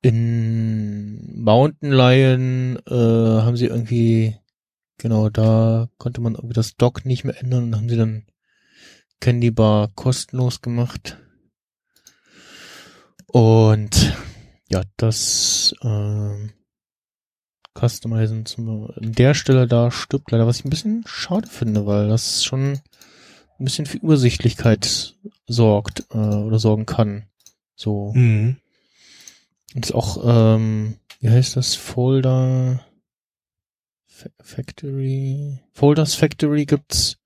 in Mountain Lion äh, haben sie irgendwie, genau, da konnte man irgendwie das Dock nicht mehr ändern und haben sie dann Candy Bar kostenlos gemacht. Und ja, das ähm, Customizen zum, an der Stelle da stirbt leider, was ich ein bisschen schade finde, weil das schon ein bisschen für Übersichtlichkeit sorgt äh, oder sorgen kann. So. Mhm. Und ist auch, ähm, wie heißt das, Folder Fa Factory? Folders Factory gibt's,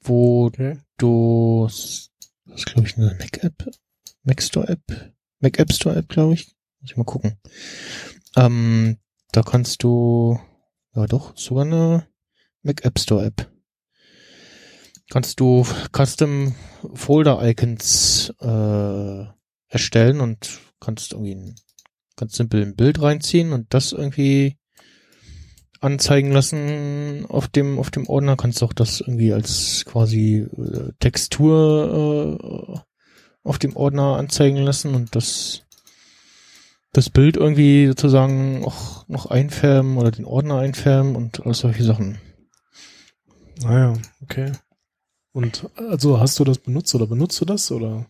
wo Okay. du, das ist glaube ich eine Mac-App, Mac Store App, Mac App Store App, glaube ich. Muss ich mal gucken. Ähm, da kannst du, ja doch, sogar eine Mac App Store App. Kannst du Custom Folder Icons äh, erstellen und kannst irgendwie ein, ganz simpel ein Bild reinziehen und das irgendwie anzeigen lassen auf dem auf dem Ordner kannst auch das irgendwie als quasi äh, Textur äh, auf dem Ordner anzeigen lassen und das das Bild irgendwie sozusagen auch noch einfärben oder den Ordner einfärben und all solche Sachen. Naja, okay. Und also hast du das benutzt oder benutzt du das oder?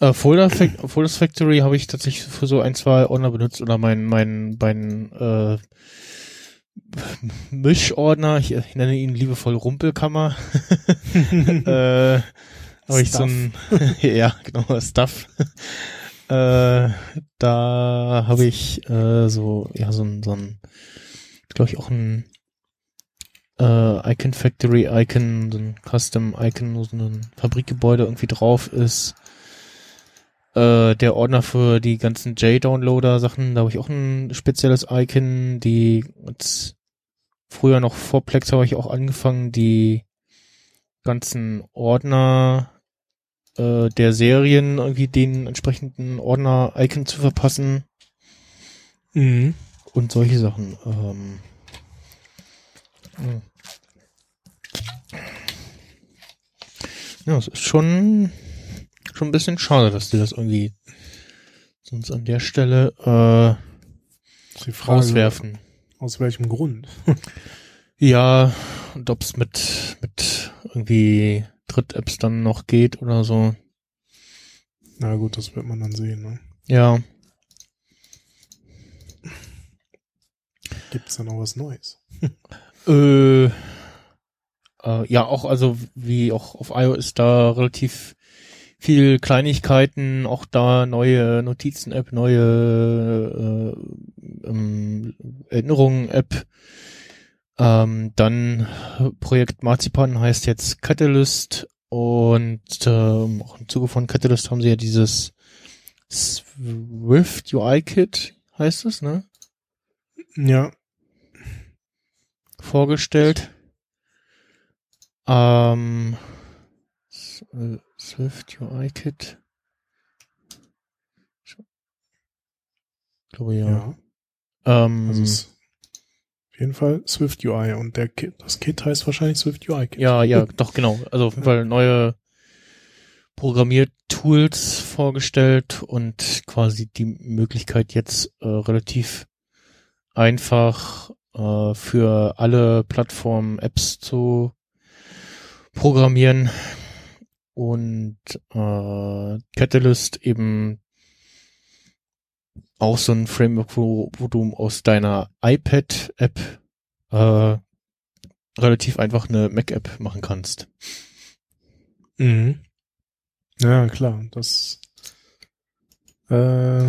Äh, Folder Fac Folders Factory habe ich tatsächlich für so ein, zwei Ordner benutzt oder mein, mein, mein äh, Mischordner, ich, ich nenne ihn liebevoll Rumpelkammer. äh, habe ich so ein, ja, genau, Stuff. äh, da habe ich äh, so, ja, so ein, so ein, glaube ich, auch ein äh, Icon Factory Icon, so ein Custom Icon, so ein Fabrikgebäude irgendwie drauf ist. Äh, der Ordner für die ganzen J-Downloader-Sachen, da habe ich auch ein spezielles Icon, die jetzt früher noch vor Plex habe ich auch angefangen, die ganzen Ordner äh, der Serien irgendwie den entsprechenden Ordner-Icon zu verpassen Mhm. und solche Sachen. Ähm, ja, es ist schon schon ein bisschen schade, dass die das irgendwie sonst an der Stelle äh, Frage, rauswerfen. Aus welchem Grund? Ja, und ob es mit mit irgendwie Dritt-Apps dann noch geht oder so. Na gut, das wird man dann sehen. Ne? Ja, Gibt es da noch was Neues? Äh, äh, ja, auch, also wie auch auf iOS da relativ viel Kleinigkeiten, auch da neue Notizen-App, neue äh, ähm, Erinnerungen-App. Ähm, dann Projekt Marzipan heißt jetzt Catalyst und ähm, auch im Zuge von Catalyst haben sie ja dieses Swift UI-Kit, heißt es, ne? Ja, vorgestellt. Ähm, äh, Swift UI Kit. Ich glaube ja. ja. Ähm, Also jeden Fall Swift UI und der Kit, das Kit heißt wahrscheinlich Swift UI Kit. ja, ja, doch genau. Also auf jeden Fall neue Programmiertools vorgestellt und quasi die Möglichkeit jetzt äh, relativ einfach äh, für alle Plattformen Apps zu programmieren und äh, Catalyst eben auch so ein Framework, wo, wo du aus deiner iPad-App äh, relativ einfach eine Mac-App machen kannst. Mhm. Ja, klar, das äh,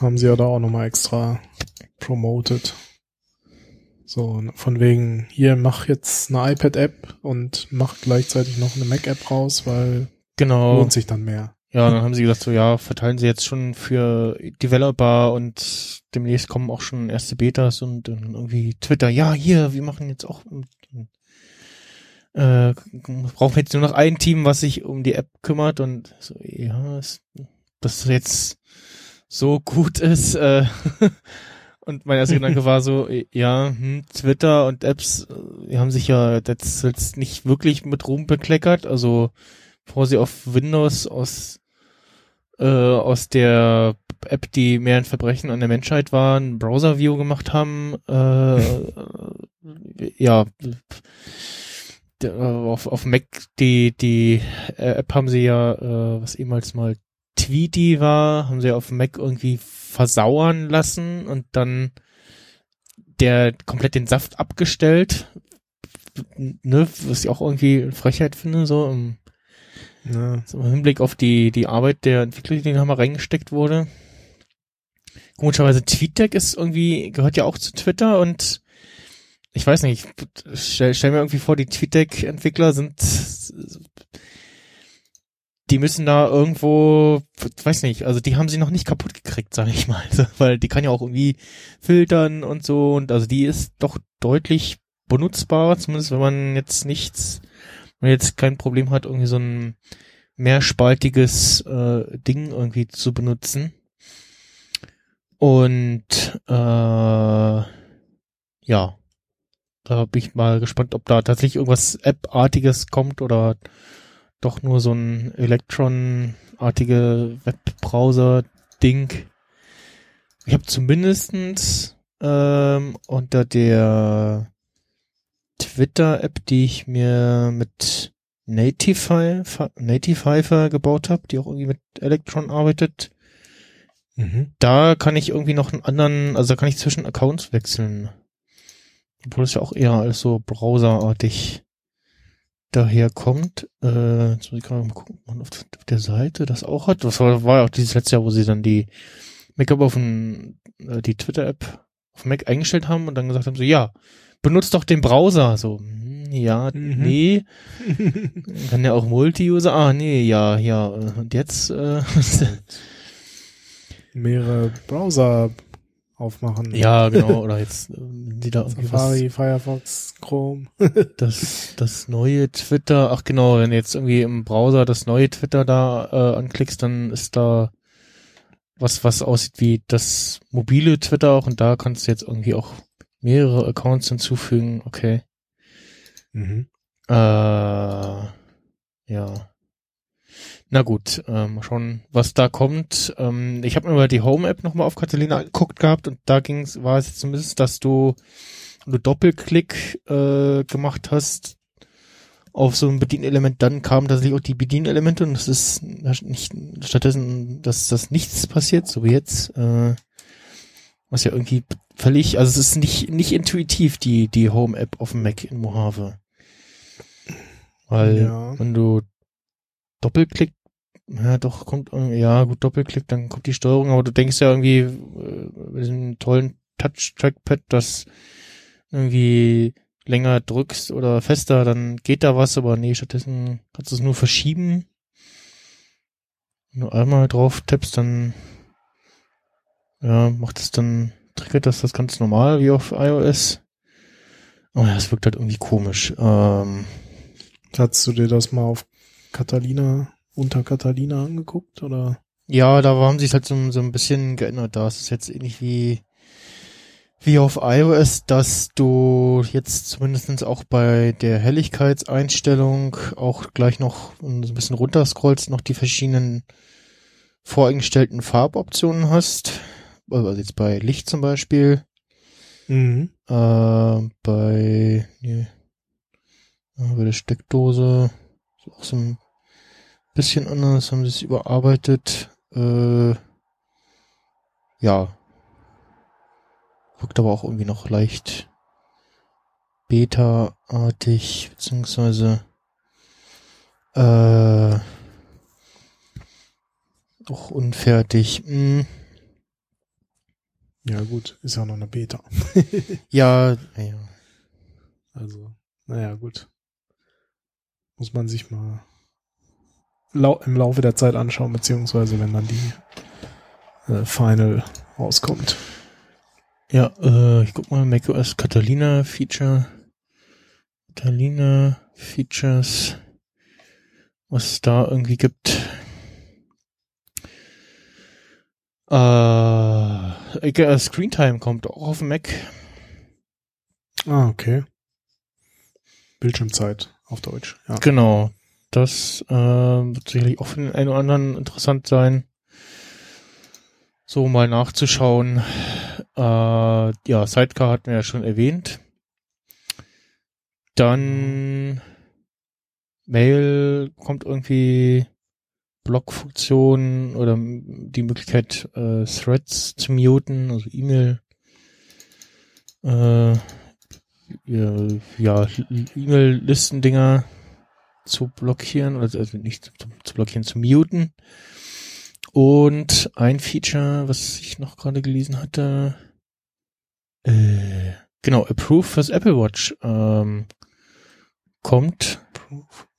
Haben sie ja da auch nochmal extra promoted. So, von wegen, hier mach jetzt eine iPad-App und mach gleichzeitig noch eine Mac-App raus, weil Genau. lohnt sich dann mehr. Ja, dann haben sie gesagt, so ja, verteilen sie jetzt schon für Developer und demnächst kommen auch schon erste Betas und dann irgendwie Twitter, ja, hier, wir machen jetzt auch äh, brauchen wir jetzt nur noch ein Team, was sich um die App kümmert und so, ja, ist, dass das jetzt so gut ist, äh, und mein erster Gedanke war so, ja, hm, Twitter und Apps, äh, die haben sich ja jetzt, jetzt nicht wirklich mit Ruhm bekleckert, also bevor sie auf Windows aus äh, aus der App, die mehr ein Verbrechen an der Menschheit war, ein Browser-View gemacht haben, äh, ja, der, auf, auf Mac die die App haben sie ja, äh, was ehemals mal Tweety war, haben sie auf Mac irgendwie versauern lassen und dann der komplett den Saft abgestellt, ne, was ich auch irgendwie Frechheit finde, so im, Ja. so im Hinblick auf die, die Arbeit der Entwickler, die da mal reingesteckt wurde. Komischerweise TweetDeck ist irgendwie, gehört ja auch zu Twitter und ich weiß nicht, ich stell, stell mir irgendwie vor, die TweetDeck-Entwickler sind, die müssen da irgendwo, weiß nicht, also die haben sie noch nicht kaputt gekriegt, sage ich mal, also, weil die kann ja auch irgendwie filtern und so und also die ist doch deutlich benutzbar, zumindest wenn man jetzt nichts, man jetzt kein Problem hat, irgendwie so ein mehrspaltiges äh, Ding irgendwie zu benutzen. Und äh, ja, da bin ich mal gespannt, ob da tatsächlich irgendwas App-artiges kommt oder doch nur so ein Electron-artige Webbrowser-Ding. Ich habe zumindestens ähm, unter der Twitter-App, die ich mir mit Natify, Natify gebaut habe, die auch irgendwie mit Electron arbeitet, Mhm. da kann ich irgendwie noch einen anderen, also da kann ich zwischen Accounts wechseln. Obwohl es ja auch eher als so browserartig daherkommt. Äh, jetzt muss ich gerade mal gucken, ob man auf, auf der Seite das auch hat. Das war, war ja auch dieses letzte Jahr, wo sie dann die Make-up auf den, äh, die Twitter-App auf Mac eingestellt haben und dann gesagt haben, so, ja, benutzt doch den Browser. So, hm, ja, Mhm. nee. Kann ja auch Multi-User. Ah, nee, ja, ja. Und jetzt, äh, Mehrere Browser aufmachen. ja, genau. Oder jetzt, äh, die da irgendwie was Safari, Firefox, Chrome. das, das neue Twitter, ach genau, wenn du jetzt irgendwie im Browser das neue Twitter da äh, anklickst, dann ist da was, was aussieht wie das mobile Twitter auch und da kannst du jetzt irgendwie auch mehrere Accounts hinzufügen, okay. Mhm. Äh, ja. Na gut, äh, mal schauen, was da kommt. Ähm, ich habe mir mal die Home-App nochmal auf Catalina angeguckt gehabt und da ging's, war es jetzt zumindest, dass du, du Doppelklick äh, gemacht hast auf so ein Bedienelement, dann kamen tatsächlich auch die Bedienelemente und es ist nicht stattdessen, dass das nichts passiert, so wie jetzt. Äh, was ja irgendwie völlig, also es ist nicht, nicht intuitiv, die, die Home-App auf dem Mac in Mojave. Weil, Ja. wenn du Doppelklick, ja doch, kommt, ja gut, Doppelklick, dann kommt die Steuerung, aber du denkst ja irgendwie, äh, mit diesem tollen Touch-Trackpad, das irgendwie länger drückst oder fester, dann geht da was, aber nee, stattdessen kannst du es nur verschieben. Wenn du einmal drauf tippst, dann ja, macht es dann, triggert das das ganz normal wie auf iOS. Oh ja, es wirkt halt irgendwie komisch. Ähm, Hast du dir das mal auf Catalina, unter Catalina angeguckt, oder? ja, da haben sie es halt so, so ein bisschen geändert. Da ist es jetzt ähnlich wie, wie auf iOS, dass du jetzt zumindestens auch bei der Helligkeitseinstellung auch gleich noch, so ein bisschen runterscrollst, noch die verschiedenen voreingestellten Farboptionen hast. Also jetzt bei Licht zum Beispiel. Mhm. Äh, bei, nee, bei der Steckdose ist auch so ein bisschen anders, haben sie es überarbeitet. Äh, ja. Wirkt aber auch irgendwie noch leicht beta-artig, beziehungsweise äh, auch unfertig. Hm. Ja, gut, ist ja noch eine Beta. Ja, ja. Also, naja, gut. Muss man sich mal lau im Laufe der Zeit anschauen, beziehungsweise wenn dann die äh, Final rauskommt. Ja, äh, ich guck mal, macOS Catalina Feature. Catalina Features. Was es da irgendwie gibt. Äh, äh, Screentime kommt auch auf dem Mac. Ah, okay. Bildschirmzeit auf Deutsch, ja. Genau. Das äh, wird sicherlich auch für den einen oder anderen interessant sein. So mal nachzuschauen. Äh, ja, Sidecar hatten wir ja schon erwähnt. Dann Mail kommt irgendwie Blockfunktion oder die Möglichkeit, äh, Threads zu muten, also E-Mail. Äh, ja, E-Mail-Listendinger zu blockieren, also nicht zu, zu blockieren, zu muten. Und ein Feature, was ich noch gerade gelesen hatte, äh, genau, Approve fürs Apple Watch ähm, kommt.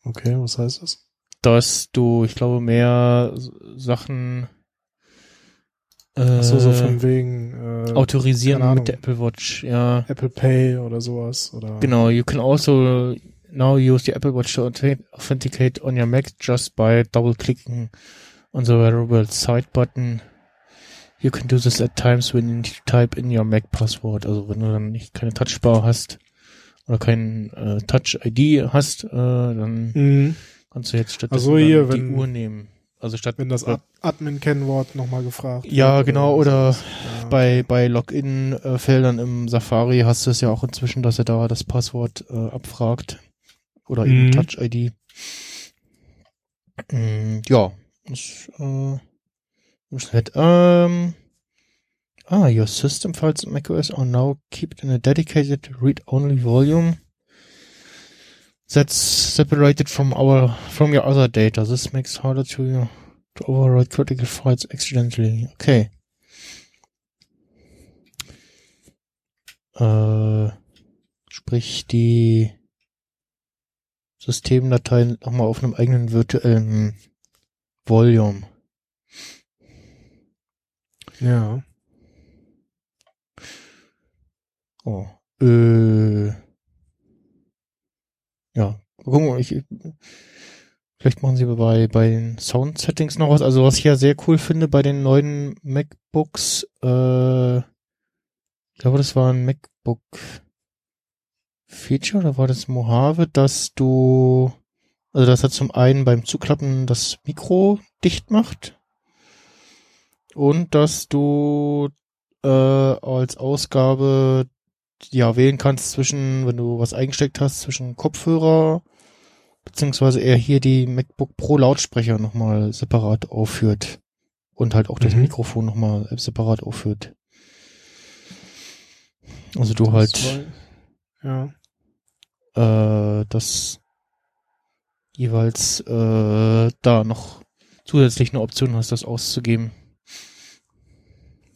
Okay, was heißt das? Dass du, ich glaube, mehr Sachen äh, Achso, so von wegen äh, autorisieren mit der. Apple Watch, ja. Apple Pay oder sowas. Oder Genau, you can also now use the Apple Watch to authe- authenticate on your Mac just by double clicking on the wearable side button. You can do this at times when you need to type in your Mac password. Also wenn du dann nicht keine Touchbar hast oder kein äh, Touch ID hast, äh, dann Mhm. Kannst du jetzt stattdessen Also hier, dann die wenn- Uhr nehmen. Also statt Wenn das Ad Admin-Kennwort nochmal gefragt Ja, wird genau, oder sowas. Ja, bei, bei Login-Feldern im Safari hast du es ja auch inzwischen, dass er da das Passwort äh, abfragt. Oder eben Mhm. Touch-ID. Mm, ja, das äh, ist nett. Ähm, ah, your system files in macOS are now kept in a dedicated read-only volume that's separated from our from your other data. This makes harder to to overwrite critical files accidentally. Okay. Äh, sprich die Systemdateien nochmal auf einem eigenen virtuellen Volume. ja. Oh. Äh. Ja. Gucken ich, vielleicht machen sie bei, bei den Sound-Settings noch was. Also was ich ja sehr cool finde bei den neuen MacBooks, äh, ich glaube, das war ein MacBook Feature oder war das Mojave, dass du, also das hat zum einen beim Zuklappen das Mikro dicht macht und dass du äh, als Ausgabe ja wählen kannst zwischen, wenn du was eingesteckt hast, zwischen Kopfhörer beziehungsweise er hier die MacBook Pro Lautsprecher nochmal separat aufführt und halt auch das Mhm. Mikrofon nochmal separat aufführt. Also du halt Das war- Ja. äh, das jeweils äh, da noch zusätzlich eine Option hast, das auszugeben.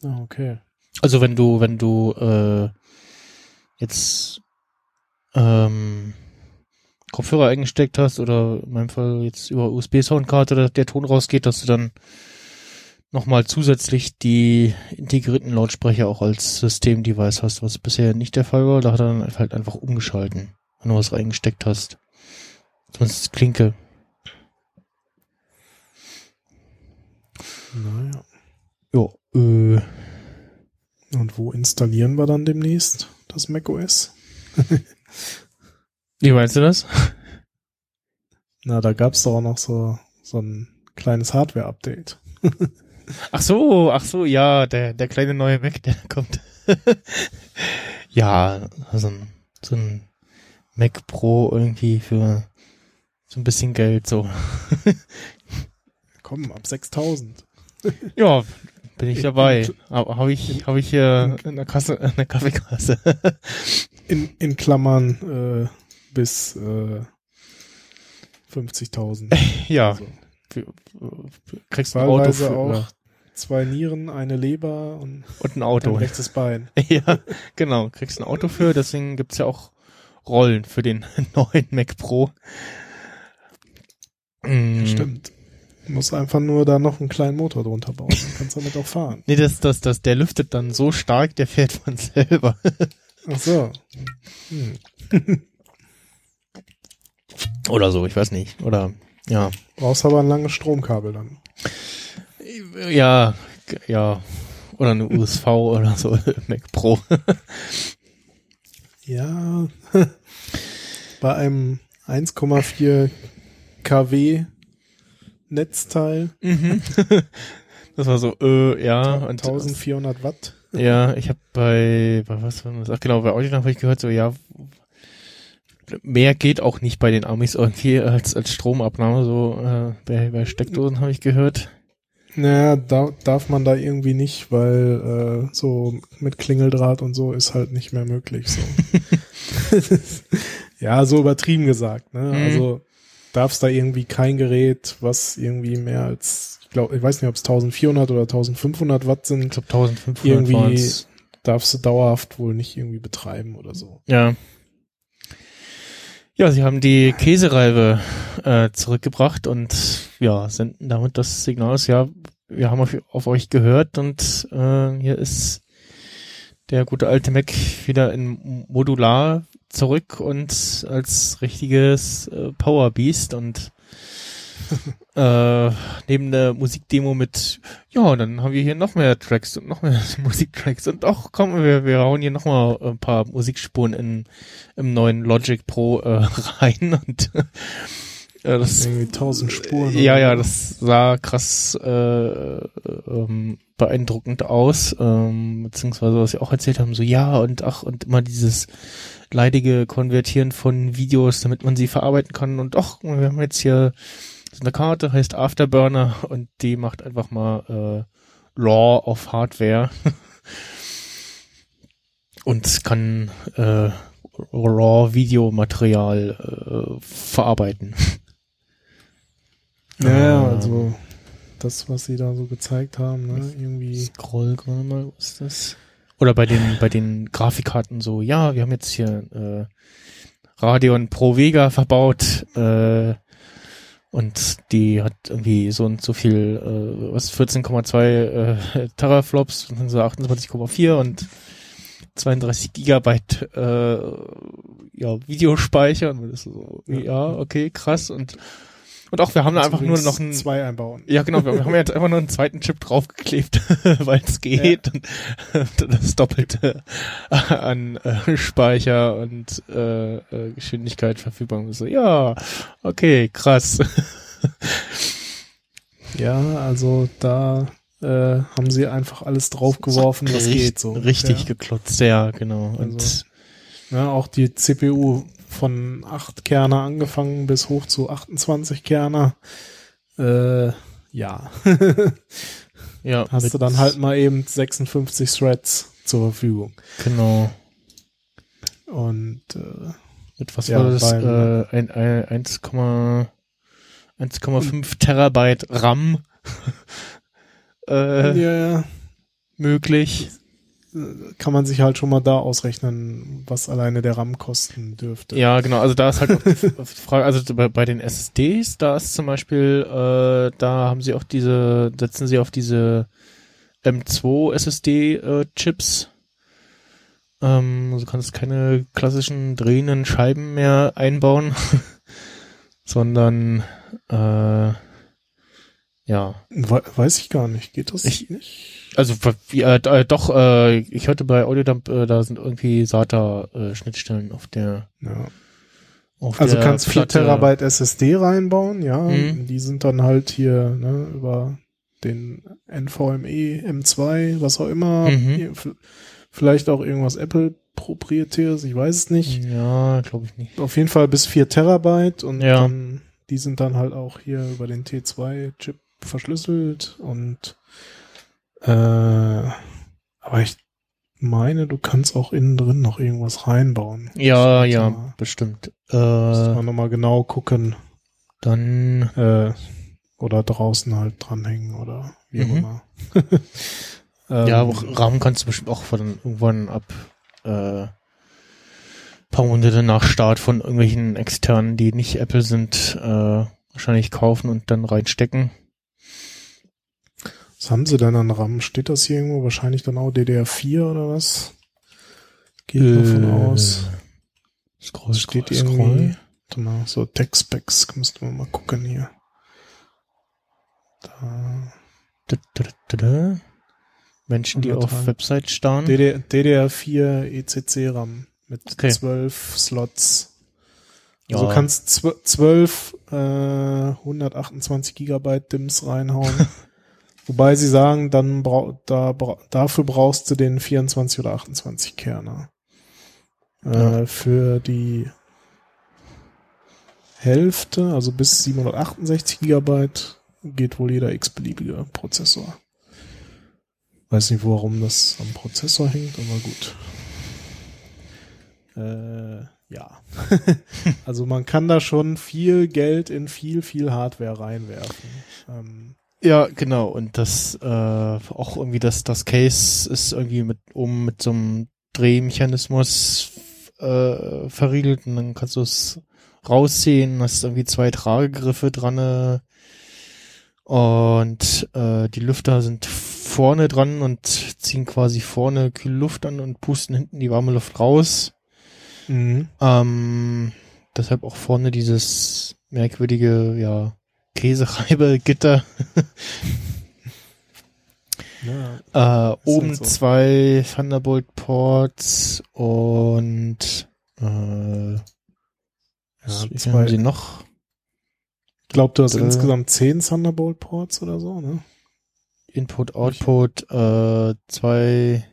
Ah, okay. Also wenn du, wenn du äh, jetzt ähm, Kopfhörer eingesteckt hast oder in meinem Fall jetzt über USB-Soundkarte der, der Ton rausgeht, dass du dann nochmal zusätzlich die integrierten Lautsprecher auch als System-Device hast, was bisher nicht der Fall war. Da hat er dann halt einfach umgeschalten, wenn du was reingesteckt hast. Zumindest Klinke. Naja. Ja, äh, Und wo installieren wir dann demnächst das macOS? wie meinst du das? Na, da gab's doch auch noch so, so ein kleines Hardware-Update. Ach so, ach so, ja, der, der kleine neue Mac, der kommt. ja, also ein, so ein Mac Pro irgendwie für so ein bisschen Geld, so. Komm, ab 6000. Ja, bin ich In- dabei. habe ich, habe ich hier in der Kasse, in der Kaffeekasse. In, in Klammern äh, bis äh, 50.000. ja, Also, kriegst du ein Auto für, auch zwei Nieren, eine Leber und Und ein ein Auto. rechtes Bein. Ja, genau. Kriegst ein Auto für, deswegen gibt's ja auch Rollen für den neuen Mac Pro. Mm. Stimmt. Muss einfach nur da noch einen kleinen Motor drunter bauen. Dann kannst du damit auch fahren. Nee, das, das, das, der lüftet dann so stark, der fährt von selber. Ach so. Hm. Oder so, ich weiß nicht. Oder, ja. Brauchst aber ein langes Stromkabel dann. Ja, ja. Oder eine USV oder so, Mac Pro. Ja. Bei einem 1,4 kW Netzteil, Mhm. Das war so, äh, ja. Und, 1400 Watt. ja, ich habe bei, bei was war das? Ach genau, bei Audionav habe ich gehört, so, ja, mehr geht auch nicht bei den Amis irgendwie als, als Stromabnahme, so, äh, bei, bei Steckdosen habe ich gehört. Naja, da darf man da irgendwie nicht, weil äh, so mit Klingeldraht und so ist halt nicht mehr möglich. So. ja, so übertrieben gesagt. Ne? Mhm. Also darfst da irgendwie kein Gerät, was irgendwie mehr als, ich glaube, ich weiß nicht, ob es 1400 oder 1500 Watt Ich sind, glaube 1500 Irgendwie- darfst du dauerhaft wohl nicht irgendwie betreiben oder so. Ja. Ja, sie haben die Käsereibe äh, zurückgebracht und ja, senden damit das Signal aus, ja, wir haben auf, auf euch gehört und äh, hier ist der gute alte Mac wieder in Modular zurück und als richtiges äh, Power Beast und äh, neben der Musikdemo mit, ja, dann haben wir hier noch mehr Tracks und noch mehr Musiktracks und auch komm, wir, wir hauen hier noch mal ein paar Musikspuren in, im neuen Logic Pro äh, rein und äh, das Irgendwie 1000 Spuren. ja, ja, das sah krass äh, ähm, beeindruckend aus, ähm, beziehungsweise was sie auch erzählt haben, so ja und ach und immer dieses leidige Konvertieren von Videos, damit man sie verarbeiten kann und ach, wir haben jetzt hier so eine Karte, heißt Afterburner und die macht einfach mal äh, Law of Hardware und kann äh, RAW-Videomaterial äh, verarbeiten. Ja, Ähm, also das, was sie da so gezeigt haben, ne? Irgendwie. Scroll gerade mal, was ist das? Oder bei den, bei den Grafikkarten so, ja, wir haben jetzt hier äh, Radeon Pro Vega verbaut äh, und die hat irgendwie so und so viel, äh, was 14,2 äh, Teraflops, und dann so 28,4 und 32 Gigabyte äh, ja, Videospeicher und das ist so, Ja. ja, okay, krass und und auch wir haben da einfach nur noch ein zwei einbauen. ja, genau. Wir haben jetzt einfach nur einen zweiten Chip draufgeklebt, weil es geht. Und, das Doppelte an äh, Speicher und äh, äh, Geschwindigkeit verfügbar. Und so, ja, okay, krass. Ja, also da äh, haben sie einfach alles draufgeworfen, was geht so. Richtig Ja. geklotzt, ja, genau. Und Also- Ja, auch die CPU von 8 Kerner angefangen bis hoch zu 28 Kerner. Äh, ja. ja, Hast du dann halt mal eben 56 Threads zur Verfügung. Genau. Und äh, Mit was Ja, war das? Äh, ein, ein, 1,5 1,5 Terabyte RAM äh, ja, ja, möglich. Kann man sich halt schon mal da ausrechnen, was alleine der RAM kosten dürfte. Ja, genau. Also da ist halt auch die Frage, also bei, bei den SSDs, da ist zum Beispiel, äh, da haben sie auch diese, setzen sie auf diese M2 SSD-Chips. ähm, also kannst keine klassischen drehenden Scheiben mehr einbauen, sondern äh, ja, We weiß ich gar nicht. Geht das Ich- nicht? also äh, äh, doch, äh, ich hörte bei Audiodump, äh, da sind irgendwie SATA-Schnittstellen auf der Ja. auf Also der kannst 4 Platte. Terabyte SSD reinbauen, ja. Mhm. Die sind dann halt hier ne, über den NVMe, M2, was auch immer. Mhm. Vielleicht auch irgendwas Apple proprietäres, ich weiß es nicht. Ja, glaube ich nicht. Auf jeden Fall bis 4 Terabyte und Ja. dann, die sind dann halt auch hier über den T2-Chip verschlüsselt und äh, aber ich meine, du kannst auch innen drin noch irgendwas reinbauen. Ja, Muss ja, mal- bestimmt. Äh, man nochmal genau gucken. dann, Äh, oder draußen halt dranhängen oder wie auch Mhm. immer. Ja, Ähm, auch Rahmen kannst du bestimmt auch von irgendwann ab äh, paar Monate nach Start von irgendwelchen externen, die nicht Apple sind, äh, wahrscheinlich kaufen und dann reinstecken. Was haben sie denn an RAM? Steht das hier irgendwo? Wahrscheinlich dann auch DDR4 oder was? Geht davon aus. Scroll, steht irgendwie. Warte mal, so Tech-Specs müssten wir mal gucken hier. Da. Da, da, da, da. Menschen, die auf Unterteilen. Website starren. DD DDR4 ECC-RAM mit Okay. 12 Slots. Ja. Also du kannst zw- 12 äh, 128 Gigabyte DIMMs reinhauen. Wobei sie sagen, dann brau da, bra dafür brauchst du den 24 oder 28 Kerner. Äh, Ja. Für die Hälfte, also bis 768 Gigabyte, geht wohl jeder x-beliebige Prozessor. Weiß nicht, warum das am Prozessor hängt, aber gut. Äh, ja. also man kann da schon viel Geld in viel, viel Hardware reinwerfen. Ähm, Ja, genau. Und das äh, auch irgendwie das das Case ist irgendwie mit oben mit so einem Drehmechanismus äh, verriegelt und dann kannst du es rausziehen, hast irgendwie zwei Tragegriffe dran äh, und äh, die Lüfter sind vorne dran und ziehen quasi vorne kühle Luft an und pusten hinten die warme Luft raus. mhm. Ähm, deshalb auch vorne dieses merkwürdige, ja, Käsereibegitter. ja, Äh, oben halt so. zwei Thunderbolt Ports und äh, viel zwei- haben sie noch? ich glaube, du hast Äh. insgesamt 10 Thunderbolt-Ports oder so, ne? Input, Output, äh, zwei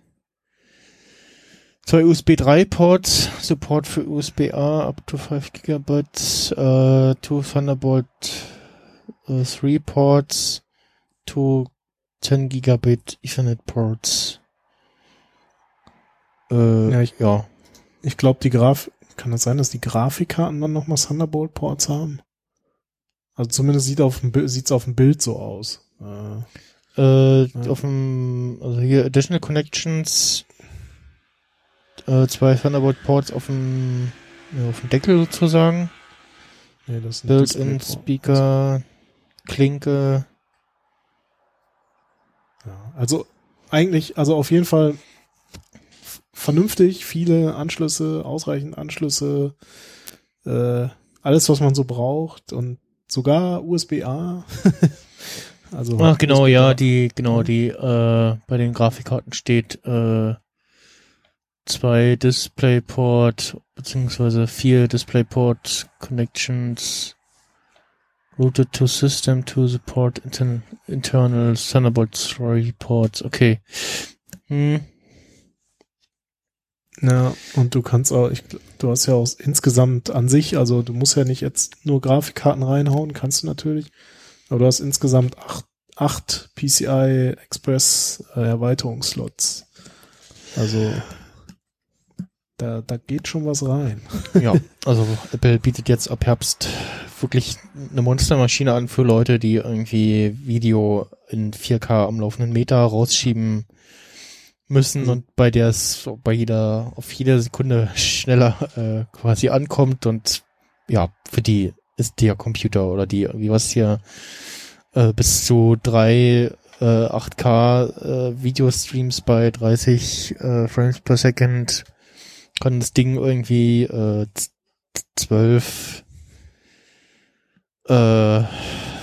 zwei USB 3 Ports, Support für USB A up to 5 Gigabyte, äh, two Thunderbolt äh, 3 Ports, two 10 Gigabit Ethernet Ports. Äh, Ja, ich- ja. Ich glaube, die Graf kann es sein, dass die Grafikkarten dann nochmal Thunderbolt-Ports haben? Also zumindest sieht auf dem sieht's auf dem Bild so aus. Äh, Äh, Ja. auf dem, also hier Additional Connections, äh, zwei Thunderbolt Ports auf dem, ja, auf dem Deckel sozusagen. nee, das sind Built-in. Speaker, Klinke. Ja, also eigentlich, also auf jeden Fall vernünftig, viele Anschlüsse, ausreichend Anschlüsse, äh, alles, was man so braucht und sogar USB-A. also Ach genau, ja, die, genau, die, äh, bei den Grafikkarten steht, äh, zwei DisplayPort, beziehungsweise vier DisplayPort Connections routed to system to support intern internal Thunderbolt 3 Ports. Okay. Hm. Ja, und du kannst auch, ich, du hast ja auch insgesamt an sich, also du musst ja nicht jetzt nur Grafikkarten reinhauen, kannst du natürlich, aber du hast insgesamt acht, acht PCI Express äh, Erweiterungsslots. Also da, da geht schon was rein. Ja, also Apple bietet jetzt ab Herbst wirklich eine Monstermaschine an für Leute, die irgendwie Video in 4K am laufenden Meter rausschieben müssen und bei der es bei jeder, auf jede Sekunde schneller äh, quasi ankommt und ja, für die ist der Computer oder die irgendwie was hier äh, bis zu drei äh, 8K äh, Videostreams bei 30 äh, Frames per Second kann das Ding irgendwie äh, z- zwölf äh,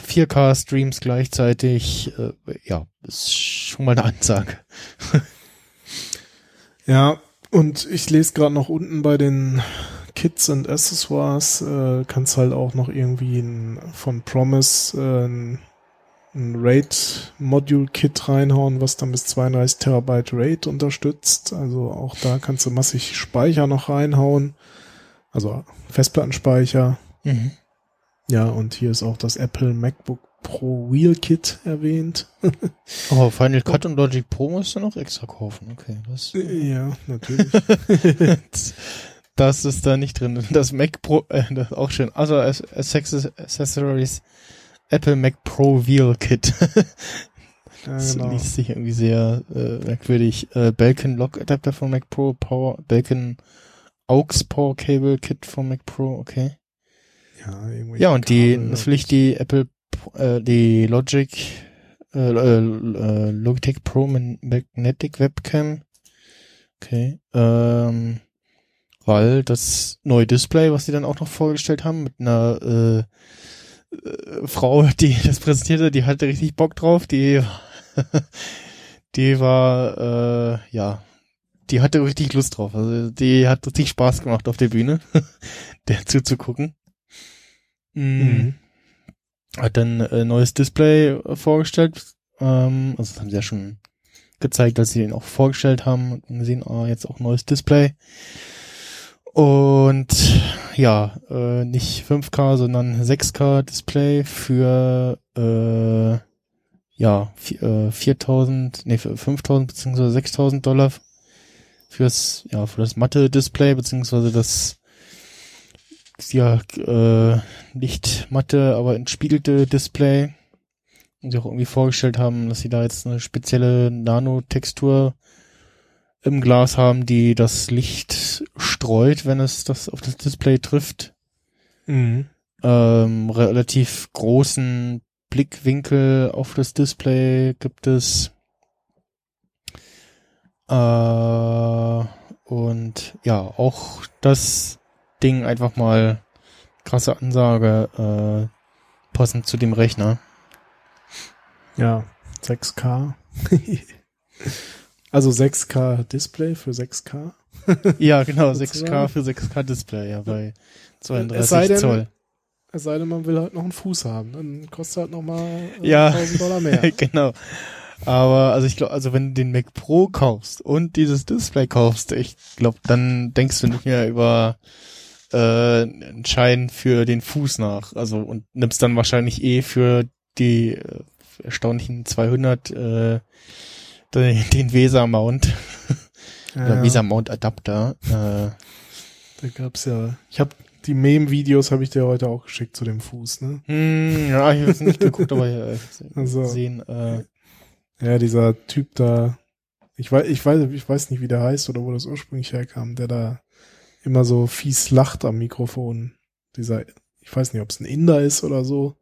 4K-Streams gleichzeitig. Äh, ja, ist schon mal eine Ansage. Ja, und ich lese gerade noch unten bei den Kits und Accessoires, äh, kannst halt auch noch irgendwie ein, von Promise äh, ein, ein RAID-Module-Kit reinhauen, was dann bis 32 Terabyte RAID unterstützt. Also auch da kannst du massig Speicher noch reinhauen. Also Festplattenspeicher. Mhm. Ja, und hier ist auch das Apple MacBook Pro Wheel Kit erwähnt. Aber Final Cut und Logic Pro musst du noch extra kaufen. Okay, das, ja, natürlich. das ist da nicht drin. Das Mac Pro, äh, das ist auch schön. Also Access- Accessories Apple Mac Pro Wheel Kit. Ja, das genau. liest sich irgendwie sehr äh, merkwürdig. Äh, Belkin Lock Adapter von Mac Pro, Power, Belkin AUX Power Cable Kit von Mac Pro, okay. Ja, irgendwelche Ja, und die, Kabel natürlich die Apple, äh, die Logic, äh, äh, äh, Logitech Pro Magnetic Webcam. Okay, ähm, weil das neue Display, was sie dann auch noch vorgestellt haben, mit einer äh, äh, Frau, die das präsentierte, die hatte richtig Bock drauf, die, die war, äh, ja, die hatte richtig Lust drauf. Also die hat richtig Spaß gemacht auf der Bühne, der zuzugucken. Mhm. Hat dann äh, neues Display äh, vorgestellt. Ähm, also das haben sie ja schon gezeigt, dass sie den auch vorgestellt haben und sehen ah, jetzt auch neues Display. Und ja, äh, nicht 5K, sondern 6K Display für äh, ja äh, 4000, nee, für 5000 beziehungsweise 6000 Dollar fürs ja für das matte Display beziehungsweise das ja äh, nicht matte, aber entspiegelte Display. Und sie auch irgendwie vorgestellt haben, dass sie da jetzt eine spezielle Nanotextur im Glas haben, die das Licht streut, wenn es das auf das Display trifft. Mhm. Ähm, relativ großen Blickwinkel auf das Display gibt es. Äh, und ja, auch das Ding einfach mal krasse Ansage, äh, passend zu dem Rechner. Ja, 6K. also 6K Display für 6K. Ja, genau, 6K Sozusagen. für 6K Display, ja, bei Es sei 32 denn- Zoll. Es sei denn, man will halt noch einen Fuß haben. Dann kostet halt nochmal äh, Ja. 1000 Dollar mehr. genau. Aber also ich glaube, also wenn du den Mac Pro kaufst und dieses Display kaufst, ich glaube, dann denkst du nicht mehr über äh, entscheiden für den Fuß nach. Also und nimmst dann wahrscheinlich eh für die äh, erstaunlichen 200 äh, den, den Weser Mount oder Ja, Weser Mount Adapter. Äh, da gab's ja. Ich habe die Meme-Videos habe ich dir heute auch geschickt zu dem Fuß, ne? hm, ja, ich habe es nicht geguckt, aber äh, Also. gesehen. Äh, Ja, dieser Typ da. Ich weiß, ich weiß, ich weiß nicht, wie der heißt oder wo das ursprünglich herkam, der da immer so fies lacht am Mikrofon. Dieser, ich weiß nicht, ob es ein Inder ist oder so.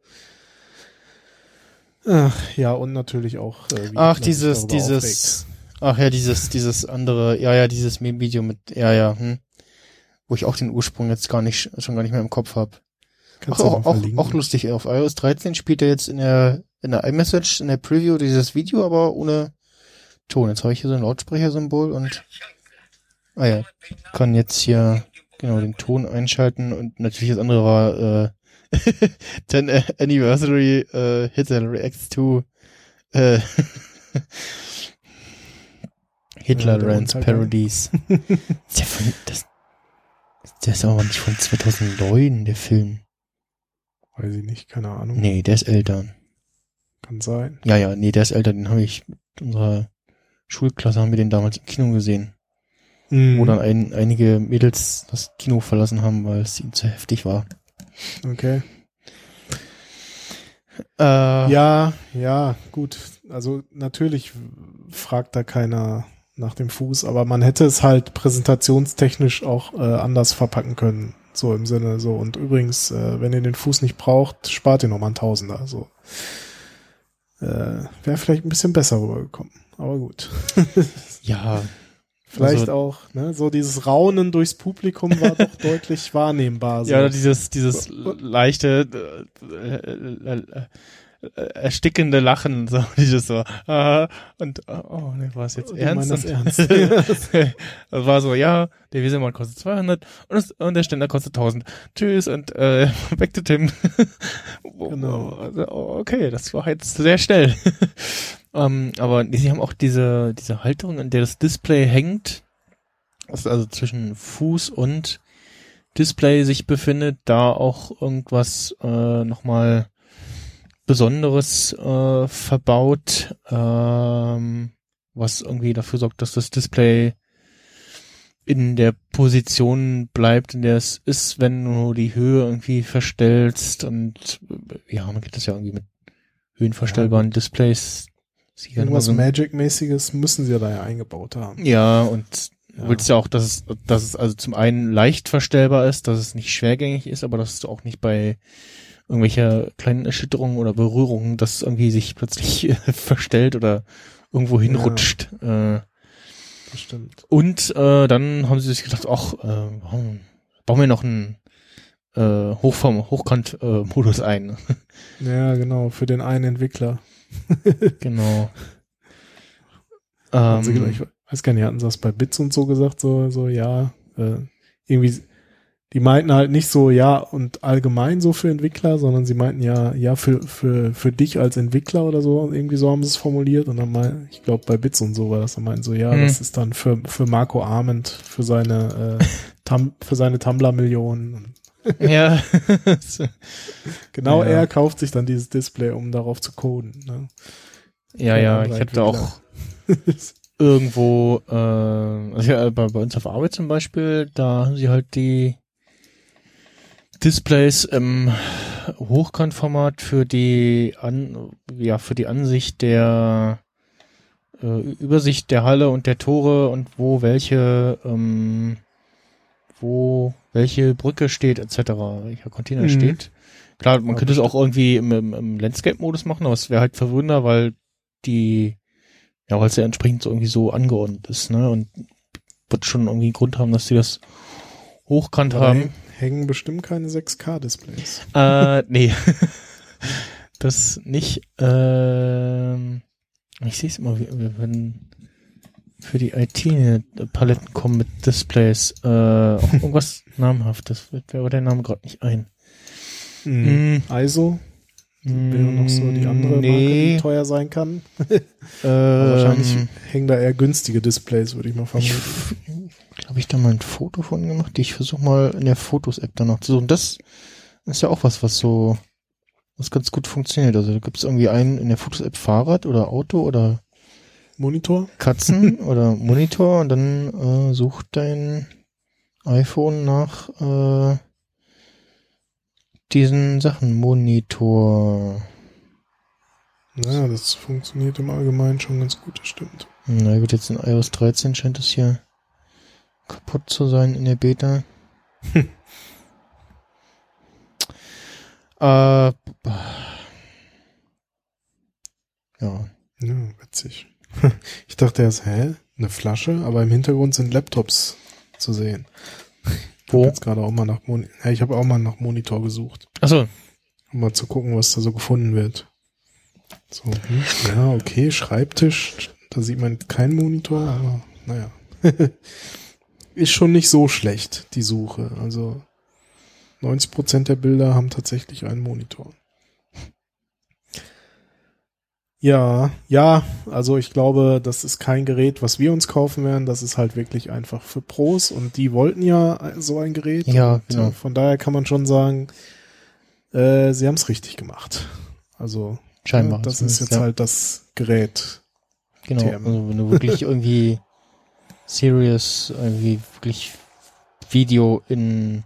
Ach, ja, und natürlich auch. Äh, wie Ach, dieses, dieses, ach ja, dieses, dieses andere, ja, ja, dieses Meme Video mit, ja, ja, hm, wo ich auch den Ursprung jetzt gar nicht, schon gar nicht mehr im Kopf habe. aufregt. Kannst Ach, du auch, auch, verlinken. auch lustig, auf iOS 13 spielt er jetzt in der, in der iMessage, in der Preview dieses Video, aber ohne Ton. Jetzt habe ich hier so ein Lautsprechersymbol und, ah ja, kann jetzt hier, genau, den Ton einschalten und natürlich das andere war, äh, 10 Anniversary, äh, Hitler Reacts to, äh, Hitler Ja, der Rants. Parodies. ist der von, das, der ist aber nicht von 2009, der Film. Weiß ich nicht, keine Ahnung. Nee, der ist älter. Kann sein. Ja, ja, nee, der ist älter, den habe ich mit unserer Schulklasse haben wir den damals im Kino gesehen, Mhm. wo dann ein, einige Mädels das Kino verlassen haben, weil es ihnen zu heftig war. Okay. Äh, Ja, ja, gut. Also natürlich fragt da keiner nach dem Fuß, aber man hätte es halt präsentationstechnisch auch äh, anders verpacken können. So im Sinne so. Und übrigens, äh, wenn ihr den Fuß nicht braucht, spart ihr nochmal ein Tausender. So. Äh, Wäre vielleicht ein bisschen besser rübergekommen. Aber gut. ja, Vielleicht Also- auch, ne? So dieses Raunen durchs Publikum war doch deutlich wahrnehmbar. So. ja, dieses, dieses leichte, äh, äh, äh, äh, erstickende Lachen, so, dieses so, ah, und, oh, nee, war es jetzt Die ernst? das ernst. das war so, ja, der Wieselmann kostet 200 und, das, und der Ständer kostet 1000. Tschüss und äh, back to Tim. Genau. Also, okay, das war jetzt sehr schnell. Ähm, aber sie haben auch diese, diese Halterung, in der das Display hängt, was also zwischen Fuß und Display sich befindet, da auch irgendwas äh, nochmal Besonderes äh, verbaut, ähm, was irgendwie dafür sorgt, dass das Display in der Position bleibt, in der es ist, wenn du die Höhe irgendwie verstellst und ja, man geht das ja irgendwie mit höhenverstellbaren Displays. Immer Irgendwas so Magic-mäßiges müssen sie ja da ja eingebaut haben. Ja, und Ja. du willst ja auch, dass es, dass es also zum einen leicht verstellbar ist, dass es nicht schwergängig ist, aber dass du auch nicht bei irgendwelcher kleinen Erschütterungen oder Berührungen, dass es irgendwie sich plötzlich verstellt oder irgendwo hinrutscht. Äh, Das stimmt. und äh, dann haben sie sich gedacht, ach, äh, bauen bauen wir noch einen äh, Hochform, Hochkant-Modus ein. Ja, genau, für den einen Entwickler. genau. Also, Ähm, ich weiß gar nicht, hatten sie das bei Bits und so gesagt, so, so, ja, äh, irgendwie, die meinten halt nicht so, ja, und allgemein so für Entwickler, sondern sie meinten ja, ja, für, für, für dich als Entwickler oder so, irgendwie so haben sie es formuliert und dann mal, ich glaube, bei Bits und so war das, dann meinten so, ja, Mhm. das ist dann für, für Marco Arment, für seine, äh, Tum, für seine Tumblr-Millionen. ja. Genau Ja. er kauft sich dann dieses Display, um darauf zu coden. Ne? ja, Kein ja, ich Entwickler. auch irgendwo, äh, also ja, bei, bei uns auf Arbeit zum Beispiel, da haben sie halt die Displays im Hochkantformat für die an, ja, für die Ansicht der äh, Übersicht der Halle und der Tore und wo welche, ähm, wo welche Brücke steht, etc., welcher Container Mhm. steht. Klar, man Ja, könnte es auch irgendwie im, im, im Landscape-Modus machen, aber es wäre halt verwirrender, weil die, ja, weil es ja entsprechend so irgendwie so angeordnet ist, ne? Und wird schon irgendwie einen Grund haben, dass sie das hochkant Aber haben. häng- hängen bestimmt keine 6K-Displays. Äh, nee. das nicht. Ähm, ich sehe es immer, wie- wie- wenn für die IT-Paletten kommen mit Displays. Äh, auch irgendwas namhaftes. Fällt mir aber der Name gerade nicht ein. Mhm. ISO wäre noch so die andere Marke, nee, die teuer sein kann. äh, Aber wahrscheinlich ähm, hängen da eher günstige Displays, würde ich mal Ich vermuten. habe ich da mal ein Foto von gemacht, ich versuche mal in der Fotos-App danach zu suchen. Das ist ja auch was, was so, was ganz gut funktioniert. Also da gibt es irgendwie einen in der Fotos-App Fahrrad oder Auto oder Monitor? Katzen oder Monitor und dann äh, sucht dein iPhone nach äh, diesen Sachen. Monitor. Ja, das funktioniert im Allgemeinen schon ganz gut, das stimmt. Na gut, jetzt in iOS 13 scheint es hier kaputt zu sein in der Beta. äh, ja. Ja, witzig. Ich dachte erst, hä? Eine Flasche? Aber im Hintergrund sind Laptops zu sehen. Ich Wo? habe jetzt gerade auch mal nach Moni ja, ich habe auch mal nach Monitor gesucht, Achso, um mal zu gucken, was da so gefunden wird. So, hm, ja, okay, Schreibtisch, da sieht man keinen Monitor, aber naja. Ist schon nicht so schlecht, die Suche. Also 90% der Bilder haben tatsächlich einen Monitor. Ja, ja, also ich glaube, das ist kein Gerät, was wir uns kaufen werden. Das ist halt wirklich einfach für Pros und die wollten ja so ein Gerät. Ja, genau. äh, Von daher kann man schon sagen, äh, sie haben es richtig gemacht. Also scheinbar. ja, das ist jetzt ja. halt das Gerät. Genau, TM. also wenn du wirklich irgendwie serious, irgendwie wirklich Video in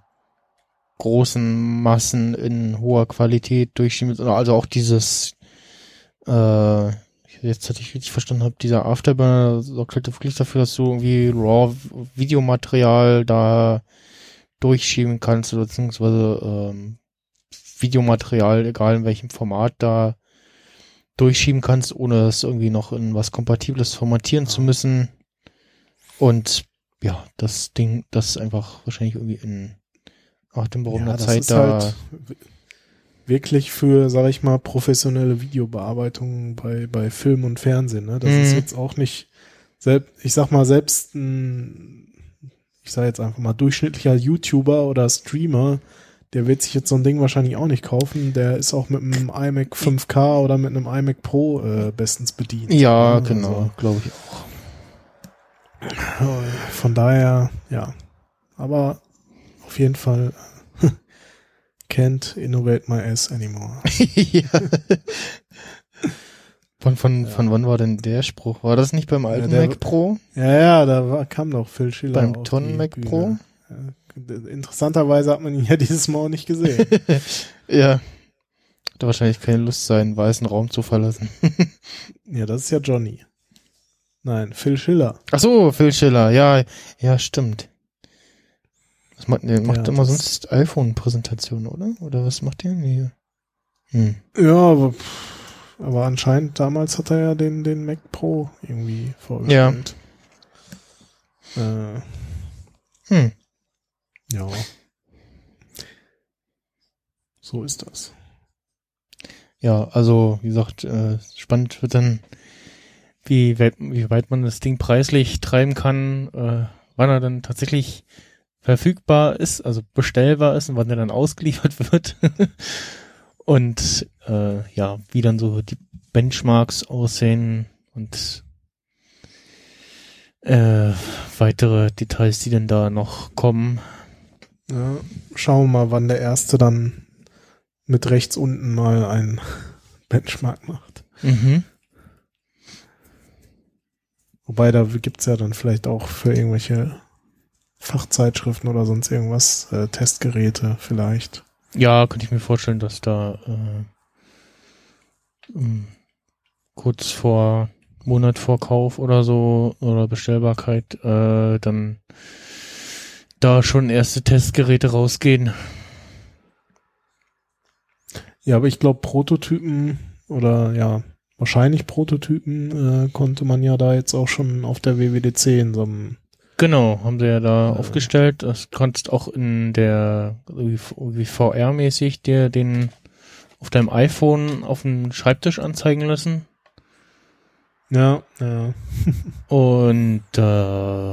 großen Massen in hoher Qualität durchschieben also auch dieses äh, jetzt hatte ich richtig verstanden habe, dieser Afterburner sorgt halt wirklich dafür, dass du irgendwie RAW Videomaterial da durchschieben kannst, oder beziehungsweise ähm, Videomaterial, egal in welchem Format da durchschieben kannst, ohne es irgendwie noch in was Kompatibles formatieren zu müssen. Und ja, das Ding, das ist einfach wahrscheinlich irgendwie in atemberaubender das Zeit da. halt wirklich für, sag ich mal, professionelle Videobearbeitung bei, bei Film und Fernsehen. Ne? Das Mhm. ist jetzt auch nicht, selbst, ich sag mal, selbst ein, ich sag jetzt einfach mal, durchschnittlicher YouTuber oder Streamer, der wird sich jetzt so ein Ding wahrscheinlich auch nicht kaufen. Der ist auch mit einem iMac 5K oder mit einem iMac Pro äh, bestens bedient. ja, Also, genau, glaube ich auch. Von daher, ja. Aber auf jeden Fall can't innovate my ass anymore. ja. Von, von, Ja. von wann war denn der Spruch? War das nicht beim alten der- Mac Pro? Ja, ja, da war, kam doch Phil Schiller Beim Tonnen Mac Bühne. Pro? Ja, interessanterweise hat man ihn ja dieses Mal auch nicht gesehen. Ja. Hat wahrscheinlich keine Lust, seinen weißen Raum zu verlassen. ja, das ist ja Johnny. Nein, Phil Schiller. Ach so, Phil Schiller, ja, ja, stimmt. Was macht, der macht Ja, immer sonst iPhone-Präsentationen, oder? Oder was macht der? Nee. Hm. Ja, aber, aber anscheinend damals hat er ja den, den Mac Pro irgendwie vorgestellt. Ja. Äh, Hm. ja. So ist das. Ja, also, wie gesagt, äh, spannend wird dann, wie weit, wie weit man das Ding preislich treiben kann, äh, wann er dann tatsächlich verfügbar ist, also bestellbar ist und wann er dann ausgeliefert wird. und äh, ja, wie dann so die Benchmarks aussehen und äh, weitere Details, die denn da noch kommen. Ja, schauen wir mal, wann der erste dann mit rechts unten mal einen Benchmark macht. Mhm. Wobei, da gibt's ja dann vielleicht auch für irgendwelche Fachzeitschriften oder sonst irgendwas, äh, Testgeräte vielleicht. Ja, könnte ich mir vorstellen, dass da äh, ähm, kurz vor Monat vor Kauf oder so oder Bestellbarkeit äh, dann da schon erste Testgeräte rausgehen. Ja, aber ich glaube, Prototypen oder ja, wahrscheinlich Prototypen äh, konnte man ja da jetzt auch schon auf der WWDC in so einem Genau, haben sie ja da aufgestellt. Das kannst auch in der wie, VR-mäßig dir den auf deinem iPhone auf dem Schreibtisch anzeigen lassen. Ja, ja. Und äh,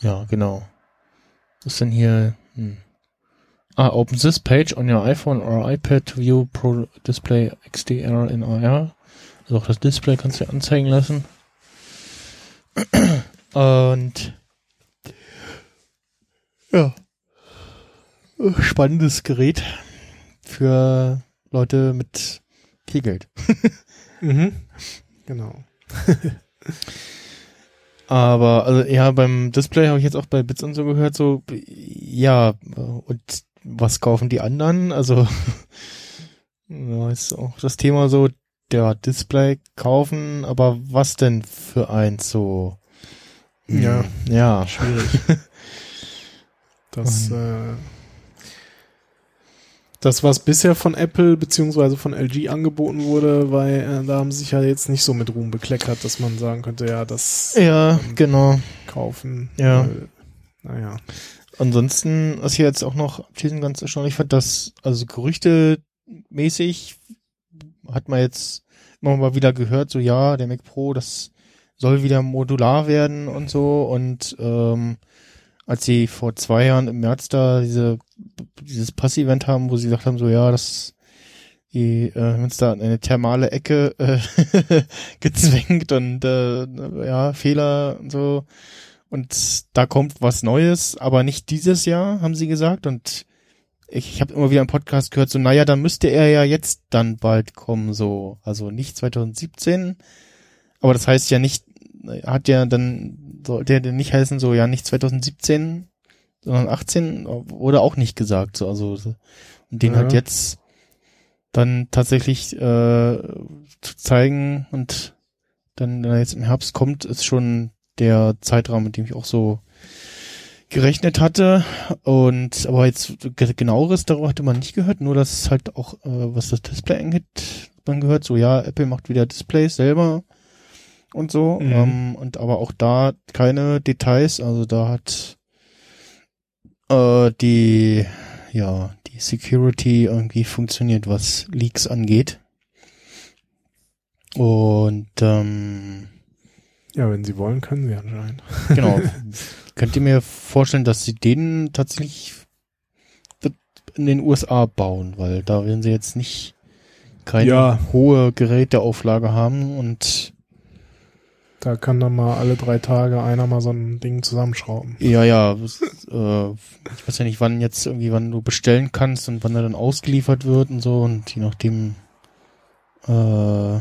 ja, genau. Was ist denn hier? Hm. Ah, open this page on your iPhone or iPad to view Pro Display XDR in AR. Also auch das Display kannst du dir anzeigen lassen. Und ja, spannendes Gerät für Leute mit viel Geld. Mhm. Genau. Aber also ja, beim Display habe ich jetzt auch bei Bits und so gehört, so ja, und was kaufen die anderen? Also ja, ist auch das Thema so, der Display kaufen, aber was denn für eins so? Hm, Ja. Ja. Schwierig. Das, äh, das, was bisher von Apple beziehungsweise von LG angeboten wurde, weil äh, da haben sie sich ja jetzt nicht so mit Ruhm bekleckert, dass man sagen könnte, ja, das Ja, genau. kaufen. Ja. Weil, naja. Ansonsten, was ich jetzt auch noch abschließend ganz erstaunlich fand, dass, also Gerüchte mäßig hat man jetzt immer mal wieder gehört, so ja, der Mac Pro, das soll wieder modular werden und so und ähm, als sie vor zwei Jahren im März da diese dieses Pass-Event haben, wo sie gesagt haben, so ja, das die äh, haben uns da in eine thermale Ecke äh, gezwängt und äh, ja, Fehler und so. Und da kommt was Neues, aber nicht dieses Jahr, haben sie gesagt. Und ich, ich habe immer wieder im Podcast gehört, so, naja, dann müsste er ja jetzt dann bald kommen, so. Also nicht 2017. Aber das heißt ja nicht, hat ja dann, sollte dann nicht heißen, so, ja, nicht 2017, sondern 18, wurde auch nicht gesagt, so. Also, und den Ja. halt jetzt dann tatsächlich äh, zu zeigen und dann, wenn er jetzt im Herbst kommt, ist schon der Zeitraum, mit dem ich auch so gerechnet hatte. Und aber jetzt ge- genaueres darüber hatte man nicht gehört, nur dass halt auch, äh, was das Display angeht, man gehört, so ja, Apple macht wieder Displays selber und so. Mhm. Ähm, und aber auch da keine Details, also da hat äh, die, ja, die Security irgendwie funktioniert, was Leaks angeht. Und ähm, Ja, wenn sie wollen, können sie anscheinend. Genau. Könnt ihr mir vorstellen, dass sie den tatsächlich in den USA bauen, weil da werden sie jetzt nicht keine Ja. hohe Geräteauflage haben und Da kann dann mal alle drei Tage einer mal so ein Ding zusammenschrauben. ja, ja, äh, ich weiß ja nicht, wann jetzt irgendwie, wann du bestellen kannst und wann er dann ausgeliefert wird und so und je nachdem, äh,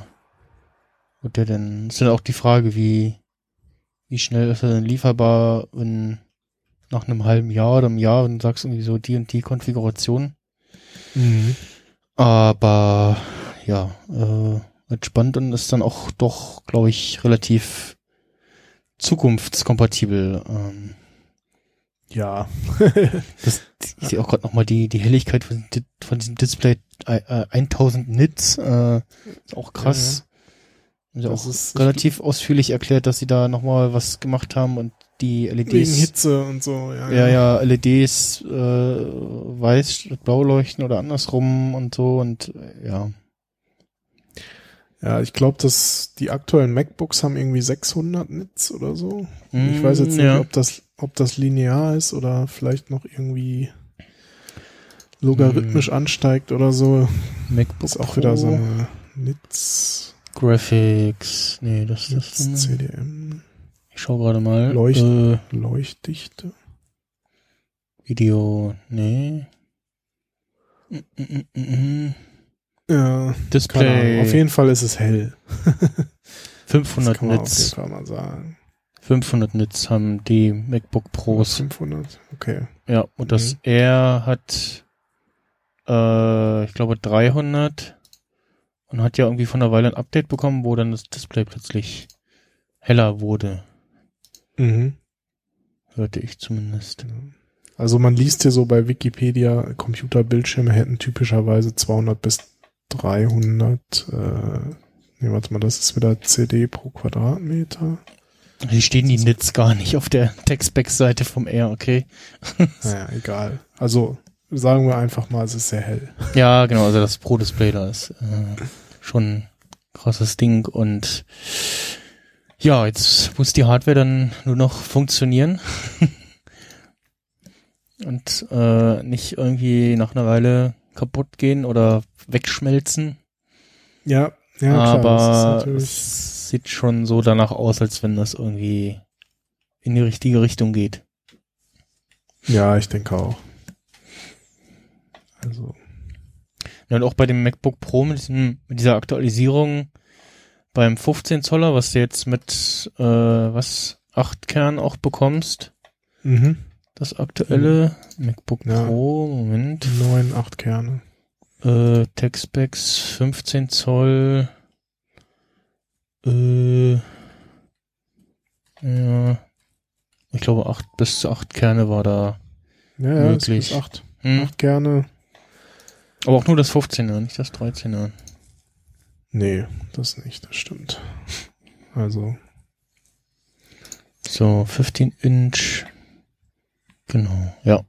Gut, ja, dann ist dann auch die Frage, wie, wie schnell ist er denn lieferbar, wenn nach einem halben Jahr oder einem Jahr, wenn du sagst irgendwie so die und die Konfiguration. Mhm. Aber ja, äh, wird spannend und ist dann auch doch, glaube ich, relativ zukunftskompatibel. Ähm, Ja. das, ich sehe auch gerade nochmal die, die Helligkeit von, von diesem Display, äh, äh, 1000 Nits, äh, ist auch krass. Haben sie Das auch ist- relativ ausführlich erklärt, dass sie da nochmal was gemacht haben und die Wegen LEDs, Hitze und so, ja. ja, ja, LEDs äh, weiß statt blau leuchten oder andersrum und so und äh, ja. Ja, ich glaube, dass die aktuellen MacBooks haben irgendwie 600 Nits oder so. ich Mm, weiß jetzt nicht, ja. ob das, ob das linear ist oder vielleicht noch irgendwie logarithmisch ansteigt oder so. MacBook Ist auch Pro, wieder so eine Nits, Graphics, nee, das Nits ist, CDM, ich schau gerade mal, Leucht- äh, Leuchtdichte. Video, nee. Mm, mm, mm, mm. Ja. Display, Auf jeden Fall ist es hell. Das 500 kann man auf jeden Nits, Fall mal sagen. 500 Nits haben die MacBook Pros. 500, okay. Ja, und das Mhm. R hat, äh, ich glaube 300 und hat ja irgendwie von der Weile ein Update bekommen, wo dann das Display plötzlich heller wurde, Mhm. hörte ich zumindest. Also man liest hier so bei Wikipedia, Computerbildschirme hätten typischerweise 200 bis 300, äh, nee, warte mal, das ist wieder CD pro Quadratmeter. Hier stehen die Nits gar nicht auf der Textback-Seite vom R, okay? Naja, egal. Also sagen wir einfach mal, es ist sehr hell. Ja, genau, also das Pro-Display da ist äh, schon ein krasses Ding und ja, jetzt muss die Hardware dann nur noch funktionieren und äh, nicht irgendwie nach einer Weile kaputt gehen oder wegschmelzen. Ja, ja, klar, Aber natürlich, es sieht schon so danach aus, als wenn das irgendwie in die richtige Richtung geht. ja, ich denke auch. Also, Ja, und auch bei dem MacBook Pro mit, diesem, mit dieser Aktualisierung beim 15 Zoller, was du jetzt mit äh, was 8 Kern auch bekommst, mhm. Das aktuelle MacBook Ja. Pro, Moment, neun, acht Kerne. äh, Textbacks 15 Zoll, äh, ja, ich glaube 8 bis zu 8 Kerne war da. Ja, ja, Möglich. acht, Hm. acht Kerne. Aber auch nur das 15er, nicht das 13er. Nee, das nicht, das stimmt. Also, So, 15 Inch. Genau, ja.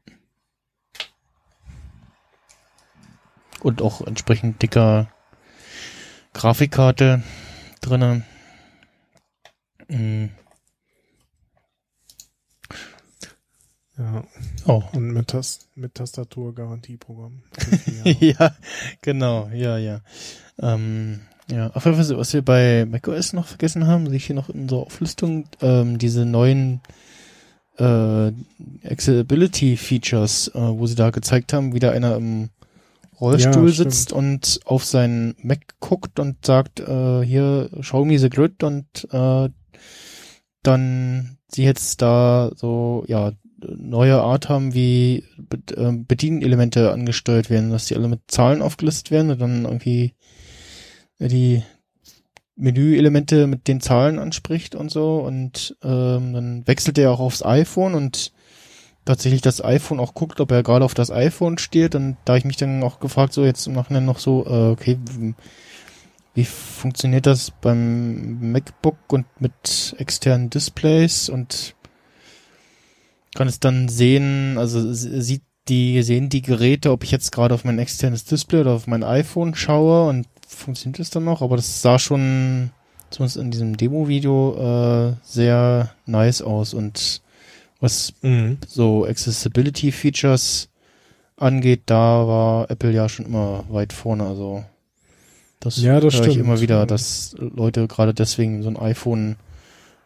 Und auch entsprechend dicker Grafikkarte drinnen. Mm, ja. Oh. Und mit, Tas mit Tastatur Garantieprogramm. ja, genau, ja, ja. Ähm, ja, auf jeden Fall, was wir bei macOS noch vergessen haben, sehe ich hier noch in unserer Auflistung, ähm, diese neuen äh, Accessibility Features, äh, wo sie da gezeigt haben, wie da einer im Rollstuhl Ja, sitzt und auf seinen Mac guckt und sagt, äh, hier, show me the grid und äh, dann sie jetzt da so, ja, neue Art haben, wie Be äh, Bedienelemente angesteuert werden, dass die alle mit Zahlen aufgelistet werden und dann irgendwie die Menüelemente mit den Zahlen anspricht und so. Und ähm, dann wechselt er auch aufs iPhone und tatsächlich das iPhone auch guckt, ob er gerade auf das iPhone steht. Und da ich mich dann auch gefragt, so jetzt im Nachhinein noch so, äh, okay, wie funktioniert das beim MacBook und mit externen Displays? Und kann es dann sehen, also sieht die, sehen die Geräte, ob ich jetzt gerade auf mein externes Display oder auf mein iPhone schaue? Und funktioniert es dann noch, aber das sah schon, zumindest in diesem Demo-Video, äh, sehr nice aus und was Mhm. so Accessibility Features angeht, da war Apple ja schon immer weit vorne, also das, Ja, das höre ich stimmt. immer wieder, dass Leute gerade deswegen so ein iPhone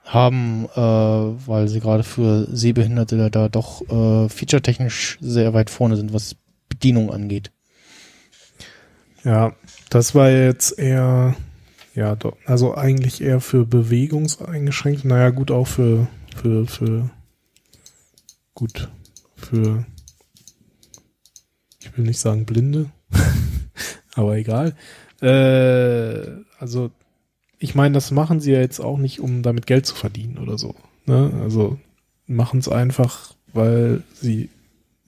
haben, äh, weil sie gerade für Sehbehinderte da doch äh, featuretechnisch sehr weit vorne sind, was Bedienung angeht. Ja, das war jetzt eher Ja. Also eigentlich eher für bewegungseingeschränkt. Naja, gut, auch für, für, für, gut, für, ich will nicht sagen Blinde, aber egal. Äh, also, ich meine, das machen sie ja jetzt auch nicht, um damit Geld zu verdienen oder so. Ne? Also, machen es einfach, weil sie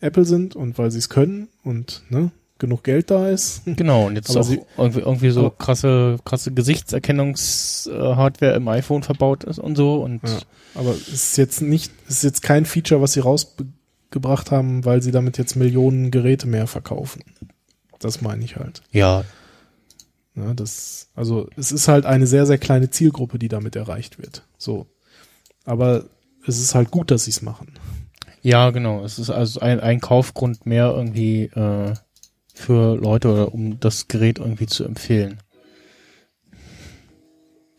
Apple sind und weil sie es können und, ne, genug Geld da ist. Genau, und jetzt Aber auch sie- irgendwie, irgendwie so krasse, krasse Gesichtserkennungs-Hardware im iPhone verbaut ist und so und Ja. Aber es ist jetzt nicht, es ist jetzt kein Feature, was sie rausgebracht haben, weil sie damit jetzt Millionen Geräte mehr verkaufen. Das meine ich halt. ja, Ne, das, also es ist halt eine sehr, sehr kleine Zielgruppe, die damit erreicht wird. So. Aber es ist halt gut, dass sie es machen. ja, genau. Es ist also ein, ein Kaufgrund mehr irgendwie äh, für Leute oder um das Gerät irgendwie zu empfehlen.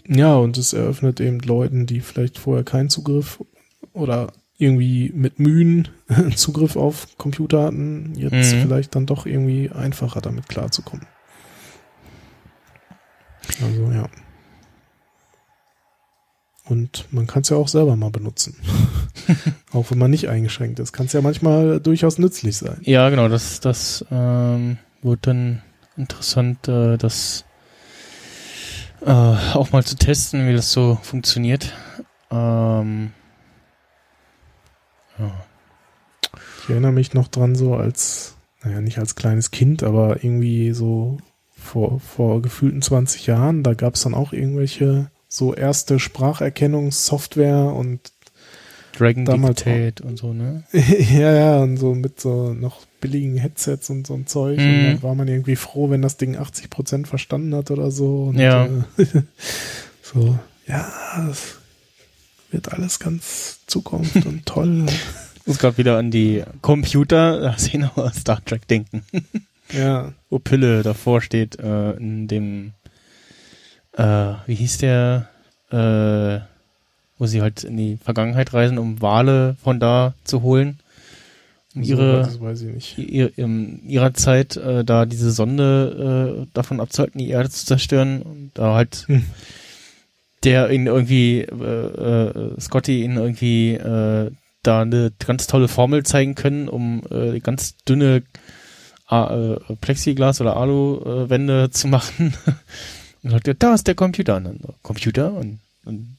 Ja, und es eröffnet eben Leuten, die vielleicht vorher keinen Zugriff oder irgendwie mit Mühen Zugriff auf Computer hatten, jetzt Mhm. vielleicht dann doch irgendwie einfacher damit klarzukommen. Also ja. Und man kann es ja auch selber mal benutzen. auch wenn man nicht eingeschränkt ist. Kann es ja manchmal durchaus nützlich sein. Ja, genau, das, das ähm, wird dann interessant, äh, das äh, auch mal zu testen, wie das so funktioniert. Ähm, ja. Ich erinnere mich noch dran, so als, naja, nicht als kleines Kind, aber irgendwie so vor, vor gefühlten 20 Jahren, da gab es dann auch irgendwelche so erste Spracherkennungssoftware und Dragon Damals Dictate und so, ne? ja, ja, und so mit so noch billigen Headsets und so ein Zeug. Und Mhm. dann war man irgendwie froh, wenn das Ding 80 Prozent verstanden hat oder so. Und, Ja. Äh, so, ja, das wird alles ganz Zukunft und toll. Ich muss gerade wieder an die Computer-Szene aus Star Trek denken. ja, wo Pille davor steht, äh, in dem, äh, wie hieß der, äh, wo sie halt in die Vergangenheit reisen, um Wale von da zu holen. Um so, ihre, das weiß ich nicht. ihr, in ihrer Zeit äh, da diese Sonde äh, davon abzuhalten, die Erde zu zerstören. Und da halt Hm. der ihn irgendwie, äh, äh, Scotty ihn irgendwie da eine ganz tolle Formel zeigen können, um ganz dünne Plexiglas oder Alu-Wände zu machen. Und sagt er, da ist der Computer. Und dann, Computer? Und, und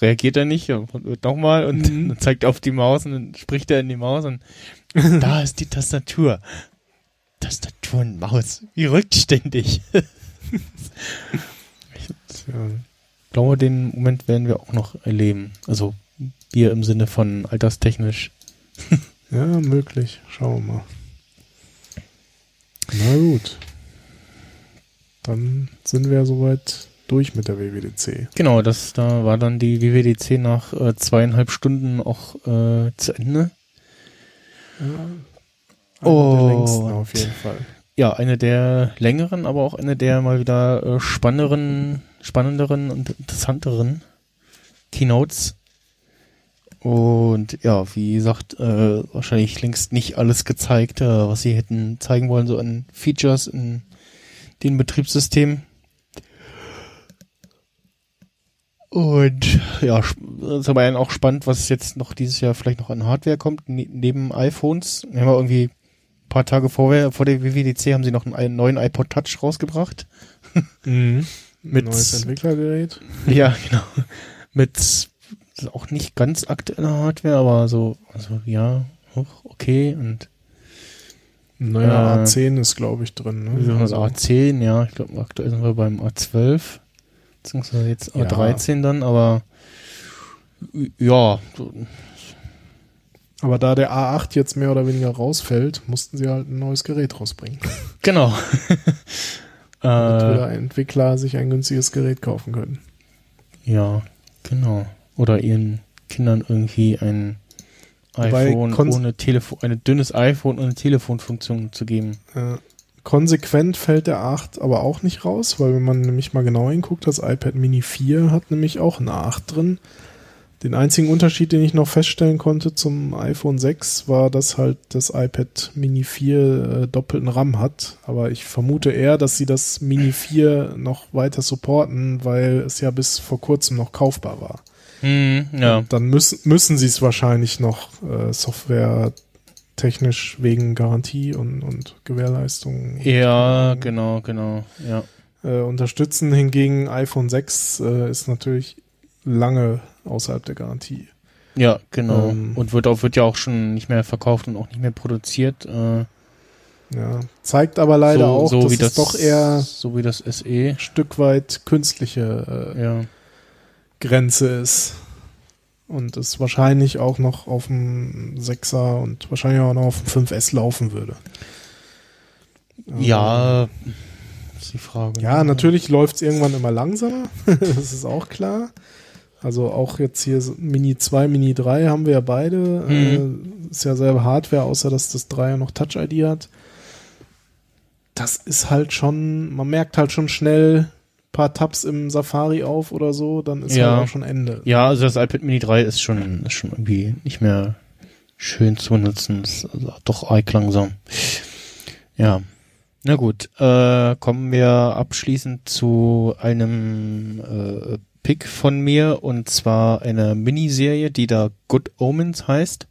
reagiert er nicht und wird nochmal und Mhm. dann zeigt er auf die Maus und dann spricht er in die Maus und da ist die Tastatur. Tastatur und Maus. Wie rückständig. Ich glaube, den Moment werden wir auch noch erleben. Also wir im Sinne von alterstechnisch. Ja, möglich. Schauen wir mal. Na gut. Dann sind wir soweit durch mit der WWDC. Genau, das da war dann die WWDC nach äh, zweieinhalb Stunden auch äh, zu Ende. Ja. Eine Und- der längsten auf jeden Fall. Ja, eine der längeren, aber auch eine der mal wieder äh, spannenderen, spannenderen und interessanteren Keynotes. Und ja, wie gesagt, äh, wahrscheinlich längst nicht alles gezeigt, äh, was sie hätten zeigen wollen, so an Features in den Betriebssystemen. Und ja, ist aber dann auch spannend, was jetzt noch dieses Jahr vielleicht noch an Hardware kommt, ne neben iPhones. Wir haben ja irgendwie ein paar Tage vorher, vor der WWDC haben sie noch einen, einen neuen iPod Touch rausgebracht. Mhm. Mit- neues Entwicklergerät. Ja, genau. Mit auch nicht ganz aktueller Hardware, aber so, also ja, hoch, okay. Und Neuer Äh, A10 ist, glaube ich, drin. Ne? wir Also, A10, ja, ich glaube aktuell sind wir beim A12, beziehungsweise jetzt Ja. A13 dann, aber ja, aber da der A8 jetzt mehr oder weniger rausfällt, mussten sie halt ein neues Gerät rausbringen. genau. Damit äh, Entwickler sich ein günstiges Gerät kaufen können. ja, genau. Oder ihren Kindern irgendwie ein iPhone ohne Telefon, ein dünnes iPhone ohne Telefonfunktion zu geben. Äh, konsequent fällt der 8 aber auch nicht raus, weil wenn man nämlich mal genau hinguckt, das iPad Mini 4 hat nämlich auch ein A8 drin. Den einzigen Unterschied, den ich noch feststellen konnte zum iPhone 6, war, dass halt das iPad Mini 4 äh, doppelten RAM hat. Aber ich vermute eher, dass sie das Mini 4 noch weiter supporten, weil es ja bis vor kurzem noch kaufbar war. Hm, ja. Und dann müssen, müssen sie es wahrscheinlich noch äh, Software technisch wegen Garantie und, und Gewährleistung Ja, genau, genau, ja. äh, unterstützen. Hingegen iPhone 6 äh, ist natürlich lange außerhalb der Garantie. Ja, genau. Ähm. und wird auch, wird ja auch schon nicht mehr verkauft und auch nicht mehr produziert. Äh, Ja, zeigt aber leider so, auch, so dass es das, doch eher so wie das SE. ein Stück weit künstliche äh, Ja. Grenze ist. Und es wahrscheinlich auch noch auf dem 6er und wahrscheinlich auch noch auf dem 5S laufen würde. Ähm, Ja, ist die Frage. Ja, natürlich läuft es irgendwann immer langsamer. das ist auch klar. Also auch jetzt hier Mini 2, Mini 3 haben wir ja beide. Äh, ist ja selbe Hardware, außer dass das 3 ja noch Touch-ID hat. Das ist halt schon, man merkt halt schon schnell paar Tabs im Safari auf oder so, dann ist Ja. halt auch schon Ende. Ja, also das iPad Mini 3 ist schon, ist schon irgendwie nicht mehr schön zu benutzen. Ist also doch arg langsam. Ja. Na gut, äh, kommen wir abschließend zu einem äh, Pick von mir und zwar eine Miniserie, die da Good Omens heißt,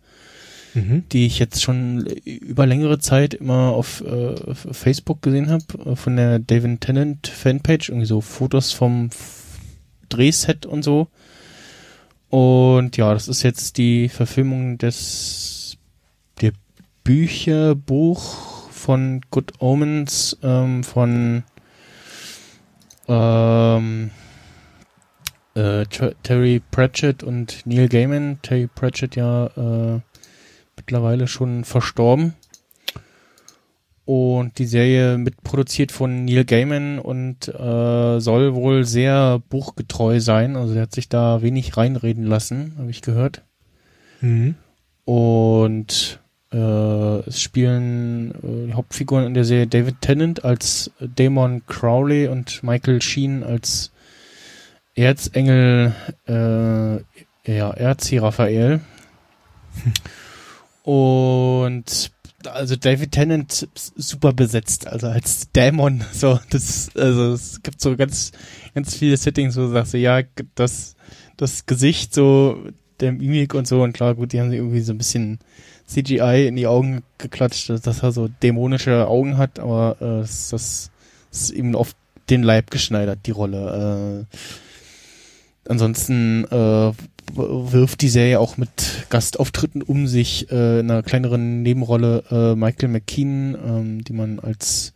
Mhm. die ich jetzt schon über längere Zeit immer auf äh, Facebook gesehen habe, äh, von der David Tennant Fanpage, irgendwie so Fotos vom Drehset und so. Und ja, das ist jetzt die Verfilmung des der Bücherbuch von Good Omens ähm, von ähm, äh, Ter- Terry Pratchett und Neil Gaiman. Terry Pratchett ja äh, mittlerweile schon verstorben. Und die Serie mitproduziert von Neil Gaiman und äh, soll wohl sehr buchgetreu sein. Also er hat sich da wenig reinreden lassen, habe ich gehört. Mhm. Und äh, es spielen äh, Hauptfiguren in der Serie David Tennant als Damon Crowley und Michael Sheen als Erzengel, äh, ja, Erzi Raphael. Und also David Tennant super besetzt, also als Dämon, so, das, also es gibt so ganz, ganz viele Settings, wo du sagst, ja, das, das Gesicht, so, der Mimik und so, und klar, gut, die haben sie irgendwie so ein bisschen CGI in die Augen geklatscht, dass er so dämonische Augen hat, aber äh, das, das ist ihm auf den Leib geschneidert, die Rolle. Äh, ansonsten äh, wirft die Serie auch mit Gastauftritten um sich, äh, in einer kleineren Nebenrolle äh, Michael McKean, ähm, die man als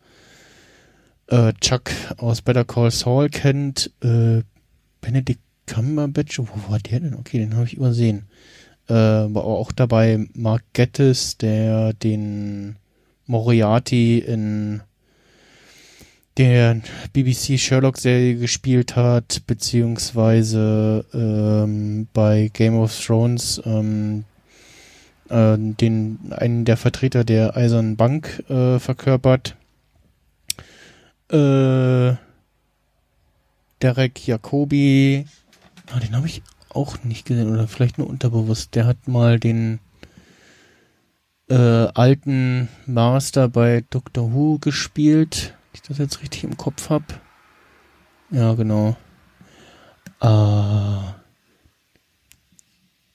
äh, Chuck aus Better Call Saul kennt, äh, Benedict Cumberbatch, wo war der denn? Okay, den habe ich übersehen. Äh, war auch dabei Mark Gettis, der den Moriarty in der BBC Sherlock-Serie gespielt hat, beziehungsweise ähm, bei Game of Thrones ähm, äh, den einen der Vertreter der Eisernen Bank äh, verkörpert. Äh, Derek Jacobi, ah, den habe ich auch nicht gesehen oder vielleicht nur unterbewusst. Der hat mal den äh, alten Master bei Doctor Who gespielt. Ich das jetzt richtig im Kopf hab. Ja, genau. Äh,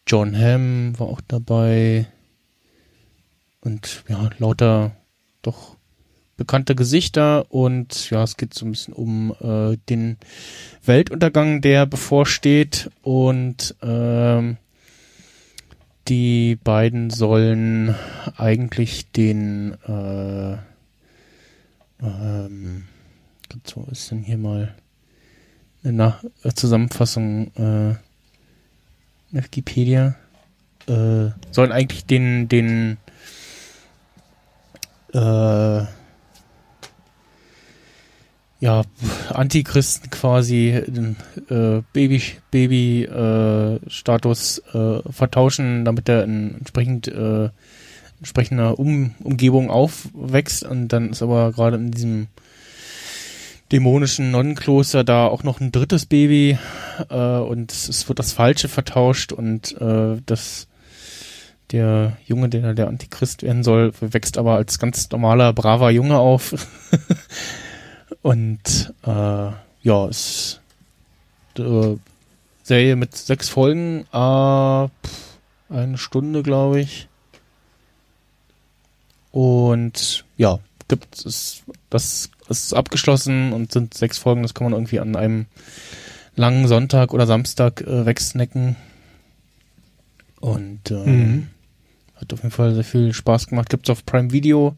John Hamm war auch dabei. Und ja, lauter doch bekannte Gesichter und ja, es geht so ein bisschen um äh, den Weltuntergang, der bevorsteht und ähm, die beiden sollen eigentlich den äh, ähm, so ist denn hier mal eine Nach äh, Zusammenfassung äh, Wikipedia? Äh, sollen eigentlich den den äh, ja, Antichristen quasi den äh, Baby Baby äh, Status äh, vertauschen, damit er entsprechend äh, entsprechender um Umgebung aufwächst und dann ist aber gerade in diesem dämonischen Nonnenkloster da auch noch ein drittes Baby äh, und es wird das Falsche vertauscht und äh, das der Junge, der der Antichrist werden soll, wächst aber als ganz normaler, braver Junge auf. und äh, ja, es äh, Serie mit sechs Folgen, äh, eine Stunde, glaube ich. Und ja, gibt es, das ist abgeschlossen und sind sechs Folgen, das kann man irgendwie an einem langen Sonntag oder Samstag äh, wegsnacken. Und äh, mhm. hat auf jeden Fall sehr viel Spaß gemacht. Gibt's auf Prime Video.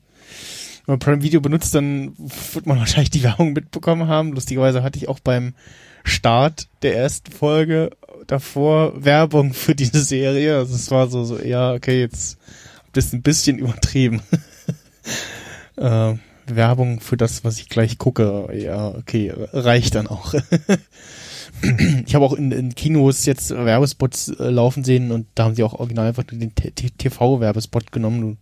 Wenn man Prime Video benutzt, dann wird man wahrscheinlich die Werbung mitbekommen haben. Lustigerweise hatte ich auch beim Start der ersten Folge davor Werbung für diese Serie. Also es war so, so, ja, okay, jetzt ihr es ein bisschen übertrieben. äh, Werbung für das, was ich gleich gucke. Ja, okay, reicht dann auch. ich habe auch in, in, Kinos jetzt Werbespots äh, laufen sehen und da haben sie auch original einfach den TV-Werbespot genommen. Du,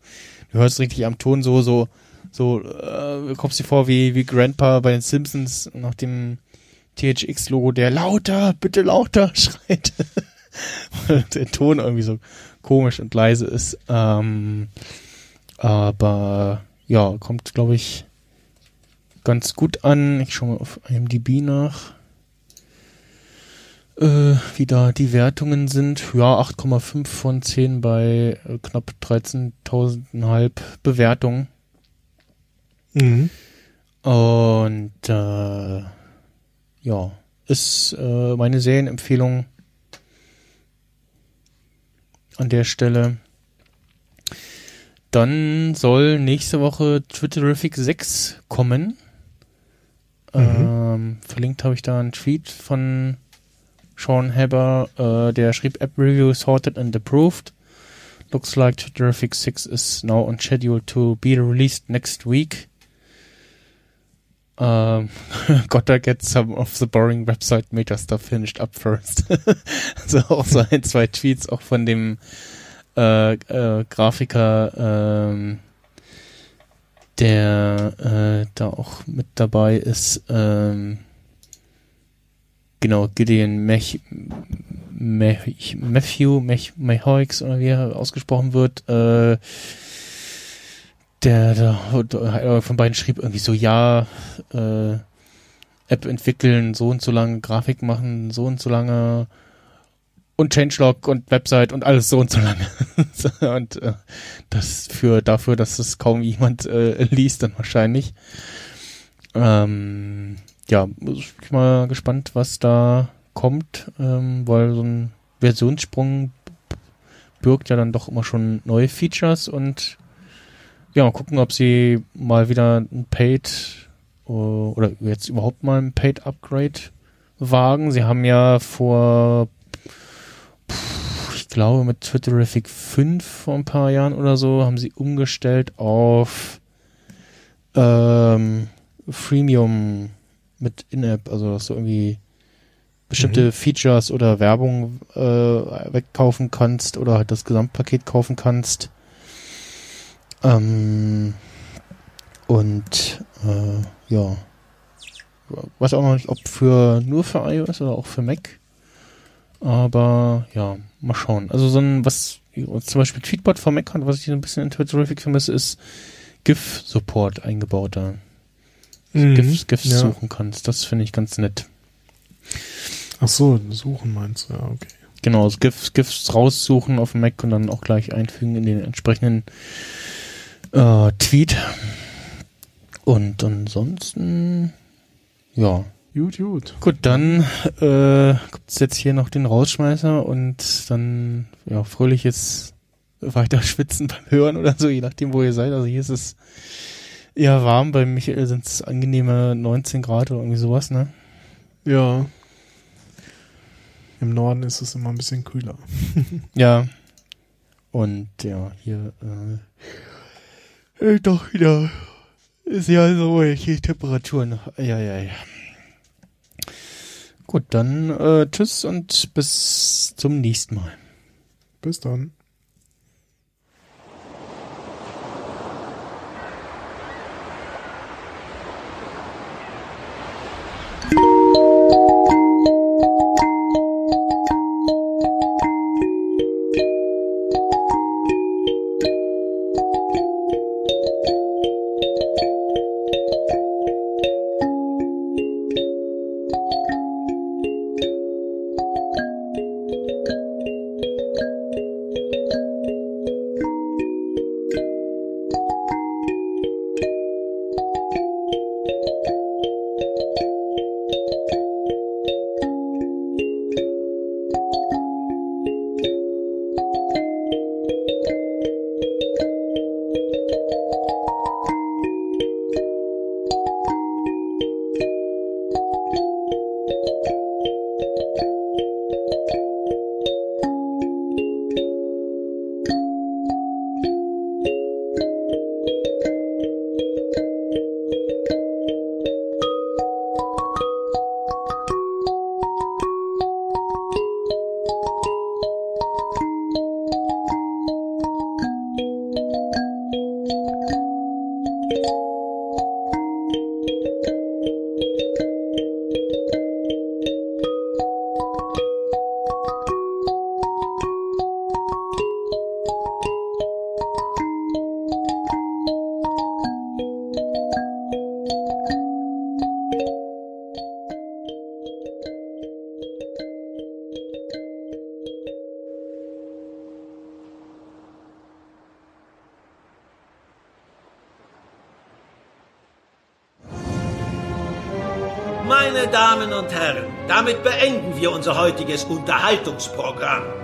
du, hörst richtig am Ton so, so, so, äh, kommst dir vor wie, wie Grandpa bei den Simpsons nach dem THX-Logo, der lauter, bitte lauter schreit. Weil der Ton irgendwie so komisch und leise ist. Ähm, aber ja, kommt, glaube ich, ganz gut an. Ich schaue mal auf IMDb nach, äh, wie da die Wertungen sind. Ja, 8,5 von 10 bei äh, knapp 13.500 Bewertungen. Mhm. Und äh, ja, ist äh, meine Serienempfehlung an der Stelle. Dann soll nächste Woche Twitterific 6 kommen. Mhm. Ähm, verlinkt habe ich da einen Tweet von Sean Haber, äh, der schrieb App Review sorted and approved. Looks like Twitterific 6 is now on schedule to be released next week. Um, gotta get some of the boring website meta stuff finished up first. also auch so ein, zwei Tweets auch von dem äh, äh, Grafiker, ähm, der äh, da auch mit dabei ist. Ähm, genau, Gideon Mech, Mech, Matthew Mech, Mehoix oder wie er ausgesprochen wird. Äh, der, der von beiden schrieb irgendwie so, ja, äh, App entwickeln, so und so lange Grafik machen, so und so lange und Changelog und Website und alles so und so lange. und äh, das für dafür, dass es kaum jemand äh, liest, dann wahrscheinlich. Ähm, ja, ich mal gespannt, was da kommt, ähm, weil so ein Versionssprung birgt ja dann doch immer schon neue Features und ja, mal gucken, ob sie mal wieder ein Paid oder jetzt überhaupt mal ein Paid Upgrade wagen. Sie haben ja vor, ich glaube, mit Twitterific 5 vor ein paar Jahren oder so, haben sie umgestellt auf ähm, Freemium mit In-App, also dass du irgendwie bestimmte mhm. Features oder Werbung äh, wegkaufen kannst oder halt das Gesamtpaket kaufen kannst. Ähm, und äh, ja, weiß auch noch nicht, ob für nur für iOS oder auch für Mac. Aber ja, mal schauen. Also so ein, was zum Beispiel Tweetbot für Mac hat, was ich so ein bisschen in Twitterific vermisse, ist GIF-Support eingebaut da. Mhm, GIFs, GIFs ja. suchen kannst. Das finde ich ganz nett. Ach so, suchen meinst du, ja, okay. Genau, also GIFs, GIFs raussuchen auf dem Mac und dann auch gleich einfügen in den entsprechenden äh, Tweet. Und ansonsten, ja. Gut, gut. Gut, dann äh, gibt es jetzt hier noch den Rausschmeißer und dann ja fröhliches weiter schwitzen beim Hören oder so, je nachdem, wo ihr seid. Also hier ist es eher warm, bei Michael sind es angenehme 19 Grad oder irgendwie sowas, ne? Ja. Im Norden ist es immer ein bisschen kühler. ja. Und ja, hier äh, äh, doch wieder sehr so die Temperaturen. Ja, ja, ja. Gut, dann äh, tschüss und bis zum nächsten Mal. Bis dann. Unser heutiges Unterhaltungsprogramm.